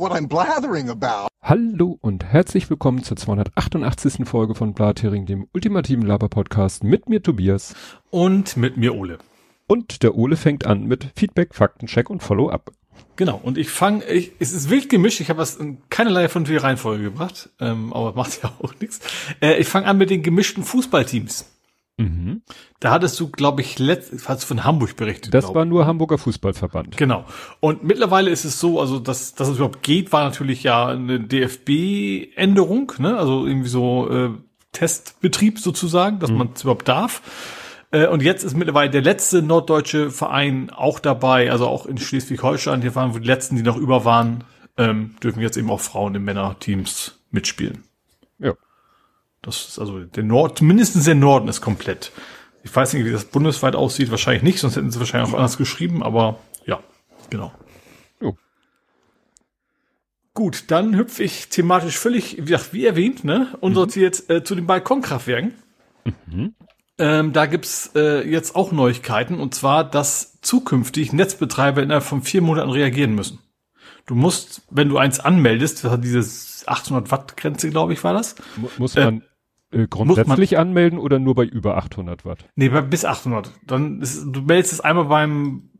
what I'm blathering about. Hallo und herzlich willkommen zur 288. Folge von Blathering, dem ultimativen Laber-Podcast mit mir Tobias. Und mit mir Ole. Und der Ole fängt an mit Feedback, Faktencheck und Follow-up. Genau, und ich fange, ich, es ist wild gemischt, ich habe was in keinerlei von der Reihenfolge gebracht, ähm, aber macht ja auch nichts. Äh, ich fange an mit den gemischten Fußballteams. Mhm. Da hattest du, glaube ich, letzt, hast du von Hamburg berichtet. Das war nur Hamburger Fußballverband. Genau. Und mittlerweile ist es so, also dass, dass es überhaupt geht, war natürlich ja eine DFB-Änderung, ne? Also irgendwie so äh, Testbetrieb sozusagen, dass mhm. man es überhaupt darf. Äh, und jetzt ist mittlerweile der letzte norddeutsche Verein auch dabei, also auch in Schleswig-Holstein, hier waren die letzten, die noch über waren, ähm, dürfen jetzt eben auch Frauen in Männerteams mitspielen. Das ist also der Nord, mindestens der Norden ist komplett. Ich weiß nicht, wie das bundesweit aussieht, wahrscheinlich nicht, sonst hätten sie wahrscheinlich auch anders geschrieben, aber ja, genau. Jo. Gut, dann hüpfe ich thematisch völlig, wie, wie erwähnt, ne, und mhm. äh, zu den Balkonkraftwerken. Mhm. Ähm, da gibt's äh, jetzt auch Neuigkeiten, und zwar, dass zukünftig Netzbetreiber innerhalb von vier Monaten reagieren müssen. Du musst, wenn du eins anmeldest, das hat dieses 800 Watt Grenze, glaube ich, war das. Muss man äh, grundsätzlich man, anmelden oder nur bei über 800 Watt? Nee, bei bis 800. Dann ist, du meldest es einmal beim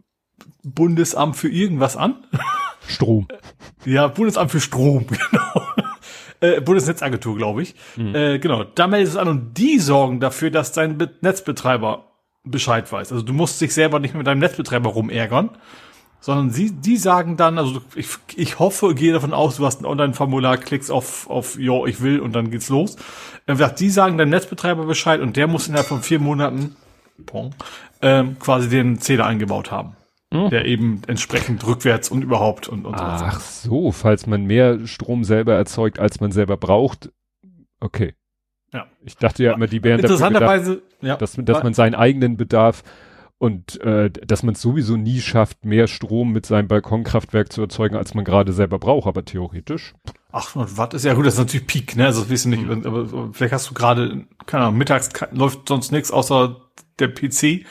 Bundesamt für irgendwas an. Strom. ja, Bundesamt für Strom, genau. Äh, Bundesnetzagentur, glaube ich. Mhm. Äh, genau, da meldest du es an und die sorgen dafür, dass dein Be Netzbetreiber Bescheid weiß. Also du musst dich selber nicht mit deinem Netzbetreiber rumärgern, sondern sie, die sagen dann, also ich, ich hoffe, gehe davon aus, du hast ein Online-Formular, klickst auf, auf, jo, ich will und dann geht's los. Äh, die sagen deinem Netzbetreiber Bescheid und der muss innerhalb von vier Monaten ähm, quasi den Zähler eingebaut haben. Mhm. Der eben entsprechend rückwärts und überhaupt und, und so Ach so, falls man mehr Strom selber erzeugt, als man selber braucht. Okay. Ja. Ich dachte ja immer, die wären Interessanterweise, gedacht, ja. dass, dass man seinen eigenen Bedarf und äh, dass man es sowieso nie schafft, mehr Strom mit seinem Balkonkraftwerk zu erzeugen, als man gerade selber braucht, aber theoretisch. 800 Watt ist ja gut, das ist natürlich Peak, ne? Also das wissen nicht, mhm. aber vielleicht hast du gerade, keine Ahnung, mittags läuft sonst nichts außer der PC.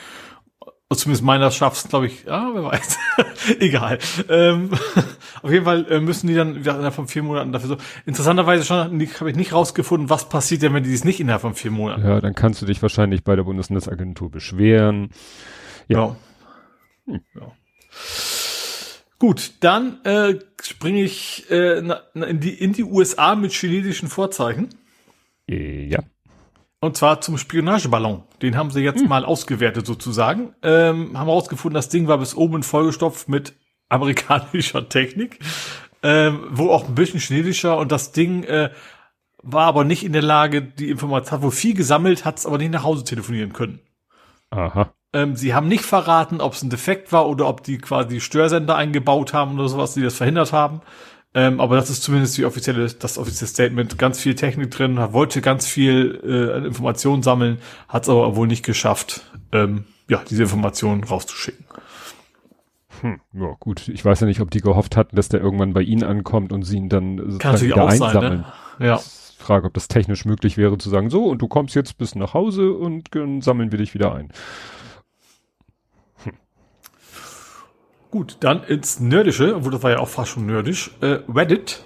Zumindest meiner schafft glaube ich, ah, wer weiß. Egal. Ähm, auf jeden Fall äh, müssen die dann innerhalb von vier Monaten dafür so. Interessanterweise schon habe ich nicht rausgefunden, was passiert denn, wenn die dies nicht innerhalb von vier Monaten. Ja, dann kannst du dich wahrscheinlich bei der Bundesnetzagentur beschweren. Ja. Hm. ja. Gut, dann äh, springe ich äh, in, die, in die USA mit chinesischen Vorzeichen. Ja. Und zwar zum Spionageballon. Den haben sie jetzt hm. mal ausgewertet sozusagen. Ähm, haben herausgefunden, das Ding war bis oben vollgestopft mit amerikanischer Technik. Ähm, wo auch ein bisschen chinesischer und das Ding äh, war aber nicht in der Lage, die Information, hat wohl viel gesammelt, hat es aber nicht nach Hause telefonieren können. Aha. Ähm, sie haben nicht verraten, ob es ein Defekt war oder ob die quasi Störsender eingebaut haben oder sowas, die das verhindert haben. Ähm, aber das ist zumindest die offizielle, das offizielle Statement. Ganz viel Technik drin, wollte ganz viel äh, Informationen sammeln, hat es aber wohl nicht geschafft, ähm, ja, diese Informationen rauszuschicken. Hm, ja, gut. Ich weiß ja nicht, ob die gehofft hatten, dass der irgendwann bei ihnen ankommt und sie ihn dann Kann wieder einsammeln. Sein, ne? Ja. Frage, ob das technisch möglich wäre zu sagen, so, und du kommst jetzt bis nach Hause und dann sammeln wir dich wieder ein. Gut, dann ins Nerdische, obwohl das war ja auch fast schon nerdisch. Äh, Reddit.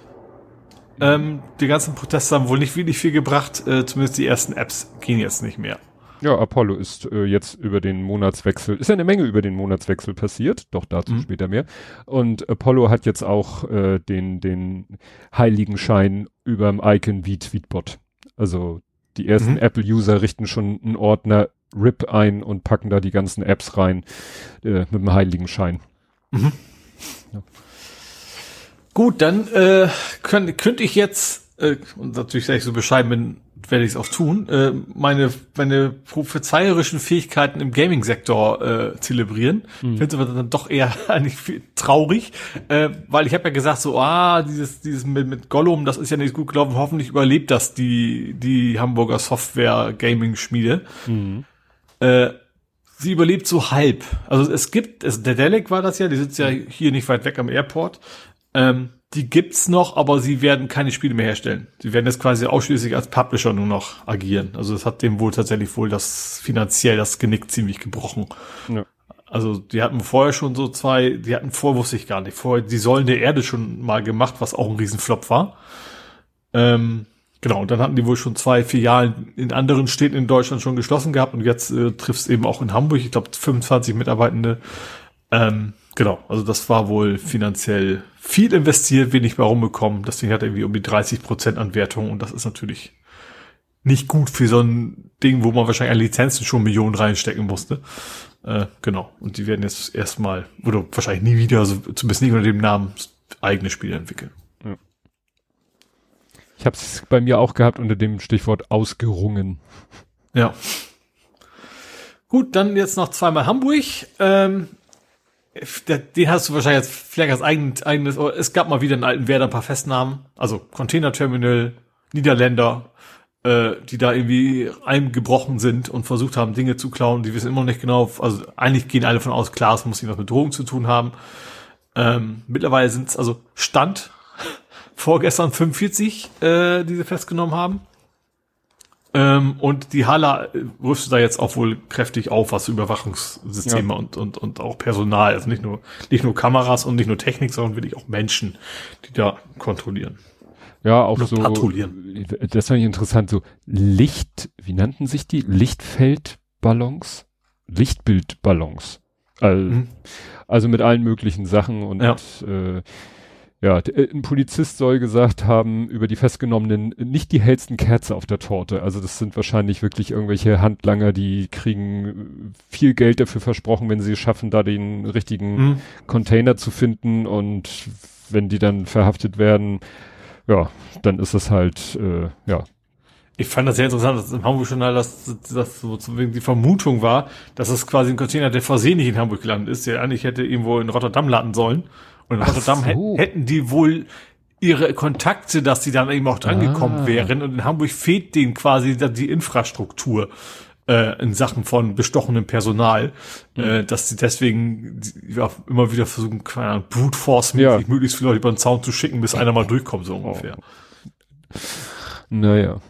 Ähm, die ganzen Proteste haben wohl nicht wirklich viel gebracht. Äh, zumindest die ersten Apps gehen jetzt nicht mehr. Ja, Apollo ist äh, jetzt über den Monatswechsel, ist ja eine Menge über den Monatswechsel passiert, doch dazu mhm. später mehr. Und Apollo hat jetzt auch äh, den, den Heiligenschein über dem Icon wie Tweetbot. Also die ersten mhm. Apple-User richten schon einen Ordner RIP ein und packen da die ganzen Apps rein äh, mit dem Heiligenschein. Mhm. Ja. Gut, dann äh, könnte könnt ich jetzt, äh, und natürlich, wenn ich so bescheiden bin, werde ich es auch tun, äh, meine, meine prophezeierischen Fähigkeiten im Gaming-Sektor äh, zelebrieren. Mhm. Finde aber dann doch eher eigentlich traurig, äh, weil ich habe ja gesagt, so, ah, dieses, dieses mit, mit Gollum, das ist ja nicht gut gelaufen, hoffentlich überlebt das die, die Hamburger Software-Gaming-Schmiede. Mhm. Äh, sie überlebt so halb. Also es gibt, es, der Delic war das ja, die sitzt ja hier nicht weit weg am Airport. Ähm, die gibt's noch, aber sie werden keine Spiele mehr herstellen. Sie werden jetzt quasi ausschließlich als Publisher nur noch agieren. Also es hat dem wohl tatsächlich wohl das finanziell das Genick ziemlich gebrochen. Ja. Also die hatten vorher schon so zwei, die hatten vor, wusste ich gar nicht, vorher die Säulen der Erde schon mal gemacht, was auch ein Riesenflop war. Ähm, genau, und dann hatten die wohl schon zwei Filialen in anderen Städten in Deutschland schon geschlossen gehabt und jetzt äh, trifft es eben auch in Hamburg, ich glaube 25 Mitarbeitende. Ähm, genau, also das war wohl finanziell viel investiert, wenig mehr rumbekommen. Das Ding hat irgendwie um die 30 Prozent an Wertung und das ist natürlich nicht gut für so ein Ding, wo man wahrscheinlich an Lizenzen schon Millionen reinstecken musste. Äh, genau. Und die werden jetzt erstmal, oder wahrscheinlich nie wieder, also zumindest nicht unter dem Namen, eigene Spiele entwickeln. Habe es bei mir auch gehabt unter dem Stichwort ausgerungen. Ja. Gut, dann jetzt noch zweimal Hamburg. Ähm, den hast du wahrscheinlich jetzt vielleicht als eigen, eigenes, es gab mal wieder in alten Werder ein paar Festnahmen, also Container Terminal, Niederländer, äh, die da irgendwie eingebrochen sind und versucht haben, Dinge zu klauen. Die wissen immer noch nicht genau, also eigentlich gehen alle von aus, klar, es muss irgendwas mit Drogen zu tun haben. Ähm, mittlerweile sind es also Stand vorgestern 45, äh, die sie festgenommen haben. Ähm, und die Hala äh, rüstet da jetzt auch wohl kräftig auf, was Überwachungssysteme ja. und, und, und auch Personal, also nicht nur, nicht nur Kameras und nicht nur Technik, sondern wirklich auch Menschen, die da kontrollieren. Ja, auch so. Patrouillieren. Das fand ich interessant. So Licht, wie nannten sich die? Lichtfeldballons? Lichtbildballons. Also, mhm. also mit allen möglichen Sachen und ja. äh, ja, äh, ein Polizist soll gesagt haben über die Festgenommenen nicht die hellsten Kerze auf der Torte. Also das sind wahrscheinlich wirklich irgendwelche Handlanger, die kriegen viel Geld dafür versprochen, wenn sie es schaffen, da den richtigen mhm. Container zu finden und wenn die dann verhaftet werden, ja, dann ist es halt, äh, ja. Ich fand das sehr interessant, dass im Hamburg Journal das, das so die Vermutung war, dass es quasi ein Container, der versehentlich in Hamburg gelandet ist, der eigentlich hätte irgendwo in Rotterdam landen sollen. Und in Ach Rotterdam so. hätten die wohl ihre Kontakte, dass sie dann eben auch drangekommen ah. wären. Und in Hamburg fehlt denen quasi die Infrastruktur äh, in Sachen von bestochenem Personal, mhm. äh, dass sie deswegen ja, immer wieder versuchen, keine Ahnung, Brute Force ja. möglichst viele Leute über den Zaun zu schicken, bis einer mal durchkommt, so ungefähr. Oh. Naja.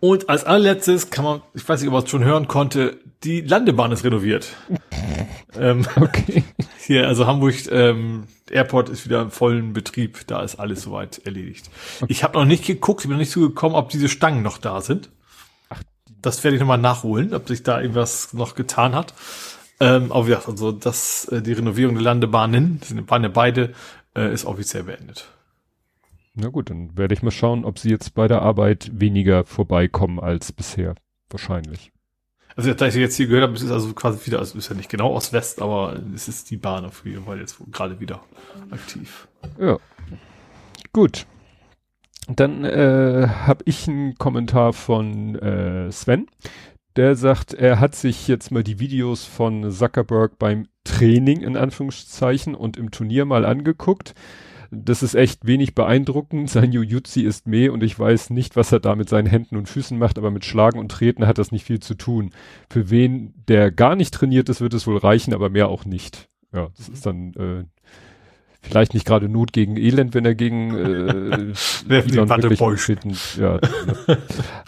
Und als allerletztes kann man, ich weiß nicht, ob man es schon hören konnte, die Landebahn ist renoviert. ähm, okay. Hier, also Hamburg ähm, Airport ist wieder im vollen Betrieb, da ist alles soweit erledigt. Okay. Ich habe noch nicht geguckt, ich bin noch nicht zugekommen, ob diese Stangen noch da sind das werde ich nochmal nachholen, ob sich da irgendwas noch getan hat. Ähm, aber ja, also das, äh, die Renovierung der Landebahnen, die waren ja beide, äh, ist offiziell beendet. Na gut, dann werde ich mal schauen, ob sie jetzt bei der Arbeit weniger vorbeikommen als bisher. Wahrscheinlich. Also, da ich jetzt hier gehört habe, ist also quasi wieder, also ist ja nicht genau aus West, aber es ist die Bahn auf jeden Fall jetzt gerade wieder aktiv. Ja. Gut. Dann äh, habe ich einen Kommentar von äh, Sven. Der sagt, er hat sich jetzt mal die Videos von Zuckerberg beim Training in Anführungszeichen und im Turnier mal angeguckt. Das ist echt wenig beeindruckend. Sein Jujutsu ist meh und ich weiß nicht, was er da mit seinen Händen und Füßen macht, aber mit Schlagen und Treten hat das nicht viel zu tun. Für wen, der gar nicht trainiert ist, wird es wohl reichen, aber mehr auch nicht. Ja, das ist dann äh, vielleicht nicht gerade Not gegen Elend, wenn er gegen äh, die Wattebäuschen. Ja,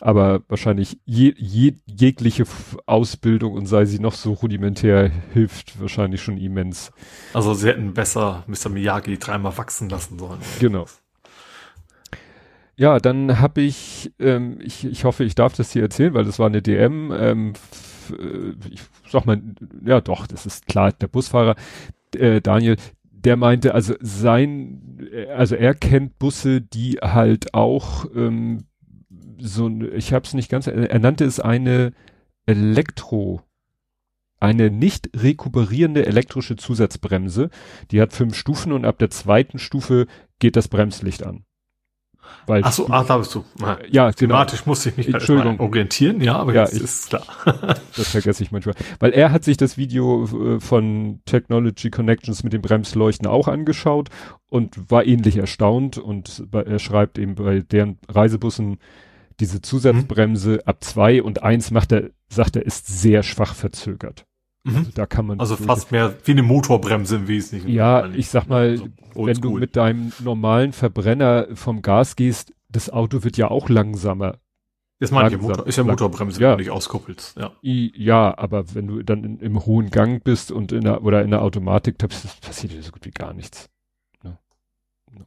aber wahrscheinlich je, je, jegliche Ausbildung und sei sie noch so rudimentär hilft wahrscheinlich schon immens. Also sie hätten besser Mr. Miyagi dreimal wachsen lassen sollen. Genau. Ja, dann habe ich, ähm, ich, ich hoffe, ich darf das hier erzählen, weil das war eine DM. Ähm, äh, ich sag mal, ja doch, das ist klar, der Busfahrer, äh, Daniel, der meinte, also sein, also er kennt Busse, die halt auch ähm, so, ich habe es nicht ganz, er nannte es eine Elektro, eine nicht rekuperierende elektrische Zusatzbremse. Die hat fünf Stufen und ab der zweiten Stufe geht das Bremslicht an. Weil Ach so, ach, da bist du. Ja, genau. thematisch musste ich mich Entschuldigung. orientieren, ja, aber ja, jetzt ich, ist klar. das vergesse ich manchmal. Weil er hat sich das Video äh, von Technology Connections mit dem Bremsleuchten auch angeschaut und war ähnlich erstaunt und er schreibt eben bei deren Reisebussen diese Zusatzbremse mhm. ab zwei und eins macht er, sagt er, ist sehr schwach verzögert. Mhm. Also da kann man. Also fast mehr wie eine Motorbremse im Wesentlichen. Ja, ich sag mal, so wenn du mit deinem normalen Verbrenner vom Gas gehst, das Auto wird ja auch langsamer. Das meine ich, Motor, ist ja Motorbremse, ja. wenn du dich auskuppelst. Ja. ja, aber wenn du dann in, im hohen Gang bist und in der, oder in der Automatik, da passiert dir so gut wie gar nichts. Ne? Ne.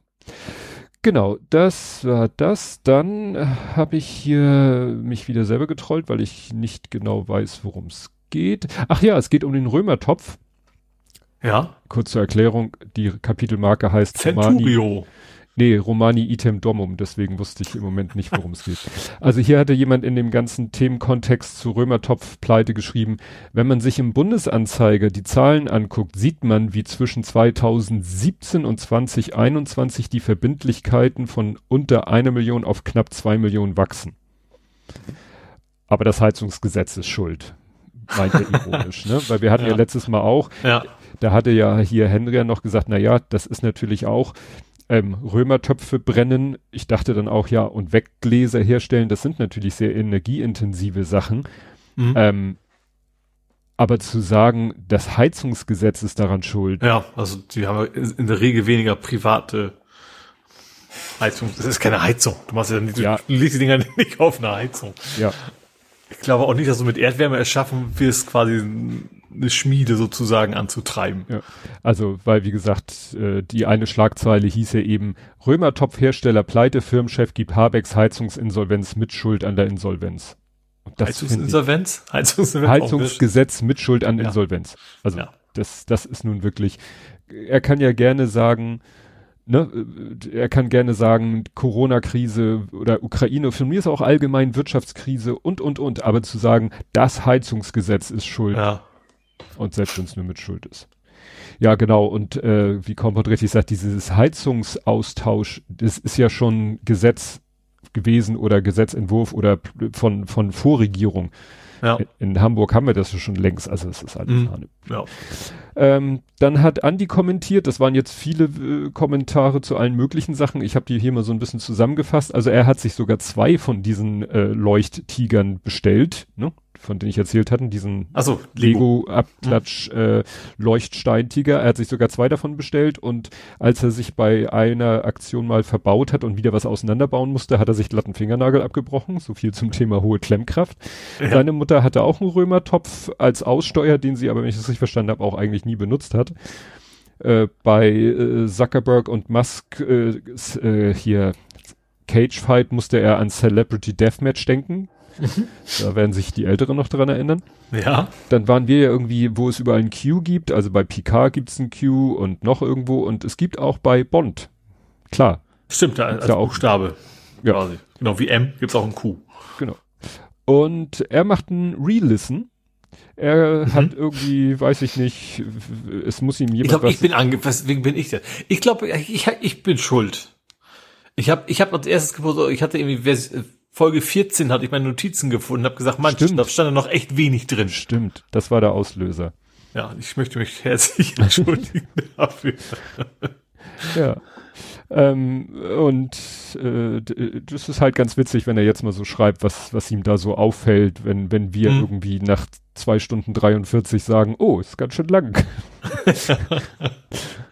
Genau, das war das. Dann habe ich hier mich wieder selber getrollt, weil ich nicht genau weiß, worum es geht. Ach ja, es geht um den Römertopf. Ja. Kurze Erklärung, die Kapitelmarke heißt Centurio. Romani, nee, Romani Item Domum, deswegen wusste ich im Moment nicht, worum es geht. Also hier hatte jemand in dem ganzen Themenkontext zu Römertopf-Pleite geschrieben, wenn man sich im Bundesanzeiger die Zahlen anguckt, sieht man, wie zwischen 2017 und 2021 die Verbindlichkeiten von unter einer Million auf knapp zwei Millionen wachsen. Aber das Heizungsgesetz ist schuld meint er ironisch, ne? Weil wir hatten ja. ja. letztes Mal auch, ja. Da hatte ja hier Henry noch gesagt, na ja, das ist natürlich auch ähm, Römertöpfe brennen. Ich dachte dann auch, ja, und Weggläser herstellen, das sind natürlich sehr energieintensive Sachen. Mhm. Ähm, aber zu sagen, das Heizungsgesetz ist daran schuld. Ja, also die haben in der Regel weniger private Heizung. Das ist keine Heizung. Du machst ja nicht, ja. du legst die Dinger nicht auf eine Heizung. Ja. Ich glaube auch nicht, dass du mit Erdwärme erschaffen wirst, quasi eine Schmiede sozusagen anzutreiben. Ja. Also, weil wie gesagt, äh, die eine Schlagzeile hieß ja eben, Römertopfhersteller pleite, Firmenchef gibt Habecks Heizungsinsolvenz mit Schuld an der Insolvenz. Heizungsinsolvenz? Heizungsinsolvenz? Heizungsgesetz mit Schuld an ja. Insolvenz. Also ja. das, das ist nun wirklich, er kann ja gerne sagen, ne, er kann gerne sagen, Corona-Krise oder Ukraine, für mich ist auch allgemein Wirtschaftskrise und, und, und, aber zu sagen, das Heizungsgesetz ist schuld. Ja. Und selbst wenn es nur mit Schuld ist. Ja, genau. Und äh, wie Kompott richtig sagt, dieses Heizungsaustausch, das ist ja schon Gesetz gewesen oder Gesetzentwurf oder von, von Vorregierung. Ja. In Hamburg haben wir das schon längst, also es ist alles mhm. Ja. Ähm, dann hat Andi kommentiert, das waren jetzt viele äh, Kommentare zu allen möglichen Sachen. Ich habe die hier mal so ein bisschen zusammengefasst. Also er hat sich sogar zwei von diesen äh, Leuchttigern bestellt. Ne? Von denen ich erzählt hatte, diesen so, Lego-Abklatsch Lego äh, Leuchtsteintiger. Er hat sich sogar zwei davon bestellt und als er sich bei einer Aktion mal verbaut hat und wieder was auseinanderbauen musste, hat er sich glatten Fingernagel abgebrochen. So viel zum Thema hohe Klemmkraft. Ja. Seine Mutter hatte auch einen Römertopf als Aussteuer, den sie aber, wenn ich das richtig verstanden habe, auch eigentlich nie benutzt hat. Äh, bei äh, Zuckerberg und Musk äh, äh hier Cage Fight musste er an Celebrity Deathmatch denken. Mhm. Da werden sich die Älteren noch dran erinnern. Ja. Dann waren wir ja irgendwie, wo es überall ein Q gibt, also bei Picard gibt es ein Q und noch irgendwo und es gibt auch bei Bond. Klar. Stimmt, da als ja auch Stabe. Ja. Quasi. Genau, wie M gibt es auch ein Q. Genau. Und er macht ein Re-Listen. Er mhm. hat irgendwie, weiß ich nicht, es muss ihm jemand. Ich glaube, ich bin ange, weswegen bin ich das? Ich glaube, ich, ich bin schuld. Ich habe ich hab als erstes gepostet, ich hatte irgendwie Folge 14 hatte ich meine Notizen gefunden, habe gesagt, manch, da stand da noch echt wenig drin. Stimmt, das war der Auslöser. Ja, ich möchte mich herzlich entschuldigen dafür. ja. Ähm, und äh, das ist halt ganz witzig, wenn er jetzt mal so schreibt, was, was ihm da so auffällt, wenn, wenn wir hm. irgendwie nach zwei Stunden 43 sagen, oh, ist ganz schön lang.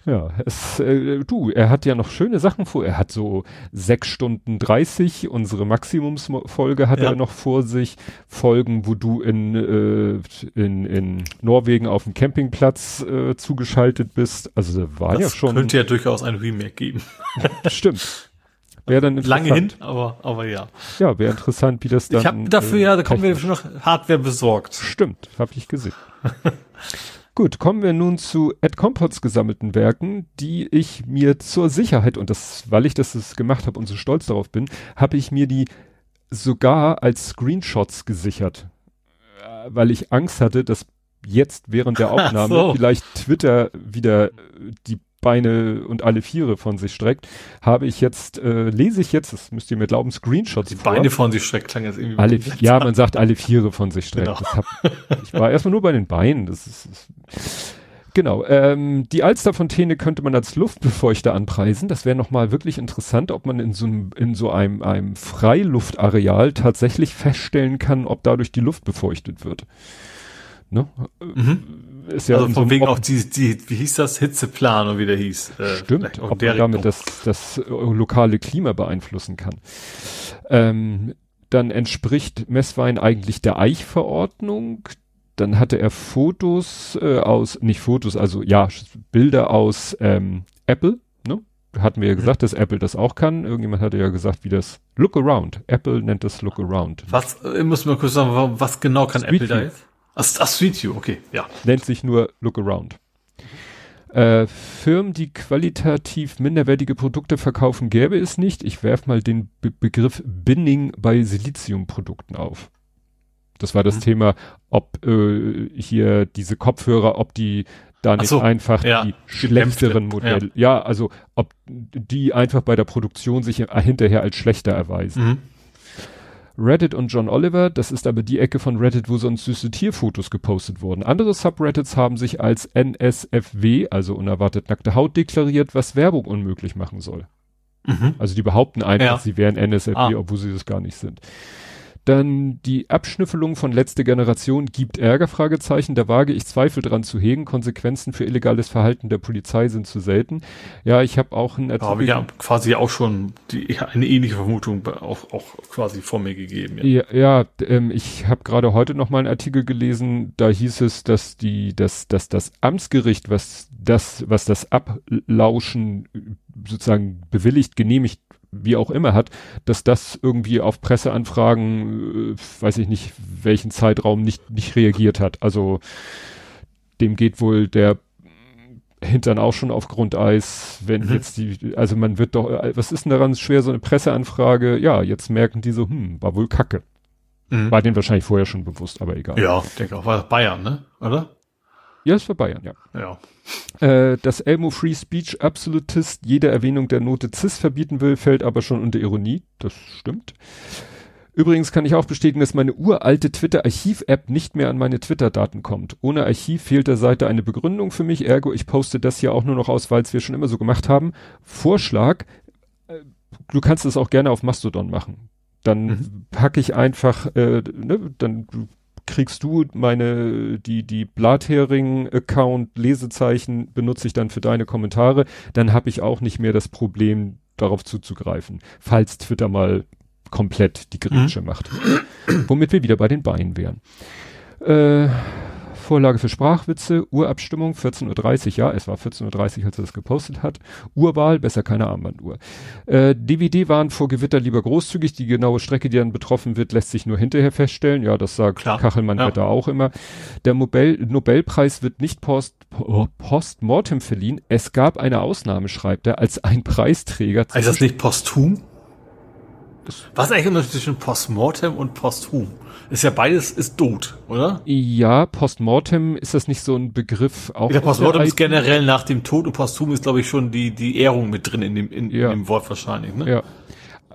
ja, es, äh, du, er hat ja noch schöne Sachen vor. Er hat so sechs Stunden 30, unsere Maximumsfolge hat ja. er noch vor sich. Folgen, wo du in, äh, in, in Norwegen auf dem Campingplatz äh, zugeschaltet bist. Also da war das ja schon. Könnte ja durchaus ein Remake geben. Stimmt. Wäre dann Lange hin, aber, aber ja. Ja, wäre interessant, wie das dann. Ich habe dafür äh, ja, da kommen wir schon noch Hardware besorgt. Stimmt, habe ich gesehen. Gut, kommen wir nun zu Ed Compots gesammelten Werken, die ich mir zur Sicherheit, und das, weil ich das gemacht habe und so stolz darauf bin, habe ich mir die sogar als Screenshots gesichert. Äh, weil ich Angst hatte, dass jetzt während der Aufnahme so. vielleicht Twitter wieder die Beine und alle Viere von sich streckt, habe ich jetzt, äh, lese ich jetzt, das müsst ihr mir glauben, Screenshots Die vor. Beine von sich streckt, klang jetzt irgendwie. Alle, ja, man sagt alle Viere von sich streckt. Genau. Hab, ich war erstmal nur bei den Beinen, das ist, das, Genau, ähm, die Alsterfontäne könnte man als Luftbefeuchter anpreisen. Das wäre nochmal wirklich interessant, ob man in so, einem, in so einem, einem Freiluftareal tatsächlich feststellen kann, ob dadurch die Luft befeuchtet wird. Ne? Mhm. Ist ja also von so wegen auch die, die, wie hieß das, Hitzeplan oder wie der hieß. Äh, Stimmt, ob man damit das, das lokale Klima beeinflussen kann. Ähm, dann entspricht Messwein eigentlich der Eichverordnung. Dann hatte er Fotos äh, aus, nicht Fotos, also ja, Bilder aus ähm, Apple, ne? Hatten wir ja gesagt, dass Apple das auch kann. Irgendjemand hatte ja gesagt, wie das Look Around. Apple nennt das Look Around. Was, ich äh, muss mal kurz sagen, was genau kann Street Apple da jetzt? Ach, ach, Street View, okay, ja. Nennt sich nur Look Around. Äh, Firmen, die qualitativ minderwertige Produkte verkaufen, gäbe es nicht. Ich werf mal den Be Begriff Binning bei Siliziumprodukten auf. Das war das mhm. Thema, ob äh, hier diese Kopfhörer, ob die da nicht so, einfach ja, die schlechteren Modelle, ja. ja. also ob die einfach bei der Produktion sich hinterher als schlechter erweisen. Mhm. Reddit und John Oliver, das ist aber die Ecke von Reddit, wo sonst süße Tierfotos gepostet wurden. Andere Subreddits haben sich als NSFW, also unerwartet nackte Haut, deklariert, was Werbung unmöglich machen soll. Mhm. Also die behaupten einfach, ja. sie wären NSFW, ah. obwohl sie das gar nicht sind. Dann die Abschnüffelung von letzte Generation gibt Ärger, Fragezeichen. Da wage ich Zweifel dran zu hegen. Konsequenzen für illegales Verhalten der Polizei sind zu selten. Ja, ich habe auch ein Artikel. Habe ja quasi auch schon die, eine ähnliche Vermutung auch, auch quasi vor mir gegeben. Ja, ja, ja ähm, ich habe gerade heute noch mal einen Artikel gelesen. Da hieß es, dass die, dass, dass das Amtsgericht, was das, was das Ablauschen sozusagen bewilligt, genehmigt wie auch immer hat, dass das irgendwie auf Presseanfragen, äh, weiß ich nicht, welchen Zeitraum nicht, nicht reagiert hat. Also dem geht wohl der Hintern auch schon auf Grundeis, wenn mhm. jetzt die, also man wird doch, äh, was ist denn daran schwer, so eine Presseanfrage, ja, jetzt merken die so, hm, war wohl Kacke. Mhm. War denen wahrscheinlich vorher schon bewusst, aber egal. Ja, denke auch, war Bayern, ne? Oder? Ja, ist für Bayern, ja. Ja. Äh, dass Elmo Free Speech Absolutist jede Erwähnung der Note CIS verbieten will, fällt aber schon unter Ironie. Das stimmt. Übrigens kann ich auch bestätigen, dass meine uralte Twitter-Archiv-App nicht mehr an meine Twitter-Daten kommt. Ohne Archiv fehlt der Seite eine Begründung für mich, ergo ich poste das hier auch nur noch aus, weil es wir schon immer so gemacht haben. Vorschlag, äh, du kannst es auch gerne auf Mastodon machen. Dann mhm. packe ich einfach, äh, ne, dann kriegst du meine, die, die Blathering-Account, Lesezeichen benutze ich dann für deine Kommentare, dann habe ich auch nicht mehr das Problem, darauf zuzugreifen, falls Twitter mal komplett die Grätsche mhm. macht. Womit wir wieder bei den Beinen wären. Äh, Vorlage für Sprachwitze, Urabstimmung 14.30 Uhr, ja, es war 14.30 Uhr, als er das gepostet hat. Urwahl, besser keine Armbanduhr. Äh, DVD waren vor Gewitter lieber großzügig, die genaue Strecke, die dann betroffen wird, lässt sich nur hinterher feststellen. Ja, das sagt Klar, Kachelmann ja. da auch immer. Der Nobel Nobelpreis wird nicht post, postmortem verliehen. Es gab eine Ausnahme, schreibt er, als ein Preisträger. Also das nicht posthum? Was ist eigentlich der Unterschied zwischen postmortem und posthum? Ist ja beides ist tot, oder? Ja, Postmortem ist das nicht so ein Begriff auch. Ja, Postmortem ist generell nach dem Tod und Posthum ist, glaube ich, schon die, die Ehrung mit drin in dem, in, ja. in dem Wort wahrscheinlich, ne? Ja.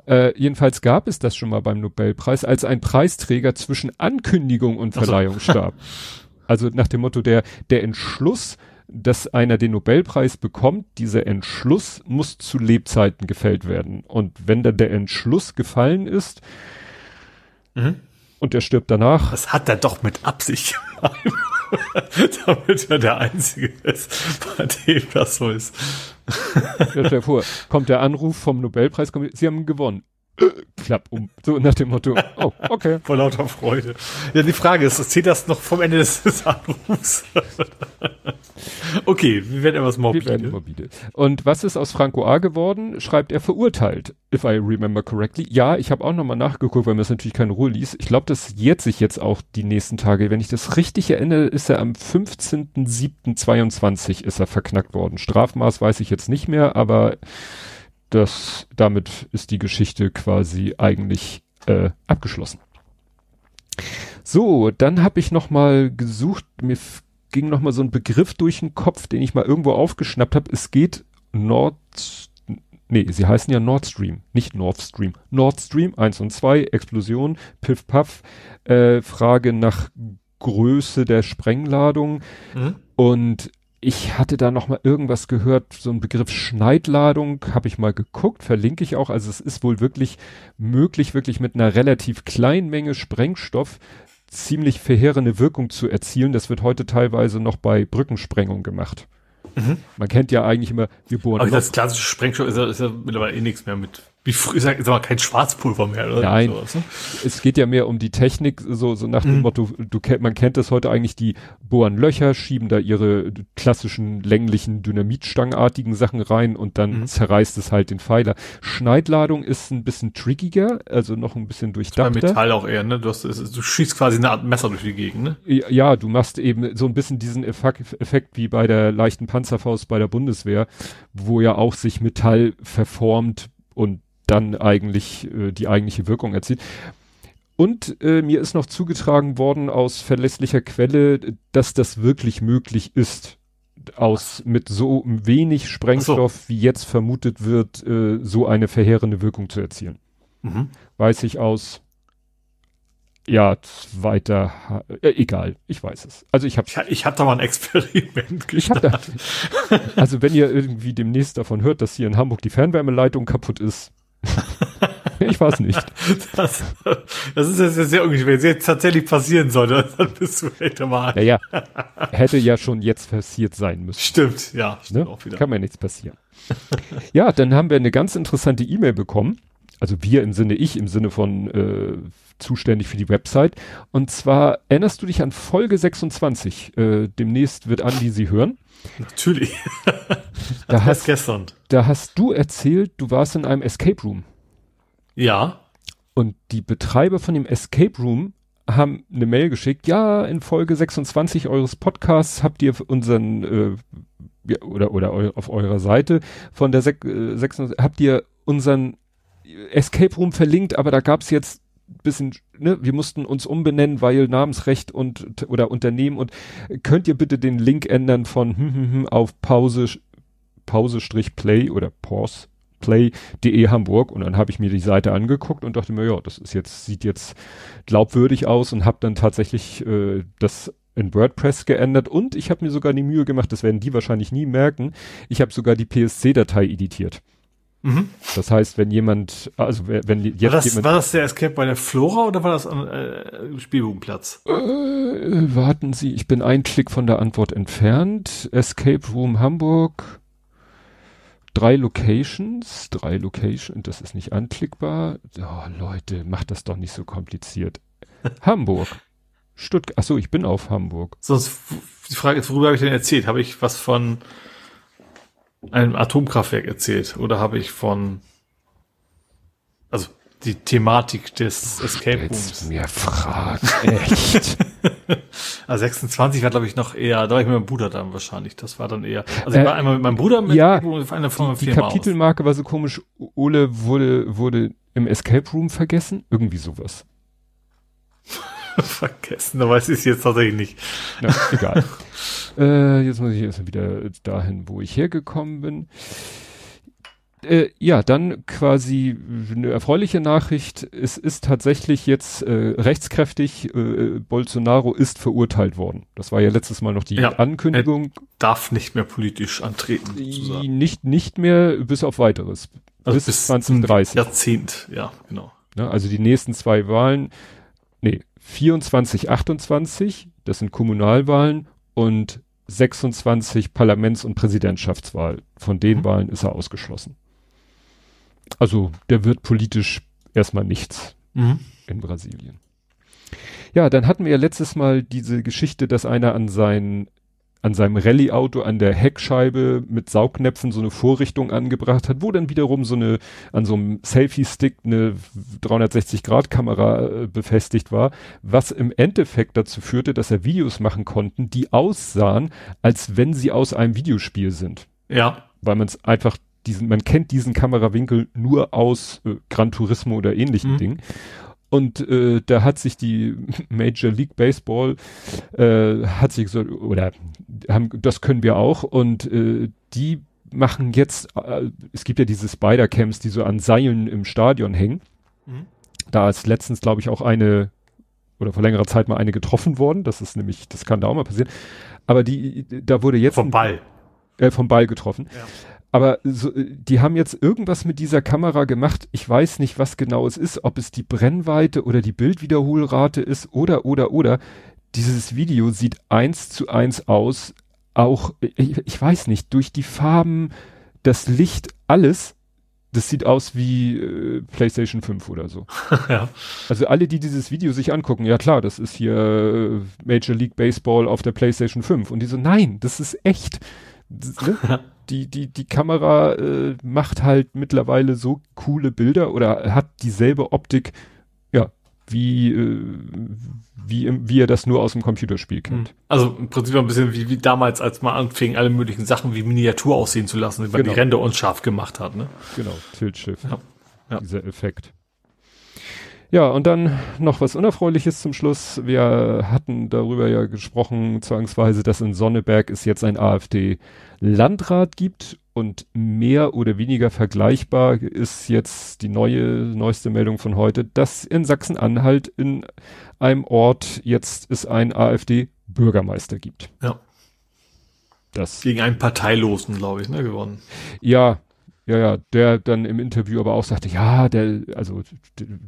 Äh, jedenfalls gab es das schon mal beim Nobelpreis, als ein Preisträger zwischen Ankündigung und Verleihung so. starb. also nach dem Motto, der, der Entschluss, dass einer den Nobelpreis bekommt, dieser Entschluss muss zu Lebzeiten gefällt werden. Und wenn dann der Entschluss gefallen ist, mhm und er stirbt danach. Das hat er doch mit Absicht gemacht. Damit er der Einzige ist, bei dem das so ist. ja, vor, kommt der Anruf vom Nobelpreis, Sie haben gewonnen. Klapp um. So nach dem Motto, oh, okay. Vor lauter Freude. Ja, die Frage ist, zählt das noch vom Ende des, des Anrufs? okay, wir werden etwas morbide. Wir werden morbide. Und was ist aus Franco A. geworden? Schreibt er verurteilt, if I remember correctly. Ja, ich habe auch nochmal nachgeguckt, weil mir das natürlich keine Ruhe ließ. Ich glaube, das jährt sich jetzt auch die nächsten Tage. Wenn ich das richtig erinnere, ist er am 15.07.22 ist er verknackt worden. Strafmaß weiß ich jetzt nicht mehr, aber das, damit ist die Geschichte quasi eigentlich äh, abgeschlossen. So, dann habe ich noch mal gesucht, mir ging noch mal so ein Begriff durch den Kopf, den ich mal irgendwo aufgeschnappt habe. Es geht Nord, nee, sie heißen ja Nord Stream, nicht Nord Stream. Nord Stream 1 und 2, Explosion, Piff Puff, äh, Frage nach Größe der Sprengladung mhm. und ich hatte da noch mal irgendwas gehört, so ein Begriff Schneidladung, habe ich mal geguckt, verlinke ich auch. Also es ist wohl wirklich möglich, wirklich mit einer relativ kleinen Menge Sprengstoff ziemlich verheerende Wirkung zu erzielen. Das wird heute teilweise noch bei Brückensprengung gemacht. Mhm. Man kennt ja eigentlich immer, wir bohren. Aber das klassische Sprengstoff ist ja, ist ja mittlerweile eh nichts mehr mit wie früher, sag, sag mal, kein Schwarzpulver mehr, oder? Nein, sowas, ne? es geht ja mehr um die Technik, so, so nach dem mhm. Motto, du, man kennt das heute eigentlich, die bohren Löcher, schieben da ihre klassischen länglichen Dynamitstangenartigen Sachen rein und dann mhm. zerreißt es halt den Pfeiler. Schneidladung ist ein bisschen trickiger, also noch ein bisschen durchdachter. Bei Metall auch eher, ne? Du, hast, du schießt quasi eine Art Messer durch die Gegend, ne? Ja, du machst eben so ein bisschen diesen Effekt, Effekt wie bei der leichten Panzerfaust bei der Bundeswehr, wo ja auch sich Metall verformt und dann eigentlich äh, die eigentliche Wirkung erzielt. Und äh, mir ist noch zugetragen worden aus verlässlicher Quelle, dass das wirklich möglich ist, aus mit so wenig Sprengstoff, so. wie jetzt vermutet wird, äh, so eine verheerende Wirkung zu erzielen. Mhm. Weiß ich aus ja, weiter, äh, egal, ich weiß es. Also ich habe ich, ich hab da mal ein Experiment gestartet. Ich hab da, also wenn ihr irgendwie demnächst davon hört, dass hier in Hamburg die Fernwärmeleitung kaputt ist, ich weiß nicht. Das, das ist ja sehr ungefähr. Wenn es jetzt tatsächlich passieren sollte, dann bist du hätte mal. Naja, hätte ja schon jetzt passiert sein müssen. Stimmt, ja. Stimmt ne? auch wieder. Kann mir nichts passieren. ja, dann haben wir eine ganz interessante E-Mail bekommen. Also wir im Sinne ich, im Sinne von äh, zuständig für die Website. Und zwar erinnerst du dich an Folge 26. Äh, demnächst wird Andi sie hören. Natürlich. da hast, gestern. Da hast du erzählt, du warst in einem Escape Room. Ja. Und die Betreiber von dem Escape Room haben eine Mail geschickt, ja, in Folge 26 eures Podcasts habt ihr unseren äh, ja, oder oder eu, auf eurer Seite von der Sek äh, 26, habt ihr unseren Escape Room verlinkt, aber da gab's jetzt bisschen, ne, wir mussten uns umbenennen, weil Namensrecht und oder Unternehmen und könnt ihr bitte den Link ändern von hm, hm, hm, auf Pause Pause-Play oder Pause play.de Hamburg und dann habe ich mir die Seite angeguckt und dachte mir, ja, das ist jetzt sieht jetzt glaubwürdig aus und habe dann tatsächlich äh, das in WordPress geändert und ich habe mir sogar die Mühe gemacht, das werden die wahrscheinlich nie merken, ich habe sogar die PSC-Datei editiert. Mhm. Das heißt, wenn jemand, also wenn jetzt war das, jemand, war das der Escape bei der Flora oder war das am äh, Spielbogenplatz? Äh, warten Sie, ich bin ein Klick von der Antwort entfernt. Escape Room Hamburg. Drei Locations, drei Locations, das ist nicht anklickbar. Oh, Leute, macht das doch nicht so kompliziert. Hamburg. Stuttgart. Achso, ich bin auf Hamburg. Sonst, die Frage ist, worüber habe ich denn erzählt? Habe ich was von einem Atomkraftwerk erzählt oder habe ich von also die Thematik des Escape Rooms. mir fragen, echt. also 26 war glaube ich noch eher, da war ich mit meinem Bruder dann wahrscheinlich, das war dann eher, also ich äh, war einmal mit meinem Bruder mit ja, einer von die, die Kapitelmarke aus. war so komisch, Ole wurde, wurde im Escape Room vergessen, irgendwie sowas. vergessen, da weiß ich es jetzt tatsächlich nicht. Ja, egal. Äh, jetzt muss ich erstmal wieder dahin, wo ich hergekommen bin. Äh, ja, dann quasi eine erfreuliche Nachricht. Es ist tatsächlich jetzt äh, rechtskräftig. Äh, Bolsonaro ist verurteilt worden. Das war ja letztes Mal noch die ja, Ankündigung. Er darf nicht mehr politisch antreten. Sozusagen. Nicht nicht mehr bis auf weiteres. Also bis, bis 2030. Jahrzehnt, ja, genau. Ja, also die nächsten zwei Wahlen, nee, 24, 28, das sind Kommunalwahlen und 26 Parlaments- und Präsidentschaftswahl. Von den mhm. Wahlen ist er ausgeschlossen. Also der wird politisch erstmal nichts mhm. in Brasilien. Ja, dann hatten wir ja letztes Mal diese Geschichte, dass einer an sein an seinem Rallye-Auto an der Heckscheibe mit Saugnäpfen so eine Vorrichtung angebracht hat, wo dann wiederum so eine, an so einem Selfie-Stick eine 360-Grad-Kamera äh, befestigt war, was im Endeffekt dazu führte, dass er Videos machen konnten, die aussahen, als wenn sie aus einem Videospiel sind. Ja. Weil man es einfach diesen, man kennt diesen Kamerawinkel nur aus äh, Gran Turismo oder ähnlichen mhm. Dingen. Und äh, da hat sich die Major League Baseball äh, hat sich so oder haben das können wir auch und äh, die machen jetzt äh, es gibt ja diese Spider Camps, die so an Seilen im Stadion hängen. Mhm. Da ist letztens glaube ich auch eine oder vor längerer Zeit mal eine getroffen worden. Das ist nämlich das kann da auch mal passieren. Aber die da wurde jetzt vom Ball äh, vom Ball getroffen. Ja. Aber so, die haben jetzt irgendwas mit dieser Kamera gemacht. Ich weiß nicht, was genau es ist, ob es die Brennweite oder die Bildwiederholrate ist oder, oder, oder. Dieses Video sieht eins zu eins aus. Auch, ich, ich weiß nicht, durch die Farben, das Licht, alles das sieht aus wie äh, PlayStation 5 oder so. ja. Also alle, die dieses Video sich angucken, ja klar, das ist hier äh, Major League Baseball auf der PlayStation 5. Und die so, nein, das ist echt. Das, ne? die, die, die Kamera äh, macht halt mittlerweile so coole Bilder oder hat dieselbe Optik, ja, wie, äh, wie, wie er das nur aus dem Computerspiel kennt. Also im Prinzip ein bisschen wie, wie damals, als man anfing, alle möglichen Sachen wie Miniatur aussehen zu lassen, weil Genau. die Ränder unscharf gemacht hat. Ne? Genau, Tilt-Shift. Ja. Ja. Dieser Effekt. Ja, und dann noch was Unerfreuliches zum Schluss. Wir hatten darüber ja gesprochen, zwangsweise, dass in Sonneberg es jetzt ein AfD-Landrat gibt und mehr oder weniger vergleichbar ist jetzt die neue, neueste Meldung von heute, dass in Sachsen-Anhalt in einem Ort jetzt es ein AfD-Bürgermeister gibt. Ja. Das Gegen einen Parteilosen, glaube ich, ne, gewonnen. Ja, ja, ja, der dann im Interview aber auch sagte, ja, der, also,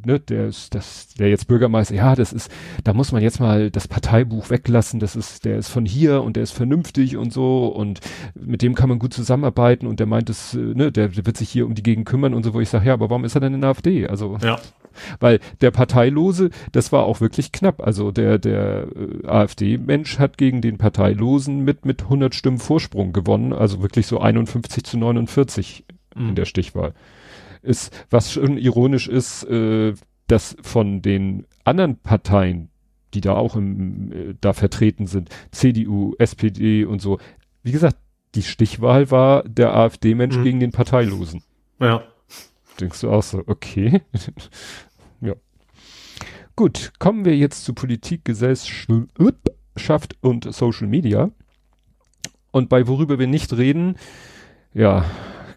ne, der ist, das, der jetzt Bürgermeister, ja, das ist, da muss man jetzt mal das Parteibuch weglassen, das ist, der ist von hier und der ist vernünftig und so und mit dem kann man gut zusammenarbeiten und der meint es, äh, ne, der, der wird sich hier um die Gegend kümmern und so, wo ich sage, ja, aber warum ist er denn in der AfD? Also, Ja. weil der Parteilose, das war auch wirklich knapp. Also der, der äh, AfD-Mensch hat gegen den Parteilosen mit, mit 100 Stimmen Vorsprung gewonnen. Also wirklich so 51 zu 49 in Mhm. der Stichwahl. Ist, was schon ironisch ist, äh, dass von den anderen Parteien, die da auch im, äh, da vertreten sind, CDU, SPD und so, wie gesagt, die Stichwahl war der AfD-Mensch Mhm. gegen den Parteilosen. Ja. Denkst du auch so, okay. ja. Gut, kommen wir jetzt zu Politik, Gesellschaft und Social Media. Und bei worüber wir nicht reden, ja,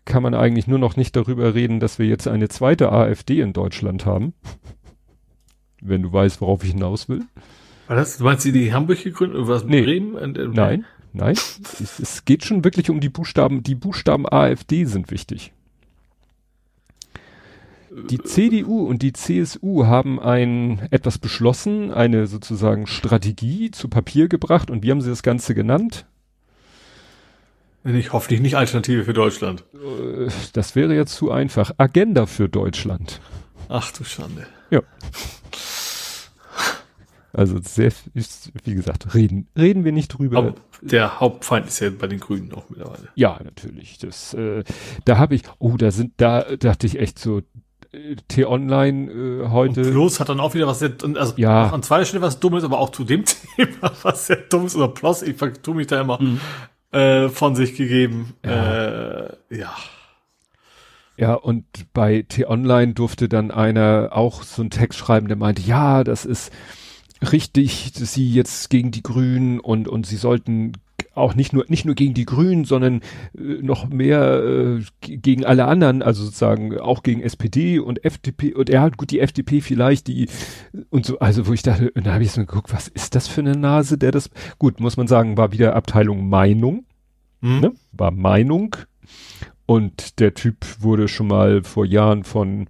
kann man eigentlich nur noch nicht darüber reden, dass wir jetzt eine zweite AfD in Deutschland haben. Wenn du weißt, worauf ich hinaus will. War das, du meinst die, die Hamburg gegründet oder was? Nee. Bremen? Und, äh, Nein, nein. es, es geht schon wirklich um die Buchstaben. Die Buchstaben AfD sind wichtig. Die CDU und die CSU haben ein etwas beschlossen, eine sozusagen Strategie zu Papier gebracht und wie haben sie das Ganze genannt? Nicht, hoffentlich nicht Alternative für Deutschland. Äh, Das wäre jetzt zu einfach. Agenda für Deutschland. Ach du Schande. Also sehr, wie gesagt, reden, reden wir nicht drüber. Aber der Hauptfeind ist ja bei den Grünen auch mittlerweile. Ja, natürlich. Das, äh, da habe ich, oh, da sind, da dachte ich echt so, äh, T-Online äh, Und heute. Plus hat dann auch wieder was sehr, also Ja. an zweiter Stelle was Dummes, aber auch zu dem Thema was sehr Dummes oder Plus, ich vertue mich da immer, äh, von sich gegeben. Ja. Äh, ja. Ja, und bei T-Online durfte dann einer auch so einen Text schreiben, der meinte, ja, das ist richtig, dass sie jetzt gegen die Grünen und, und sie sollten auch nicht nur, nicht nur gegen die Grünen, sondern äh, noch mehr äh, gegen alle anderen, also sozusagen auch gegen SPD und FDP und ja, gut, die FDP vielleicht, die und so, also wo ich dachte, und da habe ich so geguckt, was ist das für eine Nase, der das, gut, muss man sagen, war wieder Abteilung Meinung, Hm? ne? war Meinung. Und der Typ wurde schon mal vor Jahren von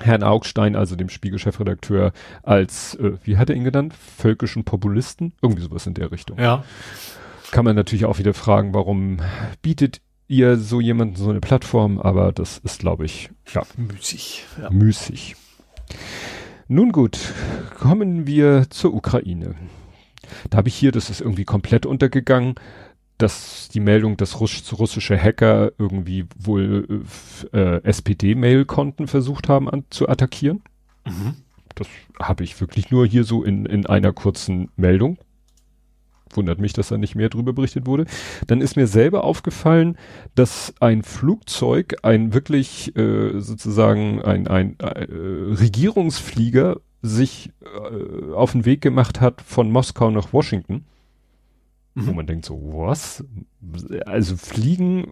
Herrn Augstein, also dem Spiegel-Chefredakteur, als, äh, wie hat er ihn genannt? Völkischen Populisten? Irgendwie sowas in der Richtung. Ja. Kann man natürlich auch wieder fragen, warum bietet ihr so jemanden so eine Plattform? Aber das ist, glaube ich, ja, Müßig. Ja. müßig. Nun gut, kommen wir zur Ukraine. Da habe ich hier, das ist irgendwie komplett untergegangen, dass die Meldung, dass Russ russische Hacker irgendwie wohl äh, SPD-Mail-Konten versucht haben an, zu attackieren. Mhm. Das habe ich wirklich nur hier so in, in einer kurzen Meldung. Wundert mich, dass da nicht mehr drüber berichtet wurde. Dann ist mir selber aufgefallen, dass ein Flugzeug, ein wirklich äh, sozusagen ein, ein äh, Regierungsflieger sich äh, auf den Weg gemacht hat von Moskau nach Washington. Wo Mhm. man denkt so, was? Also fliegen äh,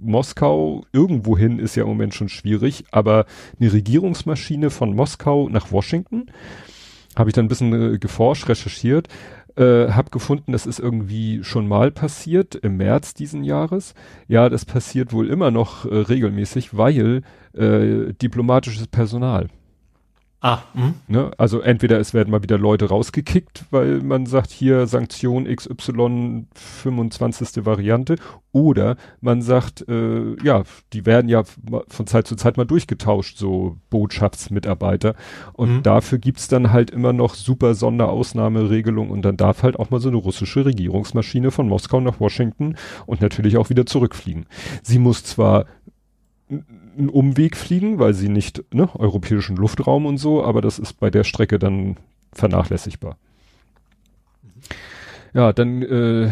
Moskau irgendwohin ist ja im Moment schon schwierig, aber eine Regierungsmaschine von Moskau nach Washington habe ich dann ein bisschen äh, geforscht, recherchiert, äh, habe gefunden, das ist irgendwie schon mal passiert im März diesen Jahres. Ja, das passiert wohl immer noch äh, regelmäßig, weil äh, diplomatisches Personal. Ah, mh. ne? Also entweder es werden mal wieder Leute rausgekickt, weil man sagt, hier Sanktion XY 25. Variante, oder man sagt, äh, ja, die werden ja von Zeit zu Zeit mal durchgetauscht, so Botschaftsmitarbeiter. Und mhm. dafür gibt's dann halt immer noch super Sonderausnahmeregelungen und dann darf halt auch mal so eine russische Regierungsmaschine von Moskau nach Washington und natürlich auch wieder zurückfliegen. Sie muss zwar einen Umweg fliegen, weil sie nicht, ne, europäischen Luftraum und so, aber das ist bei der Strecke dann vernachlässigbar. Ja, dann äh,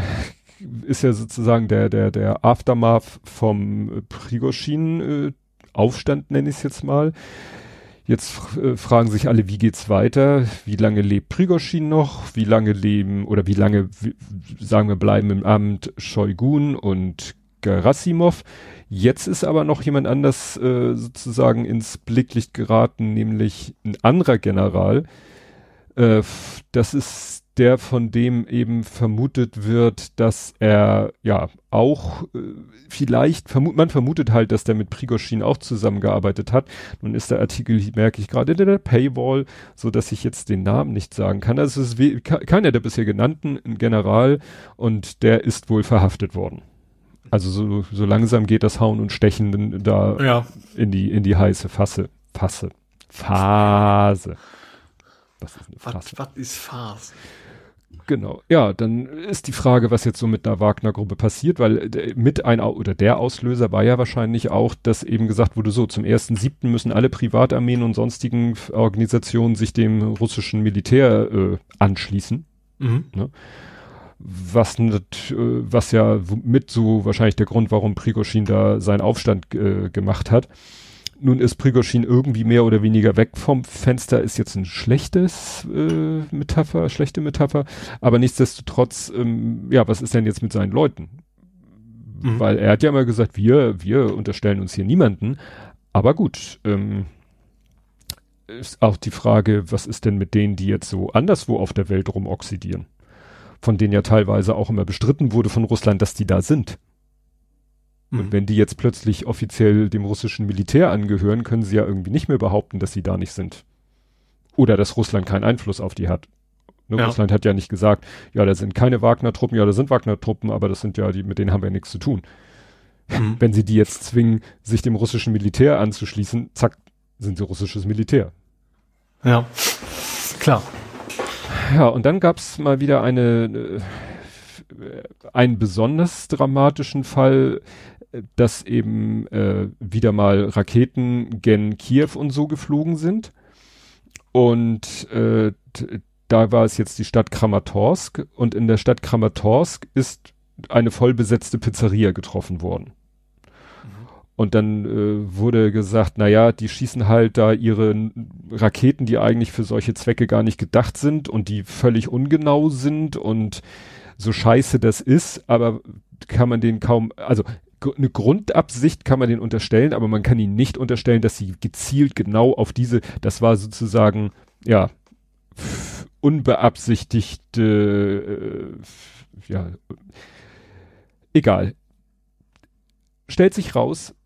ist ja sozusagen der, der, der Aftermath vom Prigoshin äh, Aufstand, nenne ich es jetzt mal. Jetzt äh, fragen sich alle, wie geht's weiter? Wie lange lebt Prigoshin noch? Wie lange leben oder wie lange, wie, sagen wir, bleiben im Amt Shoigun und Gerasimov? Jetzt ist aber noch jemand anders äh, sozusagen ins Blicklicht geraten, nämlich ein anderer General. Äh, das ist der, von dem eben vermutet wird, dass er ja auch äh, vielleicht, vermut, man vermutet halt, dass der mit Prigoshin auch zusammengearbeitet hat. Nun ist der Artikel, merke ich gerade, in der Paywall, so dass ich jetzt den Namen nicht sagen kann. Also es ist keiner der bisher genannten, ein General und der ist wohl verhaftet worden. Also so, so langsam geht das Hauen und Stechen da ja. in die in die heiße Fasse. Fasse. Phase. Was ist eine Phase? Was, ist Phase? Genau. Ja, dann ist die Frage, was jetzt so mit der Wagner-Gruppe passiert, weil mit ein oder der Auslöser war ja wahrscheinlich auch, dass eben gesagt wurde, so zum ersten siebten müssen alle Privatarmeen und sonstigen Organisationen sich dem russischen Militär äh, anschließen. Mhm. Ne? Was, nicht, äh, was ja mit so wahrscheinlich der Grund, warum Prigoshin da seinen Aufstand äh, gemacht hat. Nun ist Prigoshin irgendwie mehr oder weniger weg vom Fenster, ist jetzt ein schlechtes äh, Metapher, schlechte Metapher, aber nichtsdestotrotz, ähm, ja, was ist denn jetzt mit seinen Leuten? Mhm. Weil er hat ja immer gesagt, wir, wir unterstellen uns hier niemanden, aber gut, ähm, ist auch die Frage, was ist denn mit denen, die jetzt so anderswo auf der Welt rumoxidieren? Von denen ja teilweise auch immer bestritten wurde von Russland, dass die da sind. Mhm. Und wenn die jetzt plötzlich offiziell dem russischen Militär angehören, können sie ja irgendwie nicht mehr behaupten, dass sie da nicht sind. Oder dass Russland keinen Einfluss auf die hat. Ne, ja. Russland hat ja nicht gesagt, ja, da sind keine Wagner-Truppen, ja, da sind Wagner-Truppen, aber das sind ja die, mit denen haben wir nichts zu tun. Mhm. Wenn sie die jetzt zwingen, sich dem russischen Militär anzuschließen, zack, sind sie russisches Militär. Ja, klar. Ja, und dann gab's mal wieder eine, äh, einen besonders dramatischen Fall, dass eben äh, wieder mal Raketen gen Kiew und so geflogen sind. Und äh, da war es jetzt die Stadt Kramatorsk und in der Stadt Kramatorsk ist eine vollbesetzte Pizzeria getroffen worden. Und dann äh, wurde gesagt, na ja, die schießen halt da ihre Raketen, die eigentlich für solche Zwecke gar nicht gedacht sind und die völlig ungenau sind und so scheiße das ist, aber kann man den kaum, also eine Grundabsicht kann man den unterstellen, aber man kann ihn nicht unterstellen, dass sie gezielt genau auf diese, das war sozusagen, ja, unbeabsichtigte, äh, ja, egal. Stellt sich raus,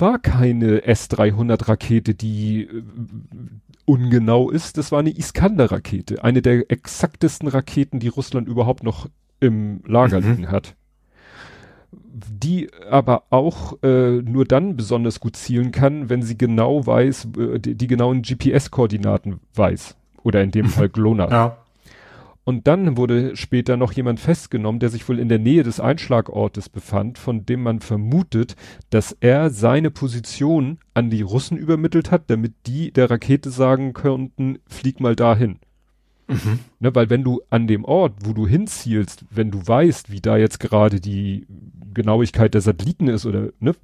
war keine S-300 Rakete, die äh, ungenau ist. Das war eine Iskander-Rakete. Eine der exaktesten Raketen, die Russland überhaupt noch im Lager mhm. liegen hat. Die aber auch äh, nur dann besonders gut zielen kann, wenn sie genau weiß, äh, die, die genauen GPS-Koordinaten weiß. Oder in dem Fall GLONASS. Ja. Und dann wurde später noch jemand festgenommen, der sich wohl in der Nähe des Einschlagortes befand, von dem man vermutet, dass er seine Position an die Russen übermittelt hat, damit die der Rakete sagen könnten, flieg mal dahin. Mhm. Ne, weil wenn du an dem Ort, wo du hinzielst, wenn du weißt, wie da jetzt gerade die Genauigkeit der Satelliten ist oder ne,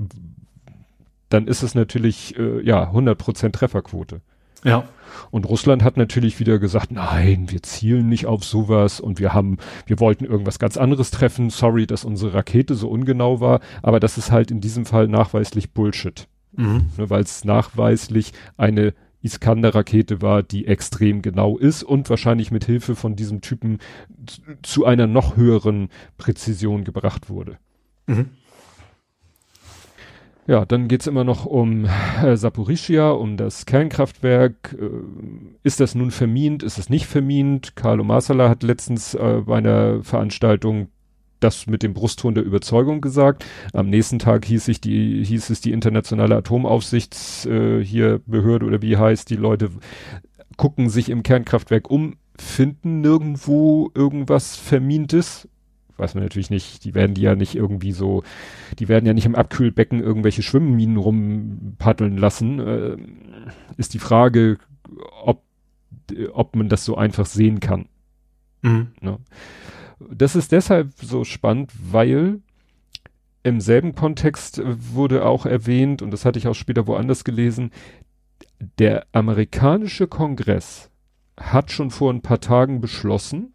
dann ist es natürlich äh, ja 100% Trefferquote. Ja. Und Russland hat natürlich wieder gesagt, nein, wir zielen nicht auf sowas und wir haben, wir wollten irgendwas ganz anderes treffen. Sorry, dass unsere Rakete so ungenau war, aber das ist halt in diesem Fall nachweislich Bullshit. Mhm. Ne, Weil es nachweislich eine Iskander-Rakete war, die extrem genau ist und wahrscheinlich mit Hilfe von diesem Typen zu einer noch höheren Präzision gebracht wurde. Mhm. Ja, dann geht's immer noch um äh, um das Kernkraftwerk. Äh, ist das nun vermint? Ist es nicht vermint? Carlo Marsala hat letztens äh, bei einer Veranstaltung das mit dem Brustton der Überzeugung gesagt. Am nächsten Tag hieß, ich die, hieß es die internationale Atomaufsichts äh, hier Behörde oder wie heißt, die Leute gucken sich im Kernkraftwerk um, finden nirgendwo irgendwas Vermintes weiß man natürlich nicht, die werden die ja nicht irgendwie so, die werden ja nicht im Abkühlbecken irgendwelche Schwimmminen rumpaddeln lassen. Äh, ist die Frage, ob, ob man das so einfach sehen kann. Mhm. Ja. Das ist deshalb so spannend, weil im selben Kontext wurde auch erwähnt, und das hatte ich auch später woanders gelesen, der amerikanische Kongress hat schon vor ein paar Tagen beschlossen,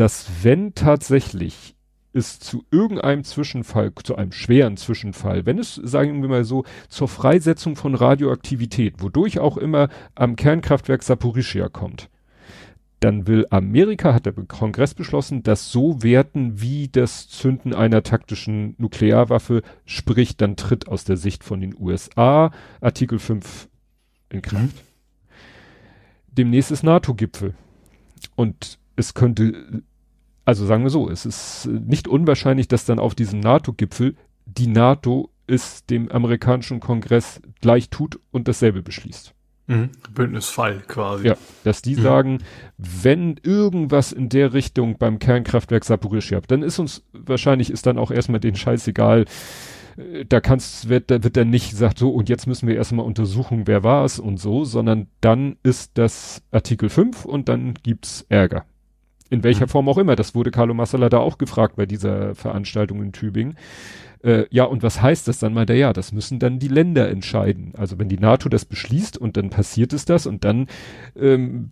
dass wenn tatsächlich es zu irgendeinem Zwischenfall, zu einem schweren Zwischenfall, wenn es, sagen wir mal so, zur Freisetzung von Radioaktivität, wodurch auch immer am Kernkraftwerk Saporischia kommt, dann will Amerika, hat der Kongress beschlossen, das so werten wie das Zünden einer taktischen Nuklearwaffe, sprich, dann tritt aus der Sicht von den USA Artikel 5 in Kraft. Mhm. Demnächst ist NATO-Gipfel. Und es könnte also sagen wir so, es ist nicht unwahrscheinlich, dass dann auf diesem NATO-Gipfel die NATO es dem amerikanischen Kongress gleich tut und dasselbe beschließt. Mhm. Bündnisfall quasi. Ja, dass die mhm. sagen, wenn irgendwas in der Richtung beim Kernkraftwerk Saporischia, dann ist uns wahrscheinlich ist dann auch erstmal den Scheiß egal. Äh, da kannst, wird, da wird dann nicht gesagt, so, und jetzt müssen wir erstmal untersuchen, wer war es und so, sondern dann ist das Artikel 5 und dann gibt's Ärger. In welcher mhm. Form auch immer. Das wurde Carlo Massala da auch gefragt bei dieser Veranstaltung in Tübingen. Äh, ja, und was heißt das dann? Meint er, ja, das müssen dann die Länder entscheiden. Also wenn die NATO das beschließt und dann passiert es das und dann, ähm,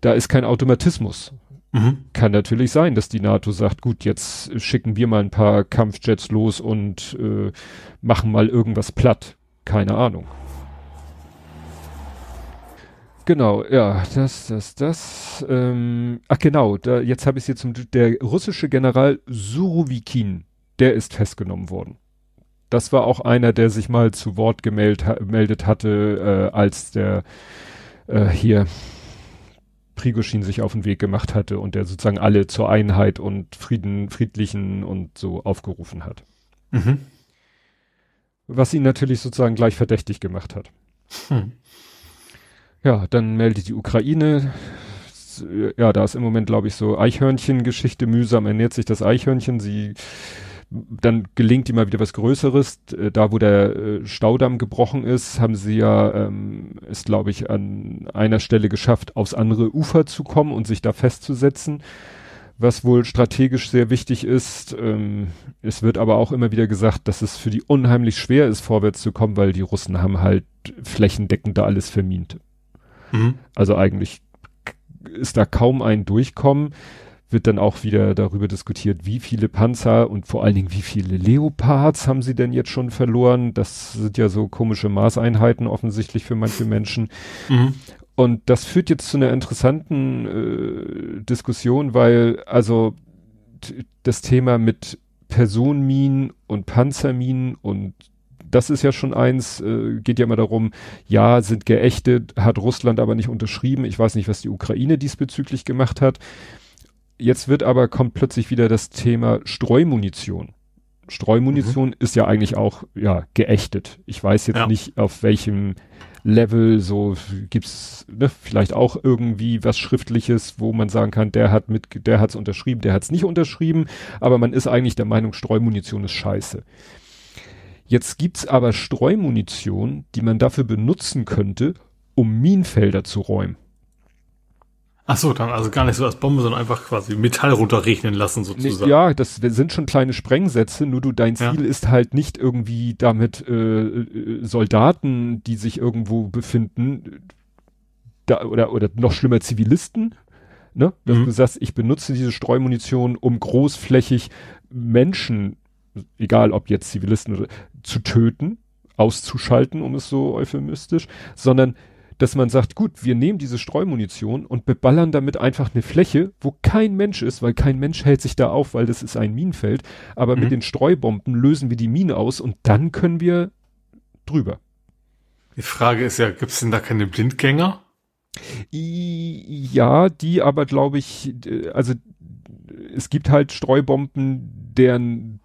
da ist kein Automatismus. Mhm. Kann natürlich sein, dass die NATO sagt, gut, jetzt schicken wir mal ein paar Kampfjets los und äh, machen mal irgendwas platt. Keine Ahnung. Genau, ja, das, das, das. Ähm, ach genau, da, jetzt habe ich es hier zum der russische General Surovikin, der ist festgenommen worden. Das war auch einer, der sich mal zu Wort gemeldet hatte, äh, als der äh, hier Prigoschin sich auf den Weg gemacht hatte und der sozusagen alle zur Einheit und Frieden, friedlichen und so aufgerufen hat. Mhm. Was ihn natürlich sozusagen gleich verdächtig gemacht hat. Hm. Ja, dann meldet die Ukraine. Ja, da ist im Moment, glaube ich, so Eichhörnchen-Geschichte. Mühsam ernährt sich das Eichhörnchen. Sie dann gelingt ihm mal wieder was Größeres. Äh, da, wo der äh, Staudamm gebrochen ist, haben sie ja ähm, es, glaube ich, an einer Stelle geschafft, aufs andere Ufer zu kommen und sich da festzusetzen. Was wohl strategisch sehr wichtig ist. Ähm, es wird aber auch immer wieder gesagt, dass es für die unheimlich schwer ist, vorwärts zu kommen, weil die Russen haben halt flächendeckend da alles vermint. Mhm. Also eigentlich ist da kaum ein Durchkommen. Wird dann auch wieder darüber diskutiert, wie viele Panzer und vor allen Dingen wie viele Leopards haben sie denn jetzt schon verloren. Das sind ja so komische Maßeinheiten offensichtlich für manche Menschen. Mhm. Und das führt jetzt zu einer interessanten äh, Diskussion, weil also das Thema mit Personenminen und Panzerminen und das ist ja schon eins, äh, geht ja immer darum, ja, sind geächtet, hat Russland aber nicht unterschrieben. Ich weiß nicht, was die Ukraine diesbezüglich gemacht hat. Jetzt wird aber, kommt plötzlich wieder das Thema Streumunition. Streumunition mhm. ist ja eigentlich auch, ja, geächtet. Ich weiß jetzt ja. nicht, auf welchem Level so gibt's ne, vielleicht auch irgendwie was Schriftliches, wo man sagen kann, der hat mit, der hat's unterschrieben, der hat's nicht unterschrieben, aber man ist eigentlich der Meinung, Streumunition ist scheiße. Jetzt gibt's aber Streumunition, die man dafür benutzen könnte, um Minenfelder zu räumen. Ach so, dann also gar nicht so als Bombe, sondern einfach quasi Metall runterrechnen lassen sozusagen. Ja, das sind schon kleine Sprengsätze, nur du, dein Ziel ja. ist halt nicht irgendwie damit äh, äh, Soldaten, die sich irgendwo befinden, da, oder, oder noch schlimmer Zivilisten, ne? Dass mhm. du sagst, ich benutze diese Streumunition, um großflächig Menschen egal ob jetzt Zivilisten oder, zu töten, auszuschalten, um es so euphemistisch, sondern dass man sagt, gut, wir nehmen diese Streumunition und beballern damit einfach eine Fläche, wo kein Mensch ist, weil kein Mensch hält sich da auf, weil das ist ein Minenfeld, aber mhm. mit den Streubomben lösen wir die Mine aus und dann können wir drüber. Die Frage ist ja, gibt's denn da keine Blindgänger? Ja, die aber glaube ich, also es gibt halt Streubomben, deren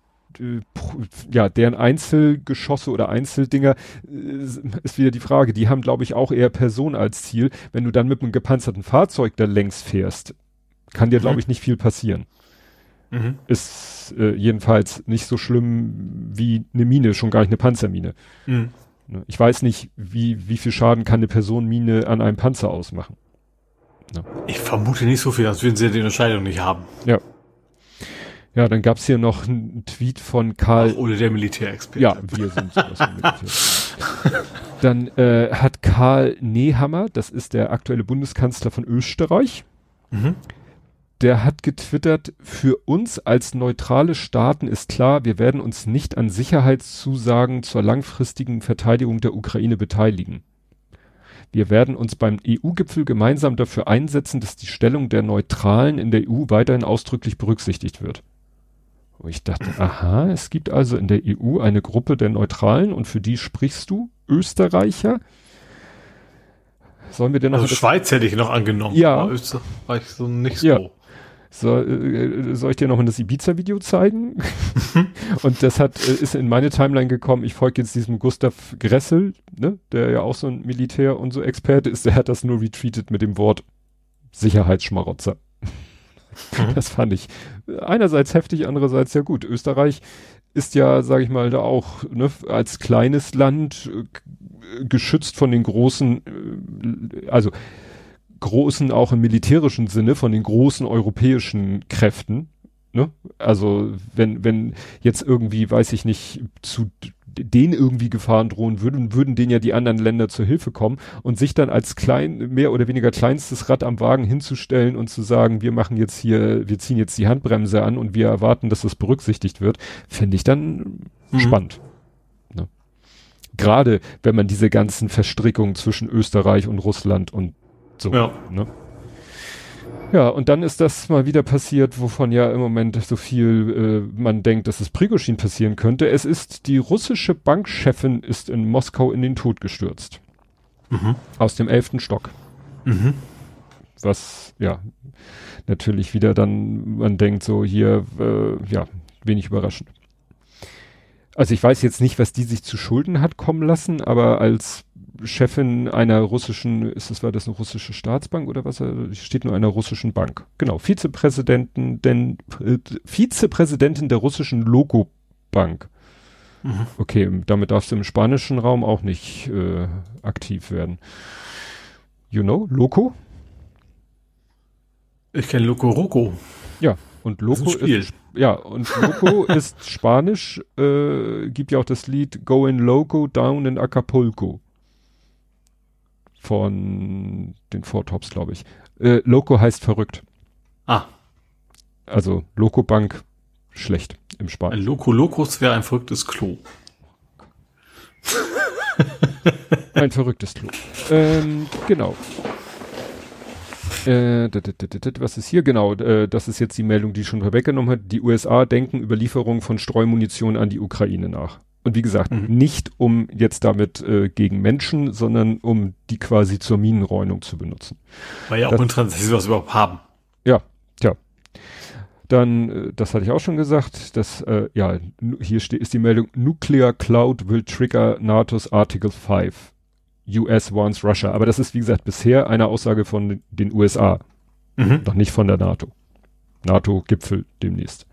ja, deren Einzelgeschosse oder Einzeldinger äh, ist wieder die Frage. Die haben, glaube ich, auch eher Person als Ziel. Wenn du dann mit einem gepanzerten Fahrzeug da längs fährst, kann dir, mhm. glaube ich, nicht viel passieren. Mhm. Ist äh, jedenfalls nicht so schlimm wie eine Mine, schon gar nicht eine Panzermine. Mhm. Ne? Ich weiß nicht, wie, wie viel Schaden kann eine Personenmine an einem Panzer ausmachen. Ne? Ich vermute nicht so viel, als würden sie die Unterscheidung nicht haben. Ja. Ja, dann gab's hier noch einen Tweet von Karl. Ach, oder der Militärexperte. Ja, wir sind sowas Militär. Dann äh, hat Karl Nehammer, das ist der aktuelle Bundeskanzler von Österreich, mhm der hat getwittert, für uns als neutrale Staaten ist klar, wir werden uns nicht an Sicherheitszusagen zur langfristigen Verteidigung der Ukraine beteiligen. Wir werden uns beim EU-Gipfel gemeinsam dafür einsetzen, dass die Stellung der Neutralen in der EU weiterhin ausdrücklich berücksichtigt wird. Und ich dachte, aha, es gibt also in der EU eine Gruppe der Neutralen und für die sprichst du, Österreicher? Sollen wir denn noch? Also Schweiz hätte ich noch angenommen. Ja. Österreich so nicht so. Ja. So, äh, soll ich dir noch mal das Ibiza-Video zeigen? und das hat, äh, ist in meine Timeline gekommen. Ich folge jetzt diesem Gustav Gressel, ne, der ja auch so ein Militär und so Experte ist. Der hat das nur retweetet mit dem Wort Sicherheitsschmarotzer. Mhm. Das fand ich einerseits heftig, andererseits ja gut. Österreich ist ja, sage ich mal, da auch ne, als kleines Land äh, geschützt von den großen, äh, also großen, auch im militärischen Sinne, von den großen europäischen Kräften. Ne? Also wenn, wenn jetzt irgendwie, weiß ich nicht, zu denen irgendwie Gefahren drohen würden, würden denen ja die anderen Länder zur Hilfe kommen und sich dann als klein, mehr oder weniger kleinstes Rad am Wagen hinzustellen und zu sagen, wir machen jetzt hier, wir ziehen jetzt die Handbremse an und wir erwarten, dass das berücksichtigt wird, finde ich dann mhm. spannend. Ne? Gerade wenn man diese ganzen Verstrickungen zwischen Österreich und Russland und so. Ja. Ne? Ja, und dann ist das mal wieder passiert, wovon ja im Moment so viel äh, man denkt, dass es Prigoshin passieren könnte. Es ist die russische Bankchefin ist in Moskau in den Tod gestürzt. Mhm. Aus dem elften Stock. Mhm. Was, ja, natürlich wieder dann, man denkt so hier, äh, ja, wenig überraschend. Also ich weiß jetzt nicht, was die sich zu Schulden hat kommen lassen, aber als Chefin einer russischen, ist das war das eine russische Staatsbank oder was? Steht nur einer russischen Bank. Genau, Vizepräsidentin, denn äh, Vizepräsidentin der russischen Logo Bank. Mhm. Okay, damit darfst du im spanischen Raum auch nicht äh, aktiv werden. You know, Loco? Ich kenne Loco Roco. Ja, und Loco ist, ist, ja und Loco ist Spanisch. Äh, gibt ja auch das Lied Go in Loco Down in Acapulco von den Four Tops, glaube ich. Äh, Loco heißt verrückt. Ah. Also Loco Bank schlecht im Spanien. Ein Loco Locus wäre ein verrücktes Klo. ein verrücktes Klo. Ähm, genau. Äh, was ist hier? Genau, äh, das ist jetzt die Meldung, die schon vorweggenommen hat. Die USA denken über Lieferung von Streumunition an die Ukraine nach. Und wie gesagt, mhm. nicht um jetzt damit äh, gegen Menschen, sondern um die quasi zur Minenräumung zu benutzen. Weil ja auch interessant ist, dass sie was überhaupt haben. Ja, tja. Dann, äh, das hatte ich auch schon gesagt, dass, äh, ja, hier steht, ist die Meldung, Nuclear Cloud will trigger NATO's Article 5. US wants Russia. Aber das ist, wie gesagt, bisher eine Aussage von den USA. Mhm. Noch nicht von der NATO. NATO-Gipfel demnächst.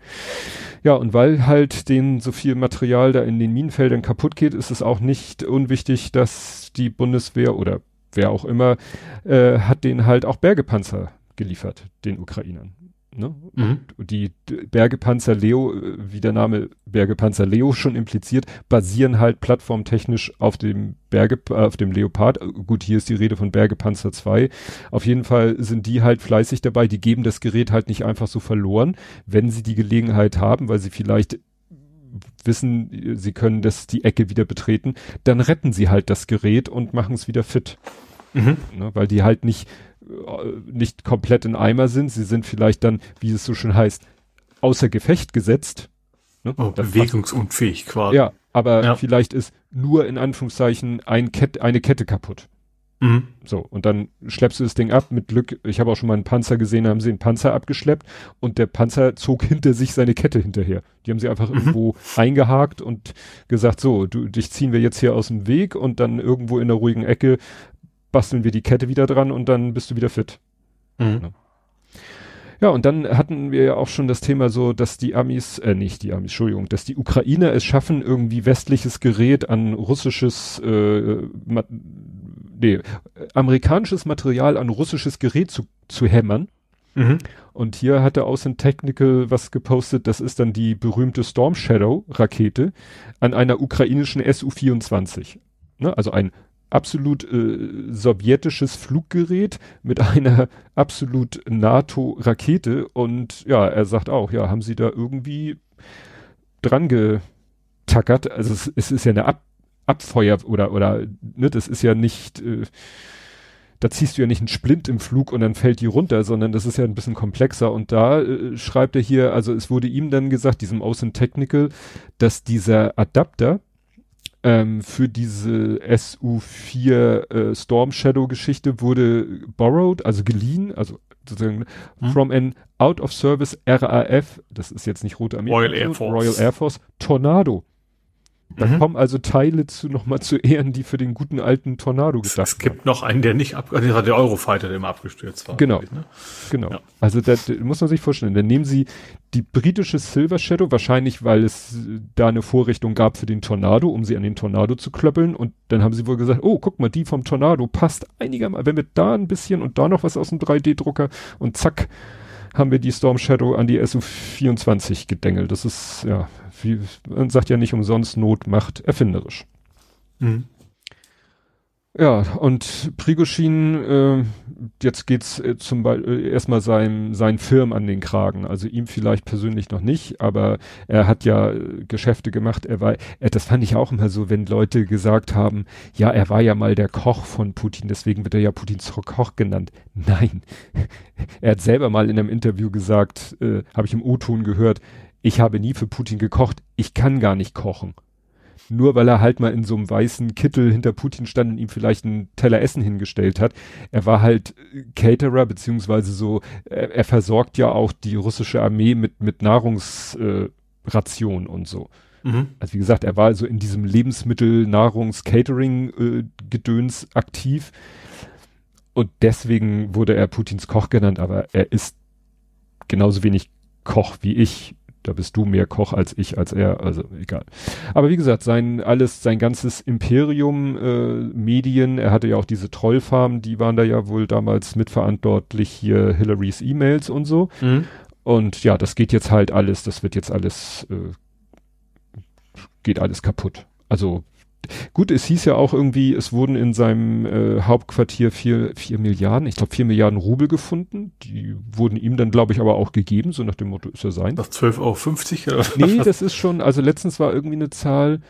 Ja, und weil halt den so viel Material da in den Minenfeldern kaputt geht, ist es auch nicht unwichtig, dass die Bundeswehr oder wer auch immer äh, hat den halt auch Bergepanzer geliefert, den Ukrainern. Ne? Mhm. Die Bergepanzer Leo, wie der Name Bergepanzer Leo schon impliziert, basieren halt plattformtechnisch auf dem Berge, äh, auf dem Leopard. Gut, hier ist die Rede von Bergepanzer 2. Auf jeden Fall sind die halt fleißig dabei. Die geben das Gerät halt nicht einfach so verloren, wenn sie die Gelegenheit haben, weil sie vielleicht wissen, sie können das die Ecke wieder betreten, dann retten sie halt das Gerät und machen es wieder fit. Mhm. Ne, weil die halt nicht nicht komplett in Eimer sind. Sie sind vielleicht dann, wie es so schön heißt, außer Gefecht gesetzt. Ne? Oh, bewegungsunfähig quasi. Ja, aber ja. vielleicht ist nur in Anführungszeichen ein Kette, eine Kette kaputt. Mhm. So, und dann schleppst du das Ding ab mit Glück. Ich habe auch schon mal einen Panzer gesehen, haben sie einen Panzer abgeschleppt und der Panzer zog hinter sich seine Kette hinterher. Die haben sie einfach mhm. irgendwo eingehakt und gesagt, so, du, dich ziehen wir jetzt hier aus dem Weg und dann irgendwo in der ruhigen Ecke basteln wir die Kette wieder dran und dann bist du wieder fit. Mhm. Ja. Ja, und dann hatten wir ja auch schon das Thema so, dass die Amis, äh, nicht die Amis, Entschuldigung, dass die Ukrainer es schaffen, irgendwie westliches Gerät an russisches, äh, nee, amerikanisches Material an russisches Gerät zu, zu hämmern. Mhm. Und hier hat der Außen Technical was gepostet, das ist dann die berühmte Storm Shadow Rakete an einer ukrainischen Su-24. Ne? Also ein absolut äh, sowjetisches Fluggerät mit einer absolut NATO-Rakete und ja, er sagt auch, ja, haben sie da irgendwie dran getackert, also es, es ist ja eine Ab Abfeuer oder oder ne, das ist ja nicht äh, da ziehst du ja nicht einen Splint im Flug und dann fällt die runter, sondern das ist ja ein bisschen komplexer. Und da äh, schreibt er hier, also es wurde ihm dann gesagt, diesem Außen Technical, dass dieser Adapter, ähm, für diese SU4 äh, Storm Shadow Geschichte wurde borrowed, also geliehen, also sozusagen hm. from an out of service RAF, das ist jetzt nicht Rote Armee, Royal Air Force, Royal Air Force Tornado. Da mhm. kommen also Teile zu nochmal zu Ehren, die für den guten alten Tornado gedacht Es gibt haben. noch einen, der nicht ab, also der Eurofighter, der immer abgestürzt war. Genau. Ne? Genau. Ja. Also da muss man sich vorstellen. Dann nehmen sie die britische Silver Shadow, wahrscheinlich, weil es da eine Vorrichtung gab für den Tornado, um sie an den Tornado zu klöppeln. Und dann haben sie wohl gesagt, oh, guck mal, die vom Tornado passt einigermaßen, wenn wir da ein bisschen und da noch was aus dem 3D-Drucker und zack, haben wir die Storm Shadow an die SU-24 gedengelt. Das ist, ja, wie, man sagt ja nicht umsonst, Not macht erfinderisch. Mhm. Ja, und Prigoshin, äh, jetzt geht's äh, zum Beispiel äh, erstmal sein, sein Firm an den Kragen. Also ihm vielleicht persönlich noch nicht, aber er hat ja äh, Geschäfte gemacht. Er war, er, das fand ich auch immer so, wenn Leute gesagt haben, ja, er war ja mal der Koch von Putin, deswegen wird er ja Putins Koch genannt. Nein. er hat selber mal in einem Interview gesagt, äh, habe ich im O-Ton gehört, ich habe nie für Putin gekocht, ich kann gar nicht kochen nur weil er halt mal in so einem weißen Kittel hinter Putin stand und ihm vielleicht einen Teller Essen hingestellt hat. Er war halt Caterer, beziehungsweise so, er, er versorgt ja auch die russische Armee mit, mit Nahrungsration äh, und so. Mhm. Also wie gesagt, er war so in diesem Lebensmittel, Nahrungs, Catering äh, Gedöns aktiv. Und deswegen wurde er Putins Koch genannt, aber er ist genauso wenig Koch wie ich da bist du mehr Koch als ich, als er, also egal. Aber wie gesagt, sein alles, sein ganzes Imperium äh, Medien, er hatte ja auch diese Trollfarmen, die waren da ja wohl damals mitverantwortlich hier Hillarys E-Mails und so. Mhm. Und ja, das geht jetzt halt alles, das wird jetzt alles, äh, geht alles kaputt. Also Gut, es hieß ja auch irgendwie, es wurden in seinem äh, Hauptquartier vier, vier Milliarden, ich glaube vier Milliarden Rubel gefunden. Die wurden ihm dann, glaube ich, aber auch gegeben, so nach dem Motto, ist er sein. Nach 12,50 Euro? Nee, das ist schon, also letztens war irgendwie eine Zahl,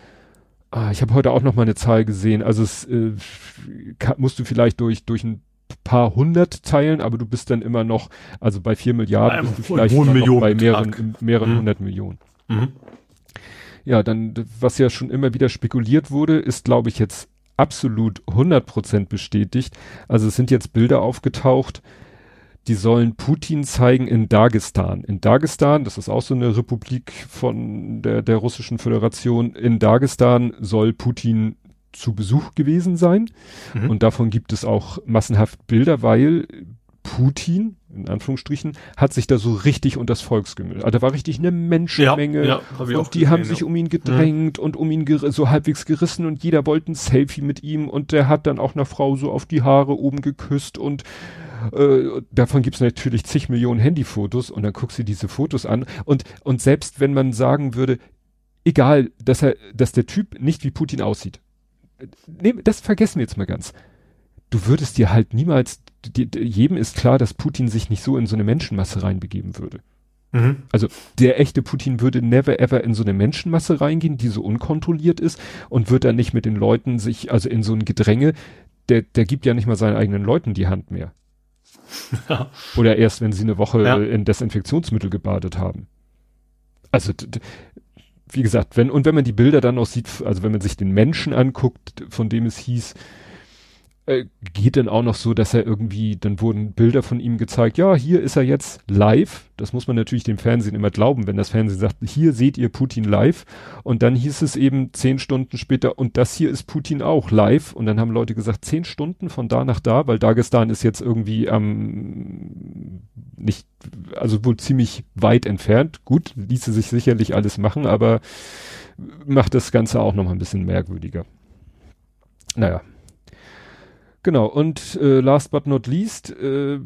ah, ich habe heute auch noch mal eine Zahl gesehen, also es äh, kann, musst du vielleicht durch, durch ein paar hundert teilen, aber du bist dann immer noch, also bei vier Milliarden bist du vielleicht bei mehreren, mehreren mhm. hundert Millionen. Mhm ja, dann, was ja schon immer wieder spekuliert wurde, ist, glaube ich, jetzt absolut 100% bestätigt. Also es sind jetzt Bilder aufgetaucht, die sollen Putin zeigen in Dagestan. In Dagestan, das ist auch so eine Republik von der, der russischen Föderation, in Dagestan soll Putin zu Besuch gewesen sein. Mhm. Und davon gibt es auch massenhaft Bilder, weil Putin, in Anführungsstrichen, hat sich da so richtig unter das Volks gemischt. Also da war richtig eine Menschenmenge ja, ja, und die gesehen, haben sich um ihn gedrängt mhm. und um ihn so halbwegs gerissen und jeder wollte ein Selfie mit ihm und der hat dann auch einer Frau so auf die Haare oben geküsst und äh, davon gibt's natürlich zig Millionen Handyfotos und dann guckst du diese Fotos an und, und selbst wenn man sagen würde, egal, dass er, dass der Typ nicht wie Putin aussieht, nee, das vergessen wir jetzt mal ganz. Du würdest dir halt niemals die, jedem ist klar, dass Putin sich nicht so in so eine Menschenmasse reinbegeben würde. Mhm. Also der echte Putin würde never ever in so eine Menschenmasse reingehen, die so unkontrolliert ist und wird dann nicht mit den Leuten sich, also in so ein Gedränge, der, der gibt ja nicht mal seinen eigenen Leuten die Hand mehr. Ja. Oder erst, wenn sie eine Woche ja. in Desinfektionsmittel gebadet haben. Also wie gesagt, wenn, und wenn man die Bilder dann auch sieht, also wenn man sich den Menschen anguckt, von dem es hieß, äh, geht dann auch noch so, dass er irgendwie, dann wurden Bilder von ihm gezeigt, ja, hier ist er jetzt live. Das muss man natürlich dem Fernsehen immer glauben, wenn das Fernsehen sagt, hier seht ihr Putin live. Und dann hieß es eben zehn Stunden später, und das hier ist Putin auch live. Und dann haben Leute gesagt, zehn Stunden von da nach da, weil Dagestan ist jetzt irgendwie am, ähm, nicht, also wohl ziemlich weit entfernt. Gut, ließe sich sicherlich alles machen, aber macht das Ganze auch noch mal ein bisschen merkwürdiger. Naja, Genau, und äh, last but not least, äh,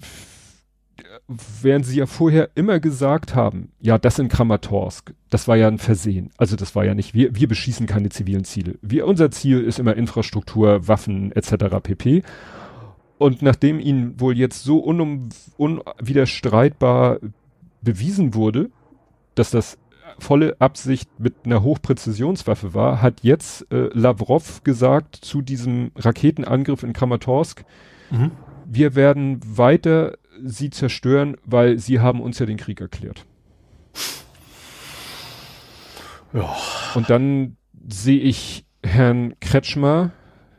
während sie ja vorher immer gesagt haben, ja, das in Kramatorsk, das war ja ein Versehen. Also das war ja nicht, wir, wir beschießen keine zivilen Ziele. Wir, unser Ziel ist immer Infrastruktur, Waffen etc. pp. Und nachdem ihnen wohl jetzt so unwiderstreitbar bewiesen wurde, dass das volle Absicht mit einer Hochpräzisionswaffe war, hat jetzt äh, Lavrov gesagt zu diesem Raketenangriff in Kramatorsk, mhm. wir werden weiter sie zerstören, weil sie haben uns ja den Krieg erklärt. Ja. Und dann sehe ich Herrn Kretschmer,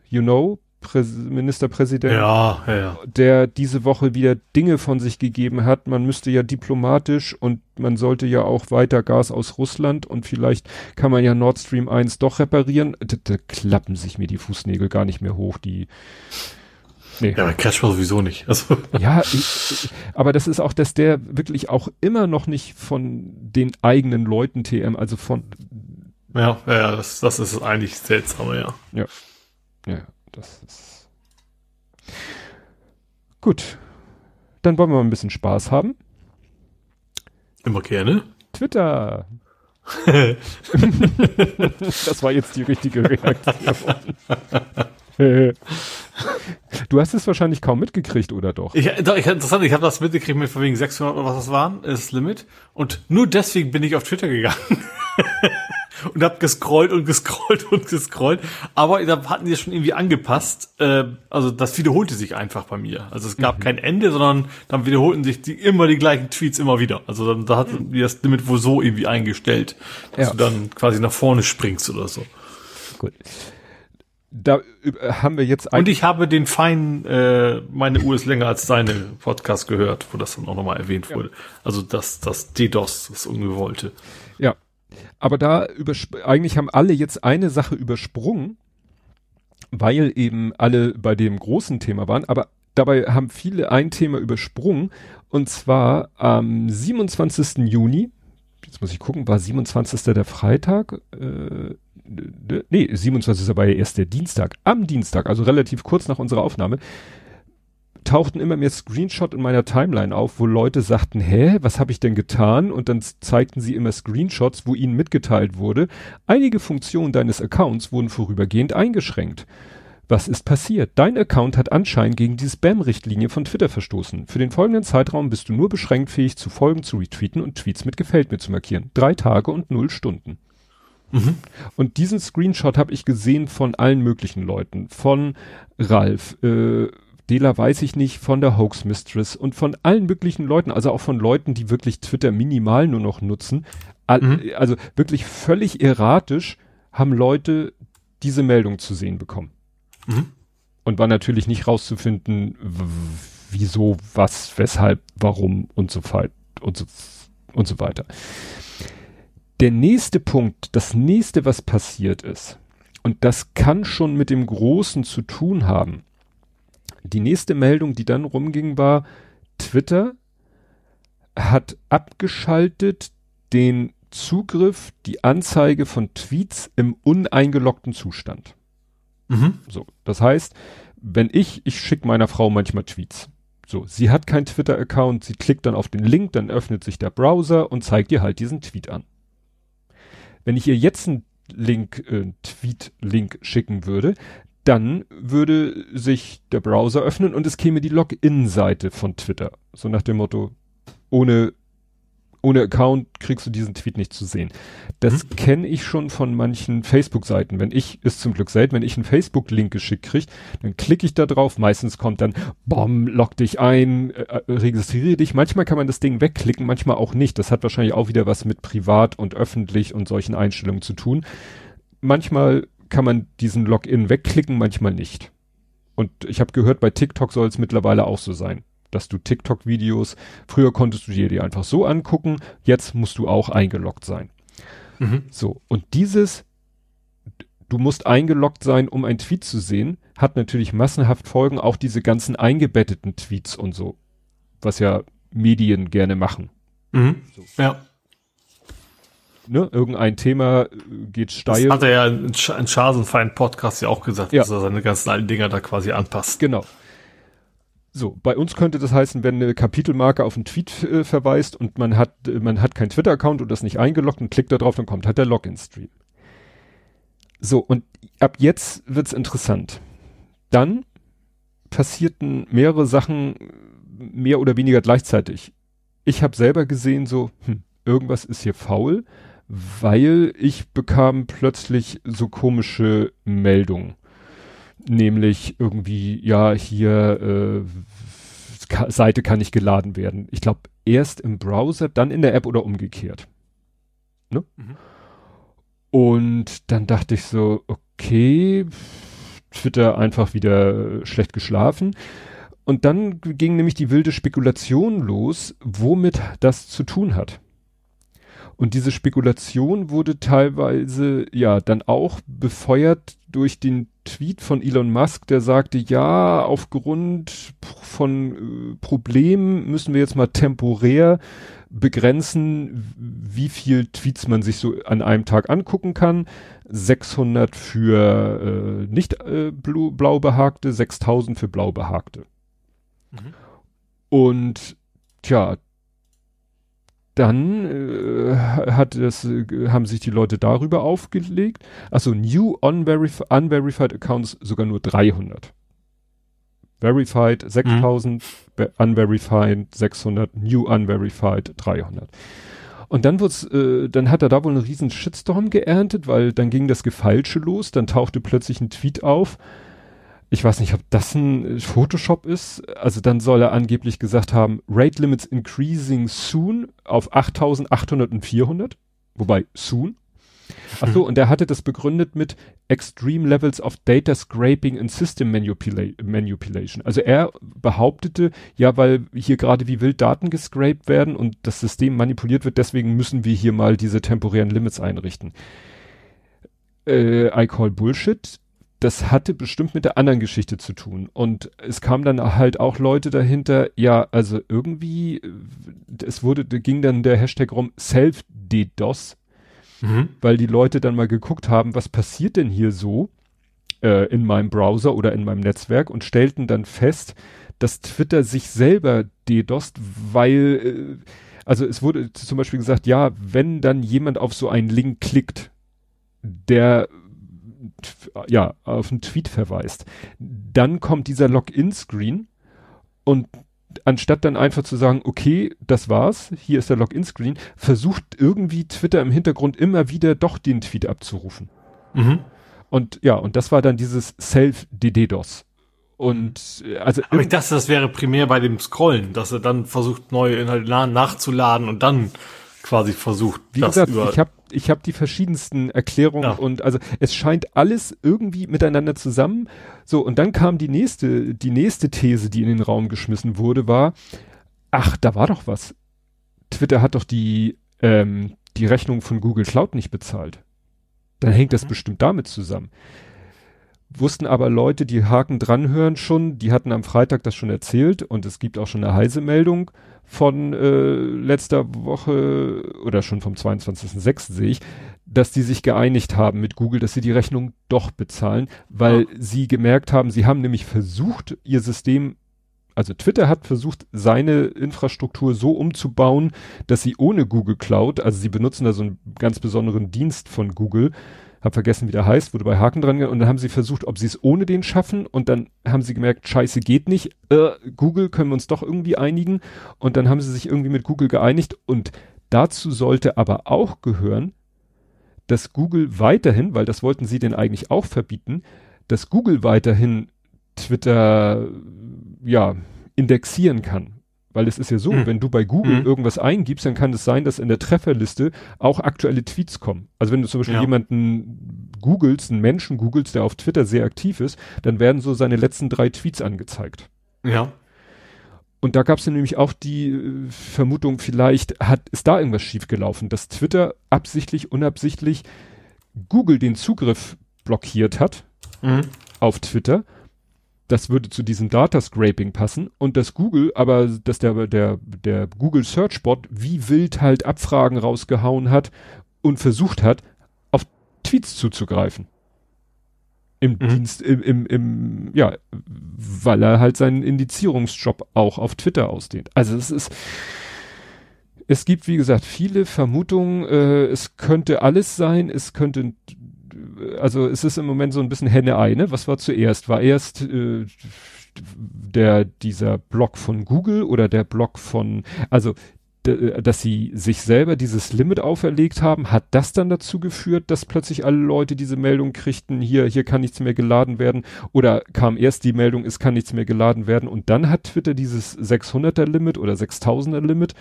you know, Präs Ministerpräsident, ja, ja, ja. der diese Woche wieder Dinge von sich gegeben hat. Man müsste ja diplomatisch und man sollte ja auch weiter Gas aus Russland und vielleicht kann man ja Nord Stream 1 doch reparieren. Da, da klappen sich mir die Fußnägel gar nicht mehr hoch, die Nee. Ja, aber Cashflow sowieso nicht. Also. Ja, ich, ich, aber das ist auch, dass der wirklich auch immer noch nicht von den eigenen Leuten TM, also von. Ja, ja, das, das ist eigentlich seltsam, ja. Ja. Ja. Das ist gut. Dann wollen wir mal ein bisschen Spaß haben. Immer gerne. Twitter. das war jetzt die richtige Reaktion. du hast es wahrscheinlich kaum mitgekriegt, oder doch? Ich, doch, ich, interessant, ich habe das mitgekriegt mit von wegen 600 oder was das waren, ist das Limit. Und nur deswegen bin ich auf Twitter gegangen und habe gescrollt und gescrollt und gescrollt. Aber da hatten die es schon irgendwie angepasst. Äh, also das wiederholte sich einfach bei mir. Also es gab mhm. kein Ende, sondern dann wiederholten sich die, immer die gleichen Tweets immer wieder. Also dann da hatten die das Limit wohl so irgendwie eingestellt, dass ja. du dann quasi nach vorne springst oder so. Gut. Da haben wir jetzt Und ich habe den feinen, äh, meine Uhr ist länger als deine Podcast gehört, wo das dann auch nochmal erwähnt wurde. Also das, das DDoS, das Ungewollte. Ja, aber da eigentlich haben alle jetzt eine Sache übersprungen, weil eben alle bei dem großen Thema waren, aber dabei haben viele ein Thema übersprungen und zwar am 27. Juni, jetzt muss ich gucken, war 27. der Freitag, äh, nee, 27. war ja erst der Dienstag, am Dienstag, also relativ kurz nach unserer Aufnahme, tauchten immer mehr Screenshot in meiner Timeline auf, wo Leute sagten, hä, was habe ich denn getan? Und dann zeigten sie immer Screenshots, wo ihnen mitgeteilt wurde, einige Funktionen deines Accounts wurden vorübergehend eingeschränkt. Was ist passiert? Dein Account hat anscheinend gegen die Spam-Richtlinie von Twitter verstoßen. Für den folgenden Zeitraum bist du nur beschränkt fähig, zu Folgen zu retweeten und Tweets mit Gefällt mir zu markieren. Drei Tage und null Stunden. Mhm. Und diesen Screenshot habe ich gesehen von allen möglichen Leuten. Von Ralf, äh, Dela weiß ich nicht, von der Hoax Mistress und von allen möglichen Leuten, also auch von Leuten, die wirklich Twitter minimal nur noch nutzen. Mhm. Also wirklich völlig erratisch haben Leute diese Meldung zu sehen bekommen. Mhm. Und war natürlich nicht rauszufinden, wieso, was, weshalb, warum und so und so, und so weiter. Der nächste Punkt, das nächste, was passiert ist, und das kann schon mit dem Großen zu tun haben, die nächste Meldung, die dann rumging, war, Twitter hat abgeschaltet den Zugriff, die Anzeige von Tweets im uneingeloggten Zustand. Mhm. So, das heißt, wenn ich, ich schicke meiner Frau manchmal Tweets. So, sie hat keinen Twitter-Account, sie klickt dann auf den Link, dann öffnet sich der Browser und zeigt ihr halt diesen Tweet an. Wenn ich ihr jetzt einen Link, äh, Tweet-Link schicken würde, dann würde sich der Browser öffnen und es käme die Login-Seite von Twitter. So nach dem Motto, ohne, ohne Account kriegst du diesen Tweet nicht zu sehen. Das mhm. kenne ich schon von manchen Facebook-Seiten. Wenn ich, ist zum Glück selten, wenn ich einen Facebook-Link geschickt kriege, dann klicke ich da drauf. Meistens kommt dann, bom, log dich ein, äh, äh, registriere dich. Manchmal kann man das Ding wegklicken, manchmal auch nicht. Das hat wahrscheinlich auch wieder was mit privat und öffentlich und solchen Einstellungen zu tun. Manchmal kann man diesen Login wegklicken, manchmal nicht. Und ich habe gehört, bei TikTok soll es mittlerweile auch so sein dass du TikTok-Videos, früher konntest du dir die einfach so angucken, jetzt musst du auch eingeloggt sein. Mhm. So, und dieses, du musst eingeloggt sein, um ein Tweet zu sehen, hat natürlich massenhaft Folgen, auch diese ganzen eingebetteten Tweets und so, was ja Medien gerne machen. Mhm. So. Ja. Ne, irgendein Thema äh, geht steil. Das hat er ja in, in Schasenfeind Podcast ja auch gesagt, ja. dass er seine ganzen alten Dinger da quasi anpasst. Genau. So, bei uns könnte das heißen, wenn eine Kapitelmarke auf einen Tweet äh, verweist und man hat, äh, man hat keinen Twitter-Account und das nicht eingeloggt und klickt da drauf, dann kommt halt der Login-Stream. So, und ab jetzt wird's interessant. Dann passierten mehrere Sachen mehr oder weniger gleichzeitig. Ich habe selber gesehen, so, hm, irgendwas ist hier faul, weil ich bekam plötzlich so komische Meldungen nämlich irgendwie, ja, hier äh, Seite kann nicht geladen werden. Ich glaube, erst im Browser, dann in der App oder umgekehrt. Ne? Mhm. Und dann dachte ich so, okay, Twitter einfach wieder schlecht geschlafen. Und dann ging nämlich die wilde Spekulation los, womit das zu tun hat. Und diese Spekulation wurde teilweise ja dann auch befeuert durch den Tweet von Elon Musk, der sagte, ja, aufgrund von äh, Problemen müssen wir jetzt mal temporär begrenzen, wie viel Tweets man sich so an einem Tag angucken kann. 600 für äh, nicht äh, blau behagte, 6000 für blau behagte. Mhm. Und tja, dann äh, hat das, äh, haben sich die Leute darüber aufgelegt. Also New Unverif Unverified Accounts sogar nur 300. Verified 6000, mhm. Unverified 600, New Unverified 300. Und dann wird's, äh, dann hat er da wohl einen riesen Shitstorm geerntet, weil dann ging das Gefeilsche los, dann tauchte plötzlich ein Tweet auf, ich weiß nicht, ob das ein Photoshop ist. Also dann soll er angeblich gesagt haben, Rate Limits increasing soon auf 8800 und 400. Wobei soon. Ach so, und er hatte das begründet mit Extreme Levels of Data Scraping and System Manipula Manipulation. Also er behauptete, ja, weil hier gerade wie wild Daten gescraped werden und das System manipuliert wird, deswegen müssen wir hier mal diese temporären Limits einrichten. Äh, I call Bullshit das hatte bestimmt mit der anderen Geschichte zu tun. Und es kam dann halt auch Leute dahinter, ja, also irgendwie, äh, es wurde, ging dann der Hashtag rum Self-DDoS, mhm. weil die Leute dann mal geguckt haben, was passiert denn hier so äh, in meinem Browser oder in meinem Netzwerk und stellten dann fest, dass Twitter sich selber DDoSt, weil, äh, also es wurde zum Beispiel gesagt, ja, wenn dann jemand auf so einen Link klickt, der ja, auf einen Tweet verweist. Dann kommt dieser Login-Screen und anstatt dann einfach zu sagen, okay, das war's, hier ist der Login-Screen, versucht irgendwie Twitter im Hintergrund immer wieder doch den Tweet abzurufen. Mhm. Und ja, und das war dann dieses Self-DDoS. Und also. Aber ich dachte, das wäre primär bei dem Scrollen, dass er dann versucht, neue Inhalte nachzuladen und dann quasi versucht. Wie gesagt, ich habe ich hab die verschiedensten Erklärungen ja. und also es scheint alles irgendwie miteinander zusammen. So, und dann kam die nächste, die nächste These, die in den Raum geschmissen wurde, war, ach, da war doch was. Twitter hat doch die, ähm, die Rechnung von Google Cloud nicht bezahlt. Dann hängt das mhm. bestimmt damit zusammen. Wussten aber Leute, die Haken dranhören schon, die hatten am Freitag das schon erzählt und es gibt auch schon eine heiße Meldung von äh, letzter Woche oder schon vom 22.06. sehe ich, dass die sich geeinigt haben mit Google, dass sie die Rechnung doch bezahlen, weil ja. sie gemerkt haben, sie haben nämlich versucht, ihr System, also Twitter hat versucht, seine Infrastruktur so umzubauen, dass sie ohne Google Cloud, also sie benutzen da so einen ganz besonderen Dienst von Google, hab vergessen, wie der heißt, wurde bei Haken dran und dann haben sie versucht, ob sie es ohne den schaffen und dann haben sie gemerkt, scheiße, geht nicht, äh, Google können wir uns doch irgendwie einigen und dann haben sie sich irgendwie mit Google geeinigt und Dazu sollte aber auch gehören, dass Google weiterhin, weil das wollten sie denn eigentlich auch verbieten, dass Google weiterhin Twitter ja indexieren kann. Weil es ist ja so, mhm. wenn du bei Google mhm. irgendwas eingibst, dann kann es sein, dass in der Trefferliste auch aktuelle Tweets kommen. Also wenn du zum Beispiel ja. jemanden googelst, einen Menschen googelst, der auf Twitter sehr aktiv ist, dann werden so seine letzten drei Tweets angezeigt. Ja. Und da gab es nämlich auch die äh, Vermutung, vielleicht hat, ist da irgendwas schiefgelaufen, dass Twitter absichtlich, unabsichtlich Google den Zugriff blockiert hat mhm. auf Twitter das würde zu diesem Data Scraping passen und dass Google, aber dass der, der, der Google Search Bot wie wild halt Abfragen rausgehauen hat und versucht hat, auf Tweets zuzugreifen. Im mhm. Dienst, im, im, im, ja, weil er halt seinen Indizierungsjob auch auf Twitter ausdehnt. Also es ist, es gibt, wie gesagt, viele Vermutungen, äh, es könnte alles sein, es könnte also es ist im Moment so ein bisschen Henne-Ei, ne? Was war zuerst? War erst äh, der, dieser Blog von Google oder der Blog von, also dass sie sich selber dieses Limit auferlegt haben, hat das dann dazu geführt, dass plötzlich alle Leute diese Meldung kriegten, hier, hier kann nichts mehr geladen werden oder kam erst die Meldung, es kann nichts mehr geladen werden und dann hat Twitter dieses 600er Limit oder 6000er Limit.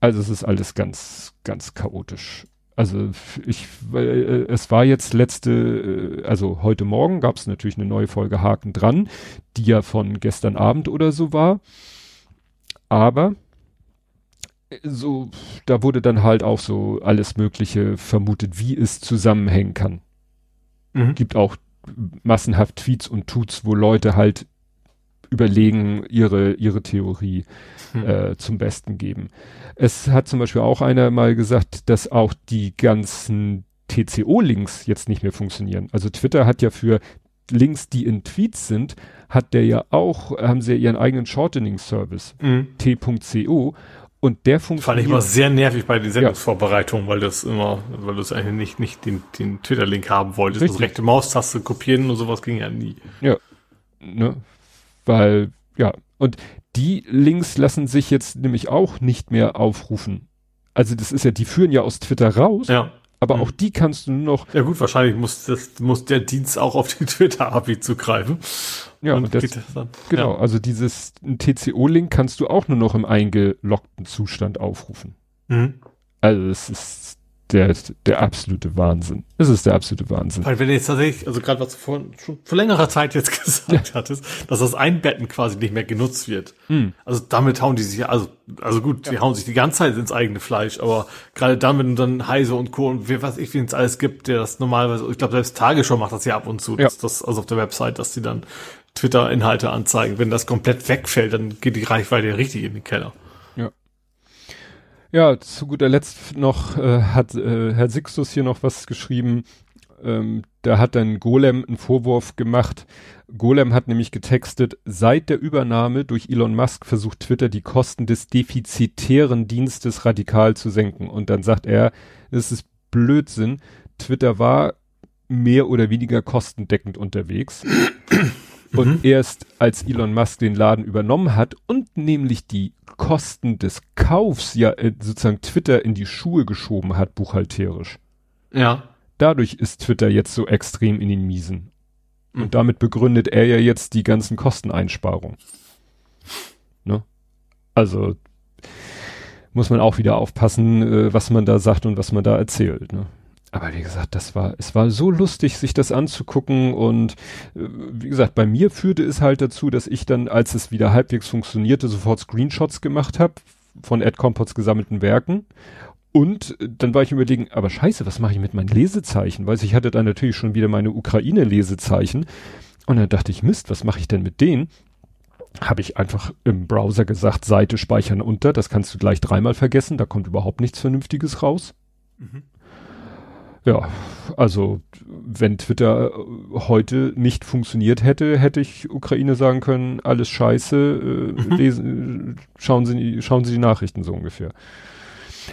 Also es ist alles ganz, ganz chaotisch. Also ich, äh, es war jetzt letzte, äh, also heute Morgen gab es natürlich eine neue Folge Haken dran, die ja von gestern Abend oder so war. Aber so, da wurde dann halt auch so alles Mögliche vermutet, wie es zusammenhängen kann. Mhm. Gibt auch massenhaft Tweets und Tuts, wo Leute halt überlegen, ihre, ihre Theorie hm. äh, zum Besten geben. Es hat zum Beispiel auch einer mal gesagt, dass auch die ganzen TCO-Links jetzt nicht mehr funktionieren. Also Twitter hat ja für Links, die in Tweets sind, hat der ja auch, haben sie ja ihren eigenen Shortening-Service, mhm. t.co. Und der funktioniert. Fand ich immer sehr nervig bei den Sendungsvorbereitungen, ja. weil das immer, weil du es eigentlich nicht, nicht den, den Twitter-Link haben wolltest. Richtig. Das rechte Maustaste kopieren und sowas ging ja nie. Ja. Ne? Weil, ja, und die Links lassen sich jetzt nämlich auch nicht mehr aufrufen. Also das ist ja, die führen ja aus Twitter raus. Ja. Aber mhm. auch die kannst du nur noch. Ja gut, wahrscheinlich muss das muss der Dienst auch auf die Twitter-API zugreifen. Ja, und das, das genau. Ja. Also dieses TCO-Link kannst du auch nur noch im eingeloggten Zustand aufrufen. Mhm. Also es ist der, der absolute Wahnsinn. Es ist der absolute Wahnsinn. Weil wenn du jetzt tatsächlich, also gerade was du vor, schon vor längerer Zeit jetzt gesagt ja. hattest, dass das Einbetten quasi nicht mehr genutzt wird. Mhm. Also damit hauen die sich, also, also gut, ja. die hauen sich die ganze Zeit ins eigene Fleisch, aber gerade dann, wenn du dann Heise und Co. und wie, was ich, wie es alles gibt, der das normalerweise, ich glaube selbst Tagesschau macht das ja ab und zu, ja. dass das, also auf der Website, dass die dann Twitter-Inhalte anzeigen. Wenn das komplett wegfällt, dann geht die Reichweite ja richtig in den Keller. Ja, zu guter Letzt noch äh, hat äh, Herr Sixtus hier noch was geschrieben. Ähm, da hat dann Golem einen Vorwurf gemacht. Golem hat nämlich getextet, seit der Übernahme durch Elon Musk versucht Twitter die Kosten des defizitären Dienstes radikal zu senken. Und dann sagt er, es ist Blödsinn. Twitter war mehr oder weniger kostendeckend unterwegs. Und mhm. erst als Elon Musk den Laden übernommen hat und nämlich die Kosten des Kaufs ja äh, sozusagen Twitter in die Schuhe geschoben hat, buchhalterisch. Ja. Dadurch ist Twitter jetzt so extrem in den Miesen. Mhm. Und damit begründet er ja jetzt die ganzen Kosteneinsparungen. Ne? Also muss man auch wieder aufpassen, äh, was man da sagt und was man da erzählt. Ne? Aber wie gesagt, das war, es war so lustig, sich das anzugucken und äh, wie gesagt, bei mir führte es halt dazu, dass ich dann, als es wieder halbwegs funktionierte, sofort Screenshots gemacht habe von Ed Compots gesammelten Werken und dann war ich überlegen, aber scheiße, was mache ich mit meinen Lesezeichen? Weiß ich hatte dann natürlich schon wieder meine Ukraine-Lesezeichen und dann dachte ich, Mist, was mache ich denn mit denen? Habe ich einfach im Browser gesagt, Seite speichern unter, das kannst du gleich dreimal vergessen, da kommt überhaupt nichts Vernünftiges raus. Mhm ja, also wenn Twitter äh, heute nicht funktioniert hätte, hätte ich Ukraine sagen können, alles scheiße, äh, mhm. lesen, schauen Sie, schauen Sie die Nachrichten so ungefähr.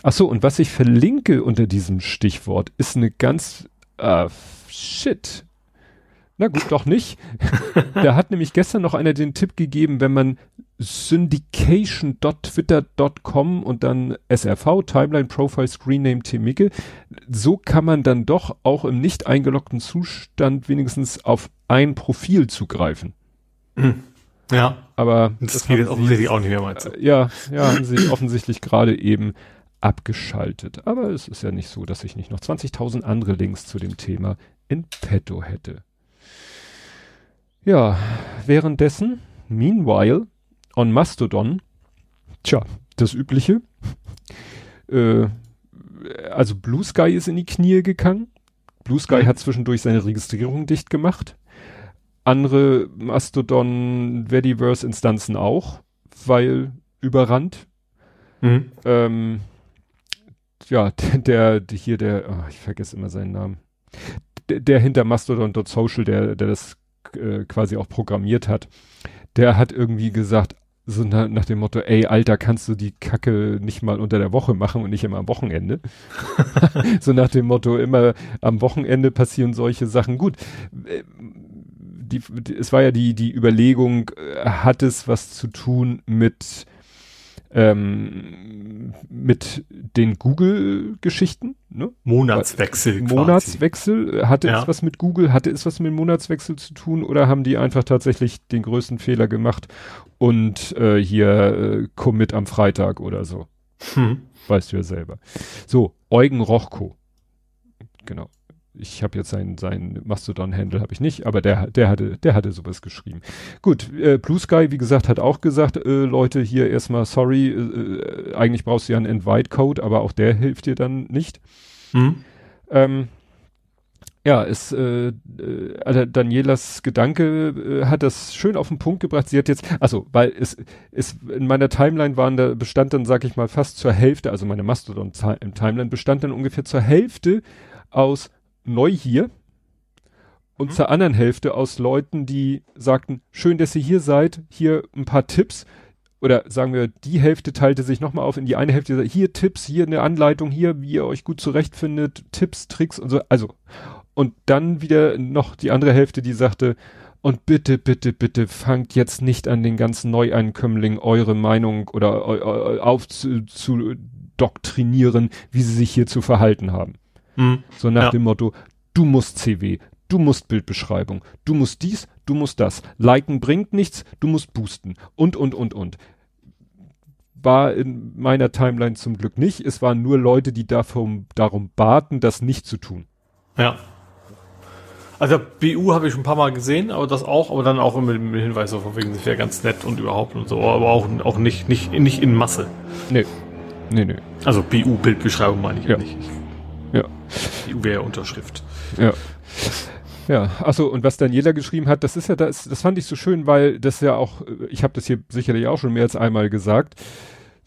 Ach so, und was ich verlinke unter diesem Stichwort ist eine ganz, äh, shit. Na gut, doch nicht. da hat nämlich gestern noch einer den Tipp gegeben, wenn man syndication.twitter.com und dann SRV, Timeline, Profile, Screen Name, Temike. So kann man dann doch auch im nicht eingeloggten Zustand wenigstens auf ein Profil zugreifen. Hm. Ja. Aber das, das geht jetzt offensichtlich auch nicht mehr, meinst du? Ja, ja, haben sie offensichtlich gerade eben abgeschaltet. Aber es ist ja nicht so, dass ich nicht noch 20.000 andere Links zu dem Thema in petto hätte. Ja, währenddessen, meanwhile, on Mastodon, tja, das Übliche. äh, also Blue Sky ist in die Knie gegangen. Blue Sky mhm. hat zwischendurch seine Registrierung dicht gemacht. Andere Mastodon Vediverse Instanzen auch, weil überrannt. Mhm. Ähm, ja, der, der, hier der, oh, ich vergesse immer seinen Namen. Der, der hinter Mastodon.social, der, der das äh, quasi auch programmiert hat, der hat irgendwie gesagt, so na, nach dem Motto, ey, Alter, kannst du die Kacke nicht mal unter der Woche machen und nicht immer am Wochenende? so nach dem Motto, immer am Wochenende passieren solche Sachen. Gut, äh, die, die, es war ja die, die Überlegung, äh, hat es was zu tun mit ähm, mit den Google-Geschichten. Ne? Monatswechsel. Monatswechsel. Äh, hatte ja. es was mit Google? Hatte es was mit Monatswechsel zu tun? Oder haben die einfach tatsächlich den größten Fehler gemacht und äh, hier äh, Commit am Freitag oder so? Hm. Weißt du ja selber. So, Eugen Rochko. Genau ich habe jetzt sein, sein Mastodon-Handle habe ich nicht, aber der, der hatte, der hatte sowas geschrieben. Gut, äh, Blue Sky, wie gesagt, hat auch gesagt, äh, Leute, hier erstmal sorry, äh, äh eigentlich brauchst du ja einen Invite-Code, aber auch der hilft dir dann nicht. Mhm. Ähm, ja, es, äh, äh, Danielas Gedanke äh, hat das schön auf den Punkt gebracht. Sie hat jetzt, also, weil es, es in meiner Timeline waren da bestand dann, sag ich mal, fast zur Hälfte, also meine Mastodon-Timeline bestand dann ungefähr zur Hälfte aus neu hier und mhm. zur anderen Hälfte aus Leuten, die sagten, schön, dass ihr hier seid, hier ein paar Tipps. Oder sagen wir, die Hälfte teilte sich nochmal auf in die eine Hälfte, hier Tipps, hier eine Anleitung, hier, wie ihr euch gut zurechtfindet, Tipps, Tricks und so. Also, und dann wieder noch die andere Hälfte, die sagte, und bitte, bitte, bitte fangt jetzt nicht an, den ganzen Neueinkömmlingen eure Meinung oder aufzudoktrinieren, wie sie sich hier zu verhalten haben. Mhm. So nach ja. dem Motto, du musst CW, du musst Bildbeschreibung, du musst dies, du musst das. Liken bringt nichts, du musst boosten und, und, und, und. War in meiner Timeline zum Glück nicht. Es waren nur Leute, die davon, darum baten, das nicht zu tun. Ja. Also BU habe ich schon ein paar Mal gesehen, aber das auch, aber dann auch mit dem Hinweis so von wegen, das wäre ganz nett und überhaupt und so, aber auch, auch nicht, nicht, nicht in Masse. Nee. Nee, nee. Also BU-Bildbeschreibung meine ich ja nicht. Ja. Die UWR-Unterschrift. Ja. Ja, achso, und was Daniela geschrieben hat, das ist ja das, das fand ich so schön, weil das ja auch, ich habe das hier sicherlich auch schon mehr als einmal gesagt,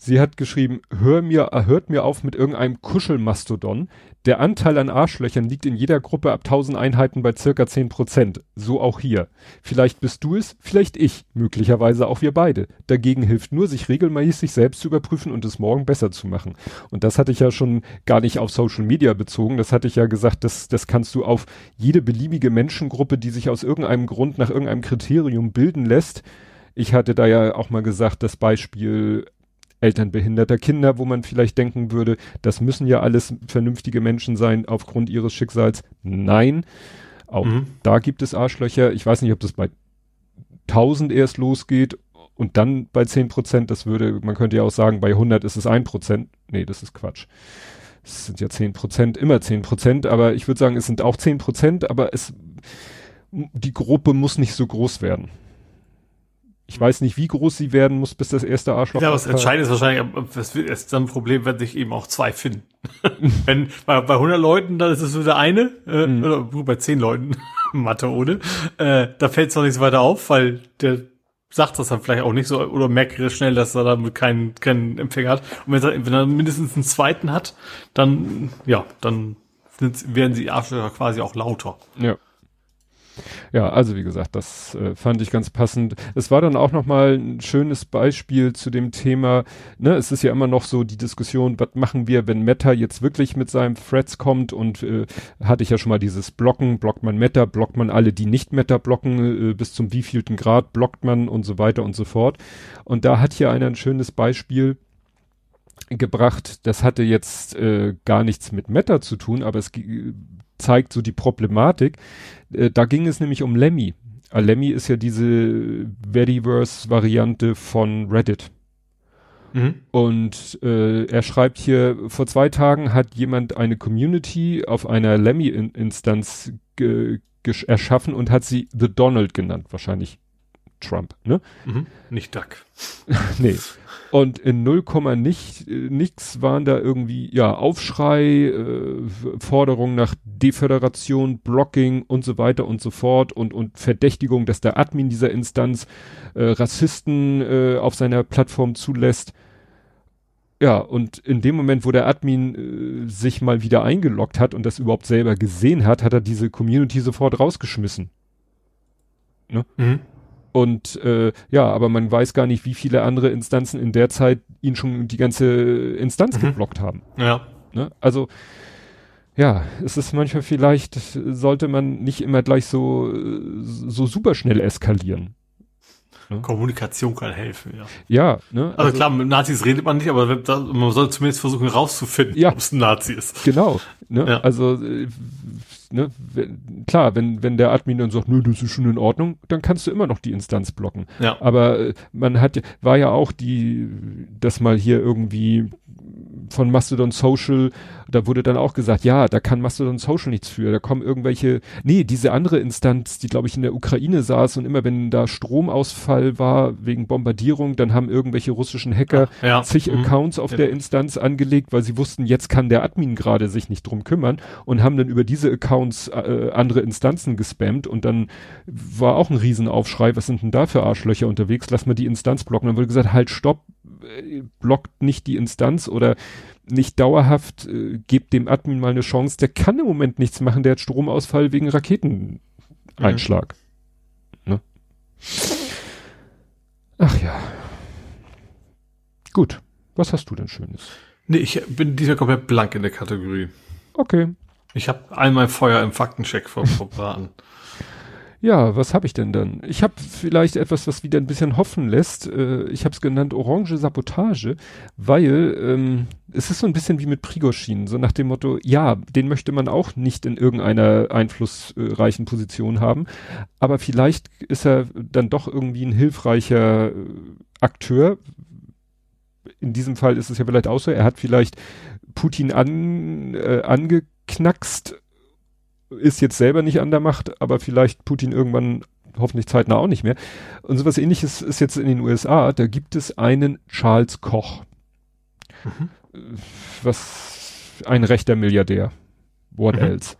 Sie hat geschrieben, hör mir, hört mir auf mit irgendeinem Kuschelmastodon. Der Anteil an Arschlöchern liegt in jeder Gruppe ab 1000 Einheiten bei circa 10 Prozent. So auch hier. Vielleicht bist du es, vielleicht ich, möglicherweise auch wir beide. Dagegen hilft nur, sich regelmäßig selbst zu überprüfen und es morgen besser zu machen. Und das hatte ich ja schon gar nicht auf Social Media bezogen. Das hatte ich ja gesagt, das, das kannst du auf jede beliebige Menschengruppe, die sich aus irgendeinem Grund nach irgendeinem Kriterium bilden lässt. Ich hatte da ja auch mal gesagt, das Beispiel Eltern behinderter Kinder, wo man vielleicht denken würde, das müssen ja alles vernünftige Menschen sein aufgrund ihres Schicksals. Nein, auch mhm. da gibt es Arschlöcher. Ich weiß nicht, ob das bei 1000 erst losgeht und dann bei 10 Prozent. Das würde, man könnte ja auch sagen, bei 100 ist es 1 Prozent. Nee, das ist Quatsch. Es sind ja 10 Prozent, immer 10 Prozent, aber ich würde sagen, es sind auch 10 Prozent, aber es, die Gruppe muss nicht so groß werden. Ich weiß nicht, wie groß sie werden muss, bis das erste Arschloch. Ja, was entscheidend ist wahrscheinlich, das ist dann ein Problem, wenn sich eben auch zwei finden. wenn bei, bei 100 Leuten, dann ist es nur der eine, äh, mhm. oder bei 10 Leuten, Mathe ohne, äh, da fällt es noch nicht so weiter auf, weil der sagt das dann vielleicht auch nicht so oder merkt schnell, dass er damit keinen, keinen Empfänger hat. Und wenn er, wenn er mindestens einen zweiten hat, dann, ja, dann werden sie Arschlöcher quasi auch lauter. Ja. Ja, also wie gesagt, das äh, fand ich ganz passend. Es war dann auch noch mal ein schönes Beispiel zu dem Thema, ne, es ist ja immer noch so die Diskussion, was machen wir, wenn Meta jetzt wirklich mit seinem Threads kommt und äh, hatte ich ja schon mal dieses Blocken, blockt man Meta, blockt man alle, die nicht Meta blocken, äh, bis zum wievielten Grad blockt man und so weiter und so fort. Und da hat hier einer ein schönes Beispiel gebracht, das hatte jetzt äh, gar nichts mit Meta zu tun, aber es zeigt so die Problematik. Äh, da ging es nämlich um Lemmy. Äh, Lemmy ist ja diese Veriverse-Variante von Reddit. Mhm. Und äh, er schreibt hier, vor zwei Tagen hat jemand eine Community auf einer Lemmy-Instanz erschaffen und hat sie The Donald genannt, wahrscheinlich Trump, ne? Mhm. Nicht Duck. nee. Und in 0, nicht äh, nix waren da irgendwie ja Aufschrei, äh, Forderungen nach Deföderation, Blocking und so weiter und so fort und und Verdächtigung, dass der Admin dieser Instanz äh, Rassisten äh, auf seiner Plattform zulässt. Ja, und in dem Moment, wo der Admin äh, sich mal wieder eingeloggt hat und das überhaupt selber gesehen hat, hat er diese Community sofort rausgeschmissen. Ne? Mhm. Und äh, ja, aber man weiß gar nicht, wie viele andere Instanzen in der Zeit ihn schon die ganze Instanz mhm. geblockt haben. Ja. Ne? Also ja, es ist manchmal vielleicht, sollte man nicht immer gleich so, so super schnell eskalieren. Ne? Kommunikation kann helfen, ja. Ja, ne? Also, also, klar, mit Nazis redet man nicht, aber man soll zumindest versuchen rauszufinden, ja, ob es ein Nazi ist. Genau. Ne? Ja. Also äh, ne, klar, wenn, wenn der Admin dann sagt, nö, das ist schon in Ordnung, dann kannst du immer noch die Instanz blocken. Ja. Aber äh, man hat, war ja auch die, das mal hier irgendwie von Mastodon Social, da wurde dann auch gesagt, ja, da kann Mastodon Social nichts für. Da kommen irgendwelche, nee, diese andere Instanz, die glaube ich in der Ukraine saß und immer wenn da Stromausfall war wegen Bombardierung, dann haben irgendwelche russischen Hacker ja. zig mhm. Accounts auf ja. der Instanz angelegt, weil sie wussten, jetzt kann der Admin gerade sich nicht drum kümmern und haben dann über diese Accounts äh, andere Instanzen gespammt und dann war auch ein Riesenaufschrei, was sind denn da für Arschlöcher unterwegs, lass mal die Instanz blocken. Dann wurde gesagt, halt, stopp, äh, blockt nicht die Instanz oder nicht dauerhaft, äh, gebt dem Admin mal eine Chance, der kann im Moment nichts machen, der hat Stromausfall wegen Raketeneinschlag. Mhm. Ne? Ach ja. Gut. Was hast du denn Schönes? Nee, ich bin diesmal komplett blank in der Kategorie. Okay. Ich habe einmal Feuer im Faktencheck verbraten. Ja, was habe ich denn dann? Ich habe vielleicht etwas, was wieder ein bisschen hoffen lässt. Äh, ich habe es genannt Orange Sabotage, weil ähm, es ist so ein bisschen wie mit Prigoschin, so nach dem Motto, ja, den möchte man auch nicht in irgendeiner einflussreichen Position haben, aber vielleicht ist er dann doch irgendwie ein hilfreicher äh, Akteur. In diesem Fall ist es ja vielleicht auch so, er hat vielleicht Putin an, äh, angeknackst ist jetzt selber nicht an der Macht, aber vielleicht Putin irgendwann hoffentlich zeitnah auch nicht mehr. Und sowas ähnliches ist jetzt in den USA, da gibt es einen Charles Koch. Mhm. Was ein rechter Milliardär. What mhm. else?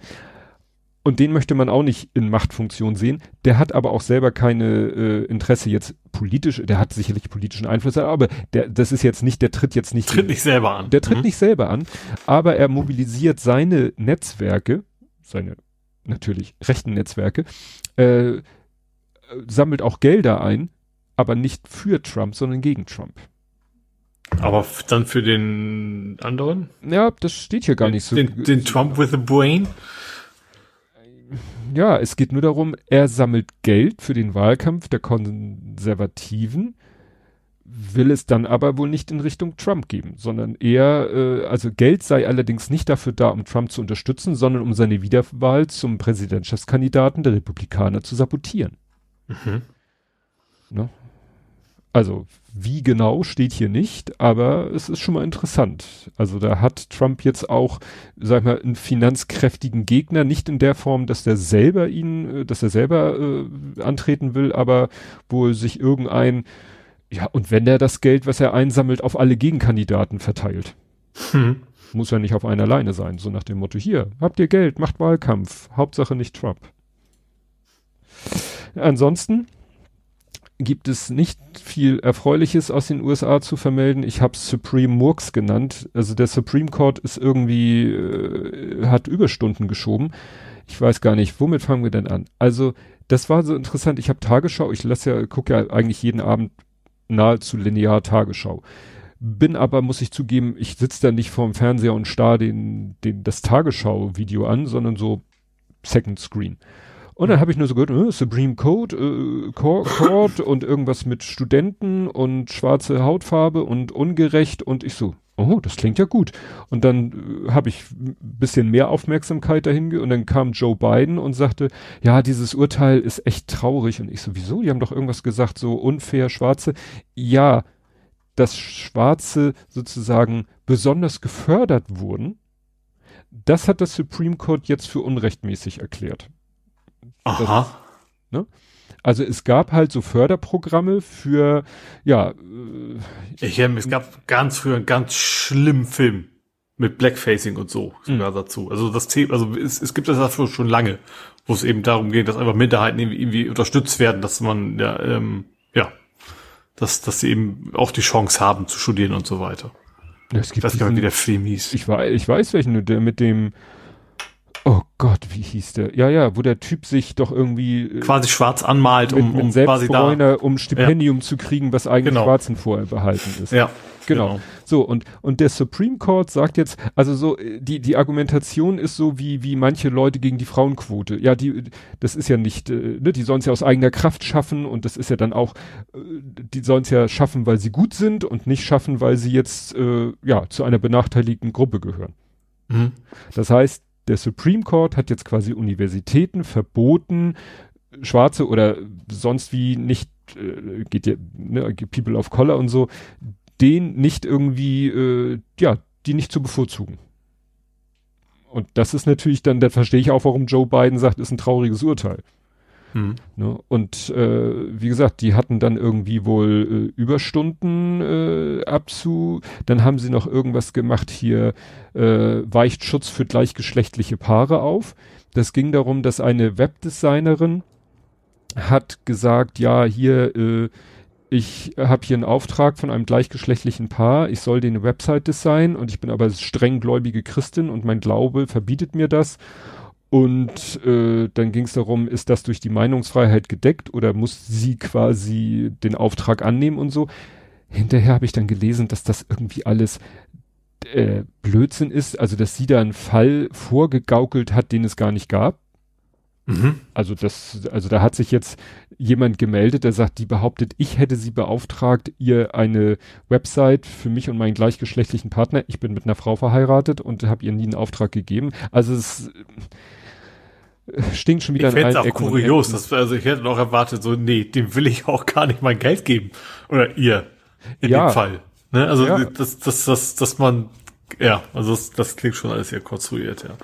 Und den möchte man auch nicht in Machtfunktion sehen. Der hat aber auch selber keine äh, Interesse jetzt politisch, der hat sicherlich politischen Einfluss, aber der, das ist jetzt nicht, der tritt jetzt nicht. Tritt nicht selber an. Der tritt mhm. nicht selber an, aber er mobilisiert seine Netzwerke, seine natürlich rechten Netzwerke, äh, sammelt auch Gelder ein, aber nicht für Trump, sondern gegen Trump. Aber dann für den anderen? Ja, das steht hier gar den, nicht so. Den, den Trump with a brain? Ja, es geht nur darum, er sammelt Geld für den Wahlkampf der Konservativen will es dann aber wohl nicht in Richtung Trump geben, sondern eher, äh, also Geld sei allerdings nicht dafür da, um Trump zu unterstützen, sondern um seine Wiederwahl zum Präsidentschaftskandidaten der Republikaner zu sabotieren. Mhm. Ne? Also wie genau steht hier nicht, aber es ist schon mal interessant. Also da hat Trump jetzt auch, sag mal, einen finanzkräftigen Gegner, nicht in der Form, dass der selber ihn, äh, dass er selber äh, antreten will, aber wohl sich irgendein ja, und wenn er das Geld, was er einsammelt, auf alle Gegenkandidaten verteilt. Hm. Muss ja nicht auf einen alleine sein. So nach dem Motto, hier, habt ihr Geld, macht Wahlkampf. Hauptsache nicht Trump. Ansonsten gibt es nicht viel Erfreuliches aus den USA zu vermelden. Ich habe Supreme Murks genannt. Also der Supreme Court ist irgendwie, äh, hat Überstunden geschoben. ich weiß gar nicht, womit fangen wir denn an? Also, das war so interessant. Ich habe Tagesschau, ich lasse ja, gucke ja eigentlich jeden Abend nahezu linear Tagesschau. Bin aber, muss ich zugeben, ich sitze da nicht vorm Fernseher und starr den, den, das Tagesschau-Video an, sondern so Second Screen. Und dann habe ich nur so gehört, äh, Supreme Code, äh, Court und irgendwas mit Studenten und schwarze Hautfarbe und ungerecht und ich so, oh, das klingt ja gut. Und dann äh, habe ich ein bisschen mehr Aufmerksamkeit dahin und dann kam Joe Biden und sagte, ja, dieses Urteil ist echt traurig. Und ich so, wieso? Die haben doch irgendwas gesagt, so unfair, Schwarze. Ja, dass Schwarze sozusagen besonders gefördert wurden, das hat das Supreme Court jetzt für unrechtmäßig erklärt. Aha. Das, ne? Also es gab halt so Förderprogramme für, ja. Äh, ich, ähm, es gab ganz früher einen ganz schlimmen Film mit Blackfacing und so sogar mhm. dazu. Also das Thema, also es, es gibt das dafür schon lange, wo es eben darum geht, dass einfach Minderheiten irgendwie, irgendwie unterstützt werden, dass man ja, ähm, ja, dass, dass sie eben auch die Chance haben zu studieren und so weiter. Es gibt ich weiß gar nicht, wie der Film hieß. Ich weiß, ich weiß welchen, der mit dem, Oh Gott, wie hieß der? Ja, ja, wo der Typ sich doch irgendwie äh, quasi schwarz anmalt, um, um quasi da, um Stipendium ja. zu kriegen, was eigentlich genau. Schwarzen vorher behalten ist. Ja. Genau. genau. So, und, und der Supreme Court sagt jetzt, also so, die, die Argumentation ist so wie, wie manche Leute gegen die Frauenquote. Ja, die, das ist ja nicht, äh, ne, die sollen es ja aus eigener Kraft schaffen und das ist ja dann auch, äh, die sollen es ja schaffen, weil sie gut sind und nicht schaffen, weil sie jetzt, äh, ja, zu einer benachteiligten Gruppe gehören. Mhm. Das heißt, der Supreme Court hat jetzt quasi Universitäten verboten, Schwarze oder sonst wie nicht, äh, geht ja, ne, People of Color und so, den nicht irgendwie, äh, ja, die nicht zu bevorzugen. Und das ist natürlich dann, da verstehe ich auch, warum Joe Biden sagt, ist ein trauriges Urteil. Mhm. Ne? Und äh, wie gesagt, die hatten dann irgendwie wohl äh, Überstunden äh, abzu. Dann haben sie noch irgendwas gemacht hier, äh, weicht Schutz für gleichgeschlechtliche Paare auf. Das ging darum, dass eine Webdesignerin hat gesagt, ja, hier, äh, ich habe hier einen Auftrag von einem gleichgeschlechtlichen Paar, ich soll den Website designen und ich bin aber strenggläubige Christin und mein Glaube verbietet mir das. Und äh, dann ging es darum, ist das durch die Meinungsfreiheit gedeckt oder muss sie quasi den Auftrag annehmen und so. Hinterher habe ich dann gelesen, dass das irgendwie alles äh, Blödsinn ist, also dass sie da einen Fall vorgegaukelt hat, den es gar nicht gab. Mhm. Also das, also da hat sich jetzt jemand gemeldet, der sagt, die behauptet, ich hätte sie beauftragt, ihr eine Website für mich und meinen gleichgeschlechtlichen Partner. Ich bin mit einer Frau verheiratet und habe ihr nie einen Auftrag gegeben. Also es stinkt schon wieder ich in allen auch Ecken kurios. Das, also ich hätte noch erwartet, so, nee, dem will ich auch gar nicht mein Geld geben. Oder ihr, in ja. dem Fall. Ne? Also, ja. das, das, das, dass man, ja, also das, das klingt schon alles sehr konstruiert, ja.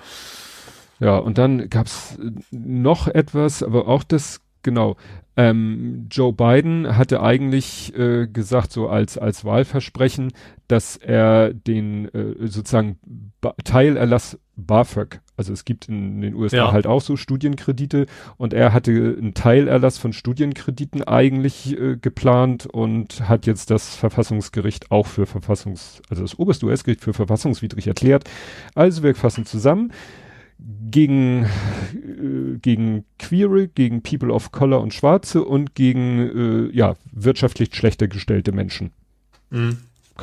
Ja, und dann gab's noch etwas, aber auch das, genau, ähm, Joe Biden hatte eigentlich äh, gesagt, so als, als Wahlversprechen, dass er den äh, sozusagen ba Teilerlass BAföG, also es gibt in den USA ja. halt auch so Studienkredite und er hatte einen Teilerlass von Studienkrediten eigentlich äh, geplant und hat jetzt das Verfassungsgericht auch für Verfassungs, also das oberste US-Gericht für verfassungswidrig erklärt. Also wir fassen zusammen gegen, äh, gegen Queere, gegen People of Color und Schwarze und gegen, äh, ja, wirtschaftlich schlechter gestellte Menschen. Mhm.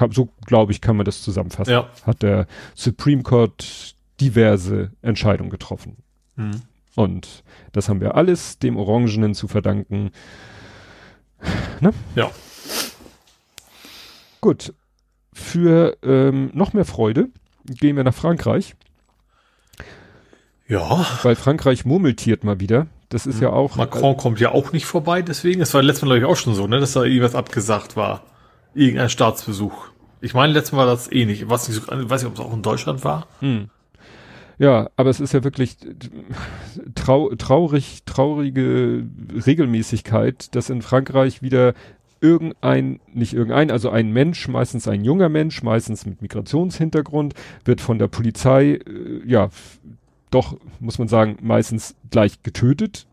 so, glaube ich, kann man das zusammenfassen. Ja. Hat der Supreme Court diverse Entscheidungen getroffen. Mhm. Und das haben wir alles dem Orangenen zu verdanken. Ne? Ja. Gut. Für ähm, noch mehr Freude gehen wir nach Frankreich. Ja. Weil Frankreich murmeltiert mal wieder. Das ist ja hm. auch. Macron äh, kommt ja auch nicht vorbei, deswegen. Das war letztes Mal, glaube ich, auch schon so, ne, dass da irgendwas abgesagt war. Irgendein Staatsbesuch. Ich meine, letztes Mal war das eh nicht. Was nicht so, weiß nicht, ob es auch in Deutschland war. Hm. Ja, aber es ist ja wirklich trau traurig, traurige Regelmäßigkeit, dass in Frankreich wieder irgendein, nicht irgendein, also ein Mensch, meistens ein junger Mensch, meistens mit Migrationshintergrund, wird von der Polizei, äh, ja, doch, muss man sagen, meistens gleich getötet.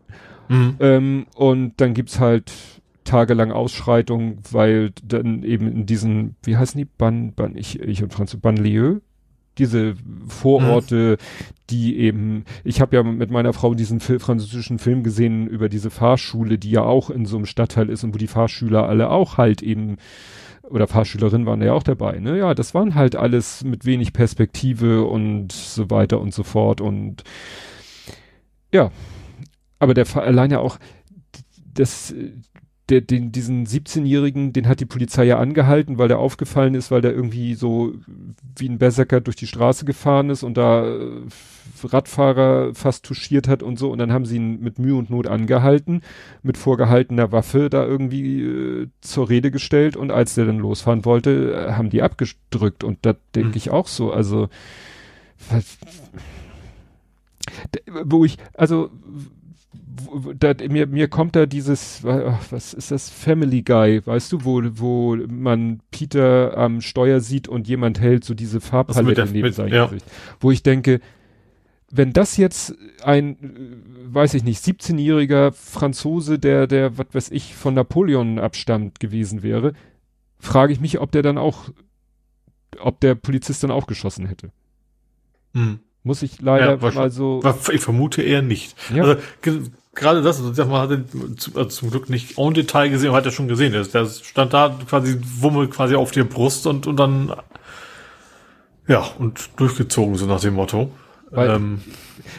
Mhm. Ähm, und dann gibt's halt tagelang Ausschreitungen, weil dann eben in diesen, wie heißen die, Ban, Ban, ich, ich und Franz, Banlieue? Diese Vororte, mhm. die eben, ich habe ja mit meiner Frau diesen Fil französischen Film gesehen über diese Fahrschule, die ja auch in so einem Stadtteil ist und wo die Fahrschüler alle auch halt eben oder Fahrschülerinnen waren ja auch dabei, ne? Ja, das waren halt alles mit wenig Perspektive und so weiter und so fort und ja, aber der alleine auch das der, den, diesen 17-Jährigen, den hat die Polizei ja angehalten, weil der aufgefallen ist, weil der irgendwie so wie ein Berserker durch die Straße gefahren ist und da äh, Radfahrer fast touchiert hat und so. Und dann haben sie ihn mit Mühe und Not angehalten, mit vorgehaltener Waffe da irgendwie äh, zur Rede gestellt. Und als der dann losfahren wollte, äh, haben die abgedrückt. Und da denke mhm. ich auch so, also was, wo ich, also da, mir, mir kommt da dieses, was ist das, Family Guy, weißt du, wo, wo man Peter am Steuer sieht und jemand hält so diese Farbpalette neben mit, seinem ja. Gesicht. Wo ich denke, wenn das jetzt ein, weiß ich nicht, 17-jähriger Franzose, der, der, was weiß ich, von Napoleon abstammt gewesen wäre, frage ich mich, ob der dann auch, ob der Polizist dann auch geschossen hätte. Hm. Muss ich leider ja, mal so. Ich vermute eher nicht. Ja. Also gerade das, also man hat also zum Glück nicht en Detail gesehen, aber hat er schon gesehen. Der, der stand da quasi, Wummel quasi auf der Brust und, und dann, ja, und durchgezogen, so nach dem Motto. Weil, ähm,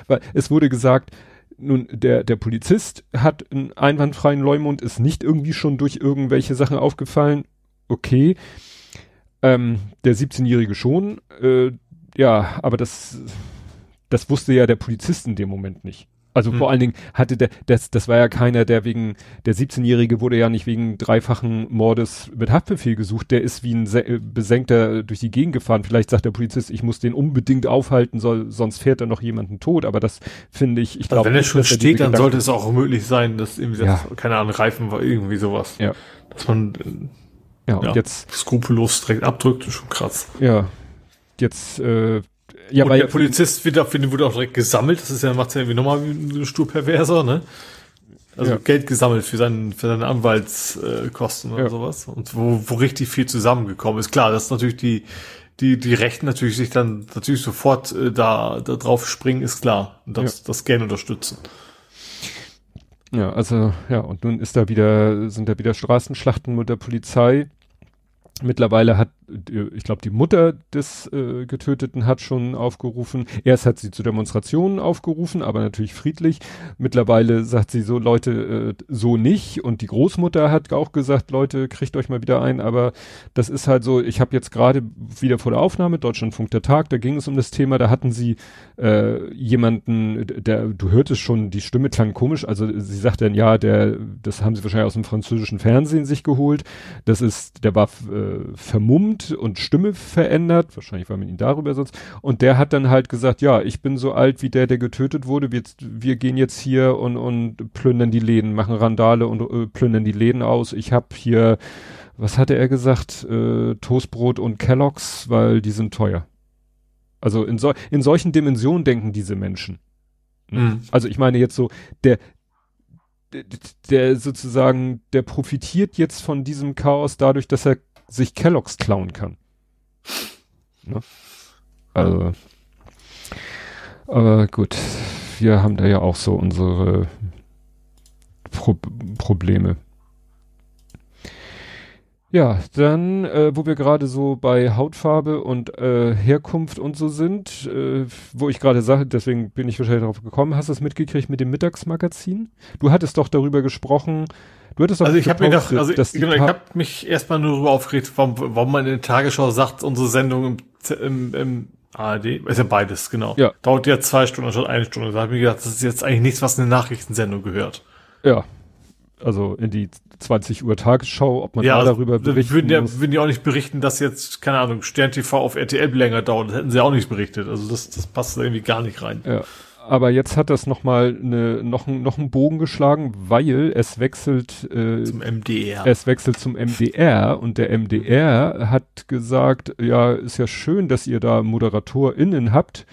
weil es wurde gesagt, nun, der, der Polizist hat einen einwandfreien Leumund, ist nicht irgendwie schon durch irgendwelche Sachen aufgefallen. Okay. Ähm, der 17-Jährige schon. Äh, ja, aber das, das wusste ja der Polizist in dem Moment nicht. Also hm. vor allen Dingen hatte der, das, das war ja keiner, der wegen, der 17-Jährige wurde ja nicht wegen dreifachen Mordes mit Haftbefehl gesucht, der ist wie ein äh, Besenkter durch die Gegend gefahren. Vielleicht sagt der Polizist, ich muss den unbedingt aufhalten, soll, sonst fährt er noch jemanden tot, aber das finde ich, ich glaube. Wenn er schon steht, dann sollte es auch möglich sein, dass irgendwie, ja. das, keine Ahnung, Reifen war irgendwie sowas. Ja. Dass man, ja, und ja, jetzt skrupellos direkt abdrückt, ist schon krass. Ja. Jetzt, äh, ja, und weil der Polizist wird, auf, wurde auch direkt gesammelt. Das ist ja, macht ja irgendwie nochmal ein Sturperverser, ne? Also ja. Geld gesammelt für seinen, für seine Anwaltskosten äh, oder ja. sowas. Und wo, wo richtig viel zusammengekommen ist. Klar, das ist natürlich die, die, die Rechten natürlich sich dann natürlich sofort äh, da, da drauf springen, ist klar. Und das, ja. das gerne unterstützen. Ja, also, ja, und nun ist da wieder, sind da wieder Straßenschlachten mit der Polizei. Mittlerweile hat, ich glaube, die Mutter des äh, Getöteten hat schon aufgerufen. Erst hat sie zu Demonstrationen aufgerufen, aber natürlich friedlich. Mittlerweile sagt sie so, Leute, äh, so nicht. Und die Großmutter hat auch gesagt, Leute, kriegt euch mal wieder ein. Aber das ist halt so, ich habe jetzt gerade wieder vor der Aufnahme, Deutschlandfunk der Tag, da ging es um das Thema, da hatten sie äh, jemanden, der, du hörtest schon, die Stimme klang komisch. Also sie sagte dann, ja, der, das haben sie wahrscheinlich aus dem französischen Fernsehen sich geholt. Das ist, der war äh, vermummt und Stimme verändert, wahrscheinlich weil man ihn darüber sonst, und der hat dann halt gesagt, ja, ich bin so alt wie der, der getötet wurde, wir, wir gehen jetzt hier und, und plündern die Läden, machen Randale und äh, plündern die Läden aus, ich habe hier, was hatte er gesagt, äh, Toastbrot und Kelloggs, weil die sind teuer. Also in, so, in solchen Dimensionen denken diese Menschen. Mhm. Also ich meine jetzt so, der, der sozusagen, der profitiert jetzt von diesem Chaos dadurch, dass er sich Kelloggs klauen kann. Ne? Also, aber gut, wir haben da ja auch so unsere Pro Probleme. Ja, dann, äh, wo wir gerade so bei Hautfarbe und äh, Herkunft und so sind, äh, wo ich gerade sage, deswegen bin ich wahrscheinlich darauf gekommen, hast du es mitgekriegt mit dem Mittagsmagazin? Du hattest doch darüber gesprochen, Du hattest also ich habe mir doch, also ich, genau, ich habe mich erstmal nur darüber aufgeregt, warum, warum man in der Tagesschau sagt, unsere Sendung im, im, im ARD, ist ja beides, genau. Ja. Dauert ja zwei Stunden statt eine Stunde. Da habe ich mir gedacht, das ist jetzt eigentlich nichts, was in eine Nachrichtensendung gehört. Ja. Also in die 20 Uhr Tagesschau, ob man ja, da darüber berichten würden ja, muss. würden die auch nicht berichten, dass jetzt, keine Ahnung, Stern TV auf RTL länger dauert. Das hätten sie auch nicht berichtet. Also das, das passt irgendwie gar nicht rein. Ja aber jetzt hat das noch mal eine, noch, noch einen Bogen geschlagen, weil es wechselt äh, zum MDR. Es wechselt zum MDR und der MDR hat gesagt, ja, ist ja schön, dass ihr da ModeratorInnen habt,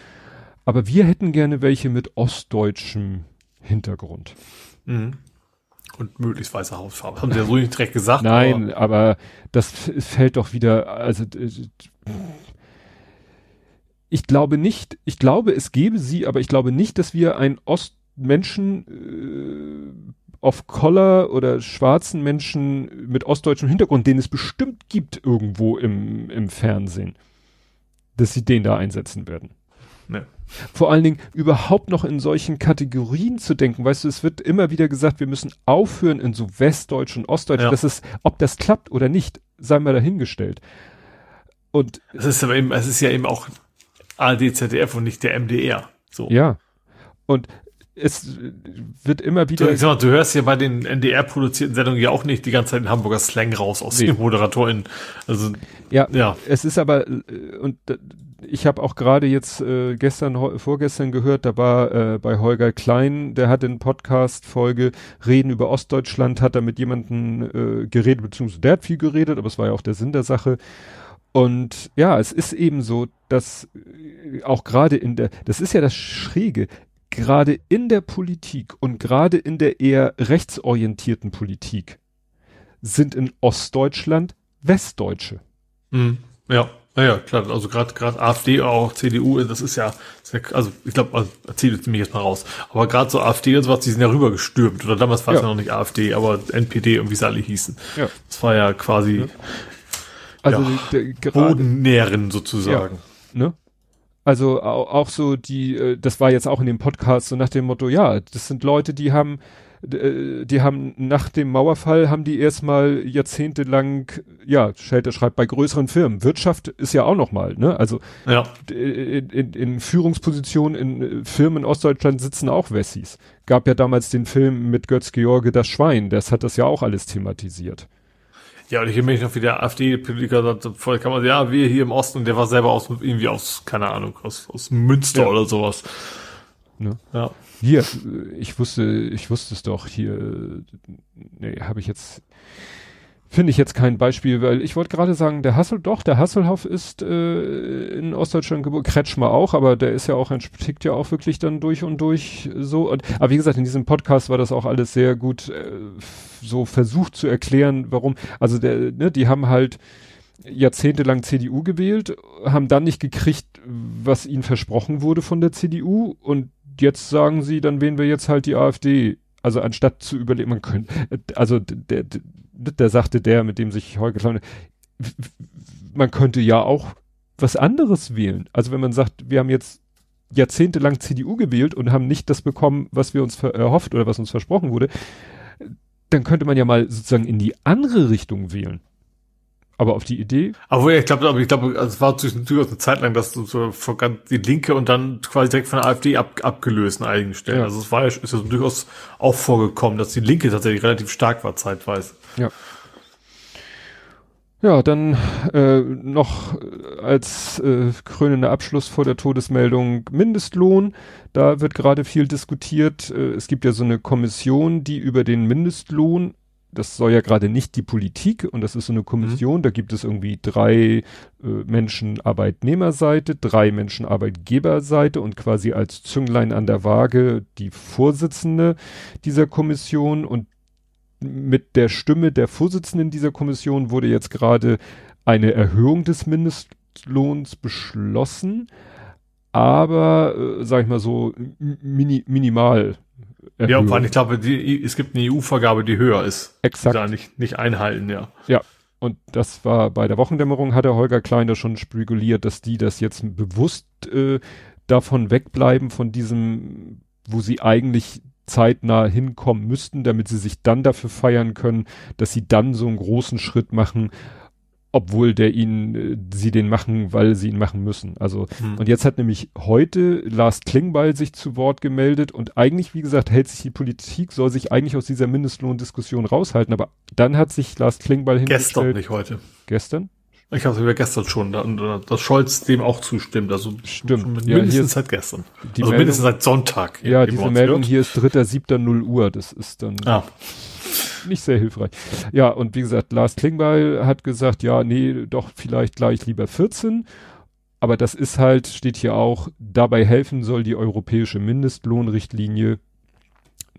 aber wir hätten gerne welche mit ostdeutschem Hintergrund. Mhm. Und möglichst weiße Hautfarbe. Haben sie ja so nicht direkt gesagt. Nein, aber, aber das fällt doch wieder, also ich glaube nicht, ich glaube, es gäbe sie, aber ich glaube nicht, dass wir ein Ostmenschen äh, of Color oder schwarzen Menschen mit ostdeutschem Hintergrund, den es bestimmt gibt irgendwo im, im Fernsehen, dass sie den da einsetzen werden. Ne. Vor allen Dingen überhaupt noch in solchen Kategorien zu denken. Weißt du, es wird immer wieder gesagt, wir müssen aufhören in so Westdeutsch und Ostdeutsch. Ja. Das ist, ob das klappt oder nicht, sei mal dahingestellt. Und es ist aber eben, es ist ja eben auch ARD, ZDF und nicht der MDR. So. Ja. Und es wird immer wieder. Du, mal, du hörst ja bei den NDR-produzierten Sendungen ja auch nicht die ganze Zeit den Hamburger Slang raus aus nee. den Moderatorinnen. Also ja, ja. Es ist aber äh, und ich habe auch gerade jetzt äh, gestern, vorgestern gehört, da war äh, bei Holger Klein, der hat in Podcast-Folge Reden über Ostdeutschland, hat da mit jemandem äh, geredet, beziehungsweise der hat viel geredet, aber es war ja auch der Sinn der Sache. Und ja, es ist eben so, dass äh, auch gerade in der, das ist ja das Schräge, gerade in der Politik und gerade in der eher rechtsorientierten Politik sind in Ostdeutschland Westdeutsche. Mhm. Ja, naja, klar, also gerade gerade AfD, auch CDU, das ist ja, also ich glaube, also, erzähle mich jetzt mal raus, aber gerade so AfD und sowas, die sind ja rübergestürmt, oder damals war es ja. ja. noch nicht AfD, aber NPD und wie sie alle hießen. Ja. Das war ja quasi ja. Also ja, Bodennähren sozusagen. Ja, ne? Also auch, auch so die, äh, das war jetzt auch in dem Podcast so nach dem Motto, ja, das sind Leute, die haben, äh, die haben nach dem Mauerfall haben die erstmal jahrzehntelang, ja, Schelter schreibt bei größeren Firmen. Wirtschaft ist ja auch nochmal, ne? Also ja. in, in, in Führungspositionen in äh, Firmen in Ostdeutschland sitzen auch Wessis. Gab ja damals den Film mit Götz George das Schwein, das hat das ja auch alles thematisiert. Ja, und ich erinnere mich noch, wie der AfD-Politiker sagt, voll kann man, ja, wir hier im Osten, der war selber aus, irgendwie aus, keine Ahnung, aus, aus Münster ja. oder sowas. Ne? Ja. Hier, ich wusste, ich wusste es doch, hier, nee, habe ich jetzt, finde ich jetzt kein Beispiel, weil ich wollte gerade sagen, der Hassel, doch, der Hasselhoff ist äh, in Ostdeutschland geboren, Kretschmer auch, aber der ist ja auch, tickt ja auch wirklich dann durch und durch so. Und, aber wie gesagt, in diesem Podcast war das auch alles sehr gut äh, so versucht zu erklären, warum. Also der, ne, die haben halt jahrzehntelang CDU gewählt, haben dann nicht gekriegt, was ihnen versprochen wurde von der CDU und jetzt sagen sie, dann wählen wir jetzt halt die AfD. Also anstatt zu überlegen, man könnte, also der, der der sagte der, mit dem sich Holger Klein, man könnte ja auch was anderes wählen. Also wenn man sagt, wir haben jetzt jahrzehntelang CDU gewählt und haben nicht das bekommen, was wir uns erhofft oder was uns versprochen wurde, dann könnte man ja mal sozusagen in die andere Richtung wählen. Aber auf die Idee. Aber ich glaube, ich glaube, es war durchaus eine Zeit lang, dass du so die Linke und dann quasi direkt von der AfD ab, abgelöst in einigen Stellen. Ja. Also es war ja, ist ja durchaus auch vorgekommen, dass die Linke tatsächlich relativ stark war zeitweise. Ja. Ja, dann äh, noch als äh, krönender Abschluss vor der Todesmeldung Mindestlohn. Da wird gerade viel diskutiert. Äh, es gibt ja so eine Kommission, die über den Mindestlohn, das soll ja gerade nicht die Politik und das ist so eine Kommission, mhm. da gibt es irgendwie drei äh, Menschen Arbeitnehmerseite, drei Menschen Arbeitgeberseite und quasi als Zünglein an der Waage die Vorsitzende dieser Kommission und mit der Stimme der Vorsitzenden dieser Kommission wurde jetzt gerade eine Erhöhung des Mindestlohns beschlossen, aber, äh, sag ich mal so, mini, minimal. Erhöhung. Ja, vor allem, ich glaube, die, es gibt eine EU-Vergabe, die höher ist. Exakt. Da nicht, nicht einhalten, ja. Ja. Und das war bei der Wochendämmerung, hat der Holger Kleiner schon spekuliert, dass die das jetzt bewusst äh, davon wegbleiben, von diesem, wo sie eigentlich zeitnah hinkommen müssten, damit sie sich dann dafür feiern können, dass sie dann so einen großen Schritt machen, obwohl der ihnen, äh, sie den machen, weil sie ihn machen müssen. Also, hm. und jetzt hat nämlich heute Lars Klingbeil sich zu Wort gemeldet und eigentlich, wie gesagt, hält sich die Politik, soll sich eigentlich aus dieser Mindestlohndiskussion raushalten, aber dann hat sich Lars Klingbeil hingestellt. Gestern, nicht heute. Gestern? Ich habe es gestern schon, da, dass Scholz dem auch zustimmt. Also stimmt. Ja, mindestens seit gestern. Also Meldung, mindestens seit Sonntag. Ja, diese Meldung hier ist 3.7.0 Uhr. Das ist dann ah. Nicht sehr hilfreich. Ja, und wie gesagt, Lars Klingbeil hat gesagt, ja, nee, doch vielleicht gleich lieber 14. Aber das ist halt, steht hier auch, dabei helfen soll die europäische Mindestlohnrichtlinie.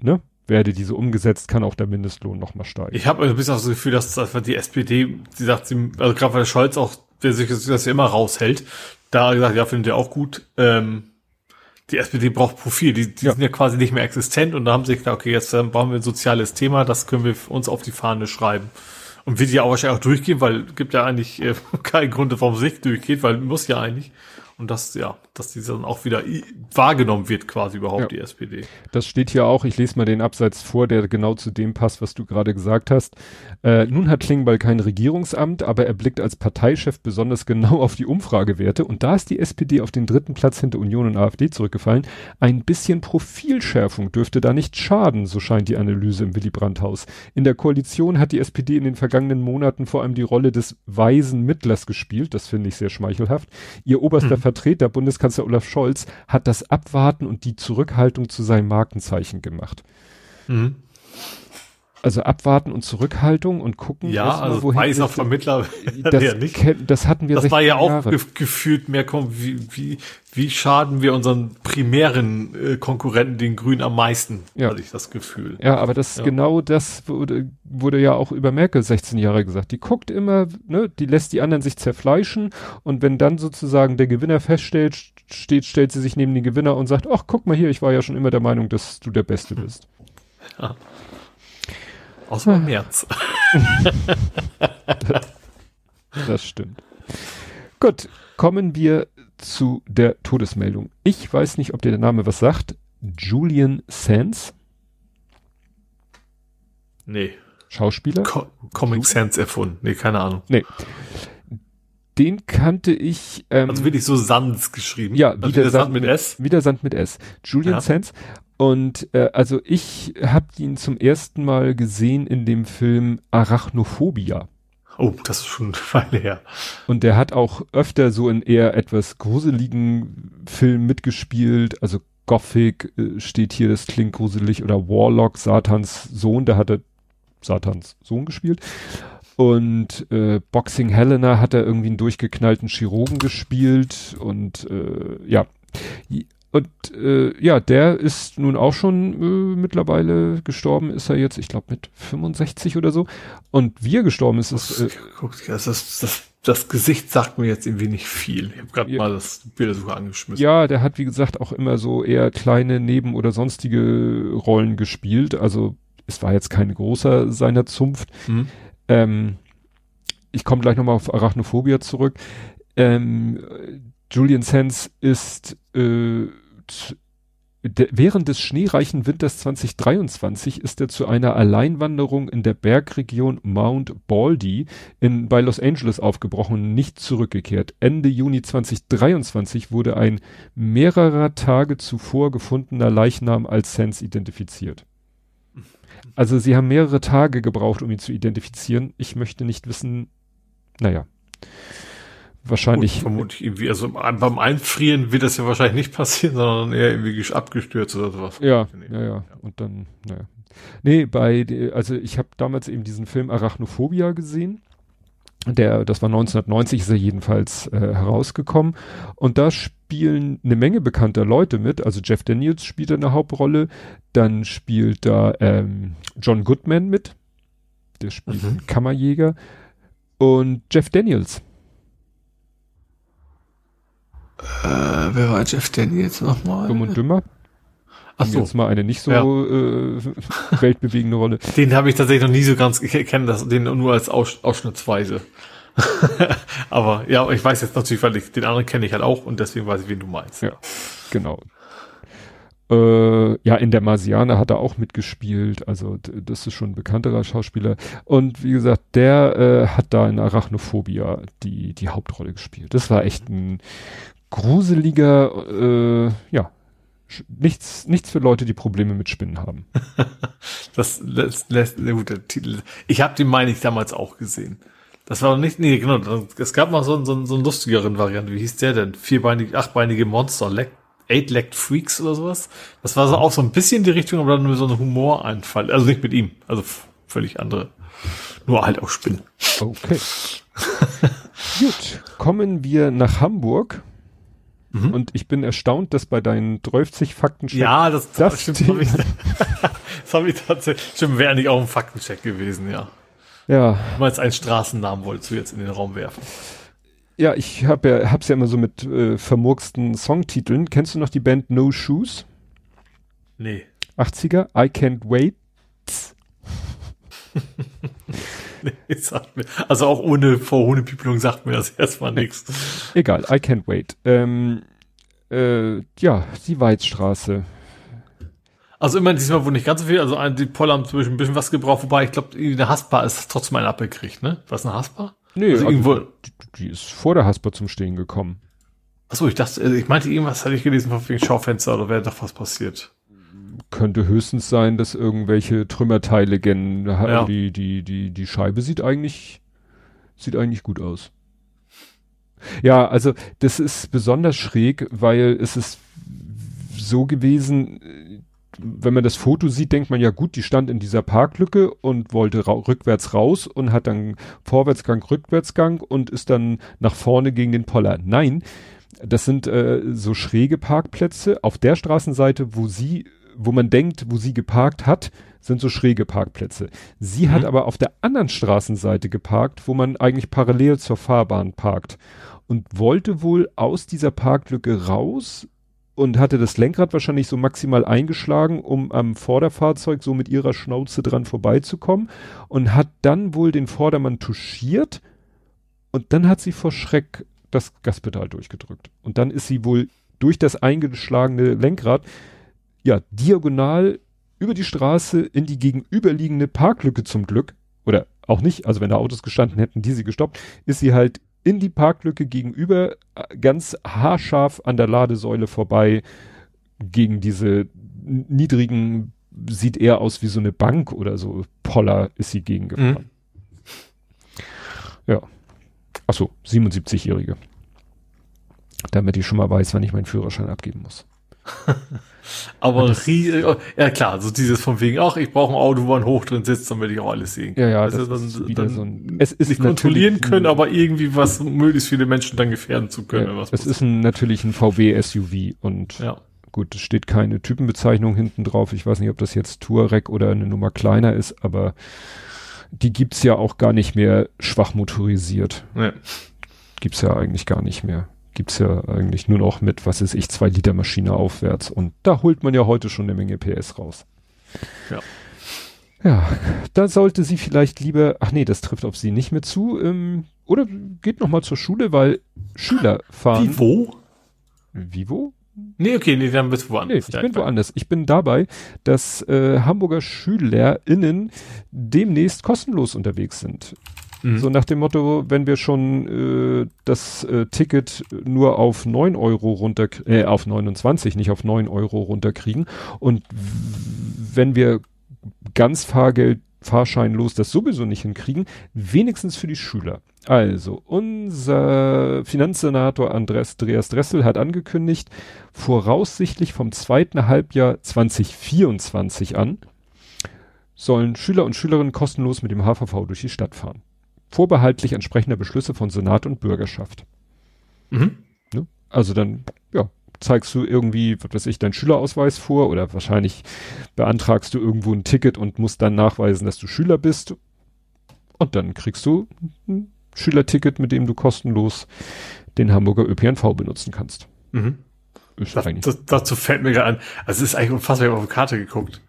Ne? werde diese umgesetzt, kann auch der Mindestlohn nochmal steigen. Ich habe ein bisschen das Gefühl, dass die SPD, sie sagt, sie, also gerade weil Scholz auch, der sich das ja immer raushält, da gesagt, ja, findet ihr auch gut. Ähm, die SPD braucht Profil, die, die ja. sind ja quasi nicht mehr existent und da haben sie gedacht, okay, jetzt äh, brauchen wir ein soziales Thema, das können wir uns auf die Fahne schreiben. Und wird ja auch wahrscheinlich auch durchgehen, weil gibt ja eigentlich äh, keinen Grund, warum es nicht durchgeht, weil muss ja eigentlich. Und das, ja, dass die dann auch wieder wahrgenommen wird, quasi überhaupt, ja. die SPD. Das steht hier auch, ich lese mal den Absatz vor, der genau zu dem passt, was du gerade gesagt hast. Äh, nun hat Klingbeil kein Regierungsamt, aber er blickt als Parteichef besonders genau auf die Umfragewerte und da ist die SPD auf den dritten Platz hinter Union und AfD zurückgefallen. Ein bisschen Profilschärfung dürfte da nicht schaden, so scheint die Analyse im Willy Brandt-Haus. In der Koalition hat die SPD in den vergangenen Monaten vor allem die Rolle des weisen Mittlers gespielt, das finde ich sehr schmeichelhaft. Ihr oberster hm. Vertreter, Bundeskanzler Olaf Scholz, hat das Abwarten und die Zurückhaltung zu seinem Markenzeichen gemacht. Mhm. Also abwarten und Zurückhaltung und gucken. Ja, mal, also wohin weißer Vermittler. Das, ja nicht. das hatten wir. Das war ja auch Jahre. gefühlt mehr, wie, wie, wie schaden wir unseren primären äh, Konkurrenten, den Grünen, am meisten, ja. hatte ich das Gefühl. Ja, aber das ja. genau das wurde, wurde ja auch über Merkel 16 Jahre gesagt. Die guckt immer, ne, die lässt die anderen sich zerfleischen und wenn dann sozusagen der Gewinner feststellt, steht, stellt sie sich neben den Gewinner und sagt, ach, guck mal hier, ich war ja schon immer der Meinung, dass du der Beste bist. Ja. Außer im März. das, stimmt. Gut, kommen wir zu der Todesmeldung. Ich weiß nicht, ob dir der Name was sagt. Julian Sands. Nee. Schauspieler? Co Comic Sans erfunden. Nee, keine Ahnung. Nee. Den kannte ich. Ähm, also wirklich so Sans geschrieben. Ja, also wieder, Sand, mit S. Wieder Sand mit S. Julian ja. Sands. Und äh, also ich habe ihn zum ersten Mal gesehen in dem Film Arachnophobia. Oh, das ist schon eine Weile her. Und der hat auch öfter so in eher etwas gruseligen Filmen mitgespielt. Also Gothic äh, steht hier, das klingt gruselig. Oder Warlock, Satans Sohn, da hat er Satans Sohn gespielt. Und äh, Boxing Helena hat er irgendwie einen durchgeknallten Chirurgen gespielt. Und äh, ja, und äh, ja, der ist nun auch schon äh, mittlerweile gestorben, ist er jetzt, ich glaube, mit 65 oder so. Und wie er gestorben ist, ist. Äh, das, das, das, das Gesicht sagt mir jetzt irgendwie nicht viel. Ich habe gerade ja, mal das Bildersuche angeschmissen. Ja, der hat, wie gesagt, auch immer so eher kleine Neben- oder sonstige Rollen gespielt. Also es war jetzt kein großer seiner Zunft. Mhm. Ähm, ich komme gleich nochmal auf Arachnophobia zurück. Ähm, Julian Sands ist äh, während des schneereichen Winters 2023 ist er zu einer Alleinwanderung in der Bergregion Mount Baldy in, bei Los Angeles aufgebrochen und nicht zurückgekehrt. Ende Juni 2023 wurde ein mehrerer Tage zuvor gefundener Leichnam als Sands identifiziert. Also sie haben mehrere Tage gebraucht, um ihn zu identifizieren. Ich möchte nicht wissen, naja wahrscheinlich. Gut, vermutlich irgendwie, also beim Einfrieren wird das ja wahrscheinlich nicht passieren, sondern eher irgendwie abgestürzt oder sowas. Ja, ja, ja. Und dann, naja. Nee, bei, also ich habe damals eben diesen Film Arachnophobia gesehen. Der, das war 1990, ist er jedenfalls äh, herausgekommen. Und da spielen eine Menge bekannter Leute mit. Also Jeff Daniels spielt eine Hauptrolle. Dann spielt da ähm, John Goodman mit. Der spielt mhm. Kammerjäger. Und Jeff Daniels äh, wer war Jeff Daniels nochmal? Dumm und Dümmer. Ach so. Jetzt mal eine nicht so ja. äh, weltbewegende Rolle. Den habe ich tatsächlich noch nie so ganz, ich kenne das, den nur als Aus, Ausschnittsweise. Aber ja, ich weiß jetzt natürlich, weil ich den anderen kenne ich halt auch und deswegen weiß ich, wen du meinst. Ja, genau. Äh, ja, in der Marsianer hat er auch mitgespielt, also das ist schon ein bekannterer Schauspieler. Und wie gesagt, der äh, hat da in Arachnophobia die, die Hauptrolle gespielt. Das war echt ein gruseliger, äh, ja, nichts, nichts für Leute, die Probleme mit Spinnen haben. das lässt, lässt, gut, der Titel. Ich habe den, meine ich, damals auch gesehen. Das war noch nicht, nee, genau, es gab mal so, einen, so, einen, so einen lustigeren Variante. Wie hieß der denn? Vierbeinige, achtbeinige Monster, Eight-Legged Freaks oder sowas. Das war so auch so ein bisschen die Richtung, aber dann nur so ein Humoreinfall. Also nicht mit ihm, also völlig andere. Nur halt auch Spinnen. Okay. Gut, kommen wir nach Hamburg. Mhm. Und ich bin erstaunt, dass bei deinen 30 Faktencheck. Ja, das, das stimmt. Ich, das habe ich tatsächlich. Stimmt, wäre nicht auch ein Faktencheck gewesen, ja. Ja. Du meinst einen Straßennamen wolltest du jetzt in den Raum werfen. Ja, ich hab ja, hab's ja immer so mit äh, vermurksten Songtiteln. Kennst du noch die Band No Shoes? Nee. 80er? I Can't Wait? nee, sagt mir. Also auch ohne Vorhundepiepelung sagt mir das erstmal nichts. Egal, I Can't Wait. Ähm, äh, ja, die Weizstraße. Also immer diesmal wohl nicht ganz so viel. Also die Poller haben zum Beispiel ein bisschen was gebraucht, wobei ich glaube, eine Haspa ist trotzdem ein abgekriegt, ne? Was eine Haspa? Nee, also irgendwo die, die, ist vor der Haspa zum Stehen gekommen. Achso, ich dachte, ich meinte irgendwas hatte ich gelesen von wegen Schaufenster oder wäre doch was passiert. Könnte höchstens sein, dass irgendwelche Trümmerteile gen, ja. die, die, die, die Scheibe sieht eigentlich, sieht eigentlich gut aus. Ja, also das ist besonders schräg, weil es ist so gewesen, wenn man das Foto sieht, denkt man ja gut, die stand in dieser Parklücke und wollte ra rückwärts raus und hat dann Vorwärtsgang, Rückwärtsgang und ist dann nach vorne gegen den Poller. Nein, das sind äh, so schräge Parkplätze. Auf der Straßenseite, wo sie, wo man denkt, wo sie geparkt hat, sind so schräge Parkplätze. Sie mhm. hat aber auf der anderen Straßenseite geparkt, wo man eigentlich parallel zur Fahrbahn parkt und wollte wohl aus dieser Parklücke raus und hatte das Lenkrad wahrscheinlich so maximal eingeschlagen, um am Vorderfahrzeug so mit ihrer Schnauze dran vorbeizukommen und hat dann wohl den Vordermann touchiert und dann hat sie vor Schreck das Gaspedal durchgedrückt. Und dann ist sie wohl durch das eingeschlagene Lenkrad ja diagonal über die Straße in die gegenüberliegende Parklücke zum Glück oder auch nicht, also wenn da Autos gestanden hätten, die sie gestoppt, ist sie halt in die Parklücke gegenüber, äh, ganz haarscharf an der Ladesäule vorbei, gegen diese niedrigen, sieht eher aus wie so eine Bank oder so, Poller ist sie gegengefahren. Mhm. Ja. Achso, 77-Jährige. Damit ich schon mal weiß, wann ich meinen Führerschein abgeben muss. Aber das, ja klar, so dieses von wegen, ach, ich brauche ein Auto, wo ein Hoch drin sitzt, damit ich auch alles sehen kann. Ja, ja, also das dann, ist dann so ein, es ist nicht kontrollieren können, aber irgendwie was möglichst viele Menschen dann gefährden zu können. Ja, es ist ein, natürlich ein VW SUV und ja. gut, es steht keine Typenbezeichnung hinten drauf. Ich weiß nicht, ob das jetzt Touareg oder eine Nummer kleiner ist, aber die gibt's ja auch gar nicht mehr schwach motorisiert. Ja. Gibt's ja eigentlich gar nicht mehr gibt's ja eigentlich nur noch mit, was ist ich, zwei Liter Maschine aufwärts. Und da holt man ja heute schon eine Menge PS raus. Ja. Ja, da sollte sie vielleicht lieber, ach nee, das trifft auf sie nicht mehr zu, ähm, oder geht noch mal zur Schule, weil Schüler fahren. Wie wo? Wie wo? Nee, okay, nee, dann bist du woanders. Nee, ich bin woanders. Ich bin dabei, dass äh, Hamburger SchülerInnen demnächst kostenlos unterwegs sind. Mhm. So nach dem Motto, wenn wir schon äh, das äh, Ticket nur auf neun Euro runter, äh, auf 29, nicht auf neun Euro runterkriegen und wenn wir ganz Fahrgeld fahrscheinlos das sowieso nicht hinkriegen, wenigstens für die Schüler. Also, unser Finanzsenator Andres, Andreas Dressel hat angekündigt, voraussichtlich vom zweiten Halbjahr 2024 an, sollen Schüler und Schülerinnen kostenlos mit dem HVV durch die Stadt fahren vorbehaltlich entsprechender Beschlüsse von Senat und Bürgerschaft. Mhm. Ne? Also dann, ja, zeigst du irgendwie, was weiß ich, deinen Schülerausweis vor oder wahrscheinlich beantragst du irgendwo ein Ticket und musst dann nachweisen, dass du Schüler bist. Und dann kriegst du ein Schülerticket, mit dem du kostenlos den Hamburger ÖPNV benutzen kannst. Mhm. Das, das, dazu fällt mir gerade an, also es ist eigentlich unfassbar, ich habe auf die Karte geguckt.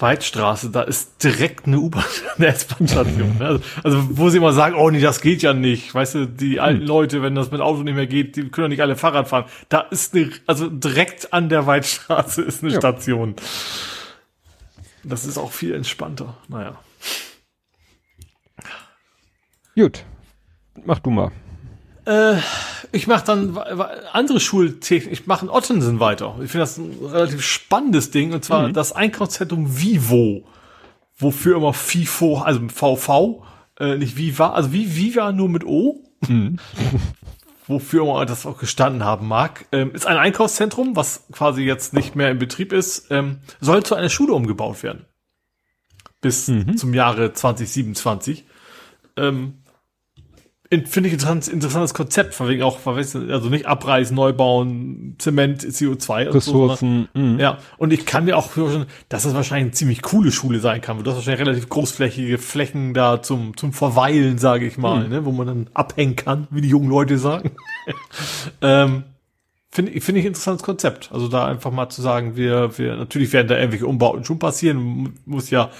Weidstraße, da ist direkt eine U-Bahn, eine S-Bahn-Station. Also, also, wo sie immer sagen, oh nee, das geht ja nicht. Weißt du, die alten Leute, wenn das mit Auto nicht mehr geht, die können doch nicht alle Fahrrad fahren. Da ist eine, also direkt an der Weidstraße ist eine ja. Station. Das ist auch viel entspannter. Naja. Gut. Mach du mal. Äh, ich mache dann andere Schultechnik. Ich mache in Ottensen weiter. Ich finde das ein relativ spannendes Ding. Und zwar mhm. das Einkaufszentrum Vivo. Wofür immer FIFO, also VV, äh, nicht Viva, also wie Viva nur mit O. Mhm. wofür immer das auch gestanden haben mag. Ähm, ist ein Einkaufszentrum, was quasi jetzt nicht mehr in Betrieb ist, ähm, soll zu einer Schule umgebaut werden. Bis mhm. zum Jahre 2027. Ähm, finde ich ein interessantes Konzept, von wegen auch, also nicht abreißen, neu bauen, Zement, CO2 und Ressourcen. So, mhm. Ja, und ich kann mir auch vorstellen, dass das wahrscheinlich eine ziemlich coole Schule sein kann, weil du hast wahrscheinlich relativ großflächige Flächen da zum, zum Verweilen, sage ich mal, mhm. ne, wo man dann abhängen kann, wie die jungen Leute sagen. ähm, Finde ich, finde ich ein interessantes Konzept. Also da einfach mal zu sagen, wir, wir, natürlich werden da irgendwelche Umbauten schon passieren, muss ja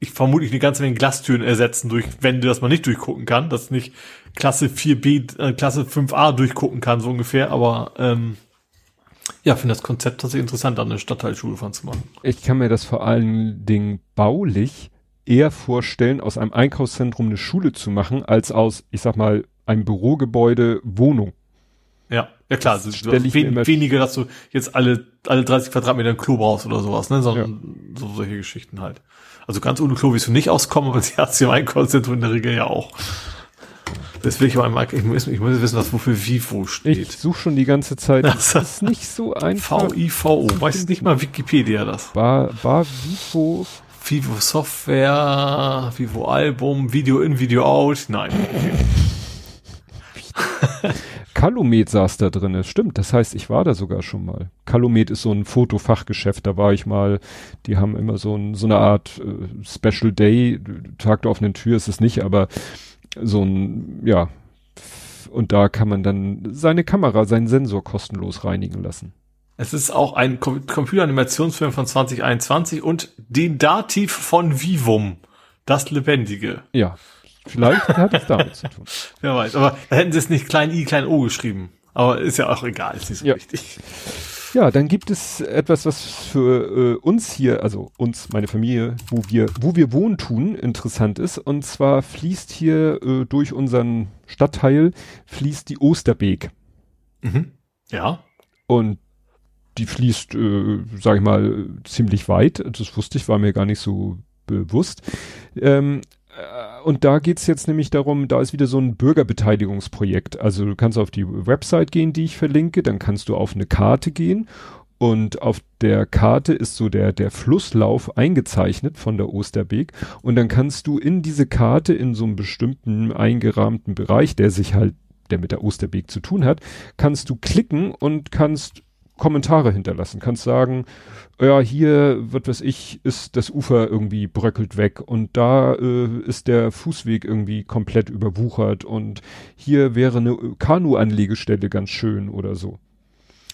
ich vermutlich eine ganze Menge Glastüren ersetzen durch Wände, dass man nicht durchgucken kann, dass nicht Klasse 4b, äh, Klasse 5a durchgucken kann, so ungefähr, aber ähm, ja, finde das Konzept tatsächlich interessant, an eine Stadtteilschule von zu machen. Ich kann mir das vor allen Dingen baulich eher vorstellen, aus einem Einkaufszentrum eine Schule zu machen, als aus, ich sag mal, einem Bürogebäude Wohnung. Ja, ja klar, das also, ich wen, weniger, dass du jetzt alle, alle 30 Quadratmeter ein Klo brauchst oder sowas, ne, sondern ja. so solche Geschichten halt. Also ganz ohne Klo wirst du nicht auskommen, aber sie hat sie im Einkaufszentrum in der Regel ja auch. Das will ich mal, ich muss, ich muss wissen, was wofür Vivo steht. Ich suche schon die ganze Zeit. Das ist nicht so einfach. VIVO. Weiß nicht mal Wikipedia das. War, war Vivo. Vivo Software, Vivo Album, Video in, Video out. Nein. Calumet saß da drin. Stimmt, das heißt, ich war da sogar schon mal. Calumet ist so ein Fotofachgeschäft, da war ich mal. Die haben immer so, ein, so eine Art äh, Special Day, Tag der offenen Tür ist es nicht, aber so ein, ja. Und da kann man dann seine Kamera, seinen Sensor kostenlos reinigen lassen. Es ist auch ein Com Computeranimationsfilm von 2021 und den Dativ von Vivum. Das Lebendige. Ja, Vielleicht hat es damit zu tun. Wer weiß, aber da hätten sie es nicht klein i, klein o geschrieben. Aber ist ja auch egal, ist nicht so ja. wichtig. Ja, dann gibt es etwas, was für äh, uns hier, also uns, meine Familie, wo wir, wo wir wohnen tun, interessant ist. Und zwar fließt hier äh, durch unseren Stadtteil fließt die Osterbeek. Mhm. Ja. Und die fließt, äh, sag ich mal, ziemlich weit. Das wusste ich, war mir gar nicht so bewusst. Ähm, äh, und da geht's jetzt nämlich darum, da ist wieder so ein Bürgerbeteiligungsprojekt. Also du kannst auf die Website gehen, die ich verlinke, dann kannst du auf eine Karte gehen und auf der Karte ist so der, der Flusslauf eingezeichnet von der Osterbeek und dann kannst du in diese Karte in so einem bestimmten eingerahmten Bereich, der sich halt, der mit der Osterbeek zu tun hat, kannst du klicken und kannst Kommentare hinterlassen. Kannst sagen, ja, hier, was weiß ich, ist das Ufer irgendwie bröckelt weg und da äh, ist der Fußweg irgendwie komplett überwuchert und hier wäre eine Kanu-Anlegestelle ganz schön oder so.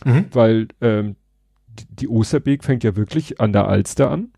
Mhm. Weil ähm, die, Osterbeek fängt ja wirklich an der Alster an.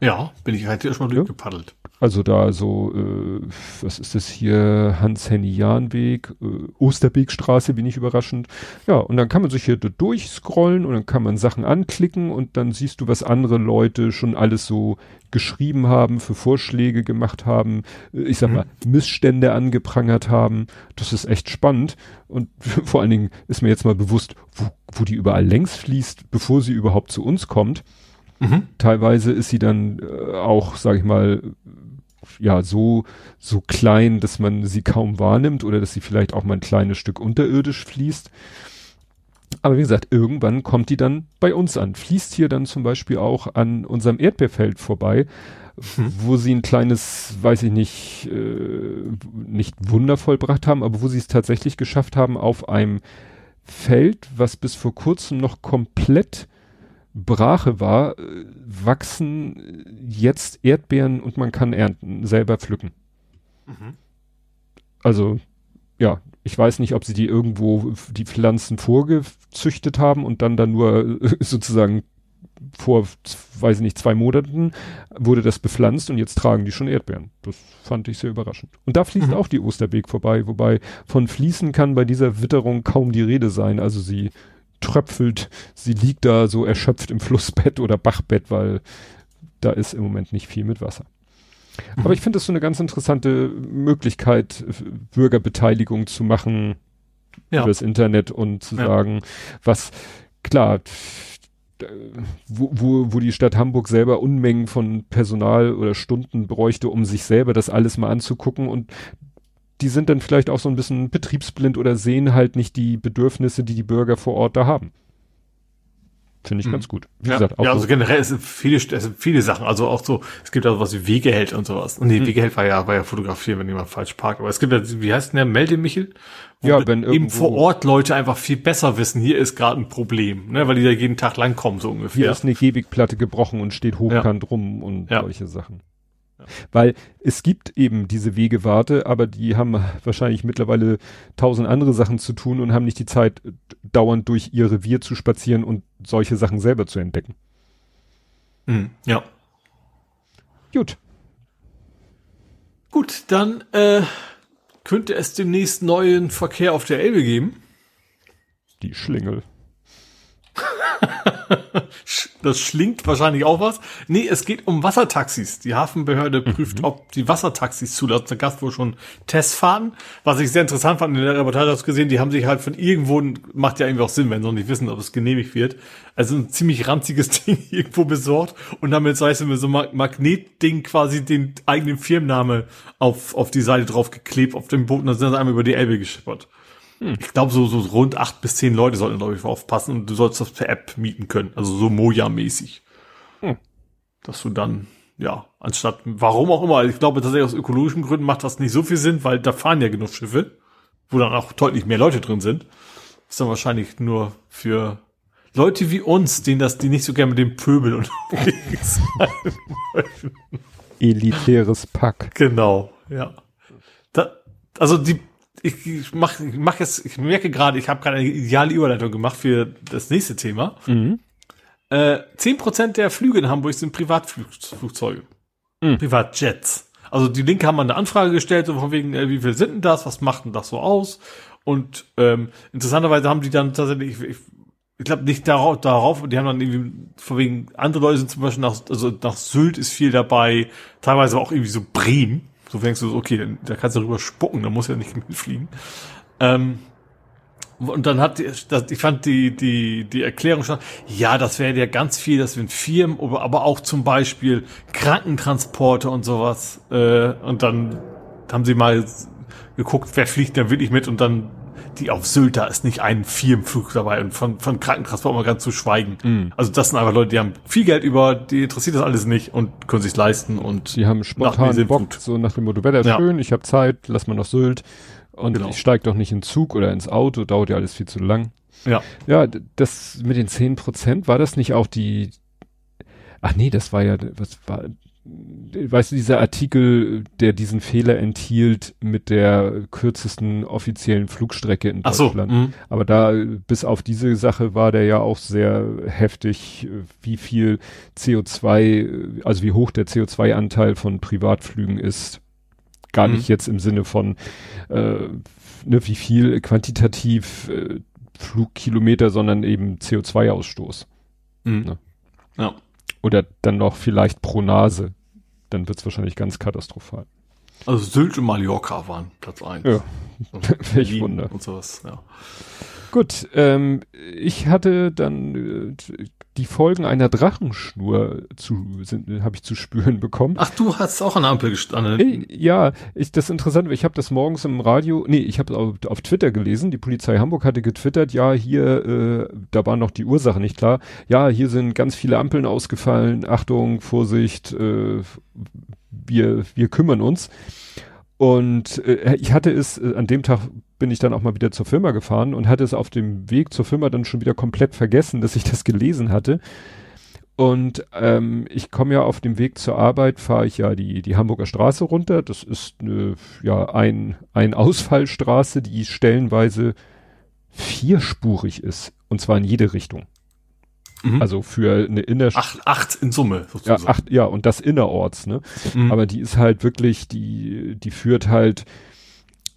Ja, bin ich halt erstmal durchgepaddelt. Also da so, äh, was ist das hier, Hans-Henny-Jahn-Weg, äh, Osterbeekstraße, bin ich überraschend. Ja, und dann kann man sich hier durchscrollen und dann kann man Sachen anklicken und dann siehst du, was andere Leute schon alles so geschrieben haben, für Vorschläge gemacht haben, äh, ich sag mhm. mal, Missstände angeprangert haben. Das ist echt spannend und vor allen Dingen ist mir jetzt mal bewusst, wo, wo die überall längs fließt, bevor sie überhaupt zu uns kommt. Mhm. Teilweise ist sie dann äh, auch, sag ich mal, ja so so klein, dass man sie kaum wahrnimmt oder dass sie vielleicht auch mal ein kleines Stück unterirdisch fließt. Aber wie gesagt, irgendwann kommt die dann bei uns an. Fließt hier dann zum Beispiel auch an unserem Erdbeerfeld vorbei, hm. wo sie ein kleines, weiß ich nicht, äh, nicht Wunder vollbracht haben, aber wo sie es tatsächlich geschafft haben, auf einem Feld, was bis vor kurzem noch komplett Brache war, äh, wachsen jetzt Erdbeeren und man kann ernten, selber pflücken. Mhm. Also, ja, ich weiß nicht, ob sie die irgendwo die Pflanzen vorgezüchtet haben und dann dann nur äh, sozusagen vor, weiß ich nicht, zwei Monaten wurde das bepflanzt und jetzt tragen die schon Erdbeeren. Das fand ich sehr überraschend. Und da fließt mhm. auch die Osterbeek vorbei, wobei von Fließen kann bei dieser Witterung kaum die Rede sein. Also sie tröpfelt, sie liegt da so erschöpft im Flussbett oder Bachbett, weil da ist im Moment nicht viel mit Wasser. Mhm. Aber ich finde das so eine ganz interessante Möglichkeit, Bürgerbeteiligung zu machen ja. über das Internet und zu ja. sagen, was, klar, wo, wo, wo die Stadt Hamburg selber Unmengen von Personal oder Stunden bräuchte, um sich selber das alles mal anzugucken und die sind dann vielleicht auch so ein bisschen betriebsblind oder sehen halt nicht die Bedürfnisse, die die Bürger vor Ort da haben. Finde ich Mhm. ganz gut. Wie Ja, gesagt, auch ja so, also generell es sind viele, es sind viele Sachen. Also auch so, es gibt also was wie Wegeheld und sowas. Und nee, Wegeheld war ja, war ja fotografieren, wenn jemand falsch parkt. Aber es gibt ja, wie heißt denn der, Meldemichel? Wo Ja, wenn eben vor Ort Leute einfach viel besser wissen, hier ist gerade ein Problem, ne, weil die da jeden Tag langkommen, so ungefähr. hier ist eine Gehwegplatte gebrochen und steht hochkant rum und Ja. solche Sachen. Weil es gibt eben diese Wegewarte, aber die haben wahrscheinlich mittlerweile tausend andere Sachen zu tun und haben nicht die Zeit, dauernd durch ihr Revier zu spazieren und solche Sachen selber zu entdecken. Mhm, ja. Gut. Gut, dann äh, könnte es demnächst neuen Verkehr auf der Elbe geben. Die Schlingel. Das schlingt wahrscheinlich auch was. Nee, es geht um Wassertaxis. Die Hafenbehörde prüft, ob die Wassertaxis zulassen. Da gab es wohl schon Testfahrten. Was ich sehr interessant fand, in der Reportage hast du gesehen, die haben sich halt von irgendwo, macht ja irgendwie auch Sinn, wenn sie noch nicht wissen, ob es genehmigt wird. Also ein ziemlich ranziges Ding irgendwo besorgt und damit, sei es mit so einem Magnetding quasi den eigenen Firmenname auf, auf die Seite drauf geklebt, auf dem Boot und dann sind sie einmal über die Elbe geschippert. Ich glaube, so, so rund acht bis zehn Leute sollten, glaube ich, aufpassen und du sollst das per App mieten können. Also so Moja-mäßig. Hm. Dass du dann, ja, anstatt, warum auch immer, ich glaube tatsächlich aus ökologischen Gründen macht das nicht so viel Sinn, weil da fahren ja genug Schiffe, wo dann auch deutlich mehr Leute drin sind. Ist dann wahrscheinlich nur für Leute wie uns, denen das, die nicht so gerne mit dem Pöbel unterwegs sind. Elitäres Pack. Genau, ja. Da, also die, ich, ich mach, ich mach jetzt, ich merke gerade, ich habe gerade eine ideale Überleitung gemacht für das nächste Thema. Mhm. Äh, 10% der Flüge in Hamburg sind Privatflugzeuge. Mhm. Privatjets. Also die Linke haben mal eine Anfrage gestellt, so von wegen, äh, wie viel sind denn das, was macht denn das so aus? Und ähm, interessanterweise haben die dann tatsächlich, ich, ich glaube nicht darauf, darauf, die haben dann irgendwie, von wegen, andere Leute sind zum Beispiel nach, also nach Sylt ist viel dabei, teilweise auch irgendwie so Bremen. So denkst du so, okay, da kannst du drüber spucken, da muss ja nicht mitfliegen. Ähm, und dann hat die, das, ich fand die, die, die Erklärung schon, ja, das wäre ja ganz viel, das sind Firmen, aber aber auch zum Beispiel Krankentransporte und sowas. Äh, und dann haben sie mal geguckt, wer fliegt denn wirklich mit und dann die auf Sylt, da ist nicht ein Firmenflug dabei und von, von Krankentransport mal ganz zu schweigen. Also das sind einfach Leute, die haben viel Geld über, die interessiert das alles nicht und können sich leisten und Die haben spontan Bock, so nach dem Motto, Wetter ist Ja. schön, ich habe Zeit, lass mal nach Sylt. Und Genau. ich steig doch nicht in den Zug oder ins Auto, dauert ja alles viel zu lang. ja. Ja, das mit den 10 Prozent, war das nicht auch die, ach nee, das war ja, was war, weißt du, dieser Artikel, der diesen Fehler enthielt mit der kürzesten offiziellen Flugstrecke in Ach so. Deutschland. mhm. Aber da, bis auf diese Sache war der ja auch sehr heftig, wie viel CO2, äh, also wie hoch der CO2-Anteil von Privatflügen ist. Gar Mhm. nicht jetzt im Sinne von, äh, ne, wie viel quantitativ äh, Flugkilometer, sondern eben CO2-Ausstoß. Mhm. Ne. Ja. Oder dann noch vielleicht pro Nase. Dann wird's wahrscheinlich ganz katastrophal. Also Sylt und Mallorca waren Platz eins. Ja. Und Welch Wunder. Und sowas, ja. Gut, ähm, ich hatte dann äh, die Folgen einer Drachenschnur zu habe ich zu spüren bekommen. Ach, du hast auch an der Ampel gestanden. Ey, ja, ich, das Interessante, ich habe das morgens im Radio, nee, ich habe auf, auf Twitter gelesen, die Polizei Hamburg hatte getwittert, ja, hier, äh, da war noch die Ursache nicht klar, ja, hier sind ganz viele Ampeln ausgefallen, Achtung, Vorsicht, äh, wir, wir kümmern uns. Und äh, ich hatte es, äh, an dem Tag bin ich dann auch mal wieder zur Firma gefahren und hatte es auf dem Weg zur Firma dann schon wieder komplett vergessen, dass ich das gelesen hatte. Und ähm, ich komme ja auf dem Weg zur Arbeit, fahre ich ja die, die Hamburger Straße runter. Das ist eine, ja ein, ein Ausfallstraße, die stellenweise vierspurig ist. Und zwar in jede Richtung. Mhm. Also für eine Innerstadt. acht, acht in Summe, Ja, sozusagen. acht, ja, und das innerorts, ne? Mhm. Aber die ist halt wirklich, die, die führt halt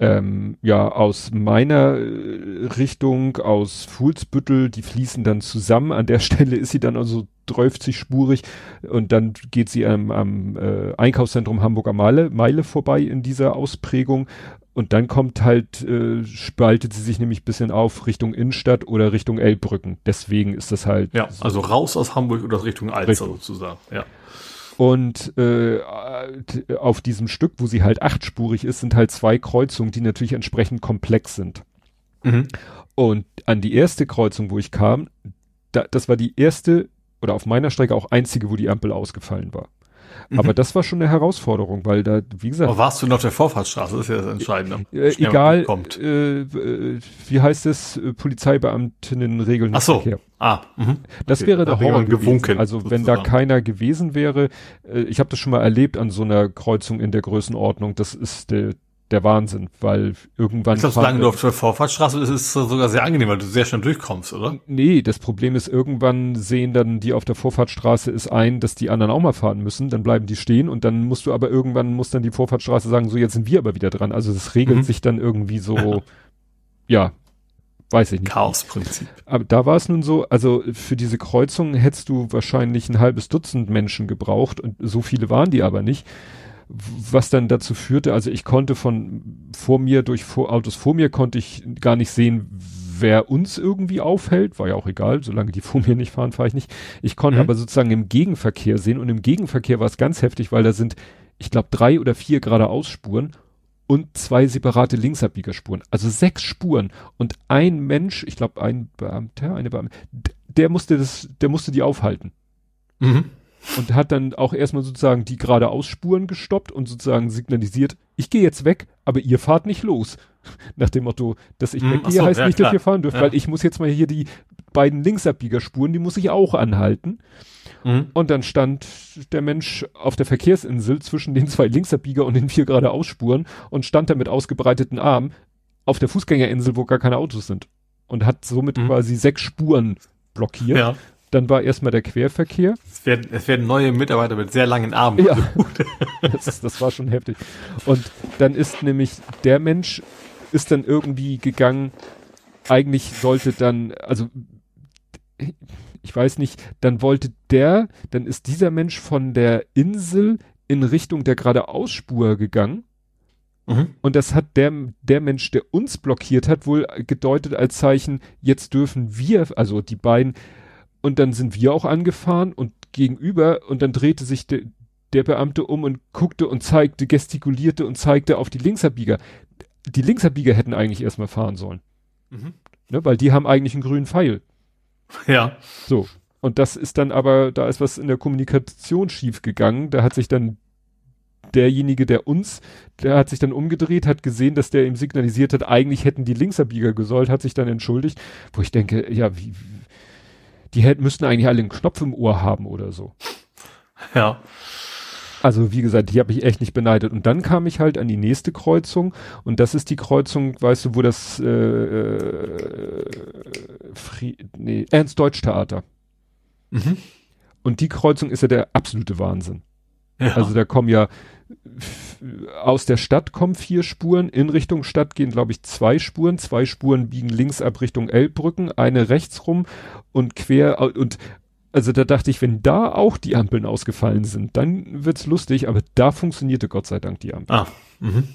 ähm, ja aus meiner äh, Richtung, aus Fuhlsbüttel, die fließen dann zusammen. An der Stelle ist sie dann also 30 spurig und dann geht sie am, am äh, Einkaufszentrum Hamburger Meile, Meile vorbei in dieser Ausprägung. Und dann kommt halt, äh, spaltet sie sich nämlich bisschen auf Richtung Innenstadt oder Richtung Elbbrücken. Deswegen ist das halt ja, so. also raus aus Hamburg oder Richtung Alster Richtung. sozusagen. Ja. Und äh, auf diesem Stück, wo sie halt achtspurig ist, sind halt zwei Kreuzungen, die natürlich entsprechend komplex sind. Mhm. Und an die erste Kreuzung, wo ich kam, da, das war die erste oder auf meiner Strecke auch einzige, wo die Ampel ausgefallen war. Mhm. Aber das war schon eine Herausforderung, weil da, wie gesagt. Aber warst du noch der Vorfahrtsstraße? Das ist ja das Entscheidende. Äh, egal, äh, äh, wie heißt es, äh, Polizeibeamtinnen regeln Ach so. Verkehr. Ah, mh. Das okay. wäre der Horror gewesen. Also sozusagen. wenn da keiner gewesen wäre, äh, ich habe das schon mal erlebt an so einer Kreuzung in der Größenordnung, das ist der der Wahnsinn, weil irgendwann. Ist das, solange du auf der Vorfahrtsstraße ist, ist es sogar sehr angenehm, weil du sehr schnell durchkommst, oder? Nee, das Problem ist, irgendwann sehen dann die auf der Vorfahrtsstraße ist ein, dass die anderen auch mal fahren müssen, dann bleiben die stehen und dann musst du aber irgendwann, muss dann die Vorfahrtsstraße sagen, so jetzt sind wir aber wieder dran. Also das regelt mhm. sich dann irgendwie so, ja, weiß ich nicht. Chaosprinzip. Aber da war es nun so, also für diese Kreuzung hättest du wahrscheinlich ein halbes Dutzend Menschen gebraucht und so viele waren die aber nicht was dann dazu führte, also ich konnte von vor mir durch vor, Autos vor mir konnte ich gar nicht sehen, wer uns irgendwie aufhält, war ja auch egal, solange die vor mir nicht fahren, fahre ich nicht. Ich konnte mhm. aber sozusagen im Gegenverkehr sehen und im Gegenverkehr war es ganz heftig, weil da sind, ich glaube, drei oder vier geradeausspuren und zwei separate Linksabbiegerspuren. Also sechs Spuren und ein Mensch, ich glaube ein Beamter, eine Beamte, der musste das, der musste die aufhalten. Mhm und hat dann auch erstmal sozusagen die geradeausspuren gestoppt und sozusagen signalisiert, ich gehe jetzt weg, aber ihr fahrt nicht los. Nach dem Motto, dass ich mm, weggehe, so, heißt ja, nicht, klar. dass ihr fahren dürft, ja. weil ich muss jetzt mal hier die beiden Linksabbiegerspuren, die muss ich auch anhalten. Mhm. Und dann stand der Mensch auf der Verkehrsinsel zwischen den zwei Linksabbieger und den vier geradeausspuren und stand da mit ausgebreiteten Armen auf der Fußgängerinsel, wo gar keine Autos sind. Und hat somit mhm. quasi sechs Spuren blockiert. Ja. Dann war erstmal der Querverkehr. Es werden, es werden neue Mitarbeiter mit sehr langen Armen. Ja, das, das war schon heftig. Und dann ist nämlich der Mensch ist dann irgendwie gegangen, eigentlich sollte dann, also ich weiß nicht, dann wollte der, dann ist dieser Mensch von der Insel in Richtung der geradeausspur gegangen. Mhm. Und das hat der, der Mensch, der uns blockiert hat, wohl gedeutet als Zeichen, jetzt dürfen wir, also die beiden, und dann sind wir auch angefahren und gegenüber und dann drehte sich de, der Beamte um und guckte und zeigte, gestikulierte und zeigte auf die Linksabbieger. Die Linksabbieger hätten eigentlich erstmal fahren sollen. Mhm. Ne, weil die haben eigentlich einen grünen Pfeil. Ja. So. Und das ist dann aber, da ist was in der Kommunikation schief gegangen. Da hat sich dann derjenige, der uns, der hat sich dann umgedreht, hat gesehen, dass der ihm signalisiert hat, eigentlich hätten die Linksabbieger gesollt, hat sich dann entschuldigt, wo ich denke, ja, wie, die hätten, müssten eigentlich alle einen Knopf im Ohr haben oder so. Ja. Also wie gesagt, die habe ich echt nicht beneidet. Und dann kam ich halt an die nächste Kreuzung und das ist die Kreuzung, weißt du, wo das äh, äh, nee, Ernst-Deutsch-Theater. Mhm. Und die Kreuzung ist ja der absolute Wahnsinn. Ja. Also da kommen ja aus der Stadt kommen vier Spuren, in Richtung Stadt gehen, glaube ich, zwei Spuren. Zwei Spuren biegen links ab Richtung Elbbrücken, eine rechts rum und quer und also da dachte ich, wenn da auch die Ampeln ausgefallen sind, dann wird's lustig, aber da funktionierte Gott sei Dank die Ampel. Ah, mhm.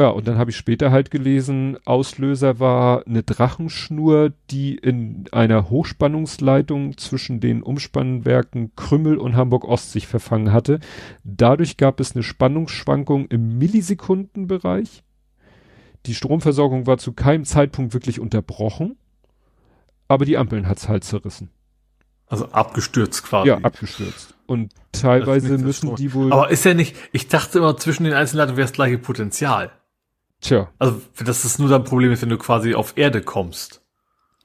Ja, und dann habe ich später halt gelesen, Auslöser war eine Drachenschnur, die in einer Hochspannungsleitung zwischen den Umspannwerken Krümmel und Hamburg Ost sich verfangen hatte. Dadurch gab es eine Spannungsschwankung im Millisekundenbereich. Die Stromversorgung war zu keinem Zeitpunkt wirklich unterbrochen, aber die Ampeln hat's halt zerrissen. Also abgestürzt quasi. Ja, abgestürzt. Und teilweise müssen die wohl. Aber ist ja nicht, ich dachte immer, zwischen den einzelnen Leitungen wäre das gleiche Potenzial. Tja. Also, dass das nur dein Problem ist, wenn du quasi auf Erde kommst.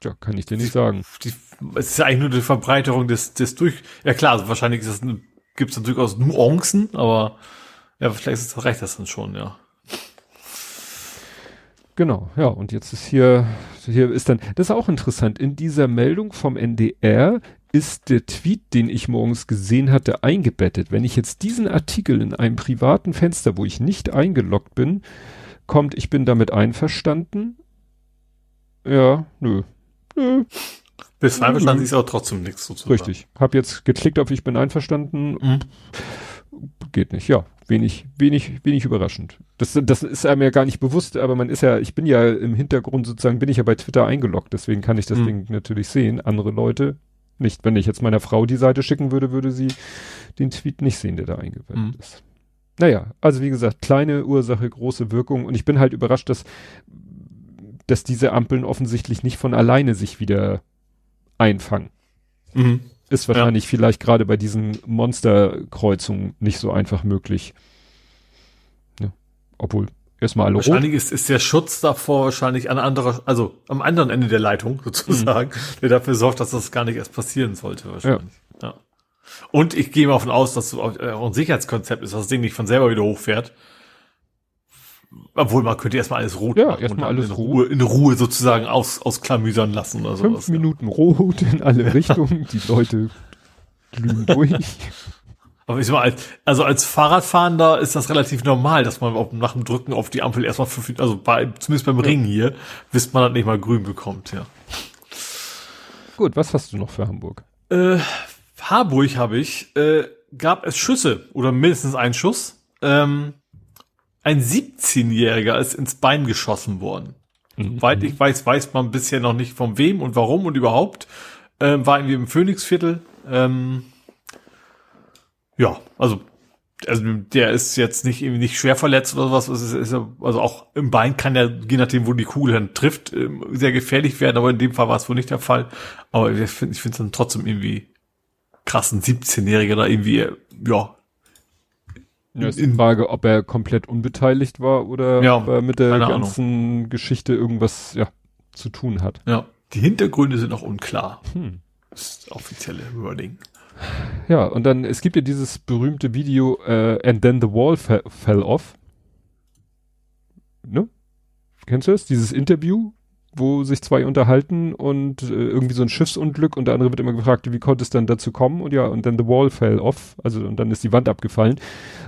Tja, kann ich dir nicht sagen. Die, es ist ja eigentlich nur die Verbreiterung des, des durch, ja klar, also wahrscheinlich ist das, gibt es durchaus Nuancen, aber ja, vielleicht ist das, reicht das dann schon, ja. Genau, ja, und jetzt ist hier, hier ist dann, das ist auch interessant, in dieser Meldung vom NDR ist der Tweet, den ich morgens gesehen hatte, eingebettet. Wenn ich jetzt diesen Artikel in einem privaten Fenster, wo ich nicht eingeloggt bin, kommt, ich bin damit einverstanden. Ja, nö. Nö. Bis einverstanden ist auch trotzdem nichts sozusagen. Richtig. Hab jetzt geklickt auf ich bin einverstanden. Mhm. Geht nicht, ja. Wenig, wenig, wenig überraschend. Das, das ist einem ja gar nicht bewusst, aber man ist ja, ich bin ja im Hintergrund sozusagen, bin ich ja bei Twitter eingeloggt, deswegen kann ich das mhm. Ding natürlich sehen. Andere Leute nicht. Wenn ich jetzt meiner Frau die Seite schicken würde, würde sie den Tweet nicht sehen, der da eingebettet mhm. ist. Naja, also wie gesagt, kleine Ursache, große Wirkung. Und ich bin halt überrascht, dass, dass diese Ampeln offensichtlich nicht von alleine sich wieder einfangen. Mhm. Ist wahrscheinlich ja. vielleicht gerade bei diesen Monsterkreuzungen nicht so einfach möglich. Ja. Obwohl, erstmal alle Wahrscheinlich ist, ist der Schutz davor wahrscheinlich an anderer, also am anderen Ende der Leitung sozusagen, mhm. der dafür sorgt, dass das gar nicht erst passieren sollte wahrscheinlich. Ja. ja. Und ich gehe mal davon aus, dass so äh, auch ein Sicherheitskonzept ist, dass das Ding nicht von selber wieder hochfährt. Obwohl man könnte erstmal alles rot ja, erstmal alles in Ruhe, in Ruhe sozusagen aus, ausklamüsern lassen oder Fünf sowas. Minuten rot in alle Richtungen, die Leute glühen durch. Aber ich sag mal, als, also als Fahrradfahrender ist das relativ normal, dass man nach dem Drücken auf die Ampel erstmal fünf, also bei, zumindest beim Ring hier, bis man das nicht mal grün bekommt, ja. Gut, was hast du noch für Hamburg? Äh, Harburg habe ich, äh, gab es Schüsse oder mindestens einen Schuss. Ähm, ein 17-Jähriger ist ins Bein geschossen worden. Mhm. Weit ich weiß, weiß man bisher noch nicht von wem und warum und überhaupt. Ähm, war irgendwie im Phoenixviertel. Ähm, ja, also, also der ist jetzt nicht irgendwie nicht schwer verletzt oder ist, also auch im Bein kann ja, je nachdem, wo die Kugel dann trifft, ähm, sehr gefährlich werden, aber in dem Fall war es wohl nicht der Fall. Aber ich finde ich finde es dann trotzdem irgendwie krassen 17-Jähriger da irgendwie, ja. Ja, ist die Frage, ob er komplett unbeteiligt war oder ja, ob er mit der ganzen Ahnung. Geschichte irgendwas ja, zu tun hat. Ja, die Hintergründe sind noch unklar. Hm. Das ist offizielle Wording. Ja, und dann, es gibt ja dieses berühmte Video, uh, And Then the Wall Fell Off. Ne? Kennst du das? Dieses Interview, wo sich zwei unterhalten und äh, irgendwie so ein Schiffsunglück und der andere wird immer gefragt, wie konnte es dann dazu kommen? Und ja, und dann the wall fell off, also und dann ist die Wand abgefallen.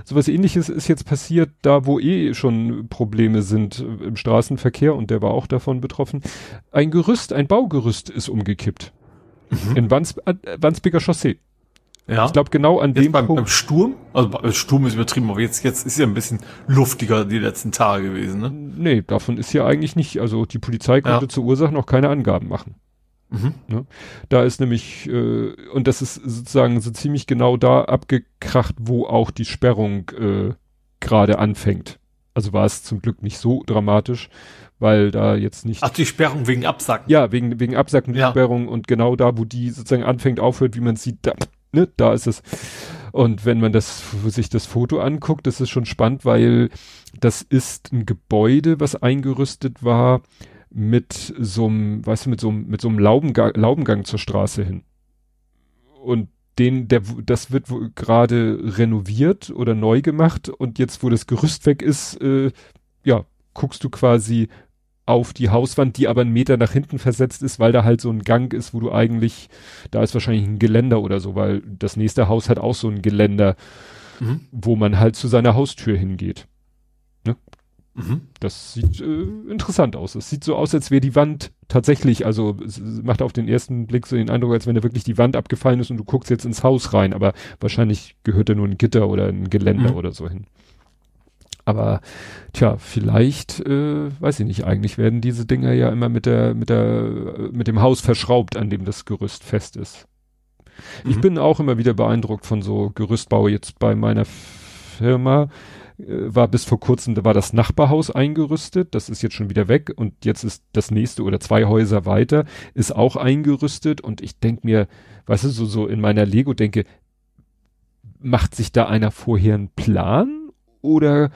Sowas ähnliches ist jetzt passiert, da wo eh schon Probleme sind äh, im Straßenverkehr und der war auch davon betroffen. Ein Gerüst, ein Baugerüst ist umgekippt. Mhm. In Wands, äh, Wandsbeker Chaussee. Ja. Ich glaube genau an jetzt dem beim, Punkt. Beim Sturm, also Sturm ist übertrieben, aber jetzt, jetzt ist ja ein bisschen luftiger die letzten Tage gewesen, ne? Nee, davon ist ja eigentlich nicht, also die Polizei konnte ja. zur Ursache noch keine Angaben machen. Mhm. Ne? Da ist nämlich, äh, und das ist sozusagen so ziemlich genau da abgekracht, wo auch die Sperrung äh, gerade anfängt. Also war es zum Glück nicht so dramatisch, weil da jetzt nicht. Ach, die Sperrung wegen Absacken. Ja, wegen, wegen Absacken die ja. Sperrung und genau da, wo die sozusagen anfängt, aufhört, wie man sieht, da ne, da ist es. Und wenn man das, sich das Foto anguckt, das ist schon spannend, weil das ist ein Gebäude, was eingerüstet war mit so einem, weißt du, mit so einem, mit so einem Laubengang, Laubengang zur Straße hin. Und den, der, das wird gerade renoviert oder neu gemacht und jetzt, wo das Gerüst weg ist, äh, ja, guckst du quasi auf die Hauswand, die aber einen Meter nach hinten versetzt ist, weil da halt so ein Gang ist, wo du eigentlich, da ist wahrscheinlich ein Geländer oder so, weil das nächste Haus hat auch so ein Geländer, mhm. wo man halt zu seiner Haustür hingeht. Ne? Mhm. Das sieht äh, interessant aus. Es sieht so aus, als wäre die Wand tatsächlich, also es macht auf den ersten Blick so den Eindruck, als wenn da wirklich die Wand abgefallen ist und du guckst jetzt ins Haus rein, aber wahrscheinlich gehört da nur ein Gitter oder ein Geländer mhm. oder so hin. Aber tja, vielleicht, äh, weiß ich nicht, eigentlich werden diese Dinger ja immer mit der, mit der, mit dem Haus verschraubt, an dem das Gerüst fest ist. Mhm. Ich bin auch immer wieder beeindruckt von so Gerüstbau jetzt bei meiner Firma äh, war bis vor kurzem, da war das Nachbarhaus eingerüstet, das ist jetzt schon wieder weg und jetzt ist das nächste oder zwei Häuser weiter, ist auch eingerüstet und ich denke mir, weißt du, so, so in meiner Lego denke, macht sich da einer vorher einen Plan oder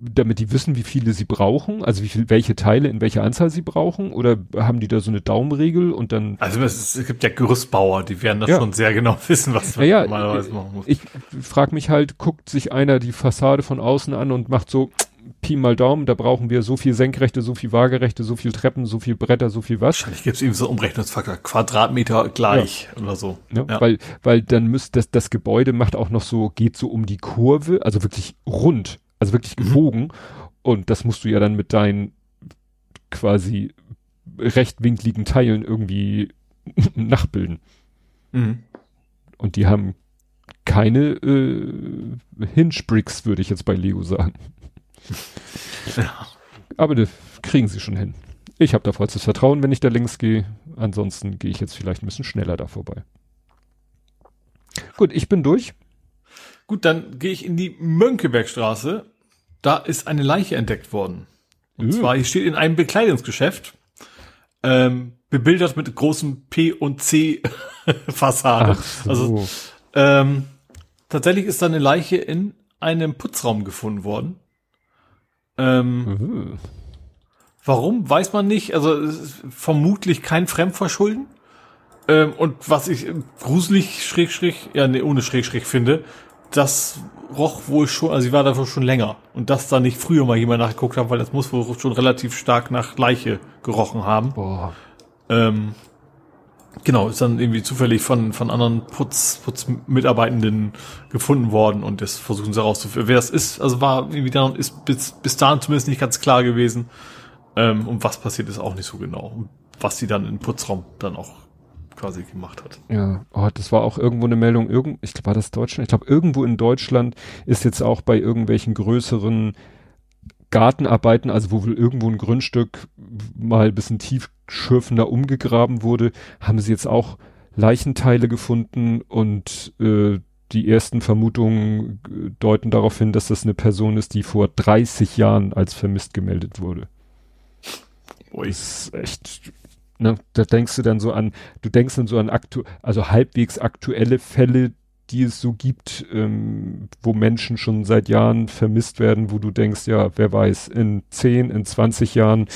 damit die wissen, wie viele sie brauchen, also wie viel, welche Teile in welcher Anzahl sie brauchen, oder haben die da so eine Daumenregel und dann? Also es, es gibt ja Gerüstbauer, die werden das ja. schon sehr genau wissen, was man ja, normalerweise machen muss. Ich frage mich halt, guckt sich einer die Fassade von außen an und macht so Pi mal Daumen, da brauchen wir so viel Senkrechte, so viel Waagerechte, so viel Treppen, so viel Bretter, so viel was. Wahrscheinlich gibt es eben so Umrechnungsfaktor, Quadratmeter gleich ja. oder so. Ja, ja. Weil, weil dann müsste das, das Gebäude macht auch noch so, geht so um die Kurve, also wirklich rund also wirklich mhm. gebogen. Mhm. Und das musst du ja dann mit deinen quasi rechtwinkligen Teilen irgendwie nachbilden. Mhm. Und die haben keine äh, Hinge-Bricks, würde ich jetzt bei Lego sagen. Ja. Aber das kriegen sie schon hin. Ich habe da vollstes Vertrauen, wenn ich da links gehe. Ansonsten gehe ich jetzt vielleicht ein bisschen schneller da vorbei. Gut, ich bin durch. Gut, dann gehe ich in die Mönckebergstraße. Da ist eine Leiche entdeckt worden. Und mhm. zwar, hier steht in einem Bekleidungsgeschäft. Ähm, bebildert mit großen P und C Fassade. so. Also ähm, tatsächlich ist da eine Leiche in einem Putzraum gefunden worden. Ähm, Mhm. Warum, weiß man nicht. Also es ist vermutlich kein Fremdverschulden. Ähm, und was ich gruselig, schräg, ja, nee, ohne schräg, finde, das roch wohl schon, also sie war dafür schon länger. Und dass da nicht früher mal jemand nachgeguckt hat, weil das muss wohl schon relativ stark nach Leiche gerochen haben. Boah. Ähm, genau, ist dann irgendwie zufällig von, von anderen Putz, Putzmitarbeitenden gefunden worden und das versuchen sie herauszufinden. Wer das ist, also war irgendwie dann, ist bis, bis dahin zumindest nicht ganz klar gewesen. Ähm, und was passiert ist auch nicht so genau. Und was sie dann im Putzraum dann auch quasi gemacht hat. Ja, oh, das war auch irgendwo eine Meldung, irgend, ich glaube, war das Deutschland? Ich glaube, irgendwo in Deutschland ist jetzt auch bei irgendwelchen größeren Gartenarbeiten, also wo wohl irgendwo ein Grundstück mal ein bisschen tiefschürfender umgegraben wurde, haben sie jetzt auch Leichenteile gefunden und äh, die ersten Vermutungen äh, deuten darauf hin, dass das eine Person ist, die vor 30 Jahren als vermisst gemeldet wurde. Das ist echt, ne, da denkst du dann so an, du denkst dann so an aktu also halbwegs aktuelle Fälle, die es so gibt, ähm, wo Menschen schon seit Jahren vermisst werden, wo du denkst, ja, wer weiß, in 10, in 20 Jahren,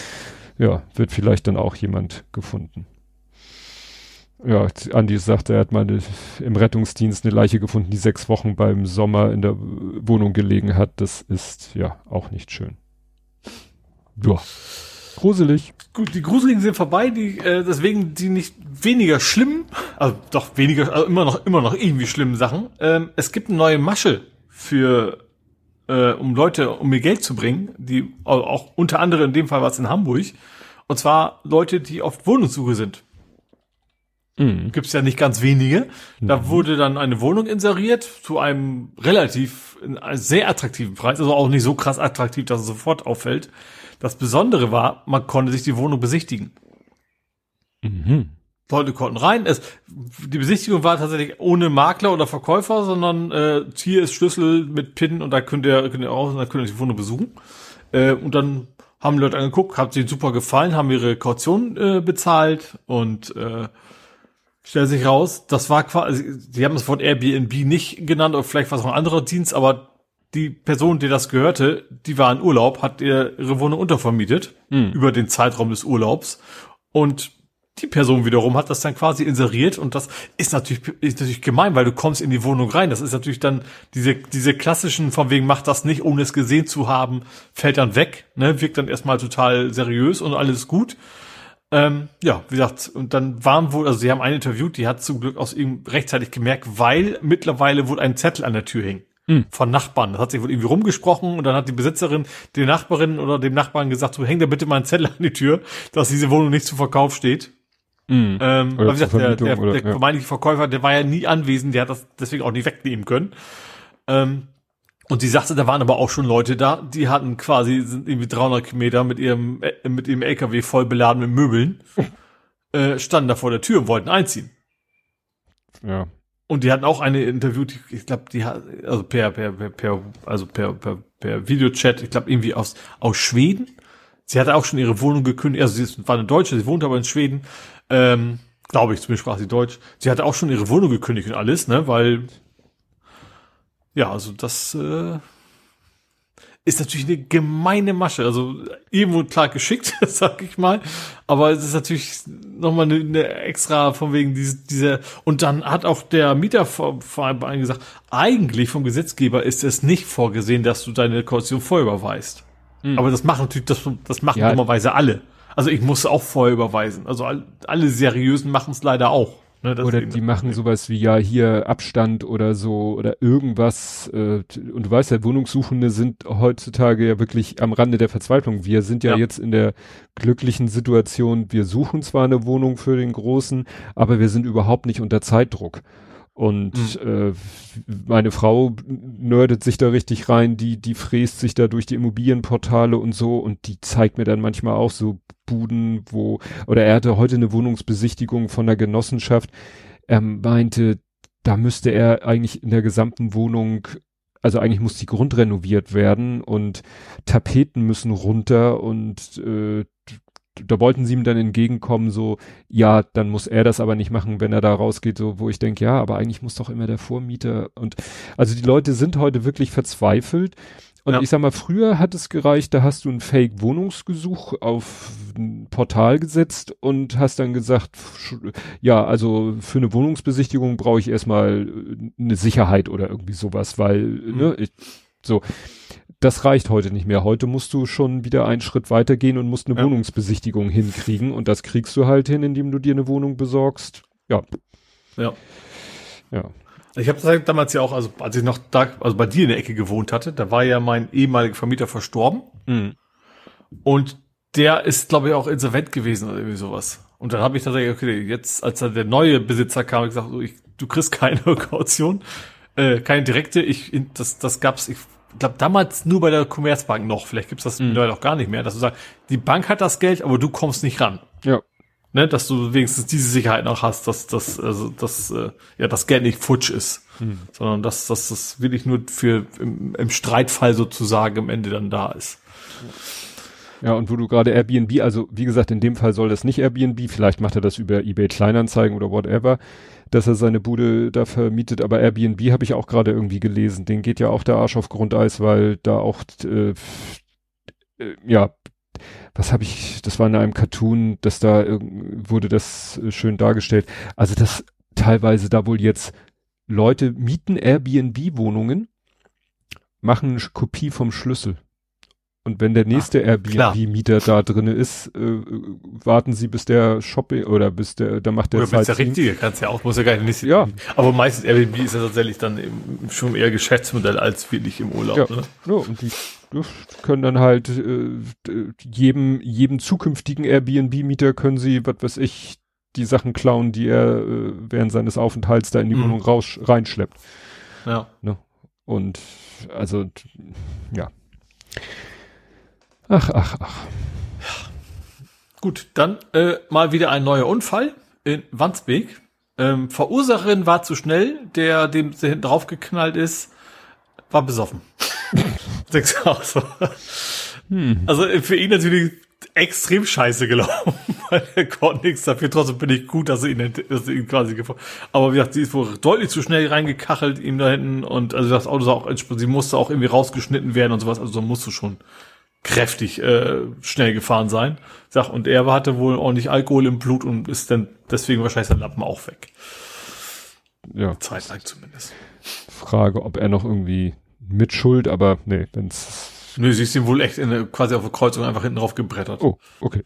ja, wird vielleicht dann auch jemand gefunden. Ja, Andi sagte, er hat mal eine, im Rettungsdienst eine Leiche gefunden, die sechs Wochen beim Sommer in der Wohnung gelegen hat. Das ist ja auch nicht schön. Ja. Gruselig. Gut, die Gruseligen sind vorbei, die, äh, deswegen die nicht weniger schlimm, also doch weniger, also immer noch, immer noch irgendwie schlimmen Sachen. Ähm, es gibt eine neue Masche für, äh, um Leute, um mir Geld zu bringen, die auch unter anderem in dem Fall war es in Hamburg. Und zwar Leute, die auf Wohnungssuche sind. Mhm. Gibt's ja nicht ganz wenige. Da wurde dann eine Wohnung inseriert zu einem relativ sehr attraktiven Preis, also auch nicht so krass attraktiv, dass es sofort auffällt. Das Besondere war, man konnte sich die Wohnung besichtigen. Mhm. Leute konnten rein. Es, die Besichtigung war tatsächlich ohne Makler oder Verkäufer, sondern äh, hier ist Schlüssel mit PIN und da könnt ihr, könnt ihr raus und dann könnt ihr die Wohnung besuchen. Äh, und dann haben Leute angeguckt, hat ihnen super gefallen, haben ihre Kaution äh, bezahlt und äh, stellt sich raus, das war quasi, sie haben das Wort Airbnb nicht genannt, oder vielleicht war es auch ein anderer Dienst, aber die Person, die das gehörte, die war in Urlaub, hat ihr ihre Wohnung untervermietet Mhm. über den Zeitraum des Urlaubs und die Person wiederum hat das dann quasi inseriert und das ist natürlich, ist natürlich gemein, weil du kommst in die Wohnung rein. Das ist natürlich dann diese, diese klassischen, von wegen macht das nicht, ohne es gesehen zu haben, fällt dann weg, ne, wirkt dann erstmal total seriös und alles gut. Ähm, ja, wie gesagt, und dann waren wohl, also sie haben eine interviewt, die hat zum Glück aus ihm rechtzeitig gemerkt, weil mittlerweile wohl ein Zettel an der Tür hing. Von Nachbarn. Das hat sich wohl irgendwie rumgesprochen und dann hat die Besitzerin der Nachbarin oder dem Nachbarn gesagt, so häng da bitte mal einen Zettel an die Tür, dass diese Wohnung nicht zu Verkauf steht. Mhm. Ähm, Oder aber wie zur gesagt, der, der, oder- der ja. vermeintliche Verkäufer, der war ja nie anwesend, der hat das deswegen auch nicht wegnehmen können. Ähm, und sie sagte, da waren aber auch schon Leute da, die hatten quasi, sind irgendwie 300 Meter mit ihrem, äh, mit ihrem LKW voll beladen mit Möbeln, äh, standen da vor der Tür und wollten einziehen. Ja. Und die hatten auch eine interviewt, ich glaube, die hat, also per, per, per, per also per, per, per Videochat, ich glaube irgendwie aus, aus Schweden. Sie hatte auch schon ihre Wohnung gekündigt, also sie war eine Deutsche, sie wohnt aber in Schweden. Ähm, glaube ich, zumindest sprach sie Deutsch. Sie hatte auch schon ihre Wohnung gekündigt und alles, ne, weil, ja, also das, äh, ist natürlich eine gemeine Masche. Also irgendwo klar geschickt, sag ich mal. Aber es ist natürlich nochmal eine, eine extra von wegen diese, diese. Und dann hat auch der Mieterverein gesagt, eigentlich vom Gesetzgeber ist es nicht vorgesehen, dass du deine Kaution vorher überweist. Aber das machen natürlich, das, das machen Ja. dummerweise alle. Also ich muss auch vorher überweisen. Also all, alle seriösen machen es leider auch. Ne, Oder die machen sowas wie ja hier Abstand oder so oder irgendwas. Äh, und du weißt ja, Wohnungssuchende sind heutzutage ja wirklich am Rande der Verzweiflung. Wir sind ja, Ja. jetzt in der glücklichen Situation, wir suchen zwar eine Wohnung für den Großen, aber wir sind überhaupt nicht unter Zeitdruck. Und äh, meine Frau nerdet sich da richtig rein, die, die fräst sich da durch die Immobilienportale und so und die zeigt mir dann manchmal auch so Buden, wo, oder er hatte heute eine Wohnungsbesichtigung von der Genossenschaft. Er meinte, da müsste er eigentlich in der gesamten Wohnung, also eigentlich muss die grundrenoviert werden und Tapeten müssen runter und äh, da wollten sie ihm dann entgegenkommen, so, ja, dann muss er das aber nicht machen, wenn er da rausgeht, so, wo ich denke, ja, aber eigentlich muss doch immer der Vormieter und, also die Leute sind heute wirklich verzweifelt. Und ja. ich sag mal, früher hat es gereicht, da hast du ein Fake-Wohnungsgesuch auf ein Portal gesetzt und hast dann gesagt, ja, also für eine Wohnungsbesichtigung brauche ich erstmal eine Sicherheit oder irgendwie sowas, weil, mhm. ne, ich, so das reicht heute nicht mehr. Heute musst du schon wieder einen Schritt weitergehen und musst eine ja. Wohnungsbesichtigung hinkriegen. Und das kriegst du halt hin, indem du dir eine Wohnung besorgst. Ja. Ja. Ja. Ich habe damals ja auch, also als ich noch da, also bei dir in der Ecke gewohnt hatte, da war ja mein ehemaliger Vermieter verstorben. Mhm. Und der ist, glaube ich, auch insolvent gewesen oder irgendwie sowas. Und dann habe ich tatsächlich, okay, jetzt, als der neue Besitzer kam, ich gesagt, ich, du kriegst keine Kaution, äh, keine direkte. Ich, das, das gab's, ich glaube damals nur bei der Commerzbank noch, vielleicht gibt's das mhm. auch gar nicht mehr, dass du sagst, die Bank hat das Geld, aber du kommst nicht ran. Ja. Ne, dass du wenigstens diese Sicherheit noch hast, dass das also dass äh, ja das Geld nicht futsch ist, mhm. sondern dass, dass das wirklich nur für im, im Streitfall sozusagen am Ende dann da ist. Ja, und wo du gerade Airbnb, also wie gesagt, in dem Fall soll das nicht Airbnb, vielleicht macht er das über eBay Kleinanzeigen oder whatever dass er seine Bude da vermietet, aber Airbnb habe ich auch gerade irgendwie gelesen. Den geht ja auch der Arsch auf Grundeis, weil da auch äh, äh, ja was habe ich, das war in einem Cartoon, dass da wurde das äh, schön dargestellt. Also das teilweise da wohl jetzt Leute mieten Airbnb-Wohnungen, machen eine Kopie vom Schlüssel. Und wenn der nächste Airbnb-Mieter da drinne ist, äh, warten sie, bis der Shopping oder bis der, da macht der oder. Bis der richtige, kannst ja auch, muss ja gar nicht. Ja. Aber meistens Airbnb ist ja tatsächlich dann schon eher Geschäftsmodell als wirklich im Urlaub. Ja, ne? ja und die können dann halt äh, jedem, jedem zukünftigen Airbnb-Mieter können sie, was weiß ich, die Sachen klauen, die er äh, während seines Aufenthalts da in die mhm. Wohnung raus, reinschleppt. Ja. Ne? Und also, ja. Ach, ach, ach. Gut, dann äh, mal wieder ein neuer Unfall in Wandsbek. Ähm, Verursacherin war zu schnell, der dem der hinten drauf geknallt ist, war besoffen. Sechs so. hm. Also äh, für ihn natürlich extrem scheiße gelaufen, weil er konnte nichts dafür. Trotzdem bin ich gut, dass er ihn, dass er ihn quasi gefahren. Aber wie gesagt, sie ist wohl deutlich zu schnell reingekachelt ihm da hinten und also das Auto sah auch, sie musste auch irgendwie rausgeschnitten werden und sowas. Also so musst du schon kräftig äh, schnell gefahren sein. Sag, und er hatte wohl ordentlich Alkohol im Blut und ist dann deswegen wahrscheinlich sein Lappen auch weg. Ja. Zeitlang zumindest. Frage, ob er noch irgendwie mitschuld, aber nee, wenn's. Nö, sie ist ihm wohl echt in, quasi auf der Kreuzung einfach hinten drauf gebrettert. Oh, okay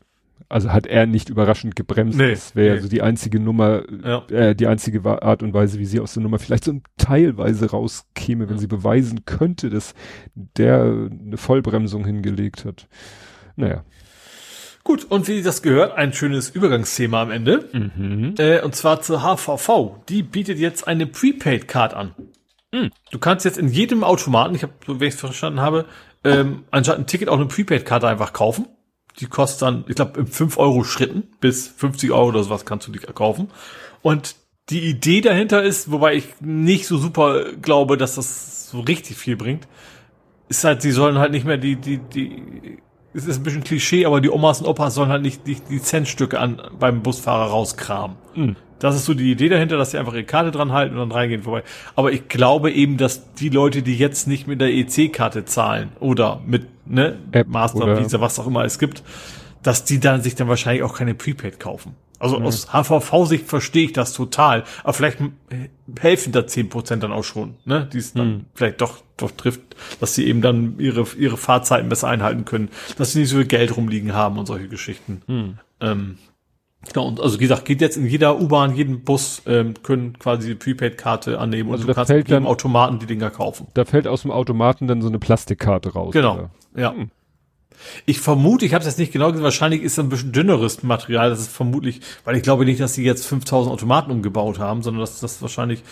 also hat er nicht überraschend gebremst. Nee, das wäre nee. so die einzige Nummer, ja. äh, die einzige Art und Weise, wie sie aus der Nummer vielleicht so teilweise rauskäme, wenn ja. sie beweisen könnte, dass der eine Vollbremsung hingelegt hat. Naja. Gut, und wie das gehört, ein schönes Übergangsthema am Ende. Mhm. Äh, und zwar zur HVV. Die bietet jetzt eine Prepaid-Card an. Mhm. Du kannst jetzt in jedem Automaten, ich habe, so wie ich es verstanden habe, ähm, anstatt ein Ticket auch eine Prepaid-Karte einfach kaufen. Die kostet dann, ich glaube, in 5 Euro Schritten bis 50 Euro oder sowas kannst du die kaufen. Und die Idee dahinter ist, wobei ich nicht so super glaube, dass das so richtig viel bringt, ist halt, sie sollen halt nicht mehr die, die, die, es ist ein bisschen Klischee, aber die Omas und Opas sollen halt nicht die, die Centstücke an, beim Busfahrer rauskramen. Mhm. Das ist so die Idee dahinter, dass sie einfach ihre Karte dran halten und dann reingehen vorbei. Aber ich glaube eben, dass die Leute, die jetzt nicht mit der EC-Karte zahlen oder mit ne, App Master, Visa, was auch immer es gibt, dass die dann sich dann wahrscheinlich auch keine Prepaid kaufen. Also mhm. aus HVV-Sicht verstehe ich das total. Aber vielleicht helfen da zehn Prozent dann auch schon, ne? Die es dann mhm. vielleicht doch, doch trifft, dass sie eben dann ihre, ihre Fahrzeiten besser einhalten können, dass sie nicht so viel Geld rumliegen haben und solche Geschichten. Mhm. Ähm, Genau, und also wie gesagt, geht jetzt in jeder U-Bahn, jeden Bus ähm, können quasi die Prepaid-Karte annehmen also und du kannst mit dem Automaten die Dinger kaufen. Da fällt aus dem Automaten dann so eine Plastikkarte raus. Genau, oder? ja. Hm. Ich vermute, ich habe es jetzt nicht genau gesehen, wahrscheinlich ist es ein bisschen dünneres Material, das ist vermutlich, weil ich glaube nicht, dass sie jetzt 5000 Automaten umgebaut haben, sondern dass das wahrscheinlich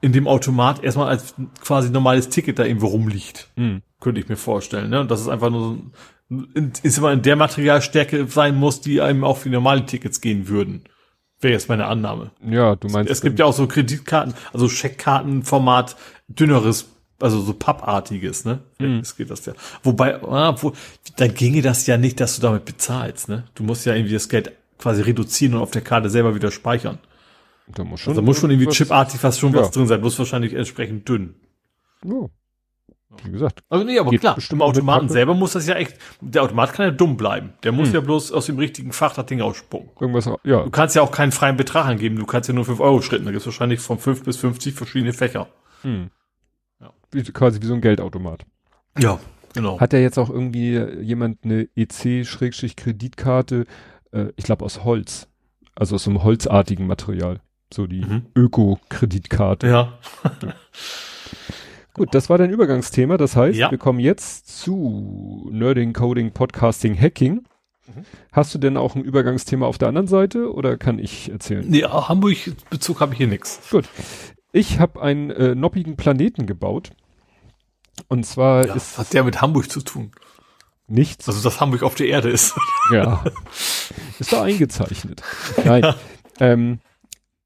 in dem Automat erstmal als quasi normales Ticket da irgendwo rumliegt. Hm. Könnte ich mir vorstellen, ne? Und das ist einfach nur so ist immer in der Materialstärke sein muss, die einem auch für normale Tickets gehen würden. Wäre jetzt meine Annahme. Ja, du meinst. Es, es gibt ja auch so Kreditkarten, also Scheckkartenformat, dünneres also so pappartiges, ne? Mhm. Es geht das ja. Wobei, ah, wo, dann ginge das ja nicht, dass du damit bezahlst, ne? Du musst ja irgendwie das Geld quasi reduzieren und auf der Karte selber wieder speichern. Da muss schon, also da muss schon irgendwie chipartig fast schon ja. was drin sein, bloß wahrscheinlich entsprechend dünn. Ja. Wie gesagt. Also nee, aber klar, im Automaten selber muss das ja echt, der Automat kann ja dumm bleiben. Der muss hm. ja bloß aus dem richtigen Fach das Ding ausspucken. Irgendwas, ja. Du kannst ja auch keinen freien Betrag angeben, du kannst ja nur 5 Euro Schritten. Da gibt es wahrscheinlich von 5 bis 50 verschiedene Fächer. Hm. Ja. Wie, quasi wie so ein Geldautomat. Ja, genau. Hat ja jetzt auch irgendwie jemand eine EC-Kreditkarte, äh, ich glaube aus Holz. Also aus so einem holzartigen Material. So die mhm. Öko-Kreditkarte. Ja. Gut, das war dein Übergangsthema. Das heißt, ja. wir kommen jetzt zu Nerding, Coding, Podcasting, Hacking. Mhm. Hast du denn auch ein Übergangsthema auf der anderen Seite oder kann ich erzählen? Nee, Hamburg-Bezug habe ich hier nichts. Gut. Ich habe einen äh, noppigen Planeten gebaut. Und zwar ja, ist. Hat der mit Hamburg zu tun? Nichts. Also, dass Hamburg auf der Erde ist. Ja. ist da eingezeichnet. Nein. Ähm,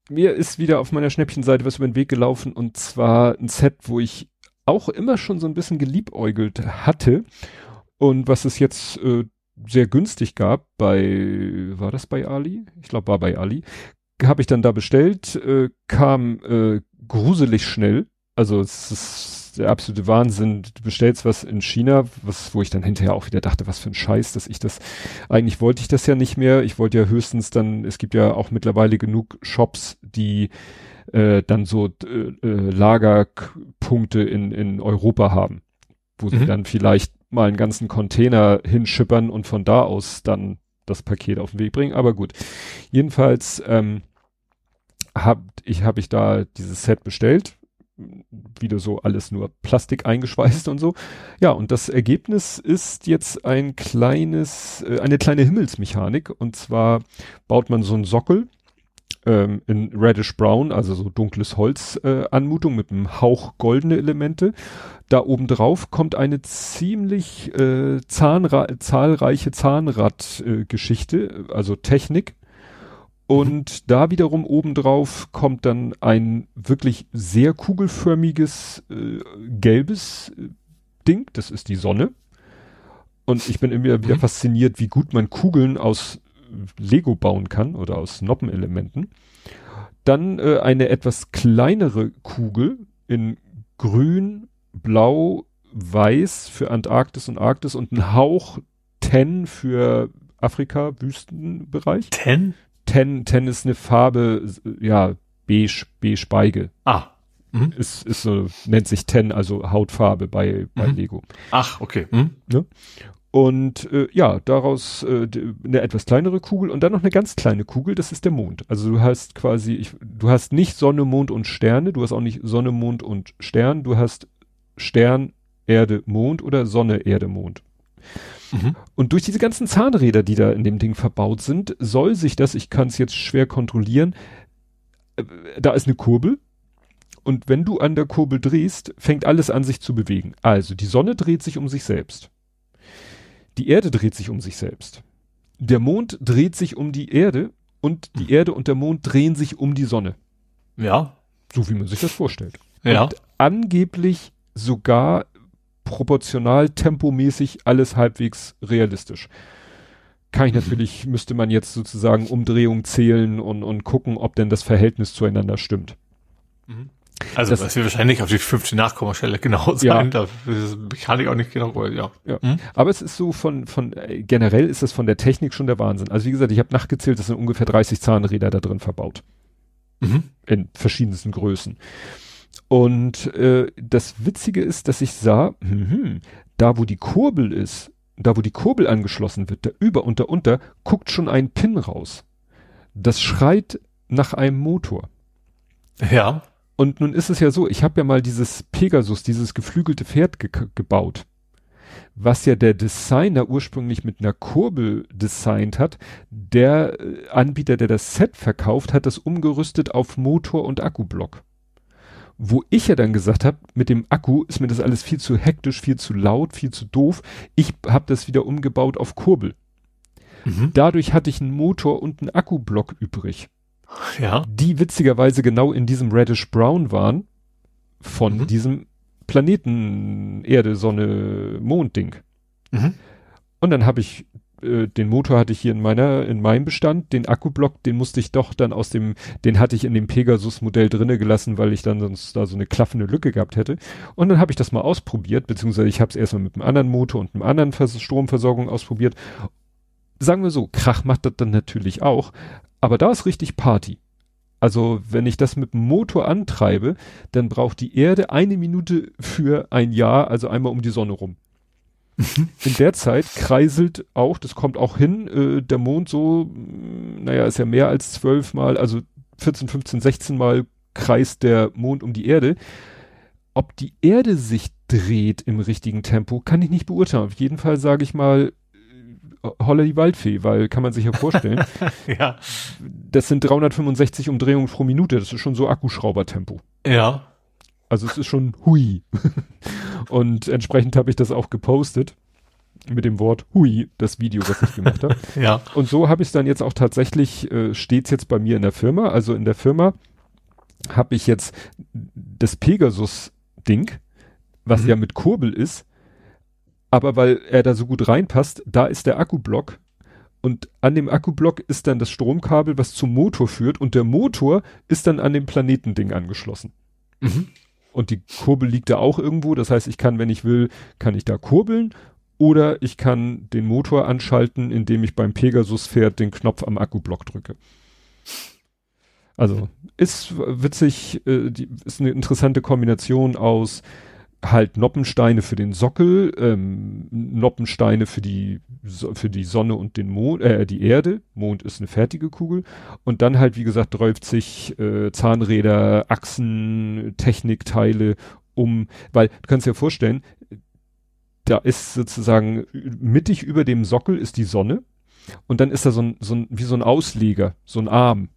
mir ist wieder auf meiner Schnäppchenseite was über den Weg gelaufen und zwar ein Set, wo ich auch immer schon so ein bisschen geliebäugelt hatte und was es jetzt äh, sehr günstig gab bei, war das bei Ali? Ich glaube, war bei Ali. Habe ich dann da bestellt, äh, kam äh, gruselig schnell. Also es ist der absolute Wahnsinn. Du bestellst was in China, was, wo ich dann hinterher auch wieder dachte, was für ein Scheiß, dass ich das, eigentlich wollte ich das ja nicht mehr. Ich wollte ja höchstens dann, es gibt ja auch mittlerweile genug Shops, die äh, dann so äh, äh, Lagerpunkte in, in Europa haben, wo sie mhm. dann vielleicht mal einen ganzen Container hinschippern und von da aus dann das Paket auf den Weg bringen. Aber gut. Jedenfalls ähm, hab ich habe ich da dieses Set bestellt. Wieder so alles nur Plastik eingeschweißt und so. Ja, und das Ergebnis ist jetzt ein kleines, äh, eine kleine Himmelsmechanik. Und zwar baut man so einen Sockel ähm, in Reddish Brown, also so dunkles Holz äh, Anmutung mit einem Hauch goldene Elemente. Da oben drauf kommt eine ziemlich äh, zahnra zahlreiche Zahnradgeschichte, äh, also Technik. Und mhm. da wiederum obendrauf kommt dann ein wirklich sehr kugelförmiges äh, gelbes äh, Ding, das ist die Sonne. Und ich bin immer wieder mhm. fasziniert, wie gut man Kugeln aus Lego bauen kann oder aus Noppenelementen. Dann äh, eine etwas kleinere Kugel in grün, blau, weiß für Antarktis und Arktis und ein Hauch Ten für Afrika, Wüstenbereich. Ten? Ten, Ten ist eine Farbe, ja, beige, beige Beige. Ah. Mhm. Ist, ist so, nennt sich Ten, also Hautfarbe bei, bei mhm. Lego. Ach, okay. Mhm. Ne? Und äh, ja, daraus äh, eine etwas kleinere Kugel und dann noch eine ganz kleine Kugel, das ist der Mond. Also du hast quasi, ich, du hast nicht Sonne, Mond und Sterne, du hast auch nicht Sonne, Mond und Stern, du hast Stern, Erde, Mond oder Sonne, Erde, Mond. Mhm. Und durch diese ganzen Zahnräder, die da in dem Ding verbaut sind, soll sich das, ich kann es jetzt schwer kontrollieren, äh, da ist eine Kurbel, und wenn du an der Kurbel drehst, fängt alles an sich zu bewegen. Also die Sonne dreht sich um sich selbst. Die Erde dreht sich um sich selbst. Der Mond dreht sich um die Erde und die hm. Erde und der Mond drehen sich um die Sonne. Ja. So wie man sich das vorstellt. Ja. Und angeblich sogar proportional, tempomäßig alles halbwegs realistisch. Kann ich mhm. natürlich, müsste man jetzt sozusagen Umdrehung zählen und, und gucken, ob denn das Verhältnis zueinander stimmt. Mhm. Also das, das wird wahrscheinlich auf die fünfte Nachkommastelle genau sein. Ja. Da kann ich auch nicht genau, ja. ja. Hm? Aber es ist so von, von äh, generell ist es von der Technik schon der Wahnsinn. Also wie gesagt, ich habe nachgezählt, es sind ungefähr 30 Zahnräder da drin verbaut. Mhm. In verschiedensten Größen. Und äh, das Witzige ist, dass ich sah, mh, da wo die Kurbel ist, da wo die Kurbel angeschlossen wird, da über und da unter, guckt schon ein Pin raus. Das schreit nach einem Motor. Ja. Und nun ist es ja so, ich habe ja mal dieses Pegasus, dieses geflügelte Pferd ge gebaut, was ja der Designer ursprünglich mit einer Kurbel designt hat. Der äh, Anbieter, der das Set verkauft, hat das umgerüstet auf Motor und Akkublock. Wo ich ja dann gesagt habe, mit dem Akku ist mir das alles viel zu hektisch, viel zu laut, viel zu doof. Ich habe das wieder umgebaut auf Kurbel. Mhm. Dadurch hatte ich einen Motor und einen Akkublock übrig. Ja. Die witzigerweise genau in diesem Reddish Brown waren von mhm. diesem Planeten, Erde, Sonne, Mond-Ding. Mhm. Und dann habe ich äh, den Motor hatte ich hier in meiner, in meinem Bestand, den Akkublock, den musste ich doch dann aus dem, den hatte ich in dem Pegasus-Modell drinne gelassen, weil ich dann sonst da so eine klaffende Lücke gehabt hätte. Und dann habe ich das mal ausprobiert, beziehungsweise ich habe es erstmal mit einem anderen Motor und einem anderen Vers Stromversorgung ausprobiert. Sagen wir so, Krach macht das dann natürlich auch, aber da ist richtig Party. Also wenn ich das mit dem Motor antreibe, dann braucht die Erde eine Minute für ein Jahr, also einmal um die Sonne rum. In der Zeit kreiselt auch, das kommt auch hin, äh, der Mond so, mm, naja, ist ja mehr als zwölfmal, also 14, 15, 16 Mal kreist der Mond um die Erde. Ob die Erde sich dreht im richtigen Tempo, kann ich nicht beurteilen. Auf jeden Fall sage ich mal, holla die Waldfee, weil kann man sich ja vorstellen. ja. Das sind 365 Umdrehungen pro Minute, das ist schon so Akkuschraubertempo. Ja. Also es ist schon hui. Und entsprechend habe ich das auch gepostet mit dem Wort hui, das Video, was ich gemacht habe. ja. Und so habe ich es dann jetzt auch tatsächlich, äh, steht's jetzt bei mir in der Firma. Also in der Firma habe ich jetzt das Pegasus-Ding, was mhm. ja mit Kurbel ist, aber weil er da so gut reinpasst, da ist der Akkublock und an dem Akkublock ist dann das Stromkabel, was zum Motor führt und der Motor ist dann an dem Planetending angeschlossen. Mhm und die Kurbel liegt da auch irgendwo. Das heißt, ich kann, wenn ich will, kann ich da kurbeln oder ich kann den Motor anschalten, indem ich beim Pegasus-Pferd den Knopf am Akkublock drücke. Also ist witzig, äh, die, ist eine interessante Kombination aus halt Noppensteine für den Sockel, ähm, Noppensteine für die für die Sonne und den Mond, äh, die Erde. Mond ist eine fertige Kugel und dann halt wie gesagt 30 äh, Zahnräder, Achsen, Technikteile um, weil du kannst dir vorstellen, da ist sozusagen mittig über dem Sockel ist die Sonne und dann ist da so ein, so ein wie so ein Ausleger, so ein Arm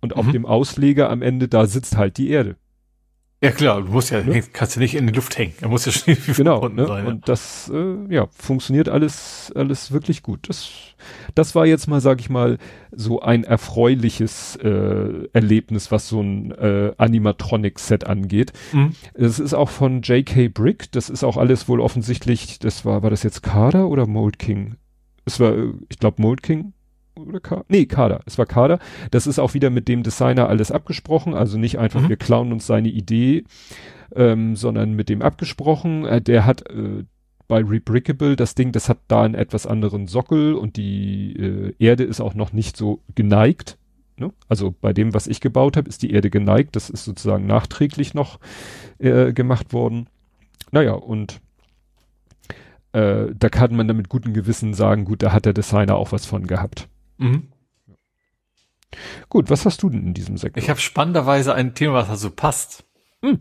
und mhm. auf dem Ausleger am Ende da sitzt halt die Erde. Ja klar, du musst ja, ne? kannst ja nicht in die Luft hängen. Er muss ja schon genau, ne? sein. Und das, äh, ja, funktioniert alles, alles wirklich gut. Das, das war jetzt mal, sag ich mal, so ein erfreuliches äh, Erlebnis, was so ein äh, Animatronic-Set angeht. Mhm. Es ist auch von J.K. Brick. Das ist auch alles wohl offensichtlich. Das war, war das jetzt Kader oder Mold King? Es war, ich glaube, Mold King oder Kader? Nee, Kader. Es war Kader. Das ist auch wieder mit dem Designer alles abgesprochen. Also nicht einfach, mhm. wir klauen uns seine Idee, ähm, sondern mit dem abgesprochen. Äh, der hat äh, bei Rebrickable das Ding, das hat da einen etwas anderen Sockel und die äh, Erde ist auch noch nicht so geneigt. Ne? Also bei dem, was ich gebaut habe, ist die Erde geneigt. Das ist sozusagen nachträglich noch äh, gemacht worden. Naja, und äh, da kann man dann mit gutem Gewissen sagen, gut, da hat der Designer auch was von gehabt. Mhm. Gut, was hast du denn in diesem Sektor? Ich habe spannenderweise ein Thema, was also passt. Mhm.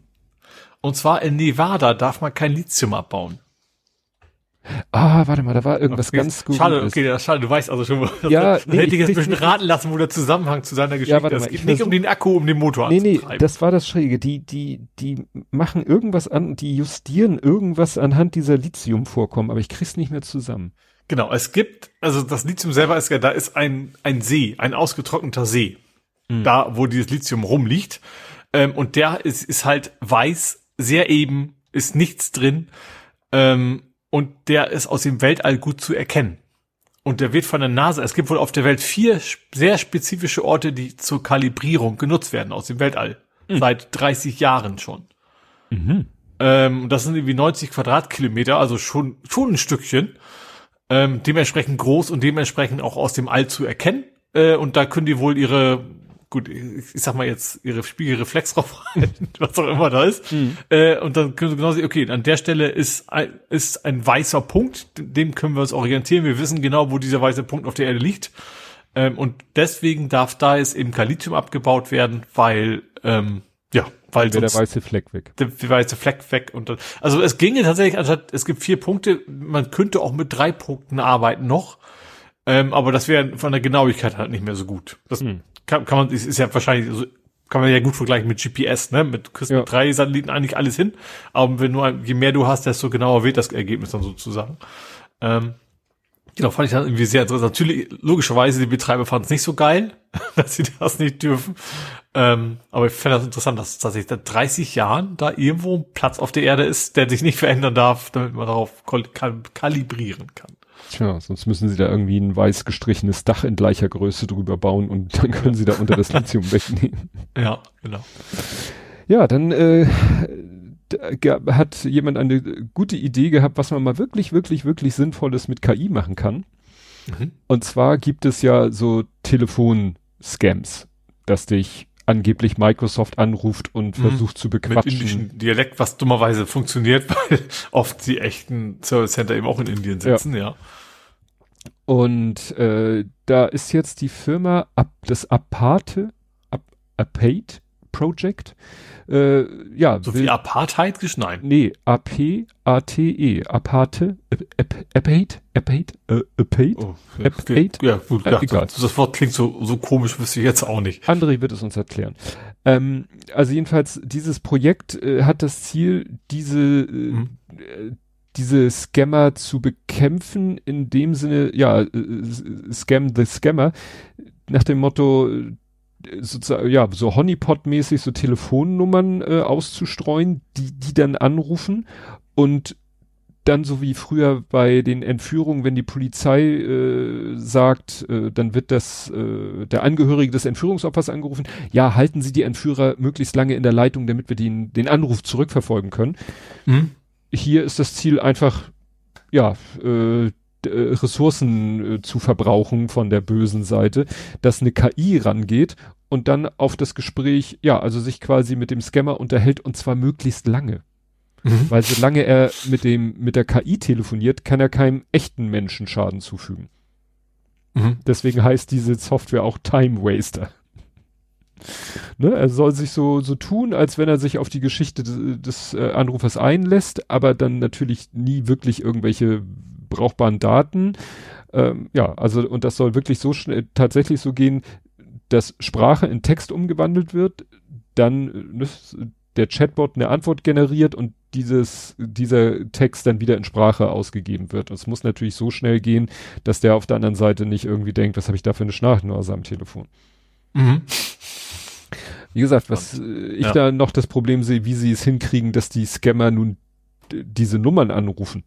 Und zwar in Nevada darf man kein Lithium abbauen. Ah, warte mal, da war irgendwas okay. ganz gut. Schade, okay, ja, schade, du weißt also schon, ja, das, nee, hätte ich jetzt ein bisschen raten lassen, wo der Zusammenhang zu seiner Geschichte ja, warte ist. Es geht nicht um den Akku, um den Motor Nee, nee, das war das Schräge. Die, die, die machen irgendwas an, die justieren irgendwas anhand dieser Lithium-Vorkommen, aber ich krieg's nicht mehr zusammen. Genau, es gibt, also das Lithium selber ist ja, da ist ein, ein See, ein ausgetrockneter See, mhm. da wo dieses Lithium rumliegt. Ähm, und der ist, ist halt weiß, sehr eben, ist nichts drin. Ähm, und der ist aus dem Weltall gut zu erkennen. Und der wird von der NASA, es gibt wohl auf der Welt vier sehr spezifische Orte, die zur Kalibrierung genutzt werden aus dem Weltall. Mhm. Seit 30 Jahren schon. Mhm. Ähm, das sind irgendwie 90 Quadratkilometer, also schon, schon ein Stückchen ähm, dementsprechend groß und dementsprechend auch aus dem All zu erkennen. Äh, und da können die wohl ihre, gut, ich sag mal jetzt, ihre Spiegelreflex drauf halten, was auch immer da ist. Mhm. Äh, und dann können sie genau sehen, okay, an der Stelle ist ein, ist ein weißer Punkt, dem können wir uns orientieren. Wir wissen genau, wo dieser weiße Punkt auf der Erde liegt. Ähm, und deswegen darf da jetzt eben kein Lithium abgebaut werden, weil ähm, weil wäre der weiße Fleck weg. Der, der weiße Fleck weg und dann, also es ginge tatsächlich anstatt es gibt vier Punkte, man könnte auch mit drei Punkten arbeiten noch, ähm, aber das wäre von der Genauigkeit halt nicht mehr so gut. Das hm. kann, kann man ist, ist ja wahrscheinlich so, kann man ja gut vergleichen mit GPS, ne? Mit kriegst ja. mit drei Satelliten eigentlich alles hin, aber wenn nur je mehr du hast, desto genauer wird das Ergebnis dann sozusagen. Ähm, Genau, fand ich dann irgendwie sehr interessant. Natürlich, logischerweise, die Betreiber fanden es nicht so geil, dass sie das nicht dürfen. Ähm, aber ich finde das interessant, dass tatsächlich seit 30 Jahren da irgendwo ein Platz auf der Erde ist, der sich nicht verändern darf, damit man darauf kal kalibrieren kann. Tja, sonst müssen sie da irgendwie ein weiß gestrichenes Dach in gleicher Größe drüber bauen und dann können sie da unter das Lithium wegnehmen. Ja, genau. Ja, dann äh, hat jemand eine gute Idee gehabt, was man mal wirklich, wirklich, wirklich Sinnvolles mit KI machen kann. Mhm. Und zwar gibt es ja so Telefon-Scams, dass dich angeblich Microsoft anruft und mhm. versucht zu bequatschen. Mit indischem Dialekt, was dummerweise funktioniert, weil oft die echten Service Center eben auch in Indien sitzen, ja. ja. Und äh, da ist jetzt die Firma, das Apate, Ap Apate Project, äh, ja. So wie Apartheid geschneit. Nee, A-P-A-T-E. Aparte, Apate, Apate, Apate, oh, Apate. Ja, gut, ja, egal. Das Wort klingt so, so komisch, wüsste ich jetzt auch nicht. André wird es uns erklären. Ähm, also jedenfalls, dieses Projekt äh, hat das Ziel, diese, äh, mhm. äh, diese Scammer zu bekämpfen, in dem Sinne, ja, äh, Scam the Scammer, nach dem Motto, sozusagen, ja, so Honeypot-mäßig so Telefonnummern äh, auszustreuen, die, die dann anrufen und dann so wie früher bei den Entführungen, wenn die Polizei äh, sagt, äh, dann wird das äh, der Angehörige des Entführungsopfers angerufen. Ja, halten Sie die Entführer möglichst lange in der Leitung, damit wir den, den Anruf zurückverfolgen können. Mhm. Hier ist das Ziel einfach, ja, äh, äh, Ressourcen äh, zu verbrauchen von der bösen Seite, dass eine KI rangeht und dann auf das Gespräch, ja, also sich quasi mit dem Scammer unterhält und zwar möglichst lange. Mhm. Weil solange er mit dem, mit der KI telefoniert, kann er keinem echten Menschen Schaden zufügen. Mhm. Deswegen heißt diese Software auch Time Waster. Ne, er soll sich so, so tun, als wenn er sich auf die Geschichte des, des äh, Anrufers einlässt, aber dann natürlich nie wirklich irgendwelche brauchbaren Daten. Ähm, ja, also und das soll wirklich so schnell tatsächlich so gehen, dass Sprache in Text umgewandelt wird, dann ne, der Chatbot eine Antwort generiert und dieses, dieser Text dann wieder in Sprache ausgegeben wird. Es muss natürlich so schnell gehen, dass der auf der anderen Seite nicht irgendwie denkt, was habe ich da für eine Schnarchnase am Telefon. Mhm. Wie gesagt, was äh, ich ja. da noch das Problem sehe, wie sie es hinkriegen, dass die Scammer nun diese Nummern anrufen.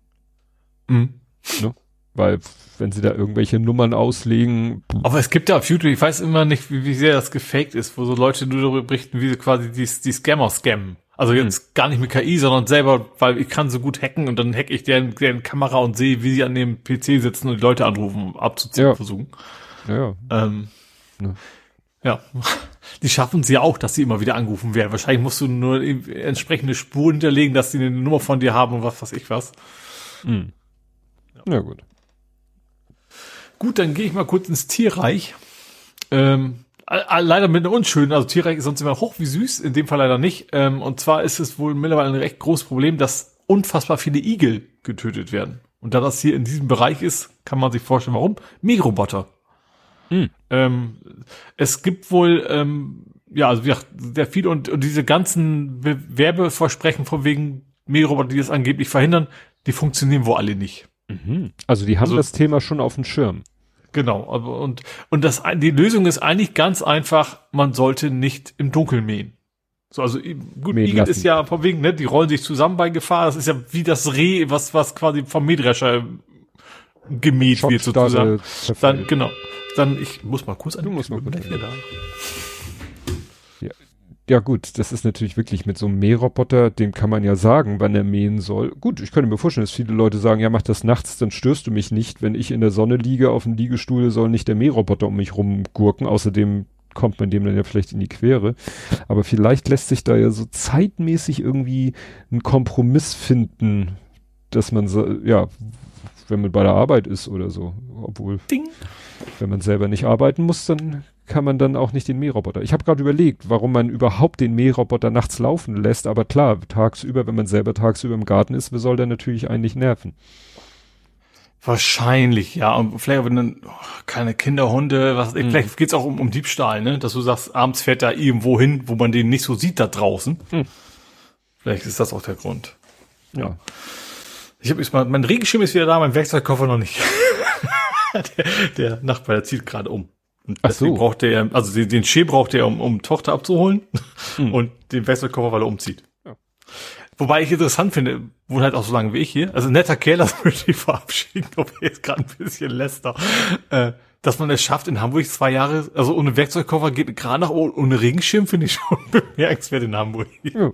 Mhm. Ne? Weil, wenn sie da irgendwelche Nummern auslegen. Aber es gibt ja auf YouTube, ich weiß immer nicht, wie, wie sehr das gefaked ist, wo so Leute nur darüber berichten, wie sie quasi die, die Scammer scammen. Also jetzt hm. gar nicht mit KI, sondern selber, weil ich kann so gut hacken und dann hack ich deren, deren Kamera und sehe, wie sie an dem PC sitzen und die Leute anrufen, abzuziehen ja. versuchen. Ja. ja. Ähm, ja. ja. Die schaffen sie ja auch, dass sie immer wieder angerufen werden. Wahrscheinlich musst du nur entsprechende Spuren hinterlegen, dass sie eine Nummer von dir haben und was weiß ich was. Mhm. Ja, gut. Gut, dann gehe ich mal kurz ins Tierreich. Ähm, leider mit einer unschönen, also Tierreich ist sonst immer hoch wie süß, in dem Fall leider nicht. Ähm, und zwar ist es wohl mittlerweile ein recht großes Problem, dass unfassbar viele Igel getötet werden. Und da das hier in diesem Bereich ist, kann man sich vorstellen, warum. Mähroboter. Mhm. Ähm, es gibt wohl, ähm, ja, also wie sehr viel und, und diese ganzen Werbeversprechen von wegen Mähroboter, die das angeblich verhindern, die funktionieren wohl alle nicht. Mhm. Also die haben also, das Thema schon auf dem Schirm. Genau, aber und und das die Lösung ist eigentlich ganz einfach, man sollte nicht im Dunkeln mähen. So, also gut, Igel ist ja von wegen, ne, die rollen sich zusammen bei Gefahr, das ist ja wie das Reh, was was quasi vom Mähdrescher gemäht wird sozusagen. Dann genau. Dann ich muss mal kurz an du musst mal kurz da. Ja gut, das ist natürlich wirklich mit so einem Mähroboter, dem kann man ja sagen, wann er mähen soll. Gut, ich könnte mir vorstellen, dass viele Leute sagen, ja mach das nachts, dann störst du mich nicht. Wenn ich in der Sonne liege auf dem Liegestuhl, soll nicht der Mähroboter um mich rumgurken. Außerdem kommt man dem dann ja vielleicht in die Quere. Aber vielleicht lässt sich da ja so zeitmäßig irgendwie ein Kompromiss finden, dass man so, ja, wenn man bei der Arbeit ist oder so. Obwohl, Ding. wenn man selber nicht arbeiten muss, dann kann man dann auch nicht den Mähroboter. Ich habe gerade überlegt, warum man überhaupt den Mähroboter nachts laufen lässt, aber klar, tagsüber, wenn man selber tagsüber im Garten ist, soll der natürlich eigentlich nerven. Wahrscheinlich, ja. Und vielleicht wenn dann oh, keine Kinderhunde, was, mhm. vielleicht geht's auch um, um Diebstahl, ne? Dass du sagst, abends fährt da irgendwo hin, wo man den nicht so sieht da draußen. Mhm. Vielleicht ist das auch der Grund. Ja. Ich habe jetzt mal, mein Regenschirm ist wieder da, mein Werkzeugkoffer noch nicht. der, der Nachbar, der zieht gerade um. Und Ach so. braucht er, also den, den Schee braucht er, um, um Tochter abzuholen hm. und den Wechselkoffer, weil er umzieht. Ja. Wobei ich interessant finde, wohl halt auch so lange wie ich hier, also netter Kerl, das würde ich verabschieden, ob er jetzt gerade ein bisschen läster, äh, dass man es schafft, in Hamburg zwei Jahre, also ohne Werkzeugkoffer geht gerade nach ohne Regenschirm, finde ich schon bemerkenswert in Hamburg. Ja.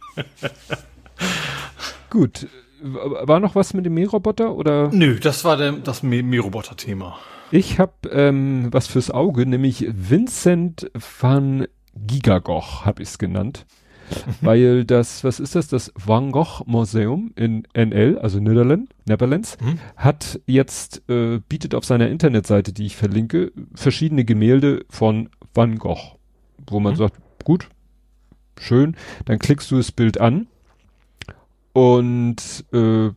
Gut. War noch was mit dem Mähroboter oder? Nö, das war der, das Mähroboter-Thema. Ich habe ähm, was fürs Auge, nämlich Vincent van Gigagoch habe ich es genannt. weil das, was ist das? Das Van Gogh Museum in NL, also Netherlands, Netherlands, mhm. hat jetzt, äh, bietet auf seiner Internetseite, die ich verlinke, verschiedene Gemälde von Van Gogh, wo man mhm. sagt, gut, schön, dann klickst du das Bild an und äh,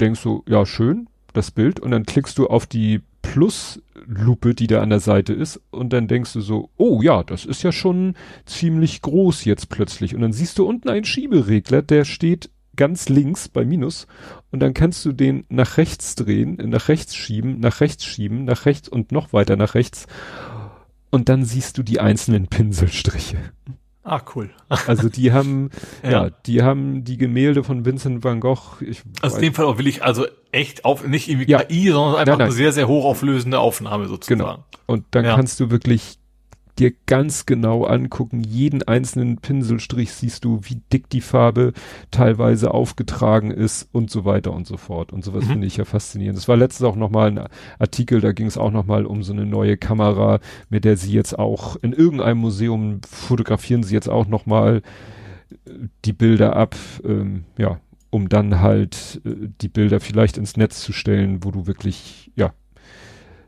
denkst du, ja, schön, das Bild, und dann klickst du auf die Pluslupe, die da an der Seite ist, und dann denkst du so, oh ja, das ist ja schon ziemlich groß jetzt plötzlich. Und dann siehst du unten einen Schieberegler, der steht ganz links bei Minus, und dann kannst du den nach rechts drehen, nach rechts schieben, nach rechts schieben, nach rechts und noch weiter nach rechts. Und dann siehst du die einzelnen Pinselstriche. Ah, cool. Also die haben, ja. ja. die haben die Gemälde von Vincent van Gogh. Ich also in dem Fall auch will ich also echt auf, nicht irgendwie ja. KI, sondern einfach nein, nein. eine sehr, sehr hochauflösende Aufnahme sozusagen. Genau. Und dann ja. kannst du wirklich dir ganz genau angucken. Jeden einzelnen Pinselstrich siehst du, wie dick die Farbe teilweise aufgetragen ist und so weiter und so fort. Und sowas mhm. finde ich ja faszinierend. Es war letztens auch nochmal ein Artikel, da ging es auch nochmal um so eine neue Kamera, mit der sie jetzt auch in irgendeinem Museum fotografieren sie jetzt auch nochmal äh, die Bilder ab, ähm, ja, um dann halt äh, die Bilder vielleicht ins Netz zu stellen, wo du wirklich, ja,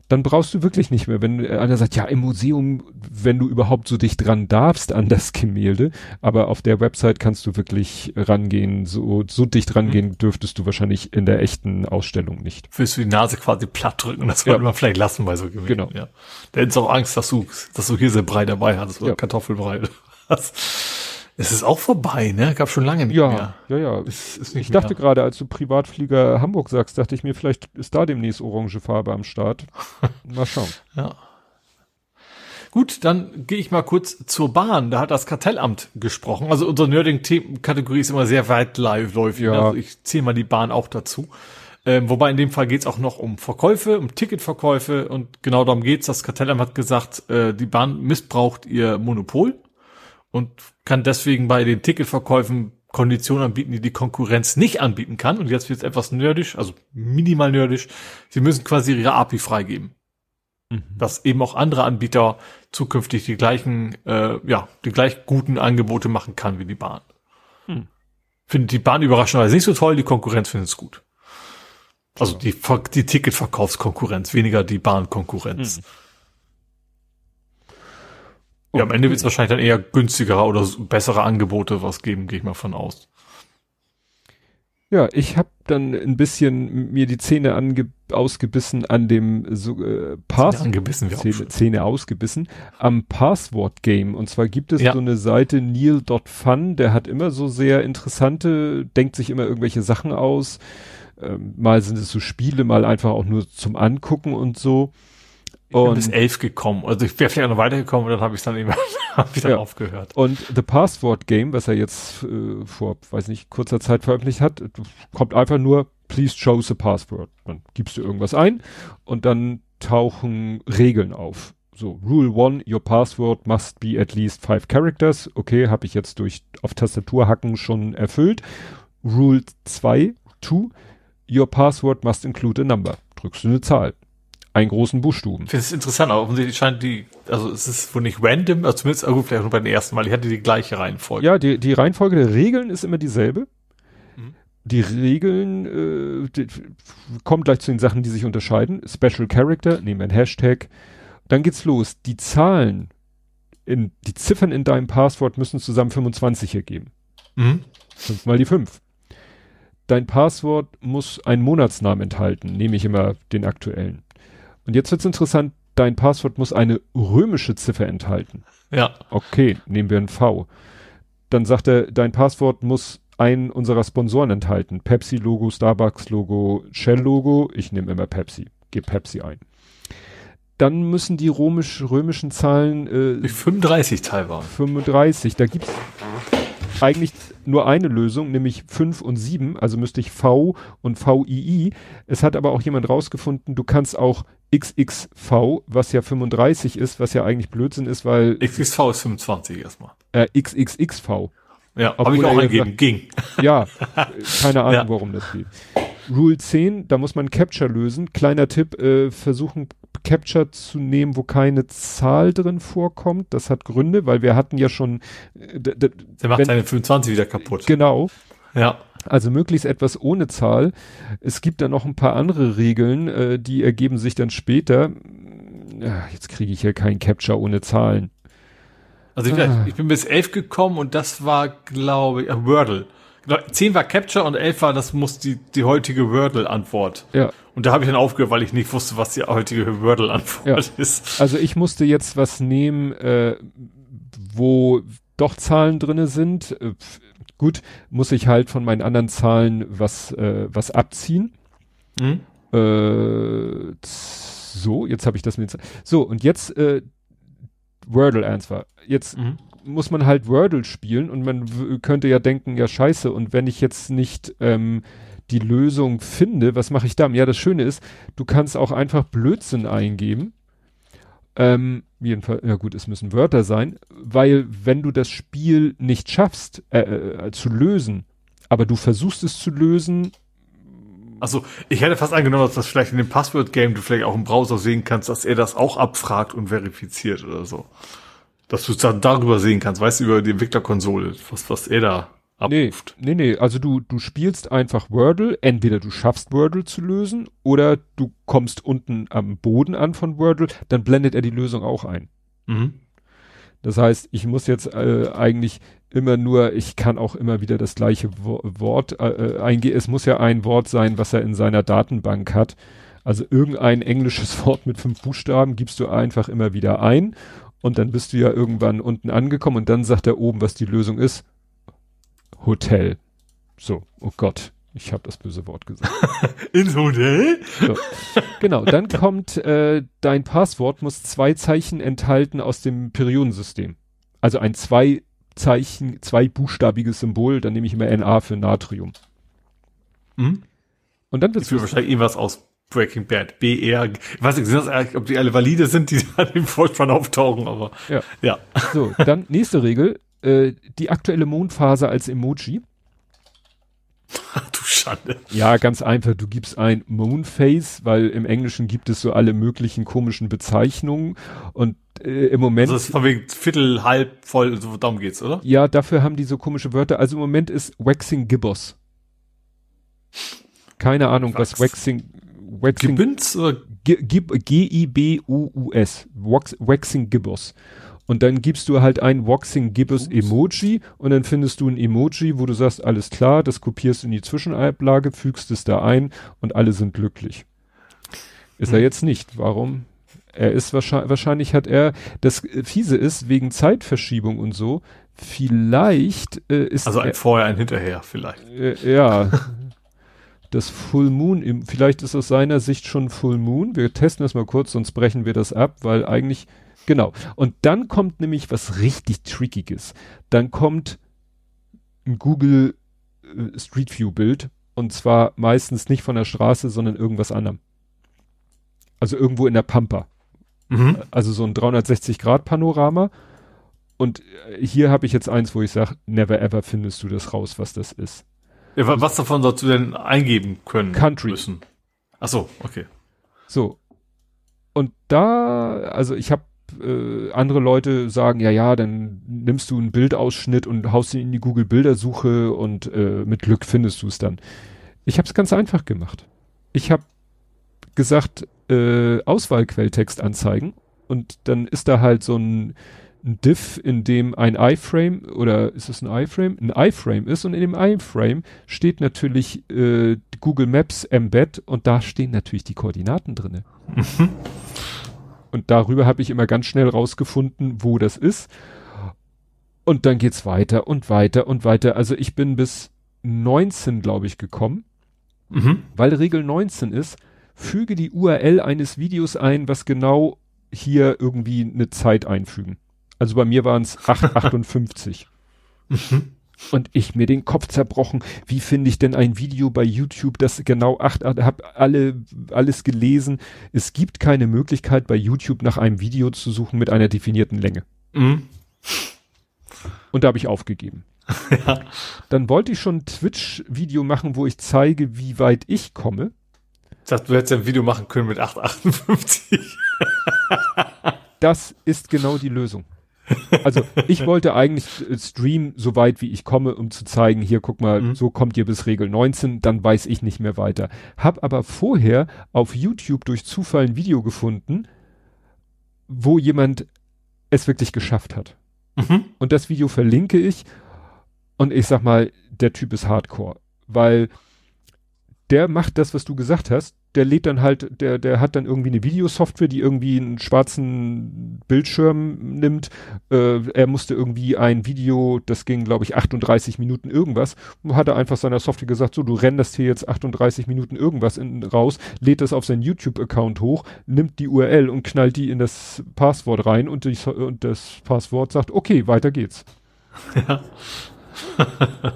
dann brauchst du wirklich nicht mehr, wenn einer sagt, ja, im Museum, wenn du überhaupt so dicht dran darfst an das Gemälde, aber auf der Website kannst du wirklich rangehen, so, so dicht rangehen mhm. dürftest du wahrscheinlich in der echten Ausstellung nicht. Willst du die Nase quasi platt drücken, das sollte ja. man vielleicht lassen bei so Gemälden. Genau. Ja. Da hättest auch Angst, dass du, dass du hier sehr Brei dabei hattest oder ja. Kartoffelbrei. Es ist auch vorbei, ne? Gab schon lange nicht ja, mehr. Ja, ja, ist, ist ich dachte gerade, als du Privatflieger Hamburg sagst, dachte ich mir, vielleicht ist da demnächst orange Farbe am Start. Mal schauen. ja. Gut, dann gehe ich mal kurz zur Bahn. Da hat das Kartellamt gesprochen. Also unsere Nerding-Kategorie ist immer sehr weitläufig. Ja. Also ich zähle mal die Bahn auch dazu. Ähm, wobei in dem Fall geht es auch noch um Verkäufe, um Ticketverkäufe und genau darum geht's. Das Kartellamt hat gesagt, äh, die Bahn missbraucht ihr Monopol und kann deswegen bei den Ticketverkäufen Konditionen anbieten, die die Konkurrenz nicht anbieten kann. Und jetzt wird es etwas nerdisch, also minimal nerdisch. Sie müssen quasi ihre API freigeben. Mhm. Dass eben auch andere Anbieter zukünftig die gleichen, äh, ja, die gleich guten Angebote machen kann wie die Bahn. Hm. Findet die Bahn überraschenderweise nicht so toll, die Konkurrenz findet es gut. Also die, die Ticketverkaufskonkurrenz, weniger die Bahnkonkurrenz. Hm. Ja, am Ende wird es wahrscheinlich dann eher günstigere oder bessere Angebote was geben, gehe ich mal von aus. Ja, ich habe dann ein bisschen mir die Zähne ange ausgebissen an dem so, äh, Pass Zähne, angebissen, Zähne, Zähne ausgebissen am Passwort Game und zwar gibt es ja. so eine Seite neil.fun, der hat immer so sehr interessante, denkt sich immer irgendwelche Sachen aus. Ähm, mal sind es so Spiele, mal einfach auch nur zum Angucken und so. Ich bin bis elf gekommen. Also ich wäre vielleicht noch weitergekommen und dann habe ich dann eben hab ich dann ja. aufgehört. Und The Password Game, was er jetzt äh, vor, weiß nicht, kurzer Zeit veröffentlicht hat, kommt einfach nur, please choose a password. Dann gibst du irgendwas ein und dann tauchen Regeln auf. So, Rule one, your password must be at least five characters. Okay, habe ich jetzt durch auf Tastatur hacken schon erfüllt. Rule 2, two, your password must include a number. Drückst du eine Zahl einen großen Buchstaben. Ich finde es interessant, aber offensichtlich scheint die, also es ist wohl nicht random, also zumindest, also vielleicht nur bei den ersten Mal, ich hatte die gleiche Reihenfolge. Ja, die, die Reihenfolge der Regeln ist immer dieselbe. Mhm. Die Regeln äh, die, kommen gleich zu den Sachen, die sich unterscheiden. Special Character, nehmen wir ein Hashtag. Dann geht's los. Die Zahlen, in, die Ziffern in deinem Passwort müssen zusammen 25 ergeben. Mhm. Fünf mal die fünf. Dein Passwort muss einen Monatsnamen enthalten, nehme ich immer den aktuellen. Und jetzt wird's interessant, dein Passwort muss eine römische Ziffer enthalten. Ja. Okay, nehmen wir ein V. Dann sagt er, dein Passwort muss einen unserer Sponsoren enthalten. Pepsi-Logo, Starbucks-Logo, Shell-Logo. Ich nehme immer Pepsi. Gib Pepsi ein. dann müssen die römisch, römischen Zahlen äh, 35 teilweise. 35. Da gibt's eigentlich nur eine Lösung, nämlich 5 und 7, also müsste ich V und VII. Es hat aber auch jemand rausgefunden, du kannst auch XXV, was ja 35 ist, was ja eigentlich Blödsinn ist, weil XXV ist 25 erstmal. Äh, XXXV. Ja, habe ich auch eingegeben, ging. Ja, keine Ahnung, ja. warum das geht. Rule 10, da muss man Capture lösen. Kleiner Tipp, äh, versuchen Capture zu nehmen, wo keine Zahl drin vorkommt. Das hat Gründe, weil wir hatten ja schon. Äh, Der macht seine 25 wieder kaputt. Genau. Ja. Also möglichst etwas ohne Zahl. Es gibt da noch ein paar andere Regeln, äh, die ergeben sich dann später. Ja, jetzt kriege ich ja kein Capture ohne Zahlen. Also ich, ah. ich, bin bis elf gekommen und das war, glaube ich, äh, Wordle. 10 war Capture und 11 war, das muss die, die heutige Wordle-Antwort. Ja. Und da habe ich dann aufgehört, weil ich nicht wusste, was die heutige Wordle-Antwort ja. ist. Also ich musste jetzt was nehmen, äh, wo doch Zahlen drinne sind. Gut, muss ich halt von meinen anderen Zahlen was, äh, was abziehen. Mhm. Äh, so, jetzt habe ich das mit. So, und jetzt äh, Wordle-Answer. Jetzt mhm muss man halt Wordle spielen und man könnte ja denken, ja scheiße, und wenn ich jetzt nicht ähm, die Lösung finde, was mache ich dann? Ja, das Schöne ist, du kannst auch einfach Blödsinn eingeben. Ähm, jedenfalls, ja gut, es müssen Wörter sein, weil wenn du das Spiel nicht schaffst äh, äh, zu lösen, aber du versuchst es zu lösen. Also ich hätte fast angenommen, dass das vielleicht in dem Passwort-Game du vielleicht auch im Browser sehen kannst, dass er das auch abfragt und verifiziert oder so dass du es dann darüber sehen kannst, weißt du, über die Entwicklerkonsole, was, was er da abruft. Nee, nee, nee, also du, du spielst einfach Wordle, entweder du schaffst Wordle zu lösen oder du kommst unten am Boden an von Wordle, dann blendet er die Lösung auch ein. Mhm. Das heißt, ich muss jetzt äh, eigentlich immer nur, ich kann auch immer wieder das gleiche Wo Wort äh, äh eingehen. Es muss ja ein Wort sein, was er in seiner Datenbank hat. Also irgendein englisches Wort mit fünf Buchstaben gibst du einfach immer wieder ein und dann bist du ja irgendwann unten angekommen und dann sagt er oben, was die Lösung ist. Hotel. So, oh Gott, ich habe das böse Wort gesagt. Ins Hotel? So. Genau, dann kommt, äh, dein Passwort muss zwei Zeichen enthalten aus dem Periodensystem. Also ein zwei Zeichen, zweibuchstabiges Symbol, dann nehme ich immer NA für Natrium. Mhm. Und dann wird wahrscheinlich irgendwas aus Breaking Bad, BR, ich weiß nicht, sind das, ob die alle valide sind, die an dem Vorspann auftauchen, aber ja. ja. So, dann nächste Regel, äh, die aktuelle Mondphase als Emoji. Du Schande. Ja, ganz einfach, du gibst ein Moonface, weil im Englischen gibt es so alle möglichen komischen Bezeichnungen und äh, im Moment. Also das ist von wegen Viertel, halb, voll, so darum geht's, oder? Ja, dafür haben die so komische Wörter. Also im Moment ist Waxing Gibbos. Keine Ahnung, was Waxing, Waxing. Gibbons oder? G-I-B-U-U-S. Waxing Gibbous. Und dann gibst du halt ein Waxing Gibbous Emoji und dann findest du ein Emoji, wo du sagst, alles klar, das kopierst du in die Zwischenablage, fügst es da ein und alle sind glücklich. Ist hm. er jetzt nicht. Warum? Er ist wahrscheinlich, wahrscheinlich hat er, das Fiese ist, wegen Zeitverschiebung und so, vielleicht äh, ist Also ein er, Vorher, ein Hinterher vielleicht. Äh, ja, das Full Moon, vielleicht ist aus seiner Sicht schon Full Moon. Wir testen das mal kurz, sonst brechen wir das ab, weil eigentlich, genau. Und dann kommt nämlich was richtig Trickiges. Dann kommt ein Google äh, Street View Bild und zwar meistens nicht von der Straße, sondern irgendwas anderem. Also irgendwo in der Pampa. Mhm. Also so ein 360 Grad Panorama. Und äh, hier habe ich jetzt eins, wo ich sage, never ever findest du das raus, was das ist. Ja, was davon sollst du denn eingeben können Country. müssen? Ach so, okay. So. Und da, also ich habe äh, andere Leute sagen, ja, ja, dann nimmst du einen Bildausschnitt und haust ihn in die Google Bildersuche und äh, mit Glück findest du es dann. Ich habe es ganz einfach gemacht. Ich habe gesagt, äh, Auswahlquelltext anzeigen und dann ist da halt so ein ein Diff, in dem ein iFrame oder ist es ein iFrame? Ein iFrame ist und in dem iFrame steht natürlich äh, Google Maps Embed und da stehen natürlich die Koordinaten drinne. Mhm. Und darüber habe ich immer ganz schnell rausgefunden, wo das ist. Und dann geht's weiter und weiter und weiter. Also ich bin bis 19, glaube ich, gekommen. Mhm. Weil Regel 19 ist, füge die URL eines Videos ein, was genau hier irgendwie eine Zeit einfügen. Also bei mir waren es 8,58. Mhm. Und ich mir den Kopf zerbrochen, wie finde ich denn ein Video bei YouTube, das genau acht, hab alle, alles gelesen. Es gibt keine Möglichkeit bei YouTube nach einem Video zu suchen mit einer definierten Länge. Mhm. Und da habe ich aufgegeben. ja. Dann wollte ich schon ein Twitch-Video machen, wo ich zeige, wie weit ich komme. Ich dachte, du hättest ein Video machen können mit 8,58. das ist genau die Lösung. Also ich wollte eigentlich streamen, so weit wie ich komme, um zu zeigen, hier guck mal, mhm. so kommt ihr bis Regel 19, dann weiß ich nicht mehr weiter. Hab aber vorher auf YouTube durch Zufall ein Video gefunden, wo jemand es wirklich geschafft hat. Mhm. Und das Video verlinke ich und ich sag mal, der Typ ist Hardcore, weil der macht das, was du gesagt hast, der lädt dann halt, der, der hat dann irgendwie eine Videosoftware, die irgendwie einen schwarzen Bildschirm nimmt. Äh, er musste irgendwie ein Video, das ging, glaube ich, 38 Minuten irgendwas, hat er einfach seiner Software gesagt, so, du renderst hier jetzt 38 Minuten irgendwas in, raus, lädt das auf seinen YouTube-Account hoch, nimmt die URL und knallt die in das Passwort rein und, die, und das Passwort sagt, okay, weiter geht's. Ja.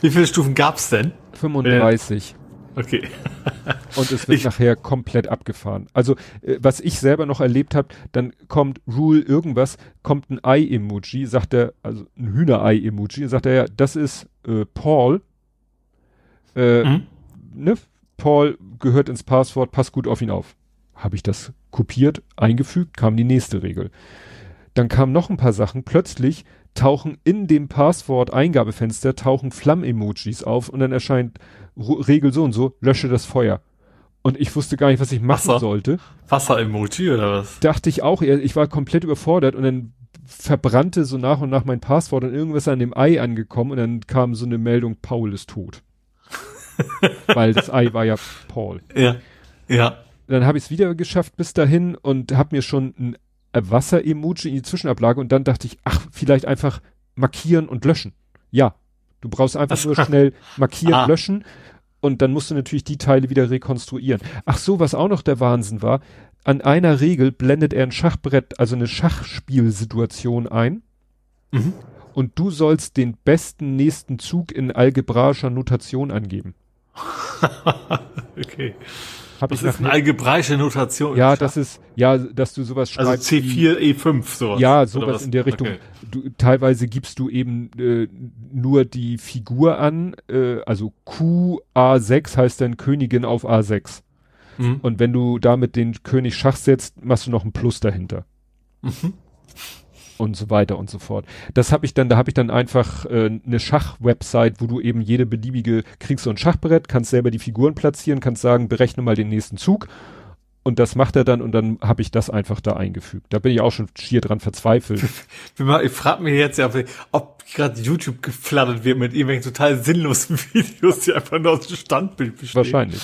Wie viele Stufen gab's denn? 35. Okay. und es wird ich, nachher komplett abgefahren. Also, äh, was ich selber noch erlebt habe, dann kommt Rule irgendwas, kommt ein Ei-Emoji, sagt er, also ein Hühnerei-Emoji, sagt er ja, das ist äh, Paul. Äh, mhm. ne? Paul gehört ins Passwort, pass gut auf ihn auf. Habe ich das kopiert, eingefügt, kam die nächste Regel. Dann kamen noch ein paar Sachen. Plötzlich tauchen in dem Passwort-Eingabefenster tauchen Flamm-Emojis auf und dann erscheint Regel so und so, lösche das Feuer. Und ich wusste gar nicht, was ich machen Wasser. sollte. Wasser-Emoji oder was? Dachte ich auch, ich war komplett überfordert und dann verbrannte so nach und nach mein Passwort und irgendwas an dem Ei angekommen und dann kam so eine Meldung, Paul ist tot. Weil das Ei war ja Paul. Ja. Ja. Dann habe ich es wieder geschafft bis dahin und habe mir schon ein Wasser-Emoji in die Zwischenablage und dann dachte ich, ach, vielleicht einfach markieren und löschen. Ja, du brauchst einfach nur schnell markieren, ah. löschen und dann musst du natürlich die Teile wieder rekonstruieren. Ach so, was auch noch der Wahnsinn war, an einer Regel blendet er ein Schachbrett, also eine Schachspielsituation ein. Mhm. Und du sollst den besten nächsten Zug in algebraischer Notation angeben. okay. Hab das ich ist eine algebraische Notation. Ja, das ist, ja, dass du sowas also schreibst. Also C4, wie, E5, sowas. Ja, sowas in der Richtung. Okay. Du, teilweise gibst du eben äh, nur die Figur an, äh, also Q A6 heißt dann Königin auf A6. Mhm. Und wenn du damit den König Schach setzt, machst du noch ein Plus dahinter. Mhm und so weiter und so fort. Das habe ich dann, da habe ich dann einfach äh, eine Schachwebsite, wo du eben jede beliebige kriegst so ein Schachbrett, kannst selber die Figuren platzieren, kannst sagen, berechne mal den nächsten Zug und das macht er dann und dann habe ich das einfach da eingefügt. Da bin ich auch schon schier dran verzweifelt. ich frage mich jetzt ja, ob gerade YouTube geflattert wird mit irgendwelchen total sinnlosen Videos, die einfach nur aus dem Standbild bestehen. Wahrscheinlich.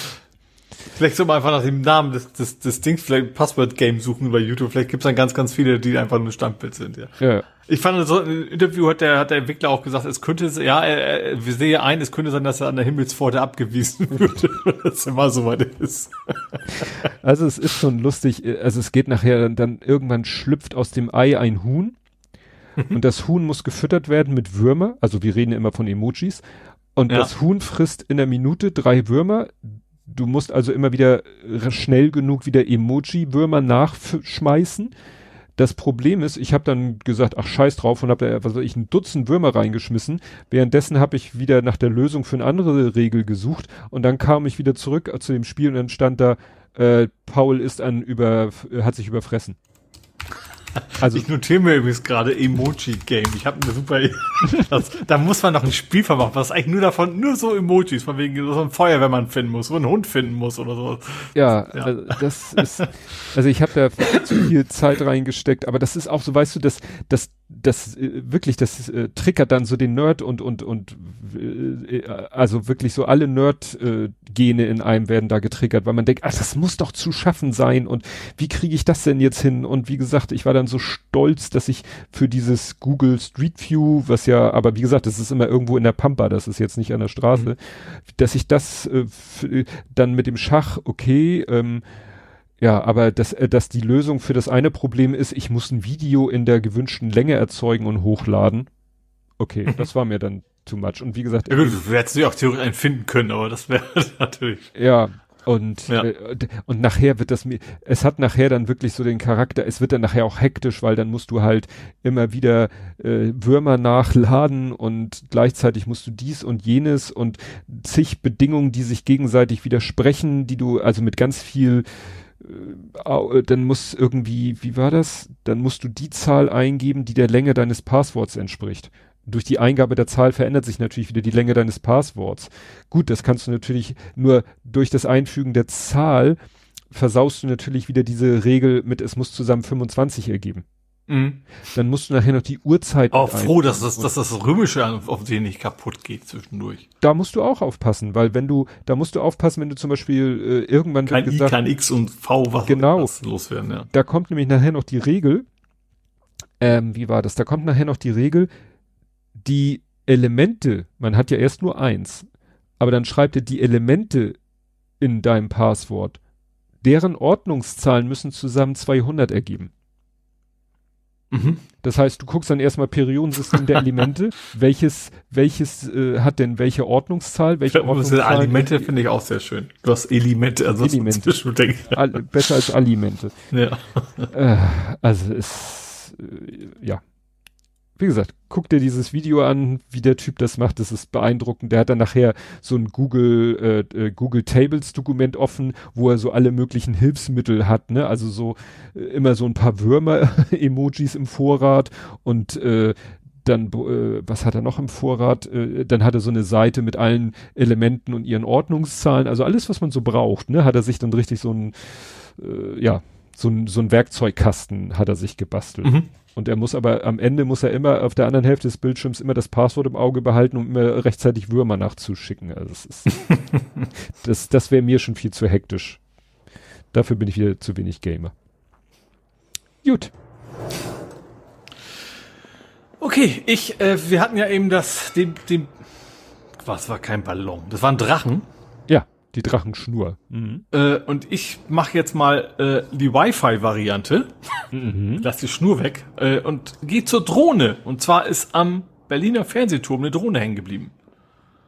Vielleicht soll man einfach nach dem Namen des, des, des Dings vielleicht Passwort-Game suchen bei YouTube. Vielleicht gibt es dann ganz, ganz viele, die einfach nur Standbild sind, ja. ja. Ich fand, so ein Interview hat der, hat der Entwickler auch gesagt, es könnte, ja, er, er, wir sehen ein, es könnte sein, dass er an der Himmelspforte abgewiesen würde, dass er mal so weit ist. Also es ist schon lustig, also es geht nachher, dann, dann irgendwann schlüpft aus dem Ei ein Huhn und das Huhn muss gefüttert werden mit Würmer, also wir reden ja immer von Emojis und ja. das Huhn frisst in der Minute drei Würmer, Du musst also immer wieder schnell genug wieder Emoji-Würmer nachschmeißen. Das Problem ist, ich habe dann gesagt, ach scheiß drauf und habe da was weiß ich ein Dutzend Würmer reingeschmissen. Währenddessen habe ich wieder nach der Lösung für eine andere Regel gesucht und dann kam ich wieder zurück zu dem Spiel und dann stand da, äh, Paul ist an über, hat sich überfressen. Also ich notiere mir übrigens gerade Emoji-Game. Ich habe eine super. das, da muss man noch ein Spiel vermachen, was eigentlich nur davon, nur so Emojis, von wegen so ein Feuerwehrmann finden muss, wo ein Hund finden muss oder so. Ja, ja. Also das ist. Also ich habe da zu viel Zeit reingesteckt, aber das ist auch so, weißt du, dass das das äh, wirklich, das äh, triggert dann so den Nerd und und und äh, also wirklich so alle Nerd-Gene äh, in einem werden da getriggert, weil man denkt, ach, das muss doch zu schaffen sein und wie kriege ich das denn jetzt hin? Und wie gesagt, ich war dann so stolz, dass ich für dieses Google Street View, was ja, aber wie gesagt, das ist immer irgendwo in der Pampa, das ist jetzt nicht an der Straße, mhm. dass ich das äh, dann mit dem Schach, okay, ähm, Ja, aber dass, äh, dass die Lösung für das eine Problem ist, ich muss ein Video in der gewünschten Länge erzeugen und hochladen. Okay, das war mir dann too much. Und wie gesagt, ja, gut, du hättest ja auch theoretisch einen finden können, aber das wäre natürlich. Ja, und, ja. äh, und nachher wird das mir, es hat nachher dann wirklich so den Charakter, es wird dann nachher auch hektisch, weil dann musst du halt immer wieder äh, Würmer nachladen und gleichzeitig musst du dies und jenes und zig Bedingungen, die sich gegenseitig widersprechen, die du also mit ganz viel äh, dann muss irgendwie, wie war das? Dann musst du die Zahl eingeben, die der Länge deines Passworts entspricht durch die Eingabe der Zahl verändert sich natürlich wieder die Länge deines Passworts. Gut, das kannst du natürlich nur durch das Einfügen der Zahl versaust du natürlich wieder diese Regel mit, es muss zusammen 25 ergeben. Mhm. Dann musst du nachher noch die Uhrzeit. Auch froh, dass das, dass das Römische auf den nicht kaputt geht zwischendurch. Da musst du auch aufpassen, weil wenn du, da musst du aufpassen, wenn du zum Beispiel äh, irgendwann kein gesagt, I, kein X und V was, genau, was loswerden, ja. Da kommt nämlich nachher noch die Regel. Ähm, wie war das? Da kommt nachher noch die Regel, die Elemente, man hat ja erst nur eins, aber dann schreibt er die Elemente in deinem Passwort, deren Ordnungszahlen müssen zusammen 200 ergeben. Mhm. Das heißt, du guckst dann erstmal Periodensystem der Elemente, welches, welches äh, hat denn welche Ordnungszahl, welche Ordnungszahl. Alimente finde ich auch sehr schön. Du hast Elemente, also Elemente. Al besser als Alimente. Ja. Äh, also es, äh, ja, wie gesagt, guck dir dieses Video an, wie der Typ das macht, das ist beeindruckend. Der hat dann nachher so ein Google, äh, äh, Google Tables Dokument offen, wo er so alle möglichen Hilfsmittel hat, ne? Also so äh, immer so ein paar Würmer-Emojis im Vorrat und äh, dann, äh, was hat er noch im Vorrat? Äh, dann hat er so eine Seite mit allen Elementen und ihren Ordnungszahlen, also alles, was man so braucht, ne? Hat er sich dann richtig so ein, äh, ja, so ein, so ein Werkzeugkasten hat er sich gebastelt. Mhm. Und er muss aber, am Ende muss er immer auf der anderen Hälfte des Bildschirms immer das Passwort im Auge behalten, um immer rechtzeitig Würmer nachzuschicken. Also das ist, das, das wäre mir schon viel zu hektisch. Dafür bin ich wieder zu wenig Gamer. Gut. Okay, ich, äh, wir hatten ja eben das, dem, dem, was war kein Ballon? Das war ein Drachen. Die Drachenschnur. Mhm. Äh, und ich mache jetzt mal äh, die Wi-Fi-Variante. Mhm. Lass die Schnur weg äh, und gehe zur Drohne. Und zwar ist am Berliner Fernsehturm eine Drohne hängen geblieben.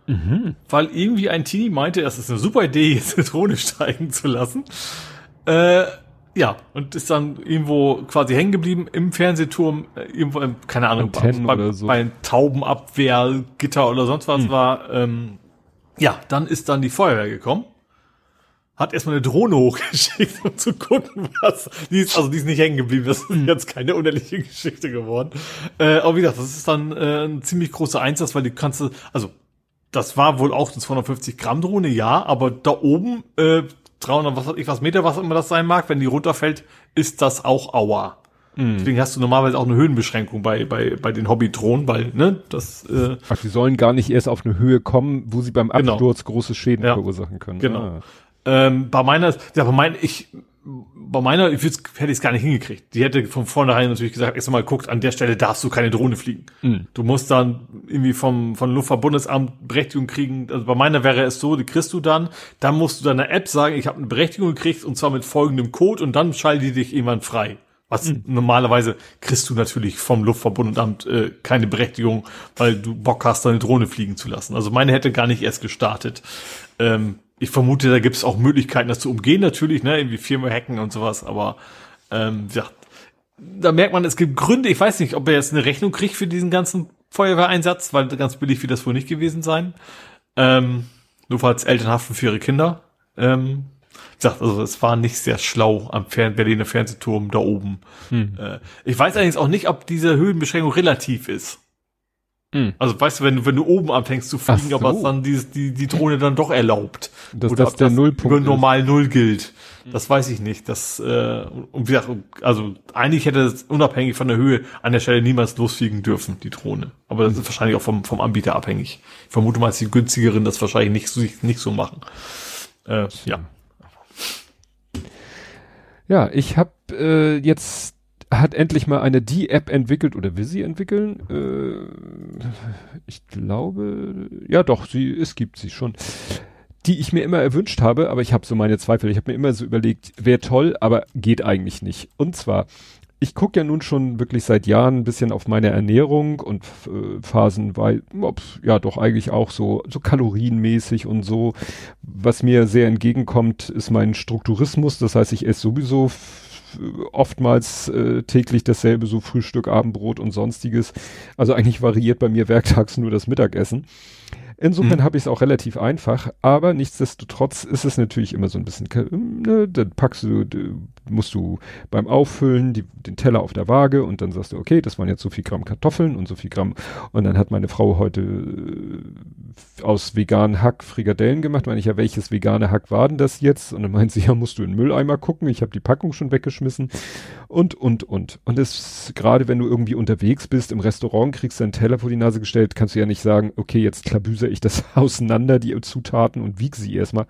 Mhm. Weil irgendwie ein Teenie meinte, das ist eine super Idee, jetzt eine Drohne steigen zu lassen. Äh, ja, und ist dann irgendwo quasi hängen geblieben im Fernsehturm, äh, irgendwo, im, keine Ahnung, bei, so. bei Taubenabwehrgitter oder sonst was mhm. war. Ähm, ja, dann ist dann die Feuerwehr gekommen. Hat erstmal eine Drohne hochgeschickt, um zu gucken, was. Die ist, also die ist nicht hängen geblieben, das ist jetzt keine unerliche Geschichte geworden. Äh, aber wie gesagt, das ist dann äh, ein ziemlich großer Einsatz, weil die kannst du, also das war wohl auch eine 250 Gramm Drohne, ja, aber da oben äh, 300, was ich, was Meter, was immer das sein mag, wenn die runterfällt, ist das auch Aua. Mhm. Deswegen hast du normalerweise auch eine Höhenbeschränkung bei, bei, bei den Hobby-Drohnen, weil, ne, das, äh, Ach, die sollen gar nicht erst auf eine Höhe kommen, wo sie beim genau. Absturz genau. große Schäden ja. verursachen können. Genau. Ah. Ähm, bei meiner, ja, bei meiner, ich, bei meiner, ich hätte ich es gar nicht hingekriegt. Die hätte von vornherein natürlich gesagt, erst einmal guckt, an der Stelle darfst du keine Drohne fliegen. Mhm. Du musst dann irgendwie vom, von Luftfahrtbundesamt Berechtigung kriegen. Also bei meiner wäre es so, die kriegst du dann, dann musst du deiner App sagen, ich habe eine Berechtigung gekriegt und zwar mit folgendem Code und dann schalte die dich irgendwann frei. Was mhm. normalerweise kriegst du natürlich vom Luftverbundenamt äh, keine Berechtigung, weil du Bock hast, deine Drohne fliegen zu lassen. Also meine hätte gar nicht erst gestartet. Ähm, ich vermute, da gibt es auch Möglichkeiten, das zu umgehen natürlich, ne, irgendwie Firma hacken und sowas, aber ähm, ja, da merkt man, es gibt Gründe, ich weiß nicht, ob er jetzt eine Rechnung kriegt für diesen ganzen Feuerwehreinsatz, weil ganz billig wird das wohl nicht gewesen sein. Ähm, nur falls Eltern haften für ihre Kinder. Ähm, sagt, also es war nicht sehr schlau am Fern Berliner Fernsehturm da oben. Hm. Äh, ich weiß allerdings auch nicht, ob diese Höhenbeschränkung relativ ist. Hm. Also weißt du, wenn du, wenn du oben anfängst zu fliegen, so. aber es dann die, die, die Drohne dann doch erlaubt. Dass Oder das der Nullpunkt über normal Null gilt. Das weiß ich nicht. Das, äh, und wie gesagt, also eigentlich hätte es unabhängig von der Höhe an der Stelle niemals losfliegen dürfen, die Drohne. Aber das ist wahrscheinlich auch vom, vom Anbieter abhängig. Ich vermute mal, dass die günstigeren das wahrscheinlich nicht, so, nicht so machen. Äh, ja. Ja, ich habe äh, jetzt hat endlich mal eine die App entwickelt oder will sie entwickeln? Äh, ich glaube, ja doch, sie es gibt sie schon. die ich mir immer erwünscht habe, aber ich habe so meine Zweifel. Ich habe mir immer so überlegt, wäre toll, aber geht eigentlich nicht. Und zwar, ich gucke ja nun schon wirklich seit Jahren ein bisschen auf meine Ernährung und äh, Phasen, weil, ja, doch eigentlich auch so, so kalorienmäßig und so. Was mir sehr entgegenkommt, ist mein Strukturismus. Das heißt, ich esse sowieso oftmals äh, täglich dasselbe, so Frühstück, Abendbrot und sonstiges. Also eigentlich variiert bei mir werktags nur das Mittagessen. Insofern mhm. habe ich es auch relativ einfach, aber nichtsdestotrotz ist es natürlich immer so ein bisschen, ne, dann packst du, musst du beim Auffüllen die, den Teller auf der Waage und dann sagst du, okay, das waren jetzt so viel Gramm Kartoffeln und so viel Gramm. Und dann hat meine Frau heute äh, aus veganen Hack Frikadellen gemacht. Meine ich ja, welches vegane Hack war denn das jetzt? Und dann meint sie, ja, musst du in den Mülleimer gucken. Ich habe die Packung schon weggeschmissen. Und, und, und. Und es, gerade wenn du irgendwie unterwegs bist, im Restaurant kriegst du einen Teller vor die Nase gestellt, kannst du ja nicht sagen, okay, jetzt klabüse ich das auseinander, die Zutaten und wiege sie erstmal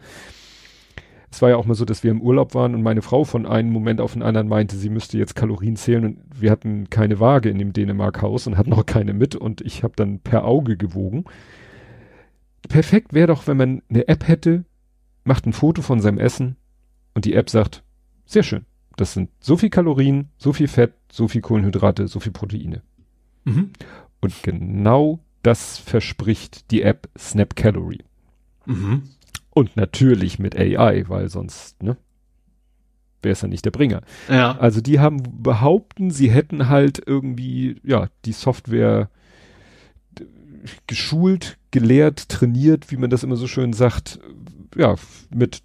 es war ja auch mal so, dass wir im Urlaub waren und meine Frau von einem Moment auf den anderen meinte, sie müsste jetzt Kalorien zählen und wir hatten keine Waage in dem Dänemark-Haus und hatten auch keine mit und ich habe dann per Auge gewogen. Perfekt wäre doch, wenn man eine App hätte, macht ein Foto von seinem Essen und die App sagt, sehr schön, das sind so viel Kalorien, so viel Fett, so viel Kohlenhydrate, so viel Proteine. Mhm. Und genau das verspricht die App Snap Calorie. Mhm. Und natürlich mit AI, weil sonst, ne? Wäre es ja nicht der Bringer. Ja. Also die haben behaupten, sie hätten halt irgendwie, ja, die Software geschult, gelehrt, trainiert, wie man das immer so schön sagt, ja, mit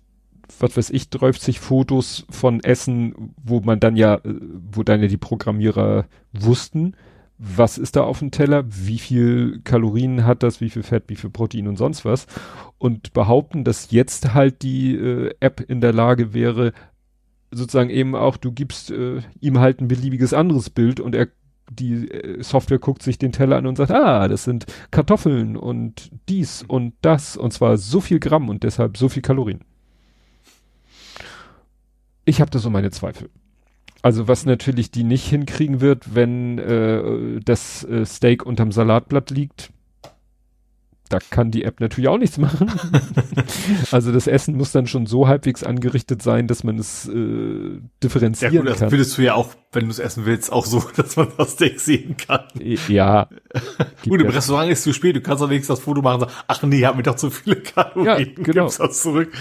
was weiß ich, 30 Fotos von Essen, wo man dann ja, wo dann ja die Programmierer wussten, was ist da auf dem Teller, wie viel Kalorien hat das, wie viel Fett, wie viel Protein und sonst was und behaupten, dass jetzt halt die äh, App in der Lage wäre, sozusagen eben auch, du gibst äh, ihm halt ein beliebiges anderes Bild und er die äh, Software guckt sich den Teller an und sagt, ah, das sind Kartoffeln und dies und das und zwar so viel Gramm und deshalb so viel Kalorien. Ich habe da so meine Zweifel. Also was natürlich die nicht hinkriegen wird, wenn äh, das äh, Steak unterm Salatblatt liegt, da kann die App natürlich auch nichts machen. also das Essen muss dann schon so halbwegs angerichtet sein, dass man es äh, differenzieren ja, gut, das kann. würdest du ja auch, wenn du es essen willst, auch so, dass man das Steak sehen kann. Ja. gut, im ja. Restaurant ist zu spät, du kannst doch wenigstens das Foto machen und sagen, ach nee, ich habe mir doch zu viele Kalorien, ja, genau. gib's das zurück.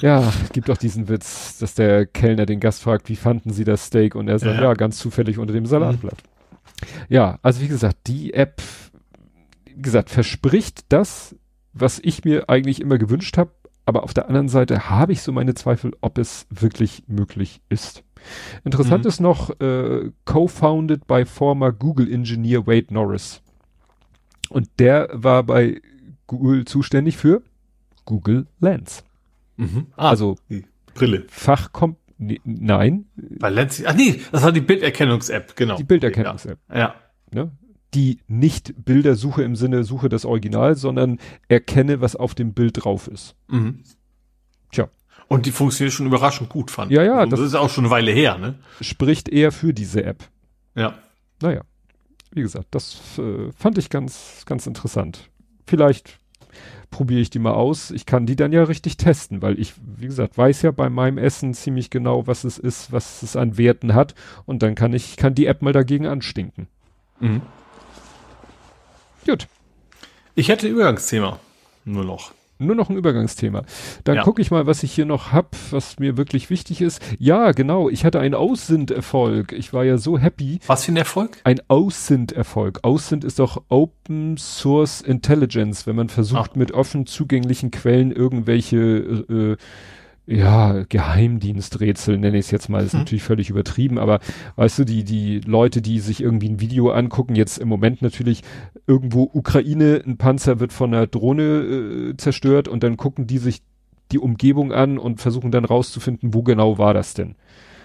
ja, gibt auch diesen Witz, dass der Kellner den Gast fragt, wie fanden sie das Steak? Und er sagt, ja, ja ganz zufällig unter dem Salatblatt. Mhm. Ja, also wie gesagt, die App gesagt, verspricht das, was ich mir eigentlich immer gewünscht habe, aber auf der anderen Seite habe ich so meine Zweifel, ob es wirklich möglich ist. Interessant mhm. ist noch, äh, co-founded by former Google Engineer Wade Norris. Und der war bei Google zuständig für Google Lens. Mhm. Ah, also Brille. Fachkom nee, nein. Bei Lens. Ach nee, das war die Bilderkennungs-App, genau. Die Bilderkennungs-App. Ja. ja. Ne? Die nicht Bildersuche im Sinne Suche das Original, sondern erkenne, was auf dem Bild drauf ist. Mhm. Tja. Und die funktioniert schon überraschend gut, fand ich. Ja, ja. Also, das, das, ist auch schon eine Weile her, ne? Spricht eher für diese App. Ja. Naja. Wie gesagt, das äh, fand ich ganz, ganz interessant. Vielleicht probiere ich die mal aus. Ich kann die dann ja richtig testen, weil ich, wie gesagt, weiß ja bei meinem Essen ziemlich genau, was es ist, was es an Werten hat. Und dann kann ich, kann die App mal dagegen anstinken. Mhm. Gut. Ich hätte ein Übergangsthema. Nur noch. Nur noch ein Übergangsthema. Dann ja. gucke ich mal, was ich hier noch hab, was mir wirklich wichtig ist. Ja, genau. Ich hatte einen Aussind-Erfolg. Ich war ja so happy. Was für ein Erfolg? Ein Aussind-Erfolg. Aussind ist doch Open Source Intelligence, wenn man versucht, ah. mit offen zugänglichen Quellen irgendwelche äh, ja, Geheimdiensträtsel nenne ich es jetzt mal, ist hm. natürlich völlig übertrieben, aber weißt du, die, die Leute, die sich irgendwie ein Video angucken, jetzt im Moment natürlich irgendwo Ukraine, ein Panzer wird von einer Drohne äh, zerstört und dann gucken die sich die Umgebung an und versuchen dann rauszufinden, wo genau war das denn.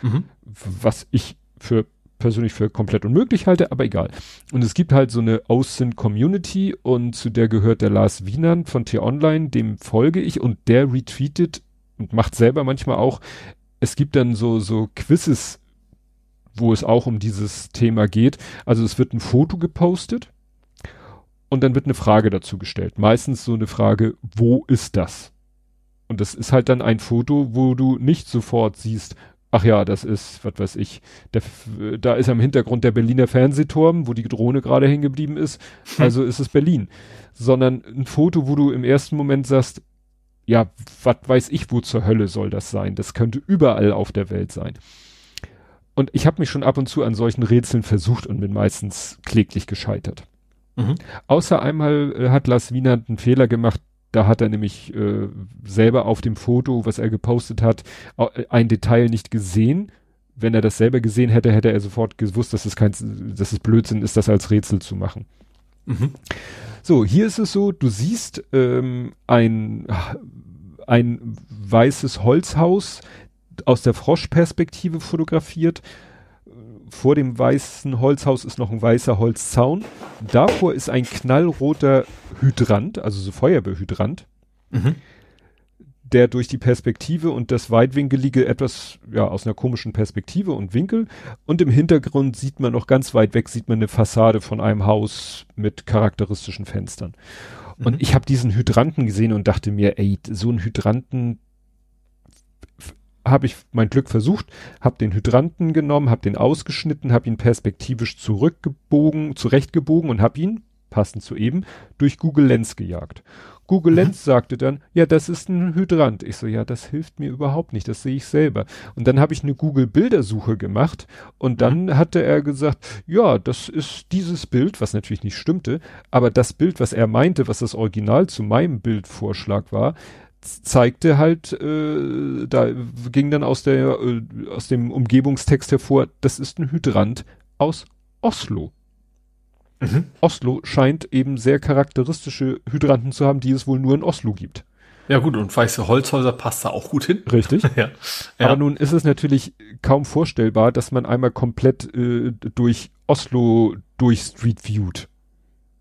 Mhm. Was ich für persönlich für komplett unmöglich halte, aber egal. Und es gibt halt so eine OSINT-Community und zu der gehört der Lars Wienand von T-Online, dem folge ich und der retweetet und macht selber manchmal auch, es gibt dann so, so Quizzes, wo es auch um dieses Thema geht. Also es wird ein Foto gepostet und dann wird eine Frage dazu gestellt. Meistens so eine Frage, wo ist das? Und das ist halt dann ein Foto, wo du nicht sofort siehst, ach ja, das ist, was weiß ich, der, da ist am Hintergrund der Berliner Fernsehturm, wo die Drohne gerade hängen geblieben ist, hm. also ist es Berlin. Sondern ein Foto, wo du im ersten Moment sagst, ja, was weiß ich, wo zur Hölle soll das sein? Das könnte überall auf der Welt sein. Und ich habe mich schon ab und zu an solchen Rätseln versucht und bin meistens kläglich gescheitert. Mhm. Außer einmal äh, hat Lars Wiener einen Fehler gemacht, da hat er nämlich äh, selber auf dem Foto, was er gepostet hat, ein Detail nicht gesehen. Wenn er das selber gesehen hätte, hätte er sofort gewusst, dass es kein, dass es Blödsinn ist, das als Rätsel zu machen. Mhm. So, hier ist es so, du siehst ähm, ein, ein weißes Holzhaus aus der Froschperspektive fotografiert vor dem weißen Holzhaus ist noch ein weißer Holzzaun. Davor ist ein knallroter Hydrant, also so Feuerwehrhydrant, mhm. Der durch die Perspektive und das Weitwinkelige etwas, ja, aus einer komischen Perspektive und Winkel. Und im Hintergrund sieht man noch ganz weit weg, sieht man eine Fassade von einem Haus mit charakteristischen Fenstern. Und mhm. ich habe diesen Hydranten gesehen und dachte mir, ey, so ein Hydranten, habe ich mein Glück versucht, habe den Hydranten genommen, habe den ausgeschnitten, habe ihn perspektivisch zurückgebogen, zurechtgebogen und habe ihn, passend zu eben, durch Google Lens gejagt. Google. Lens sagte dann, ja, das ist ein Hydrant. Ich so, ja, das hilft mir überhaupt nicht, das sehe ich selber. Und dann habe ich eine Google Bildersuche gemacht und dann mhm. hatte er gesagt, ja, das ist dieses Bild, was natürlich nicht stimmte, aber das Bild, was er meinte, was das Original zu meinem Bildvorschlag war, zeigte halt, äh, da ging dann aus der äh, aus dem Umgebungstext hervor, das ist ein Hydrant aus Oslo. Mhm. Oslo scheint eben sehr charakteristische Hydranten zu haben, die es wohl nur in Oslo gibt. Ja gut, und weiße Holzhäuser passt da auch gut hin. Richtig. ja. Aber nun ist es natürlich kaum vorstellbar, dass man einmal komplett äh, durch Oslo durch Street viewt.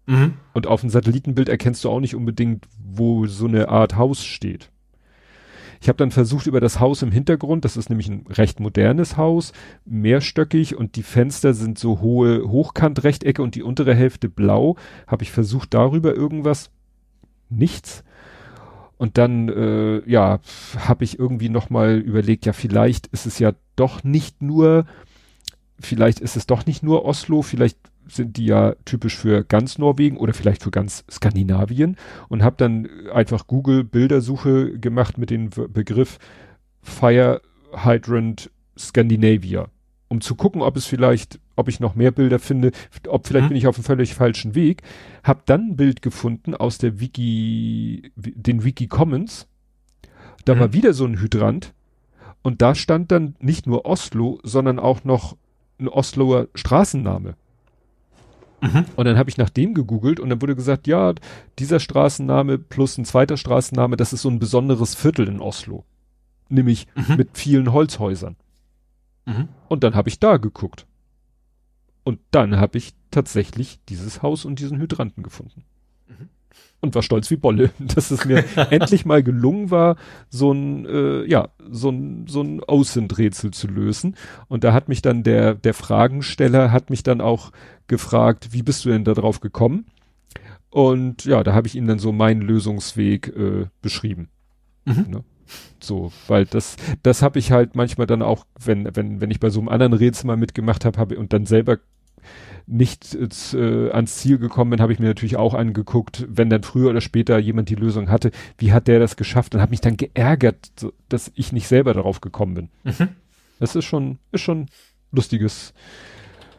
Mhm. Und auf dem Satellitenbild erkennst du auch nicht unbedingt, wo so eine Art Haus steht. Ich habe dann versucht über das Haus im Hintergrund, das ist nämlich ein recht modernes Haus, mehrstöckig und die Fenster sind so hohe Hochkantrechtecke und die untere Hälfte blau, habe ich versucht darüber irgendwas, nichts. Und dann, äh, ja, habe ich irgendwie nochmal überlegt, ja, vielleicht ist es ja doch nicht nur, vielleicht ist es doch nicht nur Oslo, vielleicht sind die ja typisch für ganz Norwegen oder vielleicht für ganz Skandinavien und habe dann einfach Google Bildersuche gemacht mit dem Begriff Fire Hydrant Scandinavia, um zu gucken, ob es vielleicht, ob ich noch mehr Bilder finde, ob vielleicht mhm. bin ich auf einem völlig falschen Weg. Hab dann ein Bild gefunden aus der Wiki, den Wiki Commons. Da mhm. war wieder so ein Hydrant und da stand dann nicht nur Oslo, sondern auch noch ein Osloer Straßenname. Mhm. Und dann habe ich nach dem gegoogelt und dann wurde gesagt, ja, dieser Straßenname plus ein zweiter Straßenname, das ist so ein besonderes Viertel in Oslo. Nämlich mhm. mit vielen Holzhäusern. Mhm. Und dann habe ich da geguckt. Und dann habe ich tatsächlich dieses Haus und diesen Hydranten gefunden und war stolz wie Bolle, dass es mir endlich mal gelungen war, so ein, äh, ja, so ein, so ein OSINT-Rätsel zu lösen. Und da hat mich dann der, der Fragensteller hat mich dann auch gefragt, wie bist du denn da drauf gekommen? Und ja, da habe ich ihm dann so meinen Lösungsweg äh, beschrieben. Mhm. Ne? So, weil das, das habe ich halt manchmal dann auch, wenn, wenn, wenn ich bei so einem anderen Rätsel mal mitgemacht habe, habe und dann selber nicht äh, ans Ziel gekommen bin, habe ich mir natürlich auch angeguckt, wenn dann früher oder später jemand die Lösung hatte, wie hat der das geschafft und habe mich dann geärgert, dass ich nicht selber darauf gekommen bin. Mhm. Das ist schon, ist schon lustiges,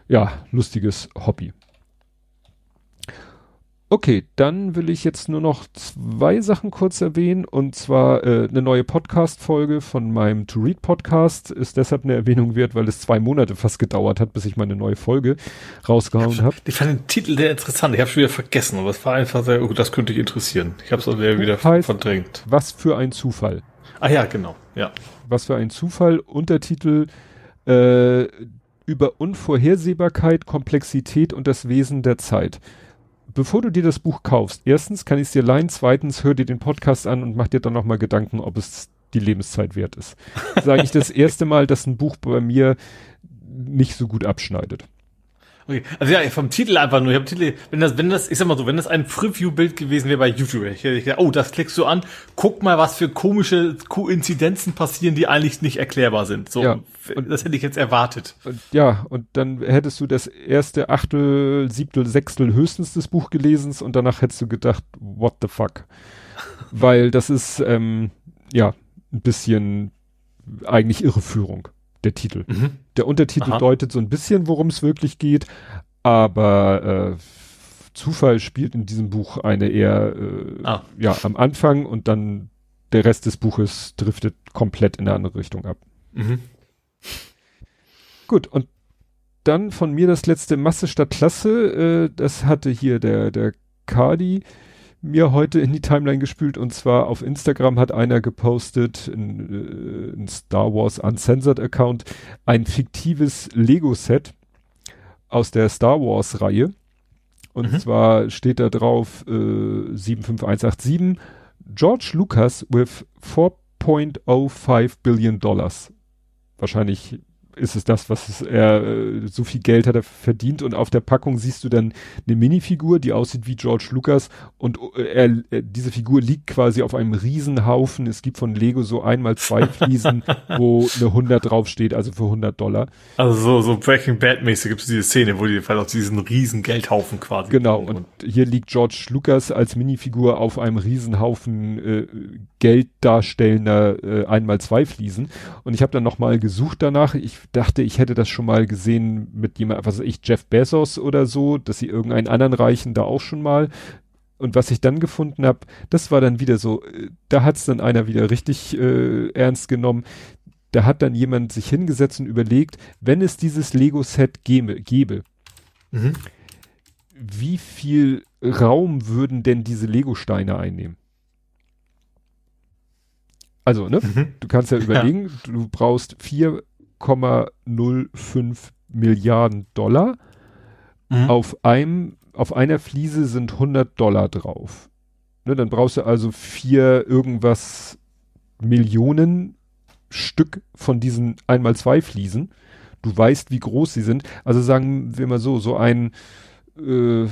ja, lustiges Hobby. Okay, dann will ich jetzt nur noch zwei Sachen kurz erwähnen. Und zwar äh, eine neue Podcast-Folge von meinem To-Read-Podcast ist deshalb eine Erwähnung wert, weil es zwei Monate fast gedauert hat, bis ich meine neue Folge rausgehauen habe. Ich fand den Titel sehr interessant. Ich habe schon wieder vergessen, aber es war einfach sehr, oh, das könnte dich interessieren. Ich habe es auch wieder heißt, verdrängt. Was für ein Zufall. Ah ja, genau. Ja. Was für ein Zufall. Untertitel äh, über Unvorhersehbarkeit, Komplexität und das Wesen der Zeit bevor du dir das Buch kaufst, erstens kann ich es dir leihen, zweitens hör dir den Podcast an und mach dir dann nochmal Gedanken, ob es die Lebenszeit wert ist. Sage ich das erste Mal, dass ein Buch bei mir nicht so gut abschneidet. Okay. Also ja, vom Titel einfach nur. Ich hab Titel, wenn das, wenn das, ich sag mal so, wenn das ein Preview-Bild gewesen wäre bei YouTube, ich hätte gedacht, oh, das klickst du an, guck mal, was für komische Koinzidenzen passieren, die eigentlich nicht erklärbar sind. So, Ja. das hätte ich jetzt erwartet. Und, ja, und dann hättest du das erste Achtel, Siebtel, Sechstel höchstens des Buch gelesen und danach hättest du gedacht, what the fuck? Weil das ist, ähm, ja, ein bisschen eigentlich Irreführung, der Titel. Mhm. Der Untertitel Aha. deutet so ein bisschen, worum es wirklich geht, aber äh, Zufall spielt in diesem Buch eine eher äh, Ah. ja am Anfang und dann der Rest des Buches driftet komplett in eine andere Richtung ab. Mhm. Gut, und dann von mir das letzte Masse statt Klasse, äh, das hatte hier der, der Cardi mir heute in die Timeline gespült und zwar auf Instagram hat einer gepostet, ein, äh, ein Star Wars Uncensored Account, ein fiktives Lego-Set aus der Star Wars Reihe. Und Mhm. zwar steht da drauf äh, 75187 George Lucas with 4.05 Billion Dollars. Wahrscheinlich ist es das, was es, er, äh, so viel Geld hat er verdient und auf der Packung siehst du dann eine Minifigur, die aussieht wie George Lucas und äh, er, äh, diese Figur liegt quasi auf einem Riesenhaufen. Es gibt von Lego so einmal zwei Fliesen, wo eine 100 draufsteht, also für 100 Dollar. Also so, so Breaking Bad mäßig gibt es diese Szene, wo die halt auf diesen riesen Geldhaufen quasi. Genau, und hier liegt George Lucas als Minifigur auf einem Riesenhaufen äh, Geld darstellender äh, einmal zwei Fliesen. Und ich habe dann nochmal gesucht danach. Ich dachte, ich hätte das schon mal gesehen mit jemand, was weiß ich, Jeff Bezos oder so, dass sie irgendeinen anderen Reichen da auch schon mal. Und was ich dann gefunden habe, das war dann wieder so, äh, da hat's dann einer wieder richtig äh, ernst genommen. Da hat dann jemand sich hingesetzt und überlegt, wenn es dieses Lego-Set gäbe, gäbe Mhm. wie viel Raum würden denn diese Lego-Steine einnehmen? Also, ne? Mhm. Du kannst ja überlegen, du brauchst 4,05 Milliarden Dollar. Mhm. Auf einem, auf einer Fliese sind 100 Dollar drauf. Ne, dann brauchst du also vier irgendwas Millionen Stück von diesen einmal zwei Fliesen. Du weißt, wie groß sie sind. Also sagen wir mal so, so ein, äh,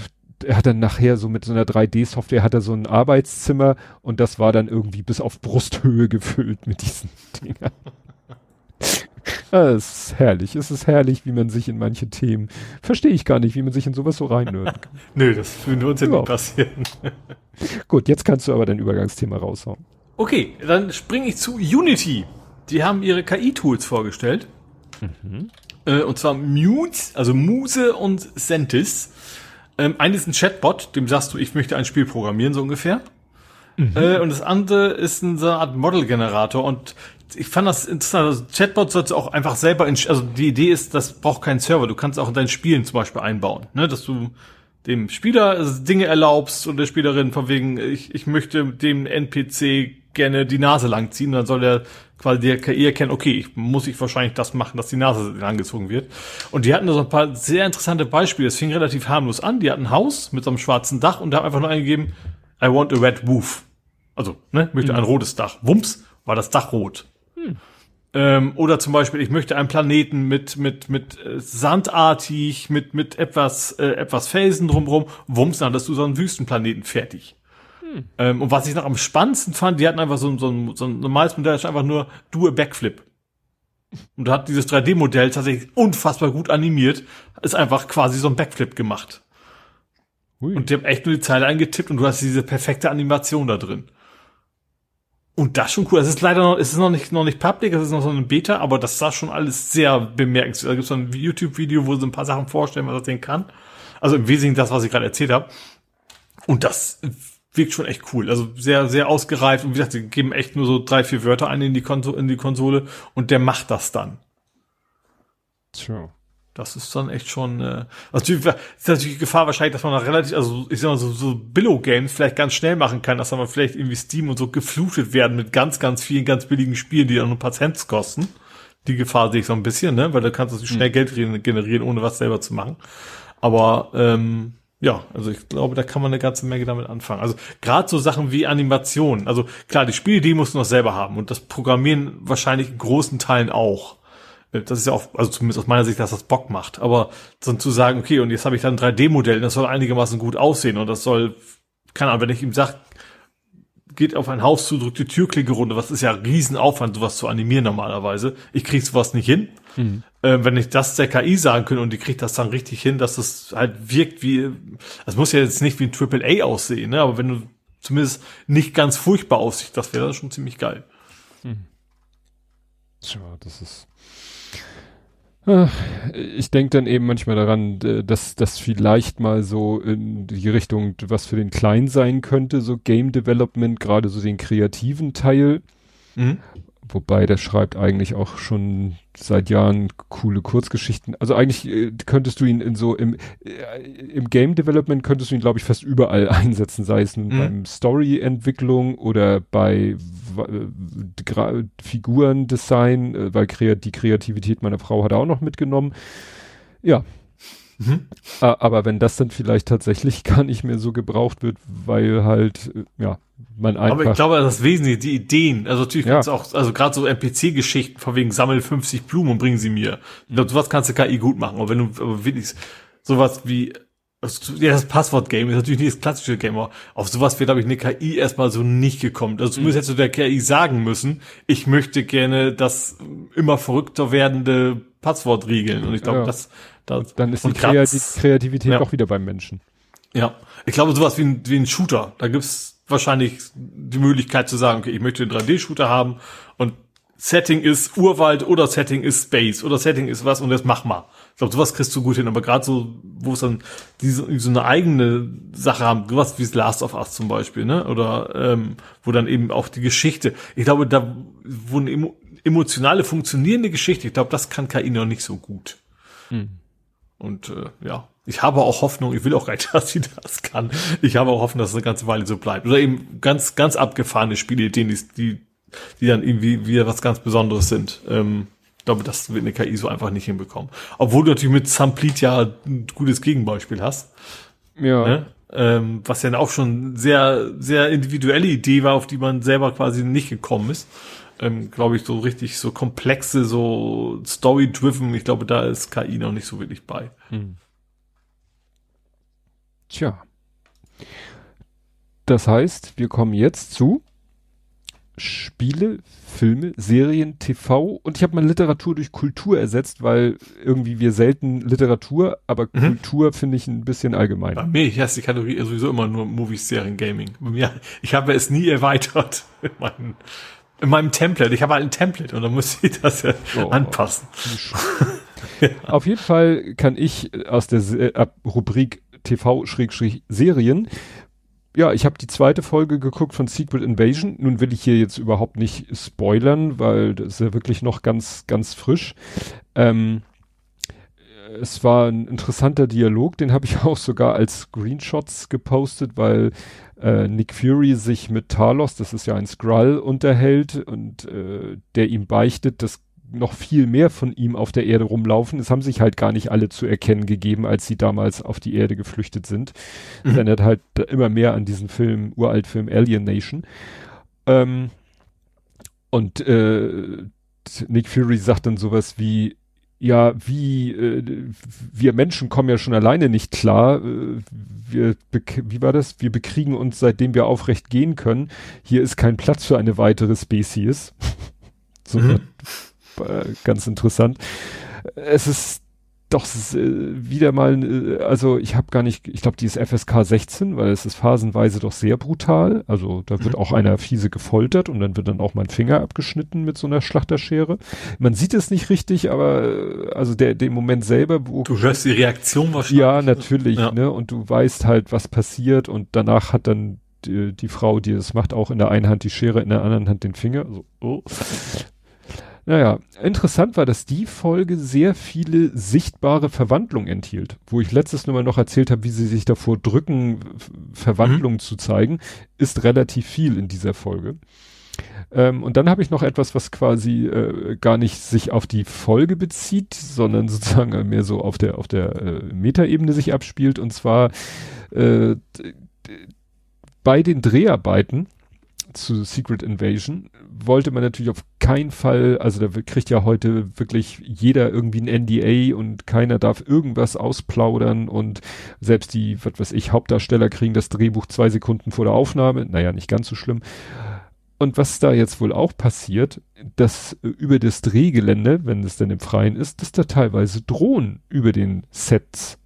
er hat dann nachher so mit so einer 3D-Software hat er so ein Arbeitszimmer und das war dann irgendwie bis auf Brusthöhe gefüllt mit diesen Dingern. Es ist herrlich. Es ist herrlich, wie man sich in manche Themen, verstehe ich gar nicht, wie man sich in sowas so kann. Nö, das würde uns ja nicht passieren. Gut, jetzt kannst du aber dein Übergangsthema raushauen. Okay, dann springe ich zu Unity. Die haben ihre KI-Tools vorgestellt. Äh, und zwar Mute, also Muse und Sentis. Ähm, eine ist ein Chatbot, dem sagst du, ich möchte ein Spiel programmieren, so ungefähr. Äh, und das andere ist eine Art Model-Generator. Und ich fand das interessant. Also Chatbot sollst du auch einfach selber, in, also die Idee ist, das braucht keinen Server. Du kannst auch in deinen Spielen zum Beispiel einbauen, ne? dass du dem Spieler Dinge erlaubst und der Spielerin von wegen, ich, ich möchte dem NPC gerne die Nase langziehen, dann soll der quasi der KI erkennen, okay, ich muss ich wahrscheinlich das machen, dass die Nase langgezogen wird. Und die hatten da so ein paar sehr interessante Beispiele. Es fing relativ harmlos an. Die hatten ein Haus mit so einem schwarzen Dach und da haben einfach nur eingegeben, I want a red roof. Also, ne, möchte ein rotes Dach. Wumps, war das Dach rot. Ähm, oder zum Beispiel, ich möchte einen Planeten mit, mit, mit äh, sandartig, mit, mit etwas, äh, etwas Felsen drumherum. Wumms, dann hattest du so einen Wüstenplaneten fertig. Ähm, und was ich noch am spannendsten fand, die hatten einfach so, ein- so, ein, so ein normales Modell, das ist einfach nur do a Backflip. Und da hat dieses 3D-Modell tatsächlich unfassbar gut animiert, ist einfach quasi so ein Backflip gemacht. Hui. Und die haben echt nur die Zeile eingetippt und du hast diese perfekte Animation da drin. Und das schon cool. Es ist leider noch, es ist noch nicht, noch nicht public, es ist noch so eine Beta, aber das sah schon alles sehr bemerkenswert. Da gibt es so ein YouTube-Video, wo sie ein paar Sachen vorstellen, was das Ding kann. Also im Wesentlichen das, was ich gerade erzählt habe. Und das wirkt schon echt cool. Also sehr, sehr ausgereift. Und wie gesagt, sie geben echt nur so drei, vier Wörter ein in die, Konso in die Konsole und der macht das dann. Tja. Das ist dann echt schon, äh, also ist natürlich die Gefahr wahrscheinlich, dass man da relativ, also ich sag mal so, so Billow-Games vielleicht ganz schnell machen kann, dass dann mal vielleicht irgendwie Steam und so geflutet werden mit ganz, ganz vielen ganz billigen Spielen, die dann nur ein paar Cents kosten. Die Gefahr sehe ich so ein bisschen, ne, weil da kannst du schnell Geld generieren, ohne was selber zu machen. Aber ähm, ja, also ich glaube, da kann man eine ganze Menge damit anfangen. Also gerade so Sachen wie Animation. Also klar, die Spielidee musst du noch selber haben und das Programmieren wahrscheinlich in großen Teilen auch. Das ist ja auch, also zumindest aus meiner Sicht, dass das Bock macht. Aber so zu sagen, okay, und jetzt habe ich dann ein 3D-Modell, das soll einigermaßen gut aussehen und das soll, keine Ahnung, wenn ich ihm sage, geht auf ein Haus zu, drückt die Türklinke runter, was ist ja Riesenaufwand, sowas zu animieren normalerweise. Ich krieg sowas nicht hin. Mhm. Äh, wenn ich das der KI sagen könnte und die kriegt das dann richtig hin, dass das halt wirkt wie, das muss ja jetzt nicht wie ein Triple A aussehen, ne? aber wenn du zumindest nicht ganz furchtbar aussieht, das wäre schon ziemlich geil. Mhm. Tja, das ist ich denke dann eben manchmal daran, dass das vielleicht mal so in die Richtung, was für den Kleinen sein könnte, so Game Development, gerade so den kreativen Teil. Mhm. Wobei der schreibt eigentlich auch schon seit Jahren coole Kurzgeschichten. Also eigentlich äh, könntest du ihn in so im, äh, im Game Development könntest du ihn, glaube ich, fast überall einsetzen, sei es nun mhm. beim Story-Entwicklung oder bei äh, Figurendesign, äh, weil kreat die Kreativität meiner Frau hat er auch noch mitgenommen. Ja, Mhm. Aber wenn das dann vielleicht tatsächlich gar nicht mehr so gebraucht wird, weil halt, äh, ja, man einfach. Aber ich glaube, das Wesentliche, die Ideen, also natürlich ja. auch, also gerade so NPC-Geschichten, von wegen sammel 50 Blumen und bring sie mir. Ich glaube, sowas kannst du KI gut machen. Aber wenn du aber wirklich sowas wie, ja, das Passwort-Game ist natürlich nicht das klassische Game, aber auf sowas wäre, glaube ich, eine KI erstmal so nicht gekommen. Also zumindest mhm. hättest du der KI sagen müssen, ich möchte gerne das immer verrückter werdende Passwort riegeln. Und ich glaube, ja. das das, dann ist die Kreativ Kreativität ja. auch wieder beim Menschen. Ja, ich glaube sowas wie ein, wie ein Shooter. Da gibt's wahrscheinlich die Möglichkeit zu sagen, okay, ich möchte einen 3D-Shooter haben und Setting ist Urwald oder Setting ist Space oder Setting ist was und das mach mal. Ich glaube, sowas kriegst du gut hin, aber gerade so, wo es dann diese, so eine eigene Sache haben, sowas wie Last of Us zum Beispiel, ne? Oder ähm, wo dann eben auch die Geschichte, ich glaube, da wo eine emotionale, funktionierende Geschichte, ich glaube, das kann KI noch nicht so gut. Hm. Und äh, ja, ich habe auch Hoffnung, ich will auch rein, dass sie das kann. Ich habe auch Hoffnung, dass es eine ganze Weile so bleibt. Oder eben ganz, ganz abgefahrene Spielideen, die, die, die dann irgendwie wieder was ganz Besonderes sind. Ähm, ich glaube, das wird eine KI so einfach nicht hinbekommen. Obwohl du natürlich mit Samplit ja ein gutes Gegenbeispiel hast. Ja. Ne? Ähm, was ja auch schon sehr, sehr individuelle Idee war, auf die man selber quasi nicht gekommen ist ähm, glaube ich, so richtig so komplexe, so story-driven. Ich glaube, da ist KI noch nicht so wirklich bei. Hm. Tja. Das heißt, wir kommen jetzt zu Spiele, Filme, Serien, TV und ich habe mal Literatur durch Kultur ersetzt, weil irgendwie wir selten Literatur, aber mhm. Kultur finde ich ein bisschen allgemein. Bei mir heißt die Kategorie sowieso immer nur Movies, Serien, Gaming. Bei mir, ich habe es nie erweitert in meinen in meinem Template. Ich habe halt ein Template und dann muss ich das ja oh, anpassen. ja. Auf jeden Fall kann ich aus der äh, Rubrik TV-Serien ja, ich habe die zweite Folge geguckt von Secret Invasion. Nun will ich hier jetzt überhaupt nicht spoilern, weil das ist ja wirklich noch ganz, ganz frisch. Ähm, es war ein interessanter Dialog, den habe ich auch sogar als Screenshots gepostet, weil äh, Nick Fury sich mit Talos, das ist ja ein Skrull, unterhält und äh, der ihm beichtet, dass noch viel mehr von ihm auf der Erde rumlaufen. Es haben sich halt gar nicht alle zu erkennen gegeben, als sie damals auf die Erde geflüchtet sind. Mhm. Das erinnert halt immer mehr an diesen Film, Uraltfilm Alien Nation. Ähm, und äh, Nick Fury sagt dann sowas wie, ja, wie äh, wir Menschen kommen ja schon alleine nicht klar. Äh, wir wie war das? Wir bekriegen uns, seitdem wir aufrecht gehen können. Hier ist kein Platz für eine weitere Spezies. so mhm. äh, ganz interessant. Es ist doch äh, wieder mal, äh, also ich habe gar nicht, ich glaube, die ist FSK 16, weil es ist phasenweise doch sehr brutal. Also da wird mhm. auch einer fiese gefoltert und dann wird dann auch mein Finger abgeschnitten mit so einer Schlachterschere. Man sieht es nicht richtig, aber äh, also der, der Moment selber, wo. Du hörst die Reaktion wahrscheinlich. Ja, natürlich, ja. ne? Und du weißt halt, was passiert und danach hat dann die, die Frau, die das macht, auch in der einen Hand die Schere, in der anderen Hand den Finger. Also, oh. Naja, interessant war, dass die Folge sehr viele sichtbare Verwandlungen enthielt. Wo ich letztes Mal noch erzählt habe, wie sie sich davor drücken, Verwandlungen mhm. zu zeigen, ist relativ viel in dieser Folge. Ähm, und dann habe ich noch etwas, was quasi äh, gar nicht sich auf die Folge bezieht, sondern sozusagen mehr so auf der auf der äh, Metaebene sich abspielt. Und zwar äh, bei den Dreharbeiten zu Secret Invasion wollte man natürlich auf keinen Fall, also da kriegt ja heute wirklich jeder irgendwie ein NDA und keiner darf irgendwas ausplaudern und selbst die, was weiß ich, Hauptdarsteller kriegen das Drehbuch zwei Sekunden vor der Aufnahme. Naja, nicht ganz so schlimm. Und was da jetzt wohl auch passiert, dass über das Drehgelände, wenn es denn im Freien ist, dass da teilweise Drohnen über den Sets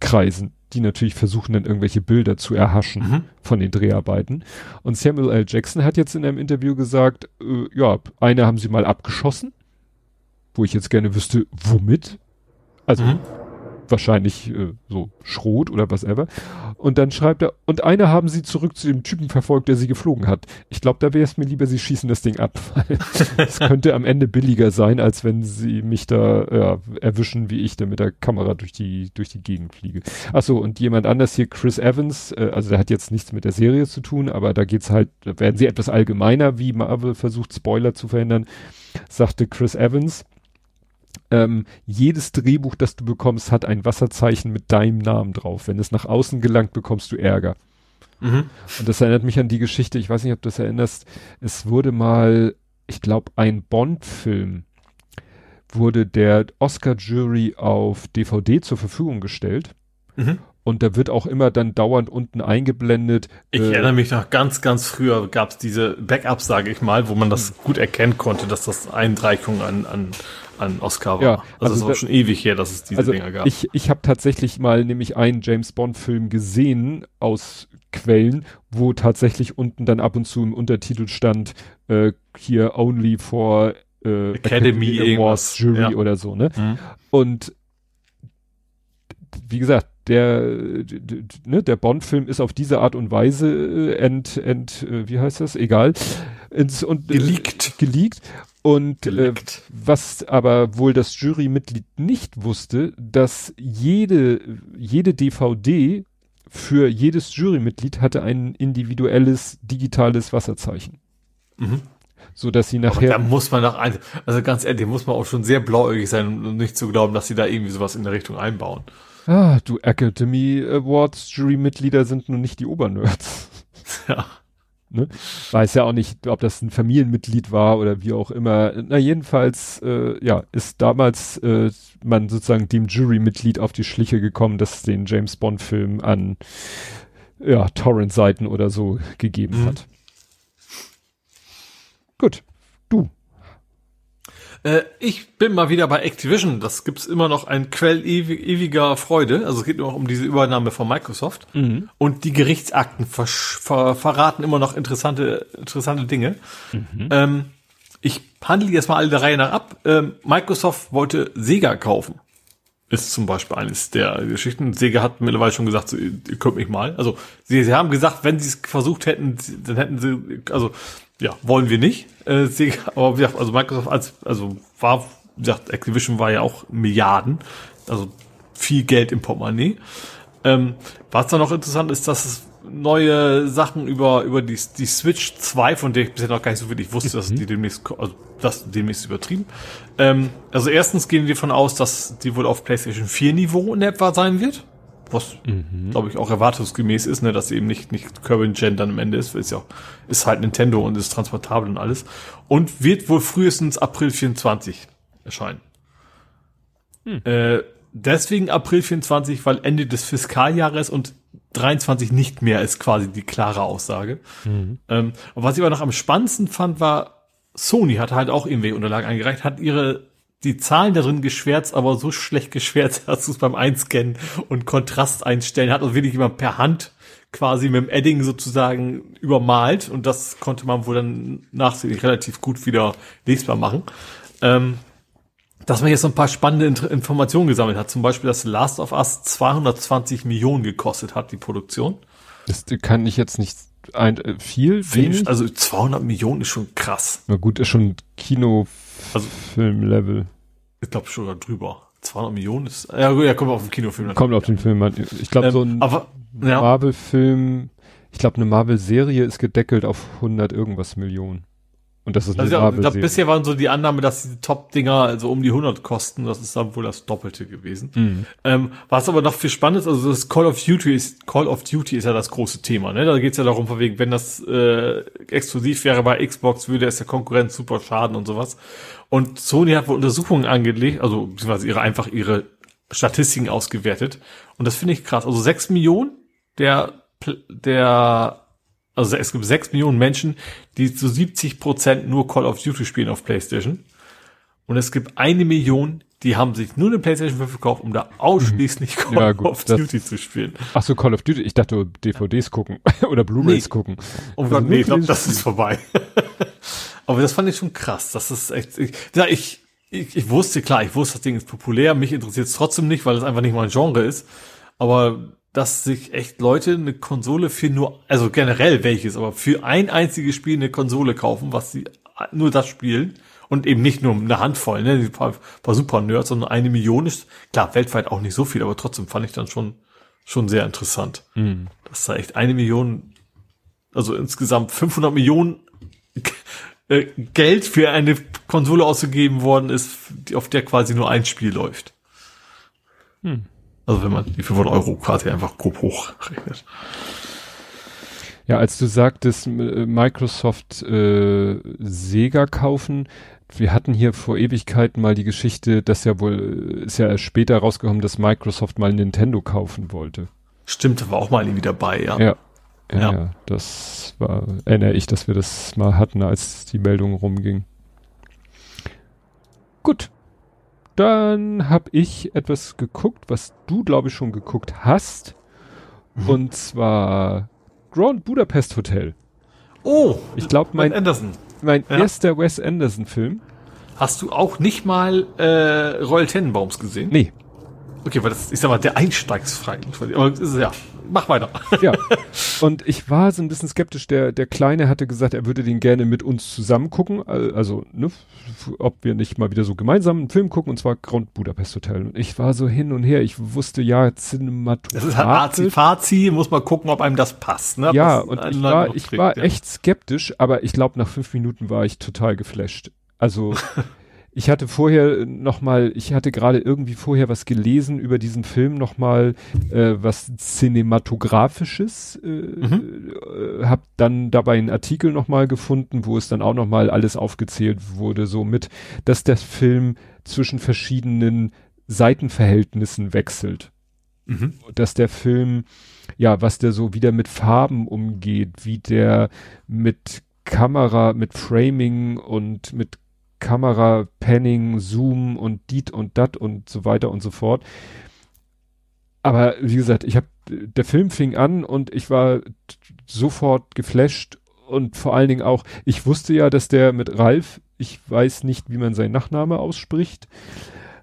kreisen die natürlich versuchen dann irgendwelche Bilder zu erhaschen mhm. von den Dreharbeiten. Und Samuel L. Jackson hat jetzt in einem Interview gesagt, äh, ja, eine haben sie mal abgeschossen, wo ich jetzt gerne wüsste, womit? Also mhm wahrscheinlich äh, so Schrot oder was ever. Und dann schreibt er, und eine haben sie zurück zu dem Typen verfolgt, der sie geflogen hat. Ich glaube, da wäre es mir lieber, sie schießen das Ding ab. Es könnte am Ende billiger sein, als wenn sie mich da ja, erwischen, wie ich da mit der Kamera durch die, durch die Gegend fliege. Achso, und jemand anders hier, Chris Evans, äh, also der hat jetzt nichts mit der Serie zu tun, aber da geht's halt, da werden sie etwas allgemeiner, wie Marvel versucht, Spoiler zu verhindern, sagte Chris Evans, ähm, jedes Drehbuch, das du bekommst, hat ein Wasserzeichen mit deinem Namen drauf. Wenn es nach außen gelangt, bekommst du Ärger. Mhm. Und das erinnert mich an die Geschichte, ich weiß nicht, ob du das erinnerst, es wurde mal, ich glaube, ein Bond-Film wurde der Oscar-Jury auf DVD zur Verfügung gestellt. Mhm. Und da wird auch immer dann dauernd unten eingeblendet. Ich äh, erinnere mich noch ganz, ganz früher gab es diese Backups, sage ich mal, wo man das gut erkennen konnte, dass das Einreichung an, an an Oscar war. Ja, also, also es ist auch schon ewig her, dass es diese also Dinger gab. Ich, ich habe tatsächlich mal nämlich einen James Bond-Film gesehen aus Quellen, wo tatsächlich unten dann ab und zu im Untertitel stand, äh, hier only for äh, Academy, Academy Awards Jury ja. oder so, ne? Mhm. Und wie gesagt, der, ne, der Bond-Film ist auf diese Art und Weise äh, ent, ent, äh, wie heißt das? Egal. Ins, und, geleakt. Äh, geleakt. Und äh, was aber wohl das Jurymitglied nicht wusste, dass jede, jede DVD für jedes Jurymitglied hatte ein individuelles digitales Wasserzeichen. Mhm. So dass sie nachher. Aber da muss man doch ein, also ganz ehrlich, muss man auch schon sehr blauäugig sein, um nicht zu glauben, dass sie da irgendwie sowas in der Richtung einbauen. Ah, du Academy Awards Jurymitglieder sind nun nicht die Obernerds. Ja. Ne? Weiß ja auch nicht, ob das ein Familienmitglied war oder wie auch immer. Na jedenfalls, äh, ja, ist damals äh, man sozusagen dem Jurymitglied auf die Schliche gekommen, das den James Bond Film an ja, Torrent-Seiten oder so gegeben mhm. hat. Gut, du. Äh, ich bin mal wieder bei Activision. Das gibt's immer noch ein Quell ewiger Freude. Also es geht nur noch um diese Übernahme von Microsoft. Mhm. Und die Gerichtsakten ver ver verraten immer noch interessante, interessante Dinge. Mhm. Ähm, ich handle jetzt mal alle der Reihe nach ab. Ähm, Microsoft wollte Sega kaufen. Ist zum Beispiel eines der Geschichten. Sega hat mittlerweile schon gesagt, so, ihr könnt mich mal. Also sie, sie haben gesagt, wenn sie es versucht hätten, dann hätten sie, also ja, wollen wir nicht. Äh, Sega, aber wie gesagt, also Microsoft als, also war, wie gesagt, Activision war ja auch Milliarden, also viel Geld im Portemonnaie. Ähm, was da noch interessant ist, dass es neue Sachen über, über die, die Switch 2, von der ich bisher noch gar nicht so wirklich wusste, dass die demnächst, also das demnächst übertrieben. Ähm, also erstens gehen wir davon aus, dass die wohl auf PlayStation 4 Niveau in etwa sein wird was mhm. glaube ich auch erwartungsgemäß ist, ne, dass eben nicht nicht Current Gen dann am Ende ist, ist ja ist halt Nintendo und ist transportabel und alles und wird wohl frühestens April 24 erscheinen. Hm. Äh, deswegen April 24, weil Ende des Fiskaljahres und 23 nicht mehr ist quasi die klare Aussage. Mhm. Ähm, und was ich aber noch am spannendsten fand, war Sony hat halt auch irgendwie Unterlagen eingereicht, hat ihre die Zahlen da drin geschwärzt, aber so schlecht geschwärzt, dass du es beim Einscannen und Kontrast einstellen hat und wirklich jemand per Hand quasi mit dem Edding sozusagen übermalt und das konnte man wohl dann nachträglich relativ gut wieder lesbar machen. Ähm, dass man jetzt so ein paar spannende Informationen gesammelt hat. Zum Beispiel, dass Last of Us 220 Millionen gekostet hat, die Produktion. Das kann ich jetzt nicht ein, äh, viel, wenig? Also 200 Millionen ist schon krass. Na gut, ist schon Kino also. Ich glaube schon drüber. 200 Millionen ist, ja, ja kommt auf den Kinofilm. Kommt auf den Film an. Ich glaube, ähm, so ein ja. Marvel-Film, ich glaube, eine Marvel-Serie ist gedeckelt auf 100 irgendwas Millionen. Und das ist also, ja, ich bisher waren so die Annahme, dass die Top-Dinger also um die 100 kosten. Das ist dann wohl das Doppelte gewesen. Mhm. Ähm, was aber noch viel spannend ist, also das Call of Duty ist, Call of Duty ist ja das große Thema. Ne? Da geht's ja darum, von wegen, wenn das äh, exklusiv wäre bei Xbox, würde es der Konkurrenz super schaden und sowas. Und Sony hat wohl Untersuchungen angelegt, also beziehungsweise ihre einfach ihre Statistiken ausgewertet. Und das finde ich krass. Also sechs Millionen der der also es gibt sechs Millionen Menschen, die zu 70 Prozent nur Call of Duty spielen auf PlayStation. Und es gibt eine Million, die haben sich nur eine PlayStation 5 gekauft, um da ausschließlich Call ja, gut, of Duty zu spielen. Ach so, Call of Duty. Ich dachte, DVDs gucken oder Blu-rays nee. gucken. Oh also Gott, nee, ich glaub, das ist vorbei. Aber das fand ich schon krass. Das ist echt, ich, ja, ich, ich, ich wusste, klar, ich wusste, das Ding ist populär. Mich interessiert es trotzdem nicht, weil es einfach nicht mein Genre ist. Aber dass sich echt Leute eine Konsole für nur, also generell welches, aber für ein einziges Spiel eine Konsole kaufen, was sie nur das spielen und eben nicht nur eine Handvoll, ne, ein paar, paar super Nerds, sondern eine Million ist, klar, weltweit auch nicht so viel, aber trotzdem fand ich dann schon, schon sehr interessant. Mhm. Dass da echt eine Million, also insgesamt 500 Millionen äh, Geld für eine Konsole ausgegeben worden ist, auf der quasi nur ein Spiel läuft. Hm. Also wenn man die 500 Euro quasi einfach grob hochrechnet. Ja, als du sagtest, äh, Microsoft äh, Sega kaufen, wir hatten hier vor Ewigkeiten mal die Geschichte, dass ja wohl, ist ja erst später rausgekommen, dass Microsoft mal Nintendo kaufen wollte. Stimmt, war auch mal irgendwie dabei, ja. Ja. Ja, ja. ja das war, erinnere ich, dass wir das mal hatten, als die Meldung rumging. Gut, dann habe ich etwas geguckt, was du, glaube ich, schon geguckt hast. Mhm. Und zwar Grand Budapest Hotel. Oh, ich glaube, mein, Anderson. mein ja. erster Wes Anderson-Film. Hast du auch nicht mal äh, Royal Tenenbaums gesehen? Nee. Okay, weil das ist aber der einsteigsfrei. Aber ist, ja, mach weiter. Ja. Und ich war so ein bisschen skeptisch. Der, der Kleine hatte gesagt, er würde den gerne mit uns zusammen gucken. Also, ne, ob wir nicht mal wieder so gemeinsam einen Film gucken, und zwar Grand Budapest Hotel. Und ich war so hin und her. Ich wusste, ja, Cinematografisch. Das ist halt Azi, Fazi, muss man gucken, ob einem das passt. Ne? Ja, und ich war, ich war echt skeptisch, aber ich glaube, nach fünf Minuten war ich total geflasht. Also, Ich hatte vorher noch mal, ich hatte gerade irgendwie vorher was gelesen über diesen Film noch mal, äh, was cinematografisches, äh, mhm. äh, hab dann dabei einen Artikel noch mal gefunden, wo es dann auch noch mal alles aufgezählt wurde, so mit, dass der Film zwischen verschiedenen Seitenverhältnissen wechselt. Mhm. Dass der Film, ja, was der so wieder mit Farben umgeht, wie der mit Kamera, mit Framing und mit Kamera, Panning, Zoom und Diet und Dat und so weiter und so fort. Aber wie gesagt, ich habe der Film fing an und ich war sofort geflasht und vor allen Dingen auch, ich wusste ja, dass der mit Ralf, ich weiß nicht, wie man seinen Nachname ausspricht,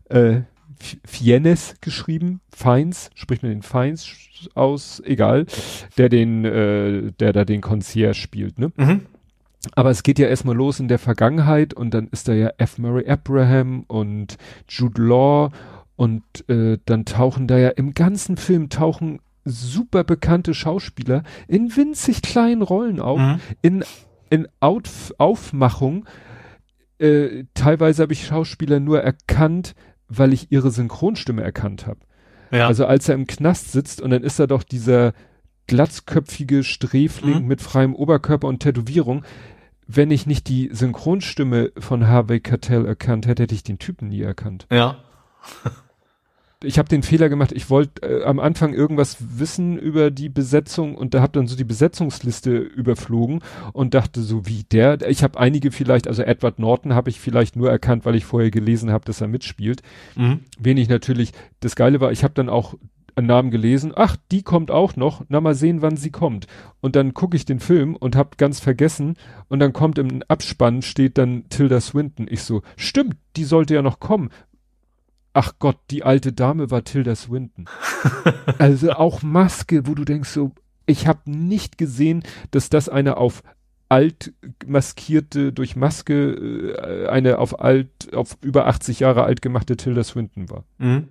äh, Fiennes geschrieben, Feins, spricht man den Feins aus, egal, der den, äh, der da den Concierge spielt, ne? Mhm. Aber es geht ja erstmal los in der Vergangenheit und dann ist da ja F. Murray Abraham und Jude Law und äh, dann tauchen da ja im ganzen Film tauchen super bekannte Schauspieler in winzig kleinen Rollen auf, mhm. in, in Out Aufmachung. Äh, teilweise habe ich Schauspieler nur erkannt, weil ich ihre Synchronstimme erkannt habe. Ja. Also als er im Knast sitzt und dann ist er doch dieser glatzköpfige Sträfling mhm. mit freiem Oberkörper und Tätowierung wenn ich nicht die Synchronstimme von Harvey Keitel erkannt hätte, hätte ich den Typen nie erkannt. Ja. ich habe den Fehler gemacht, ich wollte äh, am Anfang irgendwas wissen über die Besetzung und da habe dann so die Besetzungsliste überflogen und dachte so wie der, ich habe einige vielleicht, also Edward Norton habe ich vielleicht nur erkannt, weil ich vorher gelesen habe, dass er mitspielt. Mhm. Wen ich natürlich, das Geile war, ich habe dann auch einen Namen gelesen, ach, die kommt auch noch, na mal sehen, wann sie kommt. Und dann gucke ich den Film und hab ganz vergessen und dann kommt im Abspann steht dann Tilda Swinton. Ich so, stimmt, die sollte ja noch kommen. Ach Gott, die alte Dame war Tilda Swinton. also auch Maske, wo du denkst so, ich habe nicht gesehen, dass das eine auf alt maskierte durch Maske äh, eine auf alt auf über 80 Jahre alt gemachte Tilda Swinton war. Mhm.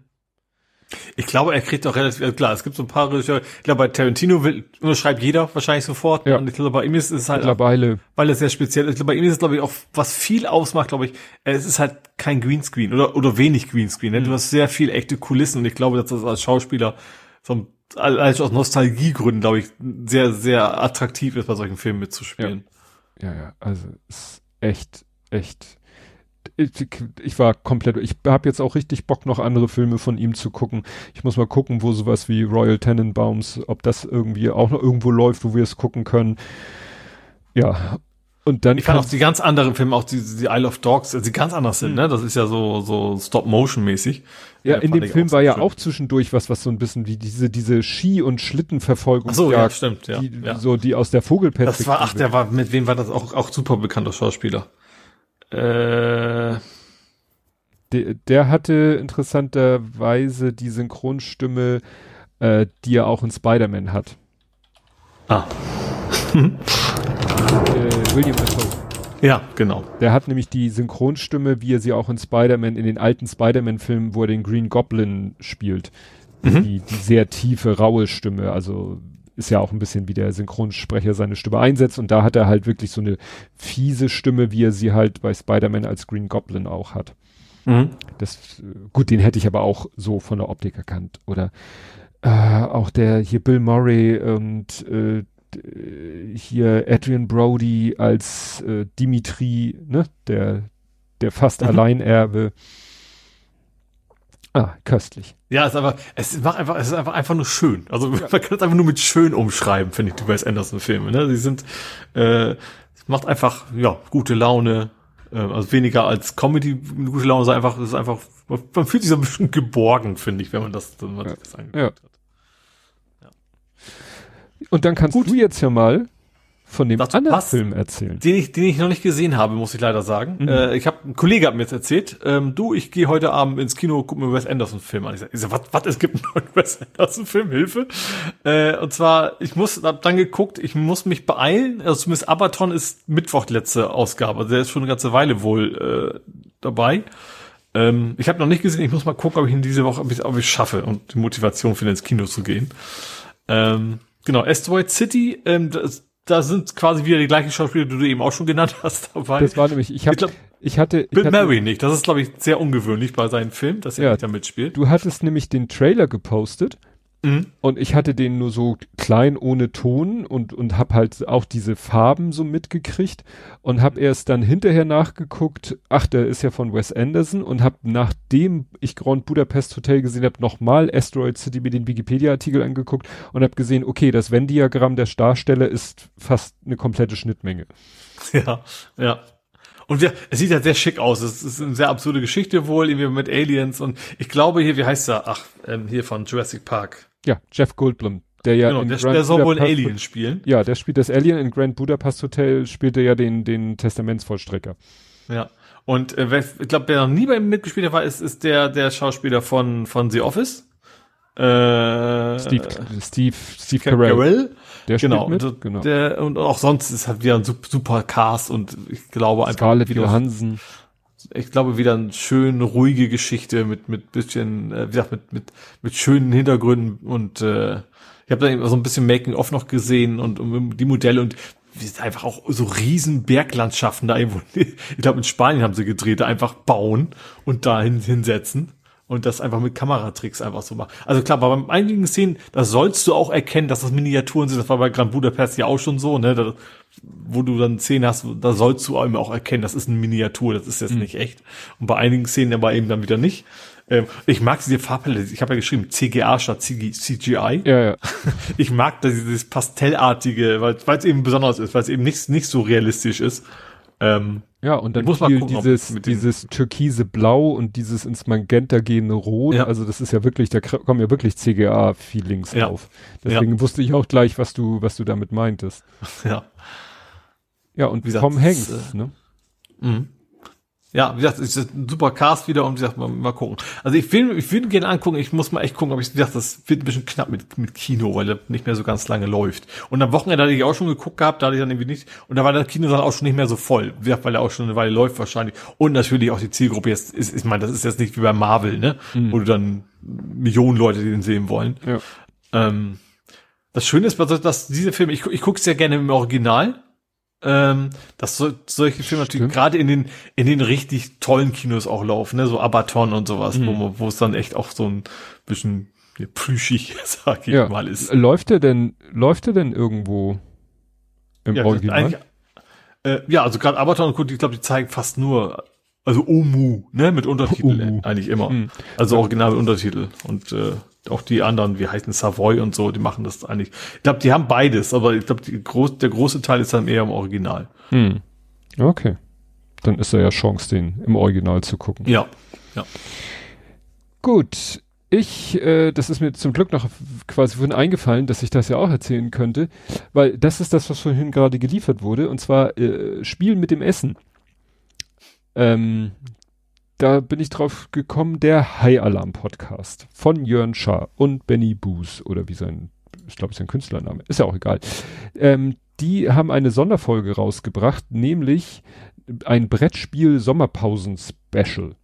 Ich glaube, er kriegt auch relativ, also klar, es gibt so ein paar Regisseure, ich glaube, bei Tarantino will, unterschreibt jeder wahrscheinlich sofort. Ja. Und ich glaube, bei ihm ist es halt, auch, Mittlerweile, weil es sehr speziell ist. Ich glaube, bei ihm ist es, glaube ich, auch, was viel ausmacht, glaube ich, äh, es ist halt kein Greenscreen oder, oder wenig Greenscreen. Ne? Du hast sehr viel echte Kulissen und ich glaube, dass das als Schauspieler vom, als aus Nostalgiegründen, glaube ich, sehr, sehr attraktiv ist, bei solchen Filmen mitzuspielen. ja, ja, also ist echt, echt. Ich, ich war komplett, ich habe jetzt auch richtig Bock, noch andere Filme von ihm zu gucken. Ich muss mal gucken, wo sowas wie Royal Tenenbaums, ob das irgendwie auch noch irgendwo läuft, wo wir es gucken können. Ja. Und dann Ich fand auch die ganz anderen Filme, auch die, die Isle of Dogs, also die ganz anders sind, ne? Das ist ja so, so Stop-Motion-mäßig. Ja, Äh, in dem Film war ja schön. auch zwischendurch was, was so ein bisschen wie diese, diese Ski- und Schlittenverfolgung. Ach so, ja, stimmt, ja, Die, ja. So, die aus der Vogelperspektive. Das war, ach, der war, mit wem war das auch, auch super bekannter Schauspieler? Äh, der, der hatte interessanterweise die Synchronstimme, äh, die er auch in Spider-Man hat. ah, Äh, William Dafoe. ja, genau. Der hat nämlich die Synchronstimme, wie er sie auch in Spider-Man, in den alten Spider-Man-Filmen, wo er den Green Goblin spielt. Mhm. Die, die sehr tiefe, raue Stimme. Also ist ja auch ein bisschen, wie der Synchronsprecher seine Stimme einsetzt. Und da hat er halt wirklich so eine fiese Stimme, wie er sie halt bei Spider-Man als Green Goblin auch hat. Mhm. Das, äh, gut, den hätte ich aber auch so von der Optik erkannt. Oder äh, auch der hier Bill Murray und äh, d- hier Adrian Brody als äh, Dimitri, ne, der, der fast Mhm. Alleinerbe. Ah, köstlich. Ja, es ist einfach, es macht einfach, es ist einfach, einfach nur schön. Also man kann es einfach nur mit schön umschreiben, finde ich, die Wes Anderson Filme, ne? Die sind, äh, es macht einfach, ja, gute Laune, äh, also weniger als Comedy, gute Laune, sondern einfach, es ist einfach, man, fühlt sich so ein bisschen geborgen, finde ich, wenn man das, wenn man Ja. das angeguckt Ja. hat. Und dann kannst du jetzt ja mal von dem Dazu anderen passt. Film erzählen. Den ich, den ich noch nicht gesehen habe, muss ich leider sagen. Mhm. Äh, ich habe ein Kollege hat mir jetzt erzählt, ähm, du, ich gehe heute Abend ins Kino, guck mir Wes Anderson Film an. Ich sag, ich sag was, was, es gibt einen neuen Wes Anderson Film, Hilfe. Äh, und zwar, ich muss, hab dann geguckt, ich muss mich beeilen. Also zumindest Abaton ist Mittwoch die letzte Ausgabe. Also der ist schon eine ganze Weile wohl äh, dabei. Ähm, ich habe noch nicht gesehen, ich muss mal gucken, ob ich ihn diese Woche, ob ich, ich schaffe und die Motivation finde, ins Kino zu gehen. Ähm, genau, Asteroid City, ähm, das, da sind quasi wieder die gleichen Schauspieler, die du eben auch schon genannt hast dabei. Das war nämlich, ich habe, Ich glaub, ich hatte, ich Bill hatte, Murray nicht. Das ist, glaube ich, sehr ungewöhnlich bei seinen Filmen, dass er Ja. nicht da mitspielt. du hattest nämlich den Trailer gepostet Mhm. Und ich hatte den nur so klein ohne Ton und, und hab halt auch diese Farben so mitgekriegt und hab erst dann hinterher nachgeguckt, ach, der ist ja von Wes Anderson und hab nachdem ich Grand Budapest Hotel gesehen habe, nochmal Asteroid City mir den Wikipedia-Artikel angeguckt und hab gesehen, okay, das Venn-Diagramm der Darsteller ist fast eine komplette Schnittmenge. Ja, ja. Und wir, es sieht ja sehr schick aus. Es ist eine sehr absurde Geschichte wohl, irgendwie mit Aliens und ich glaube hier, wie heißt er? Ach, ähm, hier von Jurassic Park. Ja, Jeff Goldblum, der ja Genau, in der, Grand der soll wohl ein Alien spielen. Ja, der spielt das Alien in Grand Budapest Hotel, spielt er ja den, den Testamentsvollstrecker. Ja. Und äh, wer, ich glaube, der noch nie bei ihm mitgespielt hat, war, ist, ist der, der Schauspieler von, von The Office. Äh, Steve, Steve, Steve Carell. Carell. Der spielt Genau, mit. und, genau. Der, und auch sonst ist halt wieder ein sup- super Cast und ich glaube einfach Scarlett wieder, Johansson. ich glaube wieder eine schön ruhige Geschichte mit mit bisschen äh, wie gesagt mit mit mit schönen Hintergründen und äh, ich habe da eben so ein bisschen Making of noch gesehen und, und die Modelle und wie es einfach auch so riesen Berglandschaften da irgendwo ich glaube in Spanien haben sie gedreht da einfach bauen und dahin hinsetzen und das einfach mit Kameratricks einfach so machen. Also klar, bei einigen Szenen, da sollst du auch erkennen, dass das Miniaturen sind. Das war bei Grand Budapest ja auch schon so, ne? Da, wo du dann Szenen hast, da sollst du eben auch erkennen, das ist eine Miniatur, das ist jetzt nicht echt. Und bei einigen Szenen aber eben dann wieder nicht. Ähm, ich mag diese Farbpalette, ich habe ja geschrieben CGA statt CG, CGI. Ja, ja. Ich mag dieses Pastellartige, weil es eben besonders ist, weil es eben nicht, nicht so realistisch ist. Ähm, Ja, und dann muss viel gucken, dieses, dieses türkise Blau und dieses ins Magenta gehende Rot. Ja. Also das ist ja wirklich, da kommen ja wirklich CGA-Feelings Ja. auf. Deswegen wusste ich auch gleich, was du, was du damit meintest. ja. Ja, und Wie gesagt, Tom Hanks, ne? Mhm. Ja, wie gesagt, es ist ein super Cast wieder und wie gesagt, mal, mal gucken. Also ich will, ich würde gerne angucken, ich muss mal echt gucken, ob ich, wie gesagt, das wird ein bisschen knapp mit, mit Kino, weil er nicht mehr so ganz lange läuft. Und am Wochenende hatte ich auch schon geguckt gehabt, da hatte ich dann irgendwie nicht, und da war der Kino dann auch schon nicht mehr so voll, wie gesagt, weil er auch schon eine Weile läuft wahrscheinlich. Und natürlich auch die Zielgruppe jetzt ist, ich meine, das ist jetzt nicht wie bei Marvel, ne, wo du dann Millionen Leute, die den sehen wollen. Ja. Ähm, das Schöne ist, dass diese Filme, ich, ich gucke sehr gerne im Original, ähm, dass so, solche Filme natürlich gerade in den in den richtig tollen Kinos auch laufen, ne, so Abaton und sowas, mhm. wo wo es dann echt auch so ein bisschen plüschig, sag ich ja. mal, ist. Läuft der denn läuft der denn irgendwo im ja, Original? Äh, ja, also gerade Abaton und gut, ich glaube, die zeigen fast nur also Omu, ne, mit Untertitel Omu. eigentlich immer. Mhm. Also original mit Untertitel und äh, auch die anderen, wie heißen Savoy und so, die machen das eigentlich. Ich glaube, die haben beides, aber ich glaube, groß, der große Teil ist dann eher im Original. Hm. Okay. Dann ist da ja Chance, den im Original zu gucken. Ja, ja. Gut. Ich, äh, das ist mir zum Glück noch quasi vorhin eingefallen, dass ich das ja auch erzählen könnte, weil das ist das, was vorhin gerade geliefert wurde, und zwar äh, Spiel mit dem Essen. Ähm, da bin ich drauf gekommen, der High Alarm Podcast von Jörn Schaar und Benny Boos oder wie sein, ich glaube, sein Künstlername, ist ja auch egal. Ähm, die haben eine Sonderfolge rausgebracht, nämlich ein Brettspiel Sommerpausen Special.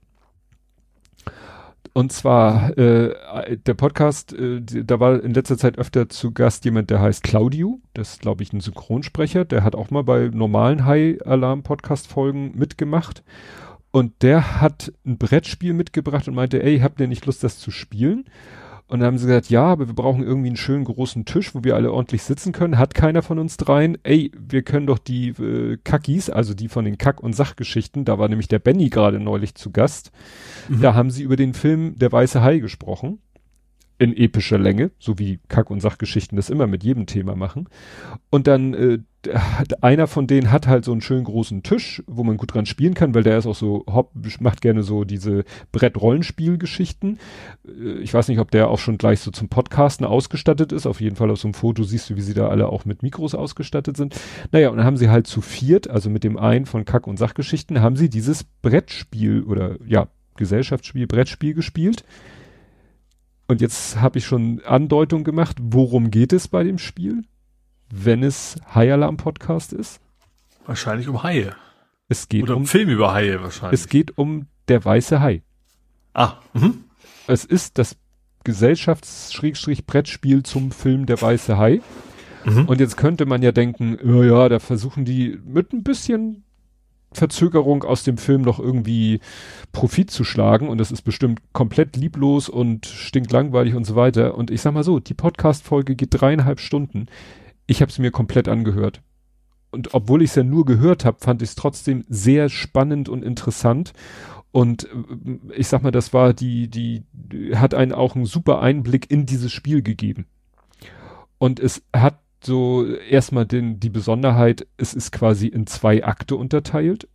Und zwar äh, der Podcast, äh, da war in letzter Zeit öfter zu Gast jemand, der heißt Claudio. Das ist, glaube ich, ein Synchronsprecher. Der hat auch mal bei normalen High-Alarm-Podcast-Folgen mitgemacht. Und der hat ein Brettspiel mitgebracht und meinte, ey, habt ihr nicht Lust, das zu spielen? Und dann haben sie gesagt, ja, aber wir brauchen irgendwie einen schönen großen Tisch, wo wir alle ordentlich sitzen können. Hat keiner von uns dreien. Ey, wir können doch die äh, Kackis, also die von den Kack- und Sachgeschichten, da war nämlich der Benny gerade neulich zu Gast. Mhm. Da haben sie über den Film Der Weiße Hai gesprochen in epischer Länge, so wie Kack- und Sachgeschichten das immer mit jedem Thema machen. Und dann, äh, einer von denen hat halt so einen schönen großen Tisch, wo man gut dran spielen kann, weil der ist auch so, hopp, macht gerne so diese Brett-Rollenspiel-Geschichten. Äh, ich weiß nicht, ob der auch schon gleich so zum Podcasten ausgestattet ist. Auf jeden Fall auf so einem Foto siehst du, wie sie da alle auch mit Mikros ausgestattet sind. Naja, und dann haben sie halt zu viert, also mit dem einen von Kack- und Sachgeschichten, haben sie dieses Brettspiel oder ja, Gesellschaftsspiel, Brettspiel gespielt und jetzt habe ich schon Andeutung gemacht, worum geht es bei dem Spiel, wenn es High Alarm Podcast ist? Wahrscheinlich um Haie. Es geht Oder um Film über Haie wahrscheinlich. Es geht um der weiße Hai. Ah, mhm. Es ist das Gesellschafts-Brettspiel zum Film Der weiße Hai. Mhm. Und jetzt könnte man ja denken, ja, ja, da versuchen die mit ein bisschen Verzögerung aus dem Film noch irgendwie Profit zu schlagen und das ist bestimmt komplett lieblos und stinklangweilig und so weiter. Und ich sag mal so, die Podcast-Folge geht dreieinhalb Stunden. Ich habe es mir komplett angehört. Und obwohl ich es ja nur gehört habe, fand ich es trotzdem sehr spannend und interessant. Und äh, ich sag mal, das war die, die, hat einen auch einen super Einblick in dieses Spiel gegeben. Und es hat so erstmal den, die Besonderheit, es ist quasi in zwei Akte unterteilt.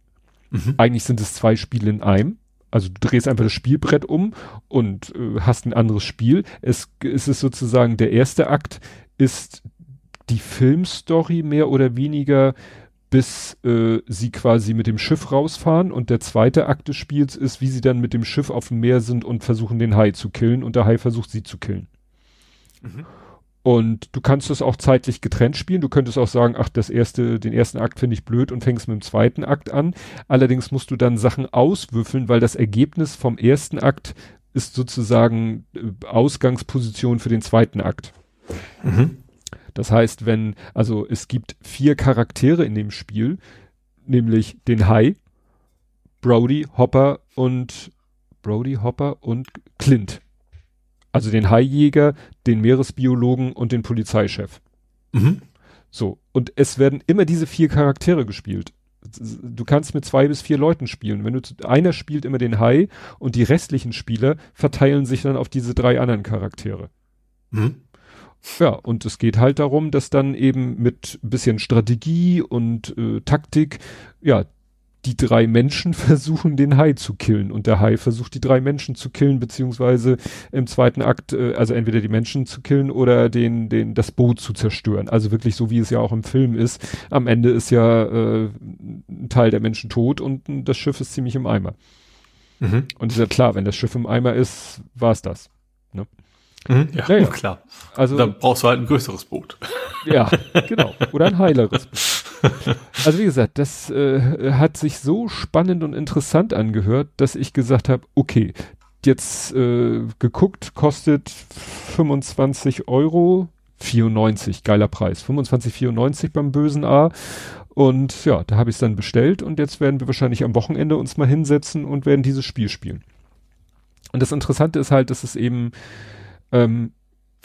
Mhm. Eigentlich sind es zwei Spiele in einem. Also du drehst einfach das Spielbrett um und äh, hast ein anderes Spiel. Es, es ist sozusagen der erste Akt ist die Filmstory mehr oder weniger, bis äh, sie quasi mit dem Schiff rausfahren und der zweite Akt des Spiels ist, wie sie dann mit dem Schiff auf dem Meer sind und versuchen den Hai zu killen und der Hai versucht sie zu killen. Mhm. Und du kannst es auch zeitlich getrennt spielen. Du könntest auch sagen, ach, das erste, den ersten Akt finde ich blöd und fängst mit dem zweiten Akt an. Allerdings musst du dann Sachen auswürfeln, weil das Ergebnis vom ersten Akt ist sozusagen äh, Ausgangsposition für den zweiten Akt. Mhm. Das heißt, wenn, also es gibt vier Charaktere in dem Spiel, nämlich den Hai, Brody, Hopper und Brody, Hopper und Clint. Also den Haijäger, den Meeresbiologen und den Polizeichef. Mhm. So. Und es werden immer diese vier Charaktere gespielt. Du kannst mit zwei bis vier Leuten spielen. Wenn du, einer spielt immer den Hai und die restlichen Spieler verteilen sich dann auf diese drei anderen Charaktere. Mhm. Ja, und es geht halt darum, dass dann eben mit bisschen Strategie und äh, Taktik, ja, die drei Menschen versuchen, den Hai zu killen. Und der Hai versucht, die drei Menschen zu killen, beziehungsweise im zweiten Akt, äh, also entweder die Menschen zu killen oder den, den, das Boot zu zerstören. Also wirklich so, wie es ja auch im Film ist. Am Ende ist ja äh, ein Teil der Menschen tot und das Schiff ist ziemlich im Eimer. Mhm. Und ist ja klar, wenn das Schiff im Eimer ist, war es das. Ne? Mhm, ja, naja. klar. Also dann brauchst du halt ein größeres Boot. Ja, genau. Oder ein heileres Boot. Also wie gesagt, das äh, hat sich so spannend und interessant angehört, dass ich gesagt habe, okay, jetzt äh, geguckt, kostet 25 Euro, 94, geiler Preis, 25,94 beim bösen A. Und ja, da habe ich es dann bestellt und jetzt werden wir wahrscheinlich am Wochenende uns mal hinsetzen und werden dieses Spiel spielen. Und das Interessante ist halt, dass es eben ähm,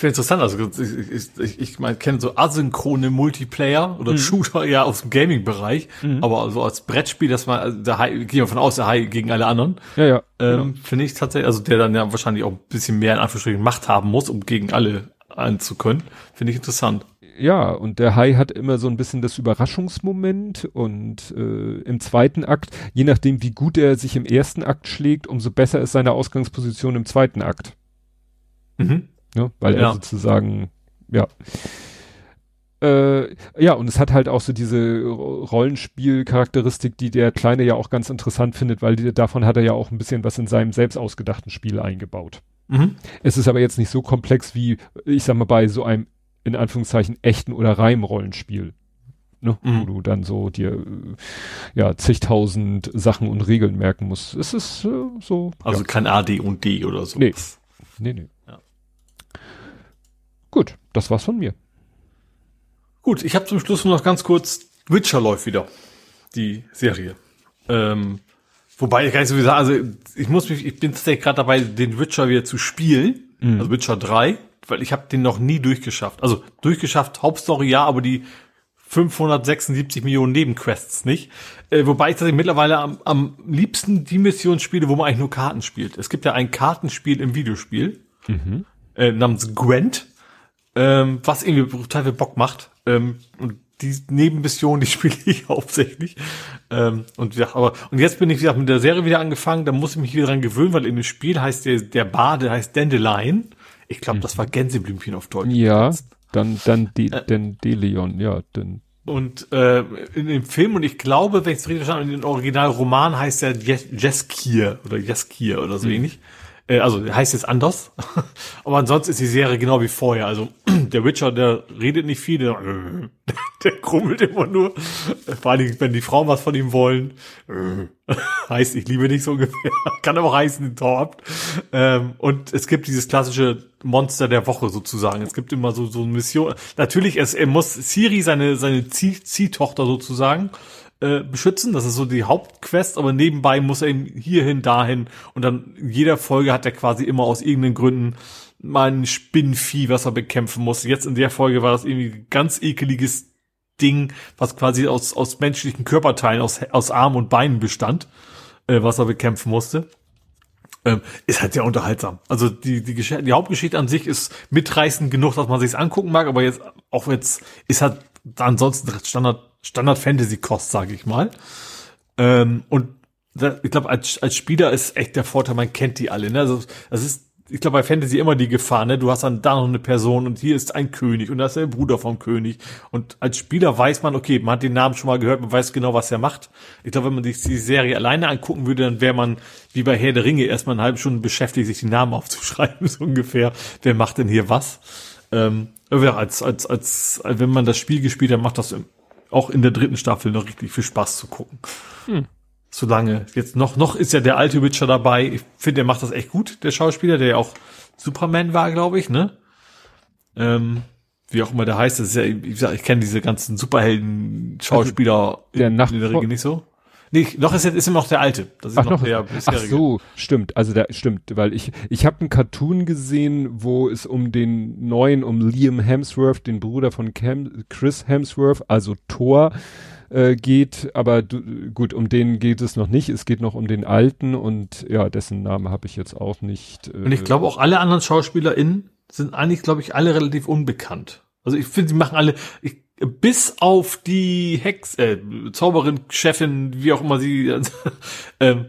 Finde interessant, also ich, ich, ich, meine, kenne so asynchrone Multiplayer oder mhm. Shooter ja aus dem Gaming-Bereich, mhm. aber so als Brettspiel, dass man, also da gehen wir von aus, der High gegen alle anderen. Ja, ja. Ähm, genau. Finde ich tatsächlich, also der dann ja wahrscheinlich auch ein bisschen mehr in Anführungsstrichen Macht haben muss, um gegen alle anzukönnen. Finde ich interessant. Ja, und der Hai hat immer so ein bisschen das Überraschungsmoment und äh, im zweiten Akt, je nachdem wie gut er sich im ersten Akt schlägt, umso besser ist seine Ausgangsposition im zweiten Akt. Mhm. Ne? Weil ja. er sozusagen, ja. Äh, ja, und es hat halt auch so diese Rollenspielcharakteristik, die der Kleine ja auch ganz interessant findet, weil die, davon hat er ja auch ein bisschen was in seinem selbst ausgedachten Spiel eingebaut. Mhm. Es ist aber jetzt nicht so komplex wie, ich sag mal, bei so einem, in Anführungszeichen, echten oder Reimrollenspiel. Ne? Mhm. Wo du dann so dir, ja, zigtausend Sachen und Regeln merken musst. Es ist äh, so. Also ja. kein A, D und D oder so. Nee. Nee, nee. Gut, das war's von mir. Gut, ich habe zum Schluss noch ganz kurz Witcher läuft wieder, die Serie. Ähm, wobei ich gar nicht so wie sagen, also ich muss mich, ich bin tatsächlich gerade dabei, den Witcher wieder zu spielen, mhm. also Witcher 3, weil ich habe den noch nie durchgeschafft. Also durchgeschafft, Hauptstory ja, aber die 576 Millionen Nebenquests nicht. Äh, wobei ich tatsächlich mittlerweile am, am liebsten die Mission spiele, wo man eigentlich nur Karten spielt. Es gibt ja ein Kartenspiel im Videospiel mhm. äh, namens Gwent ähm, was irgendwie brutal viel Bock macht. Ähm, und die Nebenmission, die spiele ich hauptsächlich. Ähm, und ja, aber und jetzt bin ich wieder mit der Serie wieder angefangen. Da muss ich mich wieder dran gewöhnen, weil in dem Spiel heißt der der Bade heißt Dandelion. Ich glaube, das war. Gänseblümchen auf Deutsch. Ja, dann dann die äh, den Deleon, ja, dann und äh, in dem Film, und ich glaube, wenn ich es richtig verstanden habe, in den Originalroman heißt er Jeskir oder Jeskir oder so mhm. ähnlich. Äh, also heißt jetzt anders. Aber ansonsten ist die Serie genau wie vorher. Also der Witcher, der redet nicht viel, der, der krummelt immer nur. Vor allem, wenn die Frauen was von ihm wollen. heißt, ich liebe dich so ungefähr. Kann aber auch heißen, Tor ab. Ähm, und es gibt dieses klassische Monster der Woche sozusagen. Es gibt immer so, so eine Mission. Natürlich, es, er muss Siri, seine, seine Zieh Ziehtochter sozusagen, äh, beschützen. Das ist so die Hauptquest, aber nebenbei muss er ihn hierhin, dahin und dann in jeder Folge hat er quasi immer aus irgendeinen Gründen mal ein Spinnvieh, was er bekämpfen muss. Jetzt in der Folge war das irgendwie ganz ekeliges Ding, was quasi aus, aus menschlichen Körperteilen, aus, aus Armen und Beinen bestand, äh, was er bekämpfen musste. Ähm, ist halt sehr unterhaltsam. Also die, die, Geschichte, die Hauptgeschichte an sich ist mitreißend genug, dass man sich's angucken mag, aber jetzt auch jetzt ist halt ansonsten Standard Standard Fantasy Kost, sage ich mal. Ähm, und da, ich glaube, als, als Spieler ist echt der Vorteil, man kennt die alle. Ne? Also das ist, ich glaube, bei Fantasy immer die Gefahr. Ne? Du hast dann da noch eine Person und hier ist ein König und da ist der Bruder vom König. Und als Spieler weiß man, okay, man hat den Namen schon mal gehört, man weiß genau, was er macht. Ich glaube, wenn man sich die Serie alleine angucken würde, dann wäre man wie bei Herr der Ringe erstmal eine halbe Stunde beschäftigt, sich die Namen aufzuschreiben, so ungefähr. Wer macht denn hier was? Ähm, als, als, als, wenn man das Spiel gespielt hat, macht das auch in der dritten Staffel noch richtig viel Spaß zu gucken. Hm. Solange jetzt noch, noch ist ja der alte Witcher dabei. Ich finde, der macht das echt gut, der Schauspieler, der ja auch Superman war, glaube ich, ne? Ähm, wie auch immer der heißt, das ist ja, ich, ich kenne diese ganzen Superhelden-Schauspieler also in, in der Regel nicht so. Nee, noch ist, ist immer noch der alte. Das ist ach, noch, der bisherige. Ach so, stimmt. Also der stimmt, weil ich ich habe einen Cartoon gesehen, wo es um den neuen, um Liam Hemsworth, den Bruder von Cam, Chris Hemsworth, also Thor äh, geht, aber du, gut, um den geht es noch nicht. Es geht noch um den alten und ja, dessen Name habe ich jetzt auch nicht. Äh, und ich glaube auch alle anderen SchauspielerInnen sind eigentlich, glaube ich, alle relativ unbekannt. Also ich finde, sie machen alle, ich bis auf die Hex, äh, Zauberin, Chefin, wie auch immer sie, ähm,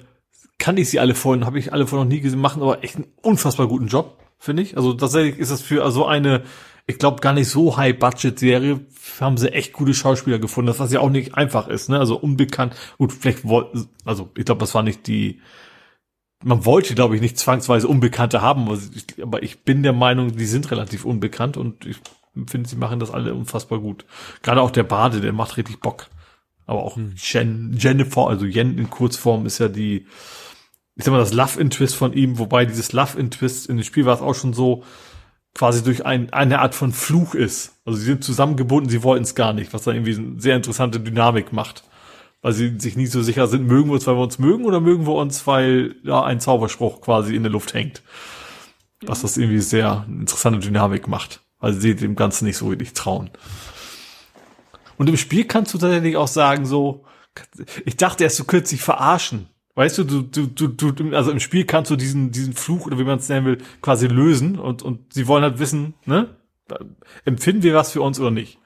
kann ich sie alle vorhin, habe ich alle vorhin noch nie gesehen, machen aber echt einen unfassbar guten Job, finde ich. Also tatsächlich ist das für so eine, ich glaube gar nicht so High-Budget-Serie, haben sie echt gute Schauspieler gefunden, das was ja auch nicht einfach ist, ne? Also unbekannt, gut, vielleicht wollten, also ich glaube, das war nicht die, man wollte, glaube ich, nicht zwangsweise Unbekannte haben, aber ich bin der Meinung, die sind relativ unbekannt und ich finde, sie machen das alle unfassbar gut. Gerade auch der Bade, der macht richtig Bock. Aber auch hm. Jen, Jennifer, also Jen in Kurzform ist ja die ich sag mal, das Love Interest von ihm, wobei dieses Love Interest in dem Spiel war es auch schon so, quasi durch ein, eine Art von Fluch ist. Also sie sind zusammengebunden, sie wollten es gar nicht, was dann irgendwie eine sehr interessante Dynamik macht. Weil sie sich nicht so sicher sind, mögen wir uns, weil wir uns mögen oder mögen wir uns, weil ja ein Zauberspruch quasi in der Luft hängt. Was das irgendwie sehr interessante Dynamik macht. Weil sie dem Ganzen nicht so wirklich trauen. Und im Spiel kannst du tatsächlich auch sagen, so, ich dachte erst, du könntest dich verarschen. Weißt du, du, du, du, also im Spiel kannst du diesen, diesen Fluch oder wie man es nennen will, quasi lösen und, und sie wollen halt wissen, ne? Empfinden wir was für uns oder nicht?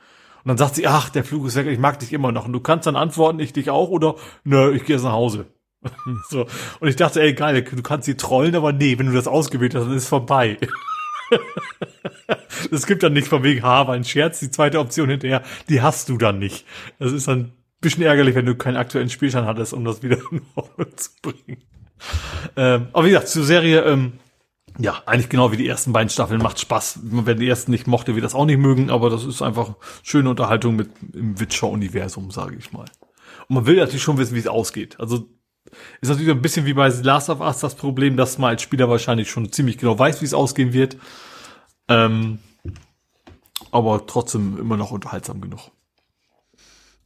Und dann sagt sie, ach, der Flug ist weg, ich mag dich immer noch. Und du kannst dann antworten, ich dich auch oder, nö, ich gehe jetzt nach Hause. so. Und ich dachte, ey, geil, du kannst sie trollen, aber nee, wenn du das ausgewählt hast, dann ist es vorbei. Es gibt dann nicht von wegen, ha, war ein Scherz, die zweite Option hinterher, die hast du dann nicht. Das ist dann bisschen ärgerlich, wenn du keinen aktuellen Spielstand hattest, um das wieder in Ordnung zu bringen. Ähm, aber wie gesagt, zur Serie, ähm, ja, eigentlich genau wie die ersten beiden Staffeln, macht Spaß. Wenn die ersten nicht mochte, wir das auch nicht mögen, aber das ist einfach schöne Unterhaltung mit im Witcher-Universum, sage ich mal. Und man will natürlich schon wissen, wie es ausgeht. Also ist natürlich ein bisschen wie bei Last of Us das Problem, dass man als Spieler wahrscheinlich schon ziemlich genau weiß, wie es ausgehen wird. Ähm, aber trotzdem immer noch unterhaltsam genug.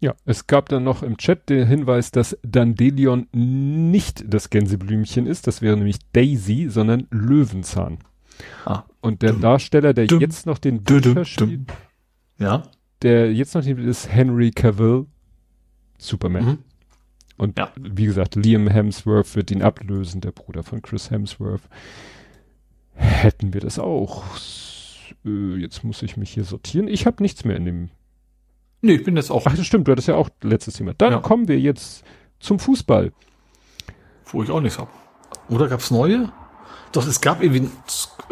Ja, es gab dann noch im Chat den Hinweis, dass Dandelion nicht das Gänseblümchen ist, das wäre nämlich Daisy, sondern Löwenzahn. Ah. Und der Darsteller, der dum, jetzt noch den Witcher spielt, ja. der jetzt noch den ist Henry Cavill, Superman. Mhm. Und ja. wie gesagt, Liam Hemsworth wird ihn ablösen, der Bruder von Chris Hemsworth. Hätten wir das auch. Äh, jetzt muss ich mich hier sortieren. Ich habe nichts mehr in dem Nee, ich bin jetzt auch. Ach, das stimmt, du hattest ja auch letztes Thema. Dann ja. kommen wir jetzt zum Fußball. Wo ich auch nichts habe. Oder gab's neue? Doch, es gab irgendwie,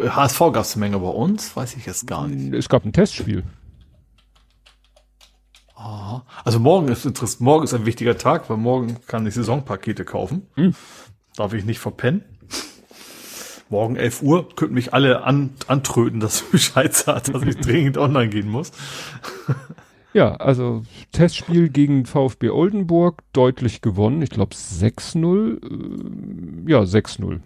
HSV gab's eine Menge bei uns, weiß ich jetzt gar nicht. Es gab ein Testspiel. Aha. Also morgen ist interessant, morgen ist ein wichtiger Tag, weil morgen kann ich Saisonpakete kaufen. Hm. Darf ich nicht verpennen. Morgen 11 Uhr könnten mich alle an, antröten, dass Bescheid sagt, dass ich dringend online gehen muss. Ja, also Testspiel gegen VfB Oldenburg, deutlich gewonnen. Ich glaube 6-0. Äh, ja, 6-0.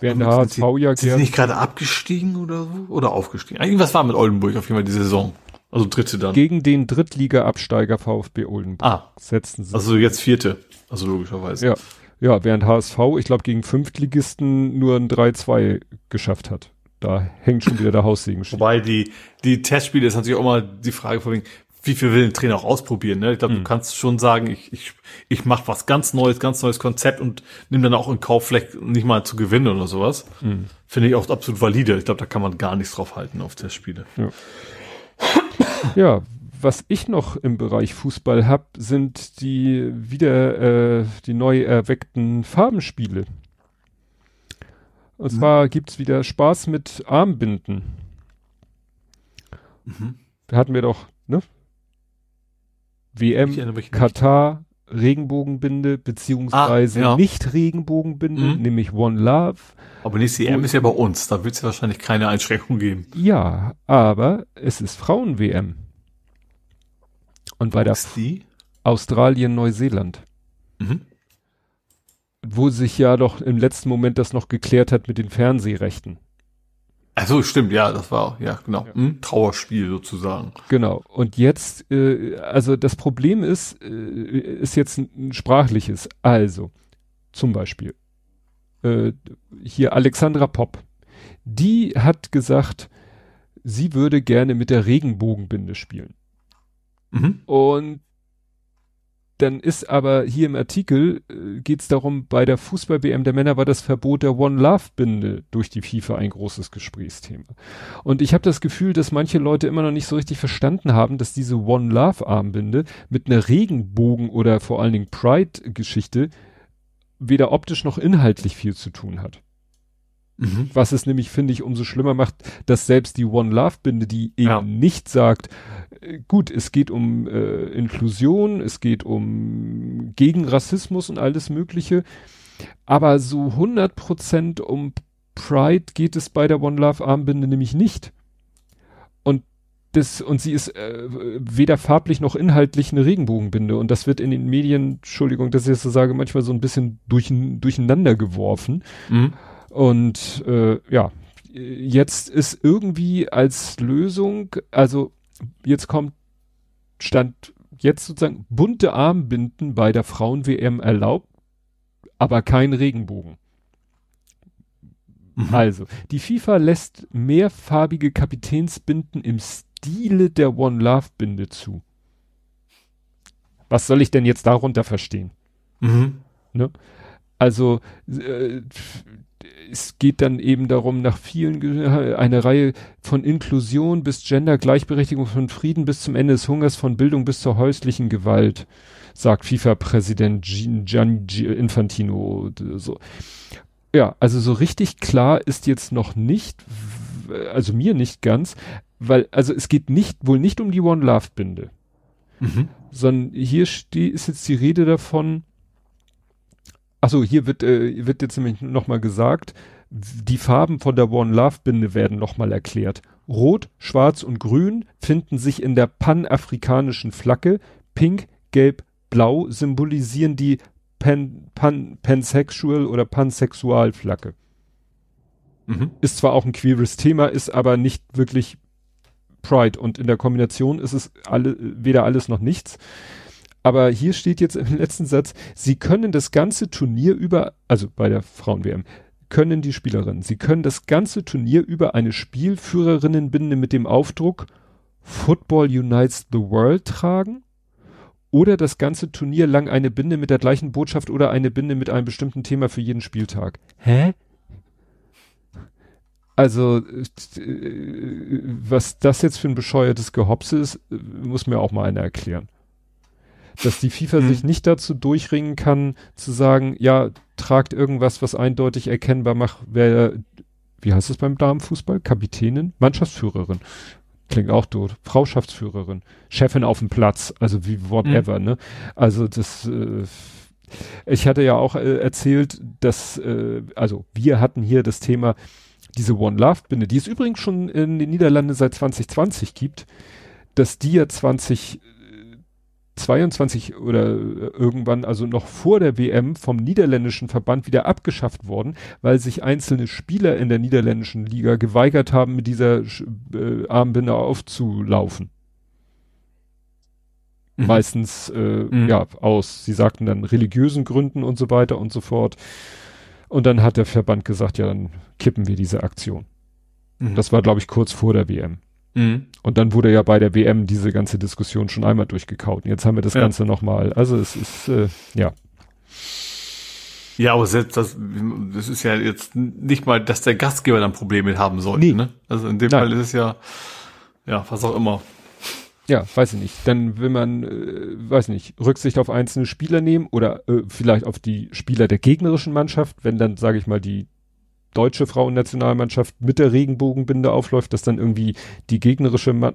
Während der HSV ja Sind sie nicht gerade abgestiegen oder so? Oder aufgestiegen? Irgendwas war mit Oldenburg auf jeden Fall die Saison. Also dritte dann. Gegen den Drittliga-Absteiger VfB Oldenburg. Ah. Setzten sie. Also jetzt vierte. Also logischerweise. Ja. Ja, während HSV, ich glaube, gegen Fünftligisten nur ein 3-2 geschafft hat. Da hängt schon wieder der Haussegen. Wobei die, die Testspiele ist natürlich auch mal die Frage von wegen, wie viel will ein Trainer auch ausprobieren? Ne? Ich glaube, mhm. du kannst schon sagen, ich, ich, ich mache was ganz Neues, ganz neues Konzept und nimm dann auch in Kauf, vielleicht nicht mal zu gewinnen oder sowas. Mhm. Finde ich auch absolut valide. Ich glaube, da kann man gar nichts drauf halten auf Testspiele. Ja. Ja, was ich noch im Bereich Fußball hab, sind die wieder äh, die neu erweckten Farbenspiele. Und mhm. zwar gibt's wieder Spaß mit Armbinden. Mhm. Da hatten wir doch, ne? WM, Katar, Regenbogenbinde, beziehungsweise ah, ja. nicht Regenbogenbinde, mhm. nämlich One Love. Aber nächste WM ist ja bei uns, da wird es ja wahrscheinlich keine Einschränkung geben. Ja, aber es ist Frauen-WM. Und bei der Australien, Neuseeland. Mhm wo sich ja doch im letzten Moment das noch geklärt hat mit den Fernsehrechten. Also stimmt, ja, das war ja genau ja. Hm, Trauerspiel sozusagen. Genau. Und jetzt, äh, also das Problem ist, äh, ist jetzt ein sprachliches. Also zum Beispiel äh, hier Alexandra Popp, die hat gesagt, sie würde gerne mit der Regenbogenbinde spielen. Mhm. Und dann ist aber hier im Artikel äh, geht es darum, bei der Fußball-WM der Männer war das Verbot der One-Love-Binde durch die FIFA ein großes Gesprächsthema. Und ich habe das Gefühl, dass manche Leute immer noch nicht so richtig verstanden haben, dass diese One-Love-Armbinde mit einer Regenbogen- oder vor allen Dingen Pride-Geschichte weder optisch noch inhaltlich viel zu tun hat. Mhm. Was es nämlich, finde ich, umso schlimmer macht, dass selbst die One Love Binde, die eben ja. nicht sagt, äh, gut, es geht um äh, Inklusion, es geht um gegen Rassismus und alles Mögliche, aber so 100 Prozent um Pride geht es bei der One Love Armbinde nämlich nicht. Und das, und sie ist äh, weder farblich noch inhaltlich eine Regenbogenbinde. Und das wird in den Medien, Entschuldigung, dass ich das so sage, manchmal so ein bisschen durch, durcheinander geworfen. Mhm. Und äh, ja, jetzt ist irgendwie als Lösung, also jetzt kommt, stand jetzt sozusagen bunte Armbinden bei der Frauen-WM erlaubt, aber kein Regenbogen. Mhm. Also, die FIFA lässt mehrfarbige Kapitänsbinden im Stile der One Love Binde zu. Was soll ich denn jetzt darunter verstehen? Mhm. Ne? Also, äh, es geht dann eben darum, nach vielen, eine Reihe von Inklusion bis Gender, Gleichberechtigung von Frieden bis zum Ende des Hungers, von Bildung bis zur häuslichen Gewalt, sagt FIFA-Präsident Gianni Infantino. So. Ja, also so richtig klar ist jetzt noch nicht, also mir nicht ganz, weil, also es geht nicht, wohl nicht um die One Love Binde, mhm. sondern hier ist jetzt die Rede davon, Achso, hier wird, äh, wird jetzt nämlich nochmal gesagt, die Farben von der One Love Binde werden nochmal erklärt. Rot, Schwarz und Grün finden sich in der panafrikanischen Flagge. Pink, Gelb, Blau symbolisieren die Pan, Pan, Pansexual oder Pansexual Flagge. Mhm. Ist zwar auch ein queeres Thema, ist aber nicht wirklich Pride und in der Kombination ist es alle, weder alles noch nichts. Aber hier steht jetzt im letzten Satz, sie können das ganze Turnier über, also bei der Frauen-WM, können die Spielerinnen, sie können das ganze Turnier über eine Spielführerinnenbinde mit dem Aufdruck Football Unites the World tragen oder das ganze Turnier lang eine Binde mit der gleichen Botschaft oder eine Binde mit einem bestimmten Thema für jeden Spieltag. Hä? Also, äh, was das jetzt für ein bescheuertes Gehopse ist, muss mir auch mal einer erklären dass die FIFA mhm. sich nicht dazu durchringen kann, zu sagen, ja, tragt irgendwas, was eindeutig erkennbar macht, wer, wie heißt es beim Damenfußball? Kapitänin? Mannschaftsführerin. Klingt auch doof. Frauschaftsführerin. Chefin auf dem Platz. Also wie whatever, mhm. ne? Also das, äh, ich hatte ja auch äh, erzählt, dass, äh, also wir hatten hier das Thema, diese One Love Binde, die es übrigens schon in den Niederlanden seit 2020 gibt, dass die ja 20 22 oder äh, irgendwann, also noch vor der WM vom niederländischen Verband wieder abgeschafft worden, weil sich einzelne Spieler in der niederländischen Liga geweigert haben, mit dieser äh, Armbinde aufzulaufen. Mhm. Meistens äh, mhm. ja aus, sie sagten dann religiösen Gründen und so weiter und so fort. Und dann hat der Verband gesagt, ja, dann kippen wir diese Aktion. Mhm. Das war, glaube ich, kurz vor der WM. Mhm. Und dann wurde ja bei der WM diese ganze Diskussion schon einmal durchgekaut. Und jetzt haben wir das ja. Ganze nochmal. Also es ist, äh, ja. Ja, aber selbst das, das ist ja jetzt nicht mal, dass der Gastgeber dann Probleme mit haben sollte. Nee. Ne? Also in dem Nein. Fall ist es ja, ja, was auch immer. Ja, weiß ich nicht. Dann will man, äh, weiß nicht, Rücksicht auf einzelne Spieler nehmen oder äh, vielleicht auf die Spieler der gegnerischen Mannschaft, wenn dann, sage ich mal, die deutsche Frauennationalmannschaft mit der Regenbogenbinde aufläuft, dass dann irgendwie die gegnerische Man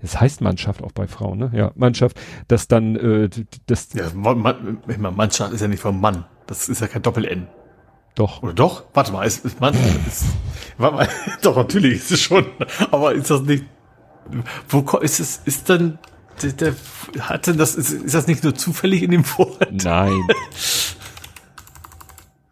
es heißt Mannschaft auch bei Frauen, ne? Ja, Mannschaft, dass dann äh, das ja, man, Mannschaft ist ja nicht vom Mann. Das ist ja kein Doppel-N. Doch. Oder doch? Warte mal, ist, ist Mann ist, warte mal, doch natürlich ist es schon, aber ist das nicht wo ist es ist dann der, der hat denn das ist, ist das nicht nur zufällig in dem Wort? Nein.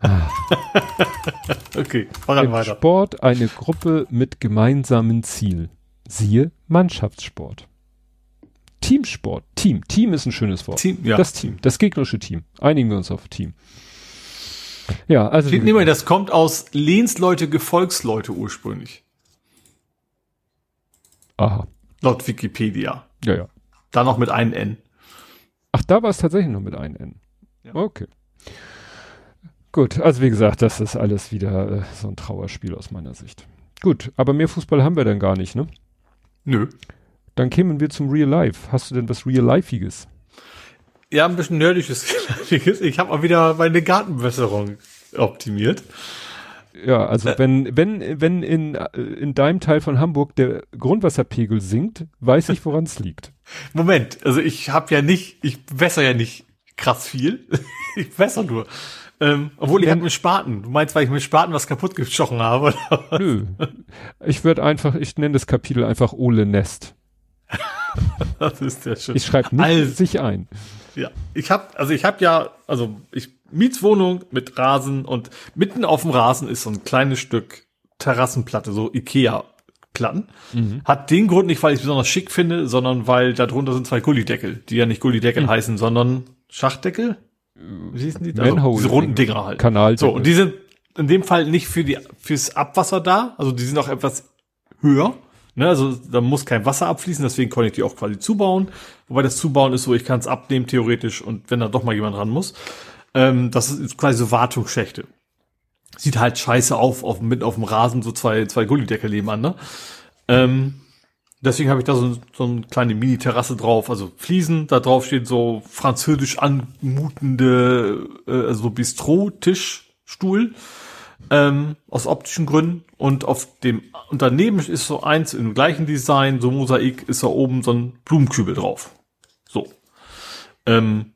okay, voran Im weiter. Sport eine Gruppe mit gemeinsamen Ziel. Siehe Mannschaftssport. Teamsport. Team. Team ist ein schönes Wort. Team, ja. Das Team. Das gegnerische Team. Einigen wir uns auf Team. Ja, also. Nehmen wir, das kommt aus Lehnsleute, Gefolgsleute ursprünglich. Aha. Laut Wikipedia. Ja, ja. Da noch mit einem N. Ach, da war es tatsächlich noch mit einem N. Ja. Okay. Gut, also wie gesagt, das ist alles wieder äh, so ein Trauerspiel aus meiner Sicht. Gut, aber mehr Fußball haben wir denn gar nicht, ne? Nö. Dann kämen wir zum Real Life. Hast du denn was Real Lifeiges? Ja, ein bisschen nerdisches Ich habe mal wieder meine Gartenbesserung optimiert. Ja, also äh, wenn wenn wenn in in deinem Teil von Hamburg der Grundwasserpegel sinkt, weiß ich, woran es liegt. Moment, also ich habe ja nicht, ich wässer ja nicht krass viel. ich wässer nur. Ähm, obwohl ich habe mit Spaten. Du meinst, weil ich mit Spaten was kaputt geschochen habe? Nö. Ich würde einfach, ich nenne das Kapitel einfach Ole Nest. das ist ja schön. Ich schreibe nicht Also- sich ein. Ja, ich habe, also ich habe ja, also ich Mietswohnung mit Rasen und mitten auf dem Rasen ist so ein kleines Stück Terrassenplatte, so Ikea-Platten. Hat den Grund nicht, weil ich es besonders schick finde, sondern weil da drunter sind zwei Gullideckel, die ja nicht Gullideckel heißen, sondern Schachdeckel. Wie hießen die? Manhole. diese runden Dinger halt. Kanal. So, und die sind in dem Fall nicht für die, fürs Abwasser da, also die sind auch etwas höher. Ne, also da muss kein Wasser abfließen, deswegen konnte ich die auch quasi zubauen. Wobei das Zubauen ist so, ich kann es abnehmen theoretisch und wenn da doch mal jemand ran muss. Ähm, das ist quasi so Wartungsschächte. Sieht halt scheiße auf, auf mitten auf dem Rasen, so zwei, zwei Gullideckel nebenan, ne? Ähm, deswegen habe ich da so, so eine kleine Mini-Terrasse drauf, also Fliesen, da drauf steht so französisch anmutende, äh, also Bistro-Tischstuhl ähm, aus optischen Gründen und auf dem und daneben ist so eins im gleichen Design, so Mosaik, ist da oben so ein Blumenkübel drauf. So. Ähm,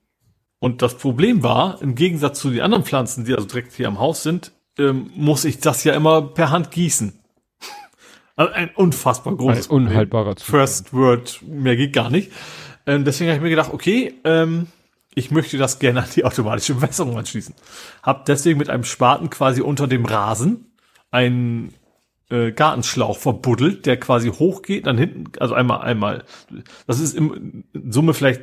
und das Problem war, im Gegensatz zu den anderen Pflanzen, die also direkt hier am Haus sind, ähm, muss ich das ja immer per Hand gießen. Also ein unfassbar großes Ein unhaltbarer Zustand. First Word, mehr geht gar nicht. Ähm, deswegen habe ich mir gedacht, okay, ähm, ich möchte das gerne an die automatische Bewässerung anschließen. Hab deswegen mit einem Spaten quasi unter dem Rasen einen äh, Gartenschlauch verbuddelt, der quasi hochgeht, dann hinten, also einmal, einmal. Das ist im, in Summe vielleicht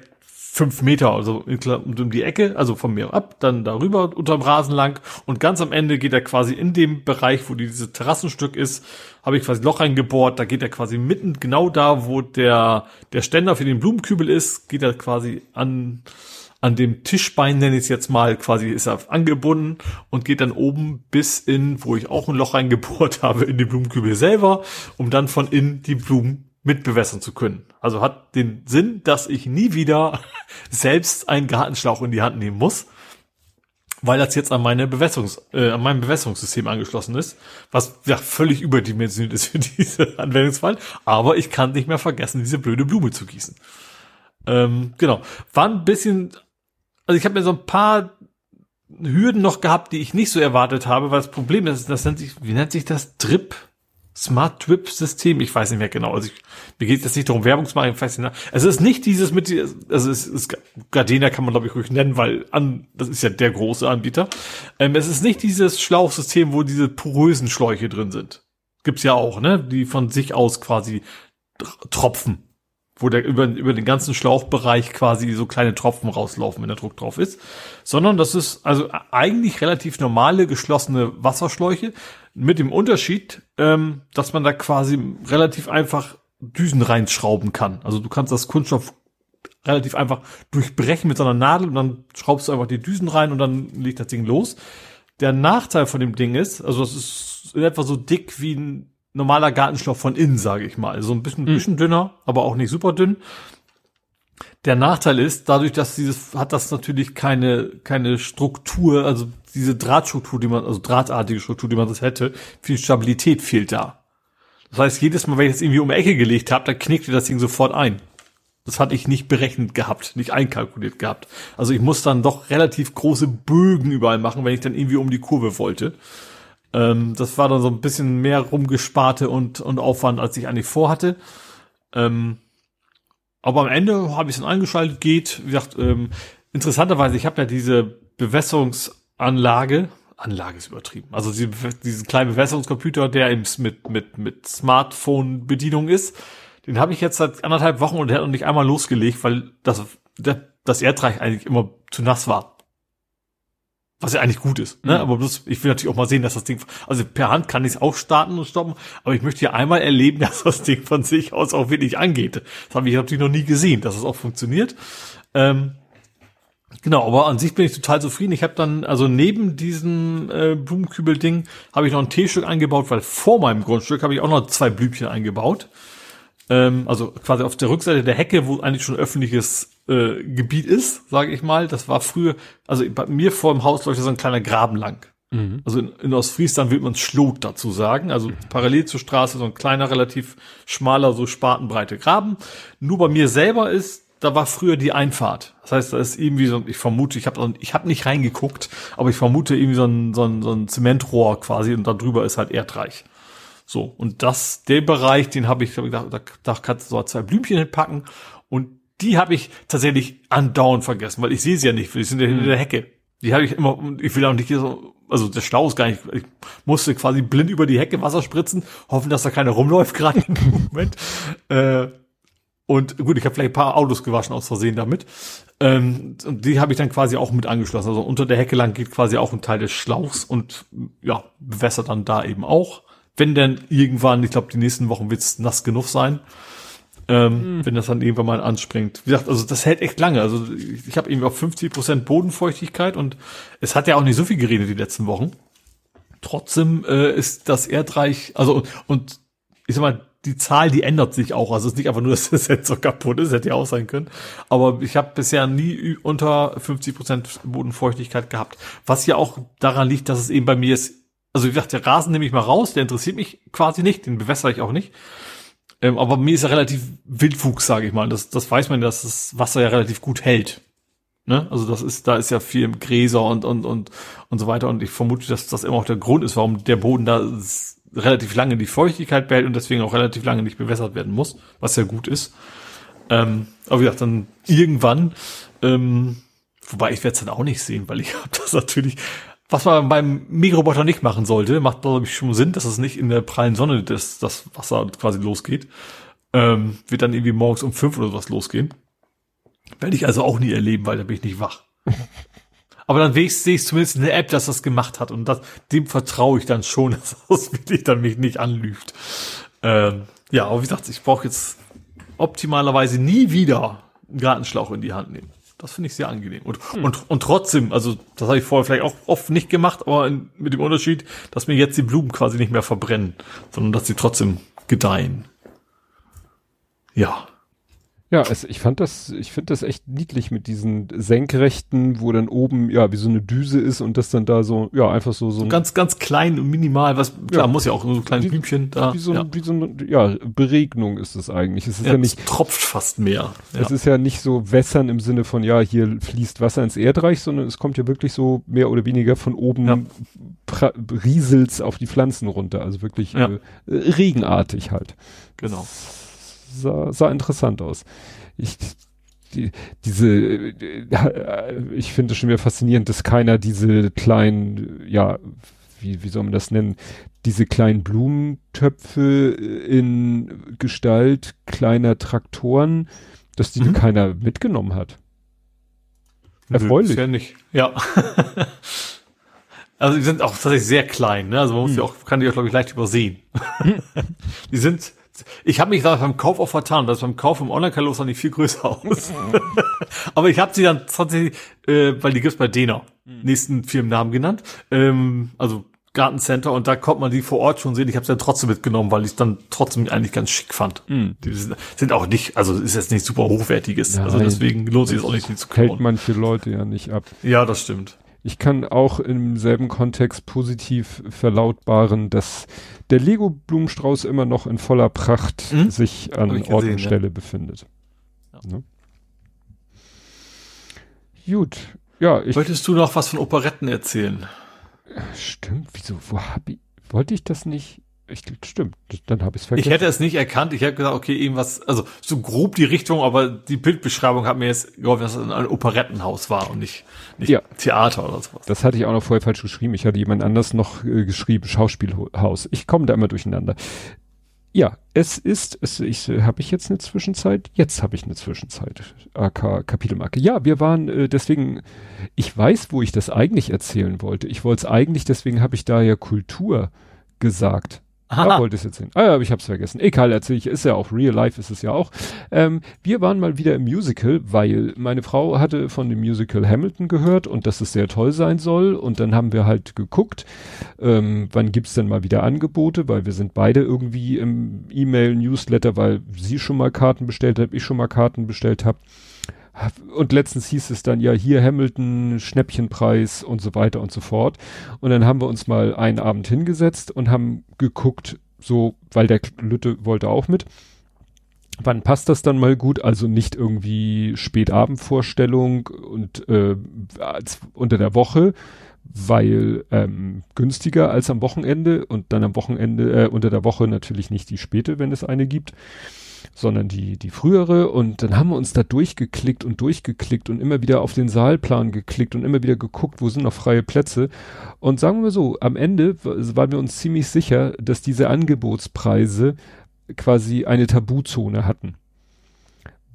fünf Meter, also um die Ecke, also von mir ab, dann darüber unterm Rasen lang und ganz am Ende geht er quasi in dem Bereich, wo dieses Terrassenstück ist, habe ich quasi Loch reingebohrt, da geht er quasi mitten genau da, wo der der Ständer für den Blumenkübel ist, geht er quasi an an dem Tischbein nenne ich es jetzt mal, quasi ist er angebunden und geht dann oben bis in, wo ich auch ein Loch reingebohrt habe, in den Blumenkübel selber, um dann von innen die Blumen mitbewässern zu können. Also hat den Sinn, dass ich nie wieder selbst einen Gartenschlauch in die Hand nehmen muss, weil das jetzt an meine Bewässerungs, äh, an meinem Bewässerungssystem angeschlossen ist, was ja völlig überdimensioniert ist für diese Anwendungsfall. Aber ich kann nicht mehr vergessen, diese blöde Blume zu gießen. Ähm, genau. War ein bisschen, also ich habe mir so ein paar Hürden noch gehabt, die ich nicht so erwartet habe, weil das Problem ist, das nennt sich, wie nennt sich das? Drip? Smart Drip System? Ich weiß nicht mehr genau. Also ich, mir geht es jetzt nicht darum, Werbung zu machen, ich weiß nicht. Also es ist nicht dieses mit, also es ist, Gardena kann man glaube ich ruhig nennen, weil an, das ist ja der große Anbieter. Ähm, es ist nicht dieses Schlauchsystem, wo diese porösen Schläuche drin sind. Gibt's ja auch, ne? Die von sich aus quasi tr- tropfen wo der über, über den ganzen Schlauchbereich quasi so kleine Tropfen rauslaufen, wenn der Druck drauf ist, sondern das ist also eigentlich relativ normale geschlossene Wasserschläuche mit dem Unterschied, ähm, dass man da quasi relativ einfach Düsen reinschrauben kann. Also du kannst das Kunststoff relativ einfach durchbrechen mit so einer Nadel und dann schraubst du einfach die Düsen rein und dann legt das Ding los. Der Nachteil von dem Ding ist, also das ist in etwa so dick wie ein normaler Gartenschlauch von innen, sage ich mal. So ein bisschen, bisschen dünner, aber auch nicht super dünn. Der Nachteil ist, dadurch, dass dieses, hat das natürlich keine, keine Struktur, also diese Drahtstruktur, die man, also drahtartige Struktur, die man das hätte, viel Stabilität fehlt da. Das heißt, jedes Mal, wenn ich das irgendwie um die Ecke gelegt habe, dann knickte das Ding sofort ein. Das hatte ich nicht berechnet gehabt, nicht einkalkuliert gehabt. Also ich muss dann doch relativ große Bögen überall machen, wenn ich dann irgendwie um die Kurve wollte. Ähm, das war dann so ein bisschen mehr rumgesparte und, und Aufwand, als ich eigentlich vorhatte. Ähm, aber am Ende habe ich es dann eingeschaltet, geht. Wie gesagt, ähm, interessanterweise, ich habe ja diese Bewässerungsanlage, Anlage ist übertrieben, also die, diesen kleinen Bewässerungscomputer, der eben mit, mit, mit Smartphone-Bedienung ist, den habe ich jetzt seit anderthalb Wochen und der hat noch nicht einmal losgelegt, weil das, der, das Erdreich eigentlich immer zu nass war. Was ja eigentlich gut ist, ne? Mhm. Aber bloß, ich will natürlich auch mal sehen, dass das Ding, also per Hand kann ich es auch starten und stoppen, aber ich möchte ja einmal erleben, dass das Ding von sich aus auch wirklich angeht. Das habe ich natürlich noch nie gesehen, dass es auch funktioniert. Ähm, genau, aber an sich bin ich total zufrieden. Ich habe dann, also neben diesem äh, Blumenkübel-Ding, habe ich noch ein T-Stück eingebaut, weil vor meinem Grundstück habe ich auch noch zwei Blümchen eingebaut. Ähm, also quasi auf der Rückseite der Hecke, wo eigentlich schon öffentliches äh, Gebiet ist, sage ich mal. Das war früher, also bei mir vor dem Haus läuft so ein kleiner Graben lang. Also in, in Ostfriesland wird man Schlot dazu sagen. Also parallel zur Straße so ein kleiner, relativ schmaler, so spatenbreite Graben. Nur bei mir selber ist da war früher die Einfahrt. Das heißt, da ist irgendwie so, ich vermute, ich habe ich hab nicht reingeguckt, aber ich vermute irgendwie so ein, so ein, so ein Zementrohr quasi und da drüber ist halt Erdreich. So, und das, der Bereich, den habe ich, da, da, da kannst du so zwei Blümchen hinpacken und die habe ich tatsächlich andauernd vergessen, weil ich sehe sie ja nicht, die sind ja hinter der Hecke. Die habe ich immer, ich will auch nicht so, also der Stau ist gar nicht, ich musste quasi blind über die Hecke Wasser spritzen, hoffen, dass da keiner rumläuft gerade im Moment. Äh, und gut, ich habe vielleicht ein paar Autos gewaschen aus Versehen damit. Ähm, und die habe ich dann quasi auch mit angeschlossen. Also unter der Hecke lang geht quasi auch ein Teil des Schlauchs und ja, bewässert dann da eben auch. Wenn denn irgendwann, ich glaube, die nächsten Wochen wird's nass genug sein, ähm, mhm. wenn das dann irgendwann mal anspringt. Wie gesagt, also das hält echt lange. Also ich, habe irgendwie auf 50 Prozent Bodenfeuchtigkeit und es hat ja auch nicht so viel geredet die letzten Wochen. Trotzdem äh, ist das Erdreich, also und ich sag mal, die Zahl, die ändert sich auch. Also es ist nicht einfach nur, dass das Sensor kaputt ist, hätte ja auch sein können. Aber ich habe bisher nie unter 50 Prozent Bodenfeuchtigkeit gehabt. Was ja auch daran liegt, dass es eben bei mir ist, also wie gesagt, der Rasen nehme ich mal raus, der interessiert mich quasi nicht, den bewässere ich auch nicht. Ähm, aber mir ist er relativ Wildwuchs, sage ich mal. Das, das weiß man, dass das Wasser ja relativ gut hält. Ne? Also das ist, da ist ja viel Gräser und, und, und, und so weiter. Und ich vermute, dass das immer auch der Grund ist, warum der Boden da relativ lange die Feuchtigkeit behält und deswegen auch relativ lange nicht bewässert werden muss, was ja gut ist. Ähm, aber wie gesagt, dann irgendwann, ähm, wobei ich werde es dann auch nicht sehen, weil ich habe das natürlich, was man beim Mikroroboter nicht machen sollte, macht glaube ich schon Sinn, dass es nicht in der prallen Sonne das, das Wasser quasi losgeht. Ähm, wird dann irgendwie morgens um fünf oder sowas losgehen. Werde ich also auch nie erleben, weil da bin ich nicht wach. Aber dann sehe ich zumindest in der App, dass das gemacht hat. Und das, dem vertraue ich dann schon, dass das wirklich dann mich nicht anlügt. Ähm, ja, aber wie gesagt, ich brauche jetzt optimalerweise nie wieder einen Gartenschlauch in die Hand nehmen. Das finde ich sehr angenehm. Und, hm. und, und trotzdem, also das habe ich vorher vielleicht auch oft nicht gemacht, aber in, mit dem Unterschied, dass mir jetzt die Blumen quasi nicht mehr verbrennen, sondern dass sie trotzdem gedeihen. Ja. Ja, es, ich fand das, ich finde das echt niedlich mit diesen Senkrechten, wo dann oben, ja, wie so eine Düse ist und das dann da so, ja, einfach so, so, ganz, ganz klein und minimal, was, klar, ja, muss ja auch so kleine Blümchen da. Wie so, ja. wie so eine, ja, Beregnung ist es eigentlich. Es ist ja, ja nicht. Es tropft fast mehr. Es ist ja nicht so wässern im Sinne von, ja, hier fließt Wasser ins Erdreich, sondern es kommt ja wirklich so mehr oder weniger von oben, ja. rieselt's auf die Pflanzen runter. Also wirklich, äh, regenartig halt. Genau sah, sah interessant aus. Ich, die, diese, äh, ich finde es schon wieder faszinierend, dass keiner diese kleinen, ja, wie, wie soll man das nennen, diese kleinen Blumentöpfe in Gestalt kleiner Traktoren, dass die mhm. keiner mitgenommen hat. Erfreulich. Ja nicht. Ja. also die sind auch tatsächlich sehr klein, ne? Also man muss mhm. die auch, kann die auch, glaube ich, leicht übersehen. Die sind ich habe mich da beim Kauf auch vertan. Das beim Kauf im Online-Katalog sah nicht viel größer aus. Aber ich habe sie dann tatsächlich, äh, weil die gibt's bei Dena, mhm. nächsten Firmennamen genannt. Ähm, also Gartencenter und da konnte man die vor Ort schon sehen. Ich habe sie dann trotzdem mitgenommen, weil ich dann trotzdem eigentlich ganz schick fand. Mm. Die sind, sind, auch nicht, also ist jetzt nicht super hochwertiges. Nein, also deswegen lohnt sich es auch nicht, die zu kaufen. Hält manche Leute ja nicht ab. Ja, das stimmt. Ich kann auch im selben Kontext positiv verlautbaren, dass der Lego-Blumenstrauß immer noch in voller Pracht hm? sich an Ort und Stelle befindet. Ja. Ne? Gut. Ja, ich. Wolltest du noch was von Operetten erzählen? Stimmt, wieso, wo hab ich, wollte ich das nicht? Ich, stimmt, dann habe ich es vergessen. Ich hätte es nicht erkannt. Ich habe gesagt, okay, irgendwas, also so grob die Richtung, aber die Bildbeschreibung hat mir jetzt geholfen, dass es ein Operettenhaus war und nicht, nicht ja. Theater oder sowas. Das hatte ich auch noch vorher falsch geschrieben. Ich hatte jemand anders noch äh, geschrieben, Schauspielhaus. Ich komme da immer durcheinander. Ja, es ist, es, ich, habe ich jetzt eine Zwischenzeit? Jetzt habe ich eine Zwischenzeit. AK Kapitelmarke. Ja, wir waren äh, deswegen, ich weiß, wo ich das eigentlich erzählen wollte. Ich wollte es eigentlich, deswegen habe ich da ja Kultur gesagt. Aha. Da wollte ich jetzt hin. Ah ja, ich hab's vergessen. Egal, erzähl ich, ist ja auch real life, ist es ja auch. Ähm, wir waren mal wieder im Musical, weil meine Frau hatte von dem Musical Hamilton gehört und dass es sehr toll sein soll. Und dann haben wir halt geguckt, ähm, wann gibt's denn mal wieder Angebote, weil wir sind beide irgendwie im E-Mail-Newsletter, weil sie schon mal Karten bestellt hat, ich schon mal Karten bestellt habe und letztens hieß es dann ja hier Hamilton, Schnäppchenpreis und so weiter und so fort. Und dann haben wir uns mal einen Abend hingesetzt und haben geguckt, so, weil der Lütte wollte auch mit, Wann passt das dann mal gut? Also nicht irgendwie Spätabendvorstellung und äh, als unter der Woche, weil ähm, günstiger als am Wochenende und dann am Wochenende äh, unter der Woche natürlich nicht die späte, wenn es eine gibt, sondern die die frühere und dann haben wir uns da durchgeklickt und durchgeklickt und immer wieder auf den Saalplan geklickt und immer wieder geguckt, wo sind noch freie Plätze und sagen wir so, am Ende waren wir uns ziemlich sicher, dass diese Angebotspreise quasi eine Tabuzone hatten.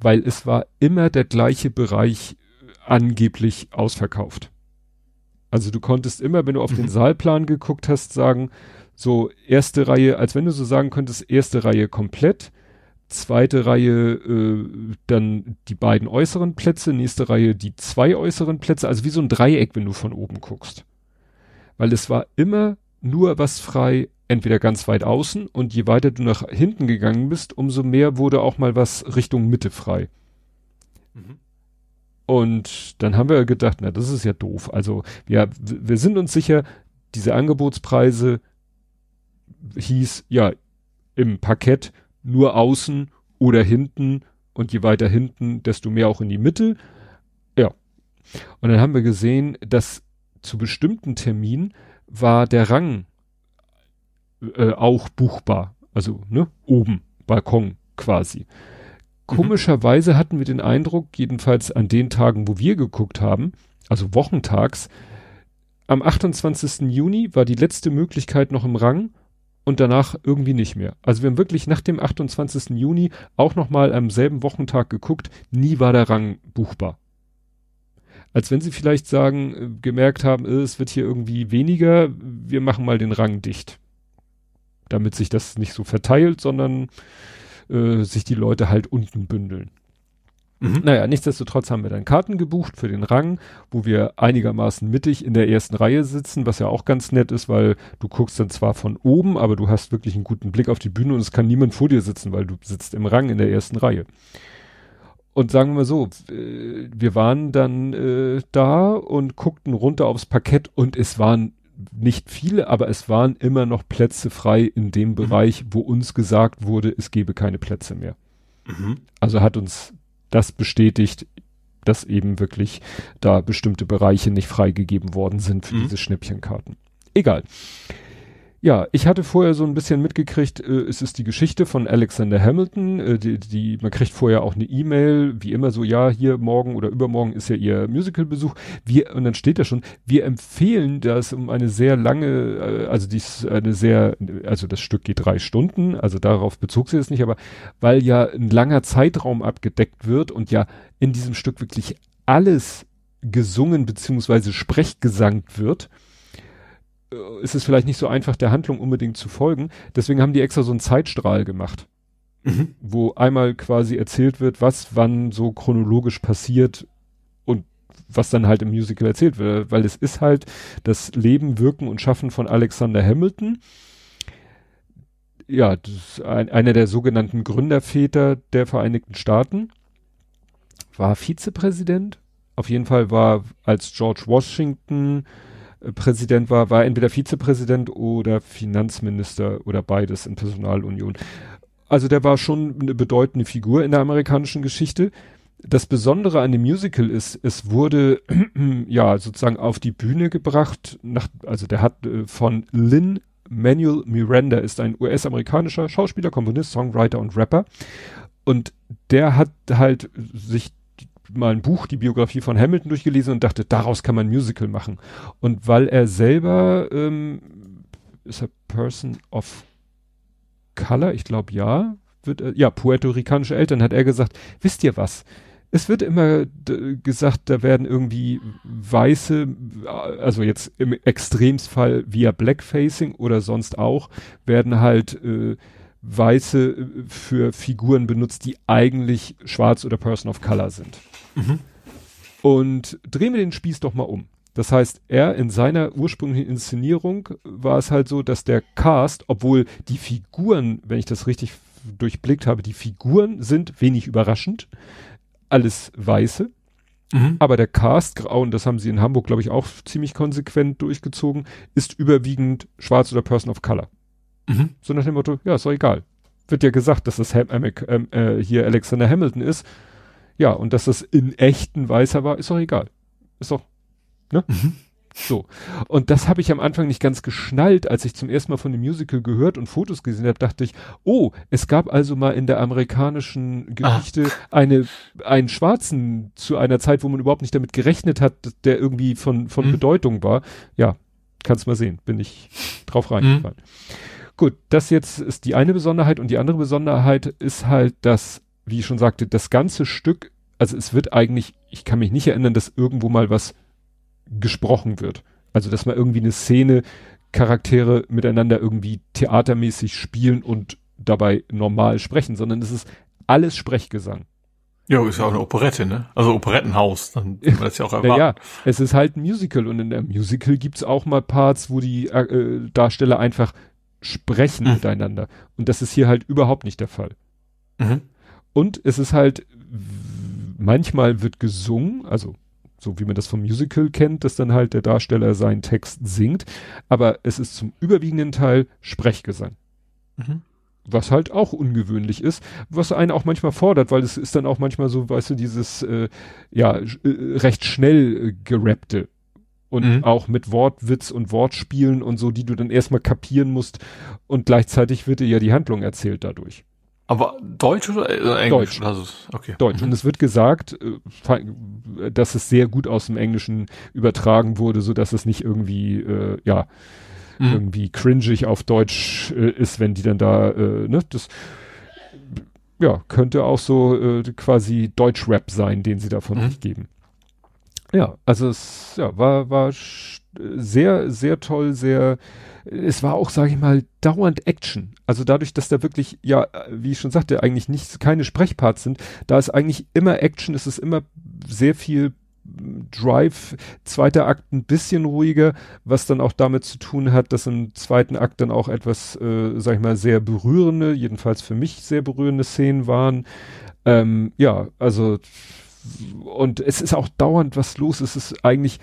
Weil es war immer der gleiche Bereich angeblich ausverkauft. Also du konntest immer, wenn du auf mhm. den Saalplan geguckt hast, sagen, so erste Reihe, als wenn du so sagen könntest, erste Reihe komplett, zweite Reihe äh, dann die beiden äußeren Plätze, nächste Reihe die zwei äußeren Plätze, also wie so ein Dreieck, wenn du von oben guckst. Weil es war immer nur was frei, entweder ganz weit außen und je weiter du nach hinten gegangen bist, umso mehr wurde auch mal was Richtung Mitte frei. Mhm. Und dann haben wir gedacht, na, das ist ja doof. Also, ja, wir sind uns sicher, diese Angebotspreise hieß, ja, im Parkett nur außen oder hinten und je weiter hinten, desto mehr auch in die Mitte. Ja. Und dann haben wir gesehen, dass zu bestimmten Terminen war der Rang äh, auch buchbar. Also, ne, oben, Balkon quasi. Mhm. Komischerweise hatten wir den Eindruck, jedenfalls an den Tagen, wo wir geguckt haben, also wochentags, am 28. Juni war die letzte Möglichkeit noch im Rang und danach irgendwie nicht mehr. Also wir haben wirklich nach dem 28. Juni auch nochmal am selben Wochentag geguckt, nie war der Rang buchbar. Als wenn sie vielleicht sagen, äh, gemerkt haben, äh, es wird hier irgendwie weniger, wir machen mal den Rang dicht damit sich das nicht so verteilt, sondern äh, sich die Leute halt unten bündeln. Mhm. Naja, nichtsdestotrotz haben wir dann Karten gebucht für den Rang, wo wir einigermaßen mittig in der ersten Reihe sitzen, was ja auch ganz nett ist, weil du guckst dann zwar von oben, aber du hast wirklich einen guten Blick auf die Bühne und es kann niemand vor dir sitzen, weil du sitzt im Rang in der ersten Reihe. Und sagen wir mal so, wir waren dann äh, da und guckten runter aufs Parkett und es waren nicht viele, aber es waren immer noch Plätze frei in dem mhm. Bereich, wo uns gesagt wurde, es gebe keine Plätze mehr. Mhm. Also hat uns das bestätigt, dass eben wirklich da bestimmte Bereiche nicht freigegeben worden sind für mhm. diese Schnäppchenkarten. Egal. Ja, ich hatte vorher so ein bisschen mitgekriegt, äh, es ist die Geschichte von Alexander Hamilton, äh, die, die, man kriegt vorher auch eine E-Mail, wie immer so, ja, hier morgen oder übermorgen ist ja ihr Musicalbesuch. Wir, und dann steht da schon, wir empfehlen das um eine sehr lange, äh, also dies eine sehr, also das Stück geht drei Stunden, also darauf bezog sie es nicht, aber weil ja ein langer Zeitraum abgedeckt wird und ja in diesem Stück wirklich alles gesungen beziehungsweise sprechgesangt wird, ist es vielleicht nicht so einfach, der Handlung unbedingt zu folgen. Deswegen haben die extra so einen Zeitstrahl gemacht, mhm. wo einmal quasi erzählt wird, was wann so chronologisch passiert und was dann halt im Musical erzählt wird. Weil es ist halt das Leben, Wirken und Schaffen von Alexander Hamilton. Ja, ein, einer der sogenannten Gründerväter der Vereinigten Staaten. War Vizepräsident. Auf jeden Fall war als George Washington Präsident war, war entweder Vizepräsident oder Finanzminister oder beides in Personalunion. Also der war schon eine bedeutende Figur in der amerikanischen Geschichte. Das Besondere an dem Musical ist, es wurde ja sozusagen auf die Bühne gebracht. Nach, also der hat äh, von Lynn Manuel Miranda ist ein US-amerikanischer Schauspieler, Komponist, Songwriter und Rapper. Und der hat halt sich mal ein Buch, die Biografie von Hamilton durchgelesen und dachte, daraus kann man ein Musical machen. Und weil er selber ähm, ist er Person of Color, ich glaube ja, wird er, ja, puerto-ricanische Eltern, hat er gesagt, wisst ihr was? Es wird immer gesagt, da werden irgendwie weiße, also jetzt im Extremsfall via Blackfacing oder sonst auch, werden halt äh, Weiße äh, für Figuren benutzt, die eigentlich schwarz oder Person of Color sind. Mhm. Und drehen wir den Spieß doch mal um. Das heißt, er in seiner ursprünglichen Inszenierung war es halt so, dass der Cast, obwohl die Figuren, wenn ich das richtig durchblickt habe, die Figuren sind wenig überraschend, alles Weiße. Mhm. Aber der Cast, und das haben sie in Hamburg, glaube ich, auch ziemlich konsequent durchgezogen, ist überwiegend schwarz oder Person of Color. Mhm. So nach dem Motto, ja, ist doch egal. wird ja gesagt, dass das Ham ähm, äh, hier Alexander Hamilton ist. Ja, und dass das in echten Weißer war, ist doch egal. Ist doch, ne? Mhm. So. Und das habe ich am Anfang nicht ganz geschnallt, als ich zum ersten Mal von dem Musical gehört und Fotos gesehen habe, dachte ich, oh, es gab also mal in der amerikanischen Geschichte Ach. eine, einen Schwarzen zu einer Zeit, wo man überhaupt nicht damit gerechnet hat, der irgendwie von, von mhm. Bedeutung war. Ja, kannst mal sehen, bin ich drauf reingefallen. Mhm. Gut, das jetzt ist die eine Besonderheit und die andere Besonderheit ist halt, dass, wie ich schon sagte, das ganze Stück, also es wird eigentlich, ich kann mich nicht erinnern, dass irgendwo mal was gesprochen wird. Also, dass man irgendwie eine Szene, Charaktere miteinander irgendwie theatermäßig spielen und dabei normal sprechen, sondern es ist alles Sprechgesang. Ja, ist ja auch eine Operette, ne? Also Operettenhaus, dann kann man das ja auch erwarten. ja, es ist halt ein Musical und in der Musical gibt's auch mal Parts, wo die äh, Darsteller einfach sprechen mhm. miteinander. Und das ist hier halt überhaupt nicht der Fall. Mhm. Und es ist halt, manchmal wird gesungen, also so wie man das vom Musical kennt, dass dann halt der Darsteller seinen Text singt, aber es ist zum überwiegenden Teil Sprechgesang. Mhm. Was halt auch ungewöhnlich ist, was einen auch manchmal fordert, weil es ist dann auch manchmal so, weißt du, dieses äh, ja äh, recht schnell äh, gerappte und mhm. auch mit Wortwitz und Wortspielen und so, die du dann erstmal kapieren musst und gleichzeitig wird dir ja die Handlung erzählt dadurch. Aber Deutsch oder äh, Englisch? Deutsch. Also, okay. Deutsch. Mhm. Und es wird gesagt, äh, dass es sehr gut aus dem Englischen übertragen wurde, so dass es nicht irgendwie, äh, ja, mhm. irgendwie cringig auf Deutsch äh, ist, wenn die dann da, äh, ne, das, ja, könnte auch so äh, quasi Deutsch-Rap sein, den sie davon mhm. geben. Ja, also es ja, war, war sehr, sehr toll, sehr, es war auch, sage ich mal, dauernd Action. Also dadurch, dass da wirklich, ja, wie ich schon sagte, eigentlich nicht keine Sprechparts sind, da ist eigentlich immer Action, es ist immer sehr viel Drive, zweiter Akt ein bisschen ruhiger, was dann auch damit zu tun hat, dass im zweiten Akt dann auch etwas, äh, sag ich mal, sehr berührende, jedenfalls für mich sehr berührende Szenen waren. Ähm, ja, also und es ist auch dauernd was los. Es ist eigentlich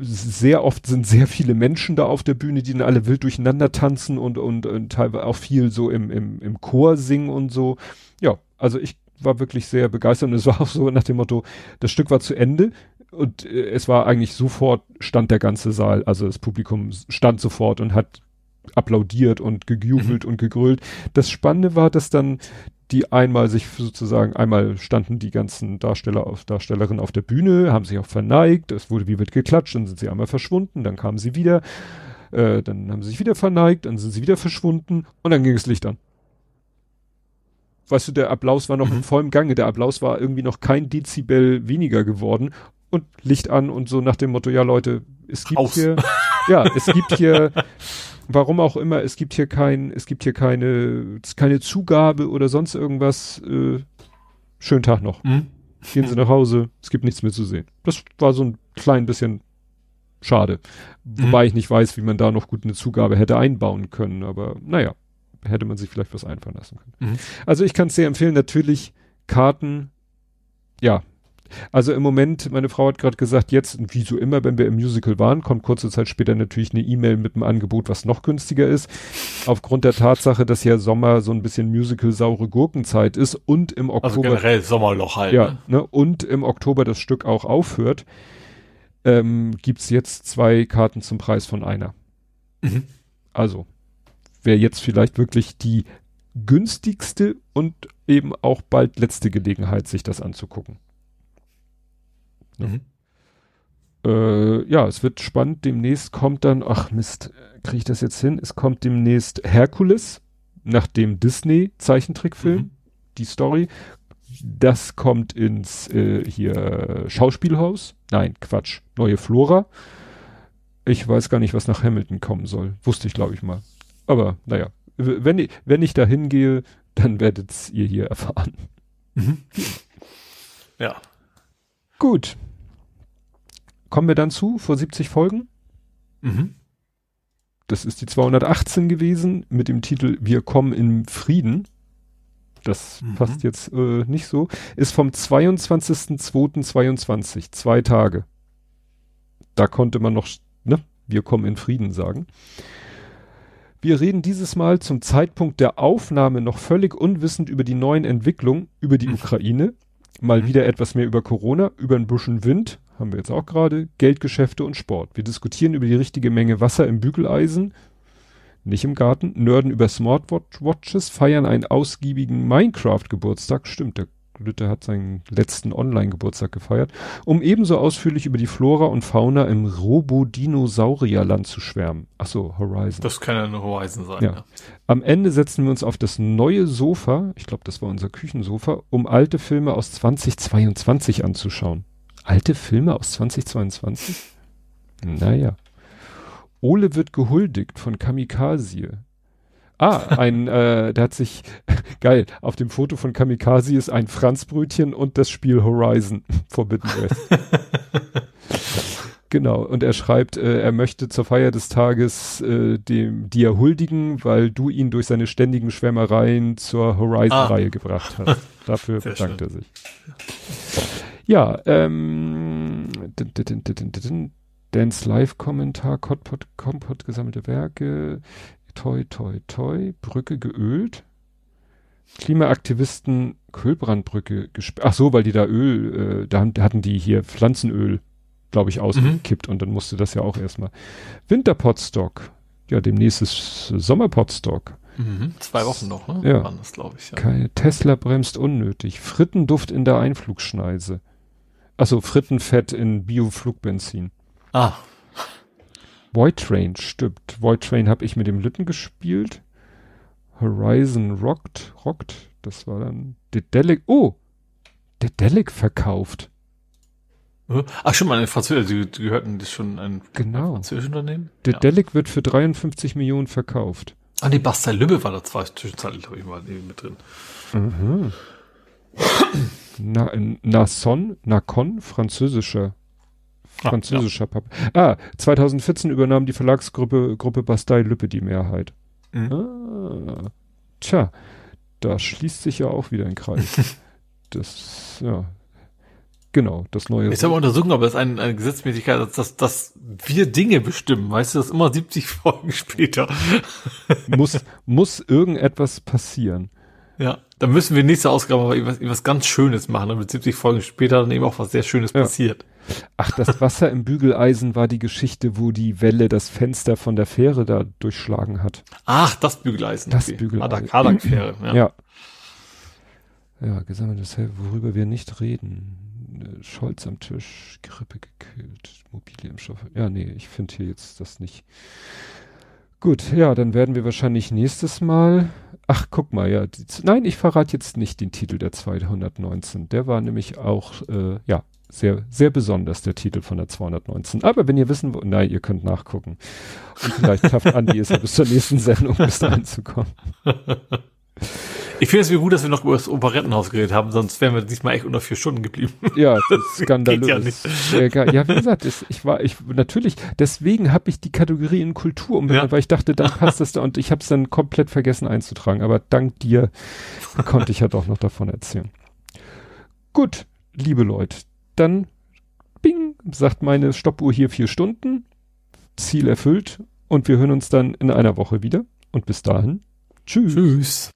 sehr oft sind sehr viele Menschen da auf der Bühne, die dann alle wild durcheinander tanzen und, und, und teilweise auch viel so im, im, im Chor singen und so. Ja, also ich war wirklich sehr begeistert und es war auch so nach dem Motto, das Stück war zu Ende und äh, es war eigentlich sofort stand der ganze Saal, also das Publikum stand sofort und hat applaudiert und gejubelt mhm. und gegrölt. Das Spannende war, dass dann die einmal sich sozusagen, einmal standen die ganzen Darsteller auf Darstellerinnen auf der Bühne, haben sich auch verneigt, es wurde wie wird geklatscht, dann sind sie einmal verschwunden, dann kamen sie wieder, äh, dann haben sie sich wieder verneigt, dann sind sie wieder verschwunden und dann ging es Licht an. Weißt du, der Applaus war noch mhm. in vollem Gange, der Applaus war irgendwie noch kein Dezibel weniger geworden und Licht an und so nach dem Motto, ja Leute, es gibt Aus. hier, ja, es gibt hier warum auch immer, es gibt hier kein, es gibt hier keine, keine Zugabe oder sonst irgendwas. Äh, schönen Tag noch. Mhm. Gehen Sie nach Hause, es gibt nichts mehr zu sehen. Das war so ein klein bisschen schade. Mhm. Wobei ich nicht weiß, wie man da noch gut eine Zugabe hätte einbauen können, aber naja, hätte man sich vielleicht was einfallen lassen können. Mhm. Also ich kann es sehr empfehlen, natürlich Karten, ja, also im Moment, meine Frau hat gerade gesagt, jetzt, wie so immer, wenn wir im Musical waren, kommt kurze Zeit später natürlich eine E-Mail mit einem Angebot, was noch günstiger ist. Aufgrund der Tatsache, dass ja Sommer so ein bisschen Musical-saure Gurkenzeit ist und im also Oktober. Also generell Sommerloch halt. Ja, ne? ne? Und im Oktober das Stück auch aufhört, ähm, gibt's jetzt zwei Karten zum Preis von einer. Mhm. Also, wäre jetzt vielleicht wirklich die günstigste und eben auch bald letzte Gelegenheit, sich das anzugucken. Mhm. Äh, ja, es wird spannend. Demnächst kommt dann, ach Mist, kriege ich das jetzt hin? Es kommt demnächst Herkules nach dem Disney-Zeichentrickfilm. Mhm. Die Story. Das kommt ins äh, hier Schauspielhaus. Nein, Quatsch. Neue Flora. Ich weiß gar nicht, was nach Hamilton kommen soll. Wusste ich, glaube ich mal. Aber naja, wenn ich, wenn ich da hingehe, dann werdet ihr hier erfahren. Mhm. Ja. Gut. Kommen wir dann zu, vor 70 Folgen. Mhm. Das ist die 218 gewesen mit dem Titel Wir kommen in Frieden. Das mhm. passt jetzt äh, nicht so. Ist vom 22.02.22, zwei Tage. Da konnte man noch, ne, wir kommen in Frieden sagen. Wir reden dieses Mal zum Zeitpunkt der Aufnahme noch völlig unwissend über die neuen Entwicklungen über die Ukraine. Mal wieder etwas mehr über Corona, über ein bisschen Wind, haben wir jetzt auch gerade, Geldgeschäfte und Sport. Wir diskutieren über die richtige Menge Wasser im Bügeleisen, nicht im Garten, nörden über Smartwatches, feiern einen ausgiebigen Minecraft-Geburtstag, stimmt, der Lütte hat seinen letzten Online-Geburtstag gefeiert, um ebenso ausführlich über die Flora und Fauna im Robodinosaurierland zu schwärmen. Ach so, Horizon. Das kann ja nur Horizon sein. Ja. Ja. Am Ende setzen wir uns auf das neue Sofa, ich glaube, das war unser Küchensofa, um alte Filme aus 2022 anzuschauen. Alte Filme aus 2022? Naja. Ole wird gehuldigt von Kamikaze. Ah, ein, äh, der hat sich, geil, auf dem Foto von Kamikaze ist ein Franzbrötchen und das Spiel Horizon Forbidden West. genau, und er schreibt, äh, er möchte zur Feier des Tages äh, dem, dir huldigen, weil du ihn durch seine ständigen Schwärmereien zur Horizon-Reihe Ah. gebracht hast. Dafür Sehr bedankt schön. er sich. Ja, ähm, Dance Live-Kommentar, Kompott, Kompott gesammelte Werke, toi, toi, toi, Brücke geölt. Klimaaktivisten Kölbrandbrücke gesperrt. Ach so, weil die da Öl, äh, da hatten die hier Pflanzenöl, glaube ich, ausgekippt und dann musste das ja auch erstmal. Winterpotstock. Ja, demnächst ist Sommerpotstock. Mhm. Zwei Wochen noch, ne? Ja. Waren das, glaube ich. Ja. Keine Tesla bremst unnötig. Frittenduft in der Einflugschneise. Achso, Frittenfett in Bioflugbenzin. Ah, Void Train stimmt. Void Train habe ich mit dem Lütten gespielt. Horizon Rocked, Rocked, das war dann Dedelic. Oh, Dedelic verkauft. Äh, Ach, schon mal eine Französische, die, die gehörten das schon ein Genau. französisches Unternehmen? Ja. Dedelic wird für 53 Millionen verkauft. Ah, die Bastei Lübbe war da zwar zwischenzeitlich, glaube ich, mal irgendwie mit drin. Mhm. Na, Nason, Nacon, französischer Ah, französischer Pub. Ah, 2014 übernahm die Verlagsgruppe Gruppe Bastei Lübbe die Mehrheit. Mhm. Ah, tja, da schließt sich ja auch wieder ein Kreis. das, ja. Genau, das neue. Ich habe untersuchen, ob es eine, eine Gesetzmäßigkeit ist, dass, dass wir Dinge bestimmen. Weißt du, das immer 70 Folgen später. muss, muss irgendetwas passieren. Ja, dann müssen wir nächste Ausgabe aber irgendwas, irgendwas ganz Schönes machen, damit 70 Folgen später dann eben auch was sehr Schönes Ja. passiert. Ach, das Wasser im Bügeleisen war die Geschichte, wo die Welle das Fenster von der Fähre da durchschlagen hat. Ach, das Bügeleisen. Das Bügeleisen. Adak, Adak-Fähre, ja. Ja. Ja, gesammeltes Hell, worüber wir nicht reden. Scholz am Tisch, Grippe gekühlt, Mobile im Stoff. Ja, nee, ich finde hier jetzt das nicht. Gut, ja, dann werden wir wahrscheinlich nächstes Mal. Ach, guck mal, ja. Die, nein, ich verrate jetzt nicht den Titel der 219. Der war nämlich auch, äh, ja, sehr, sehr besonders, der Titel von der 219. Aber wenn ihr wissen wollt, nein, ihr könnt nachgucken. Und vielleicht schafft Andi es ja bis zur nächsten Sendung, bis dahin zu kommen. Ich finde es mir gut, dass wir noch über das Operettenhaus geredet haben, sonst wären wir diesmal echt unter vier Stunden geblieben. Ja, das ist skandalös. Ja nicht. Geil. Ja, wie gesagt, es, ich war, ich natürlich, deswegen habe ich die Kategorie in Kultur umbenannt, Ja. weil ich dachte, dann passt das da und ich habe es dann komplett vergessen einzutragen. Aber dank dir konnte ich ja doch noch davon erzählen. Gut, liebe Leute, dann bing, sagt meine Stoppuhr hier vier Stunden, Ziel erfüllt und wir hören uns dann in einer Woche wieder. Und bis dahin, tschüss. Tschüss.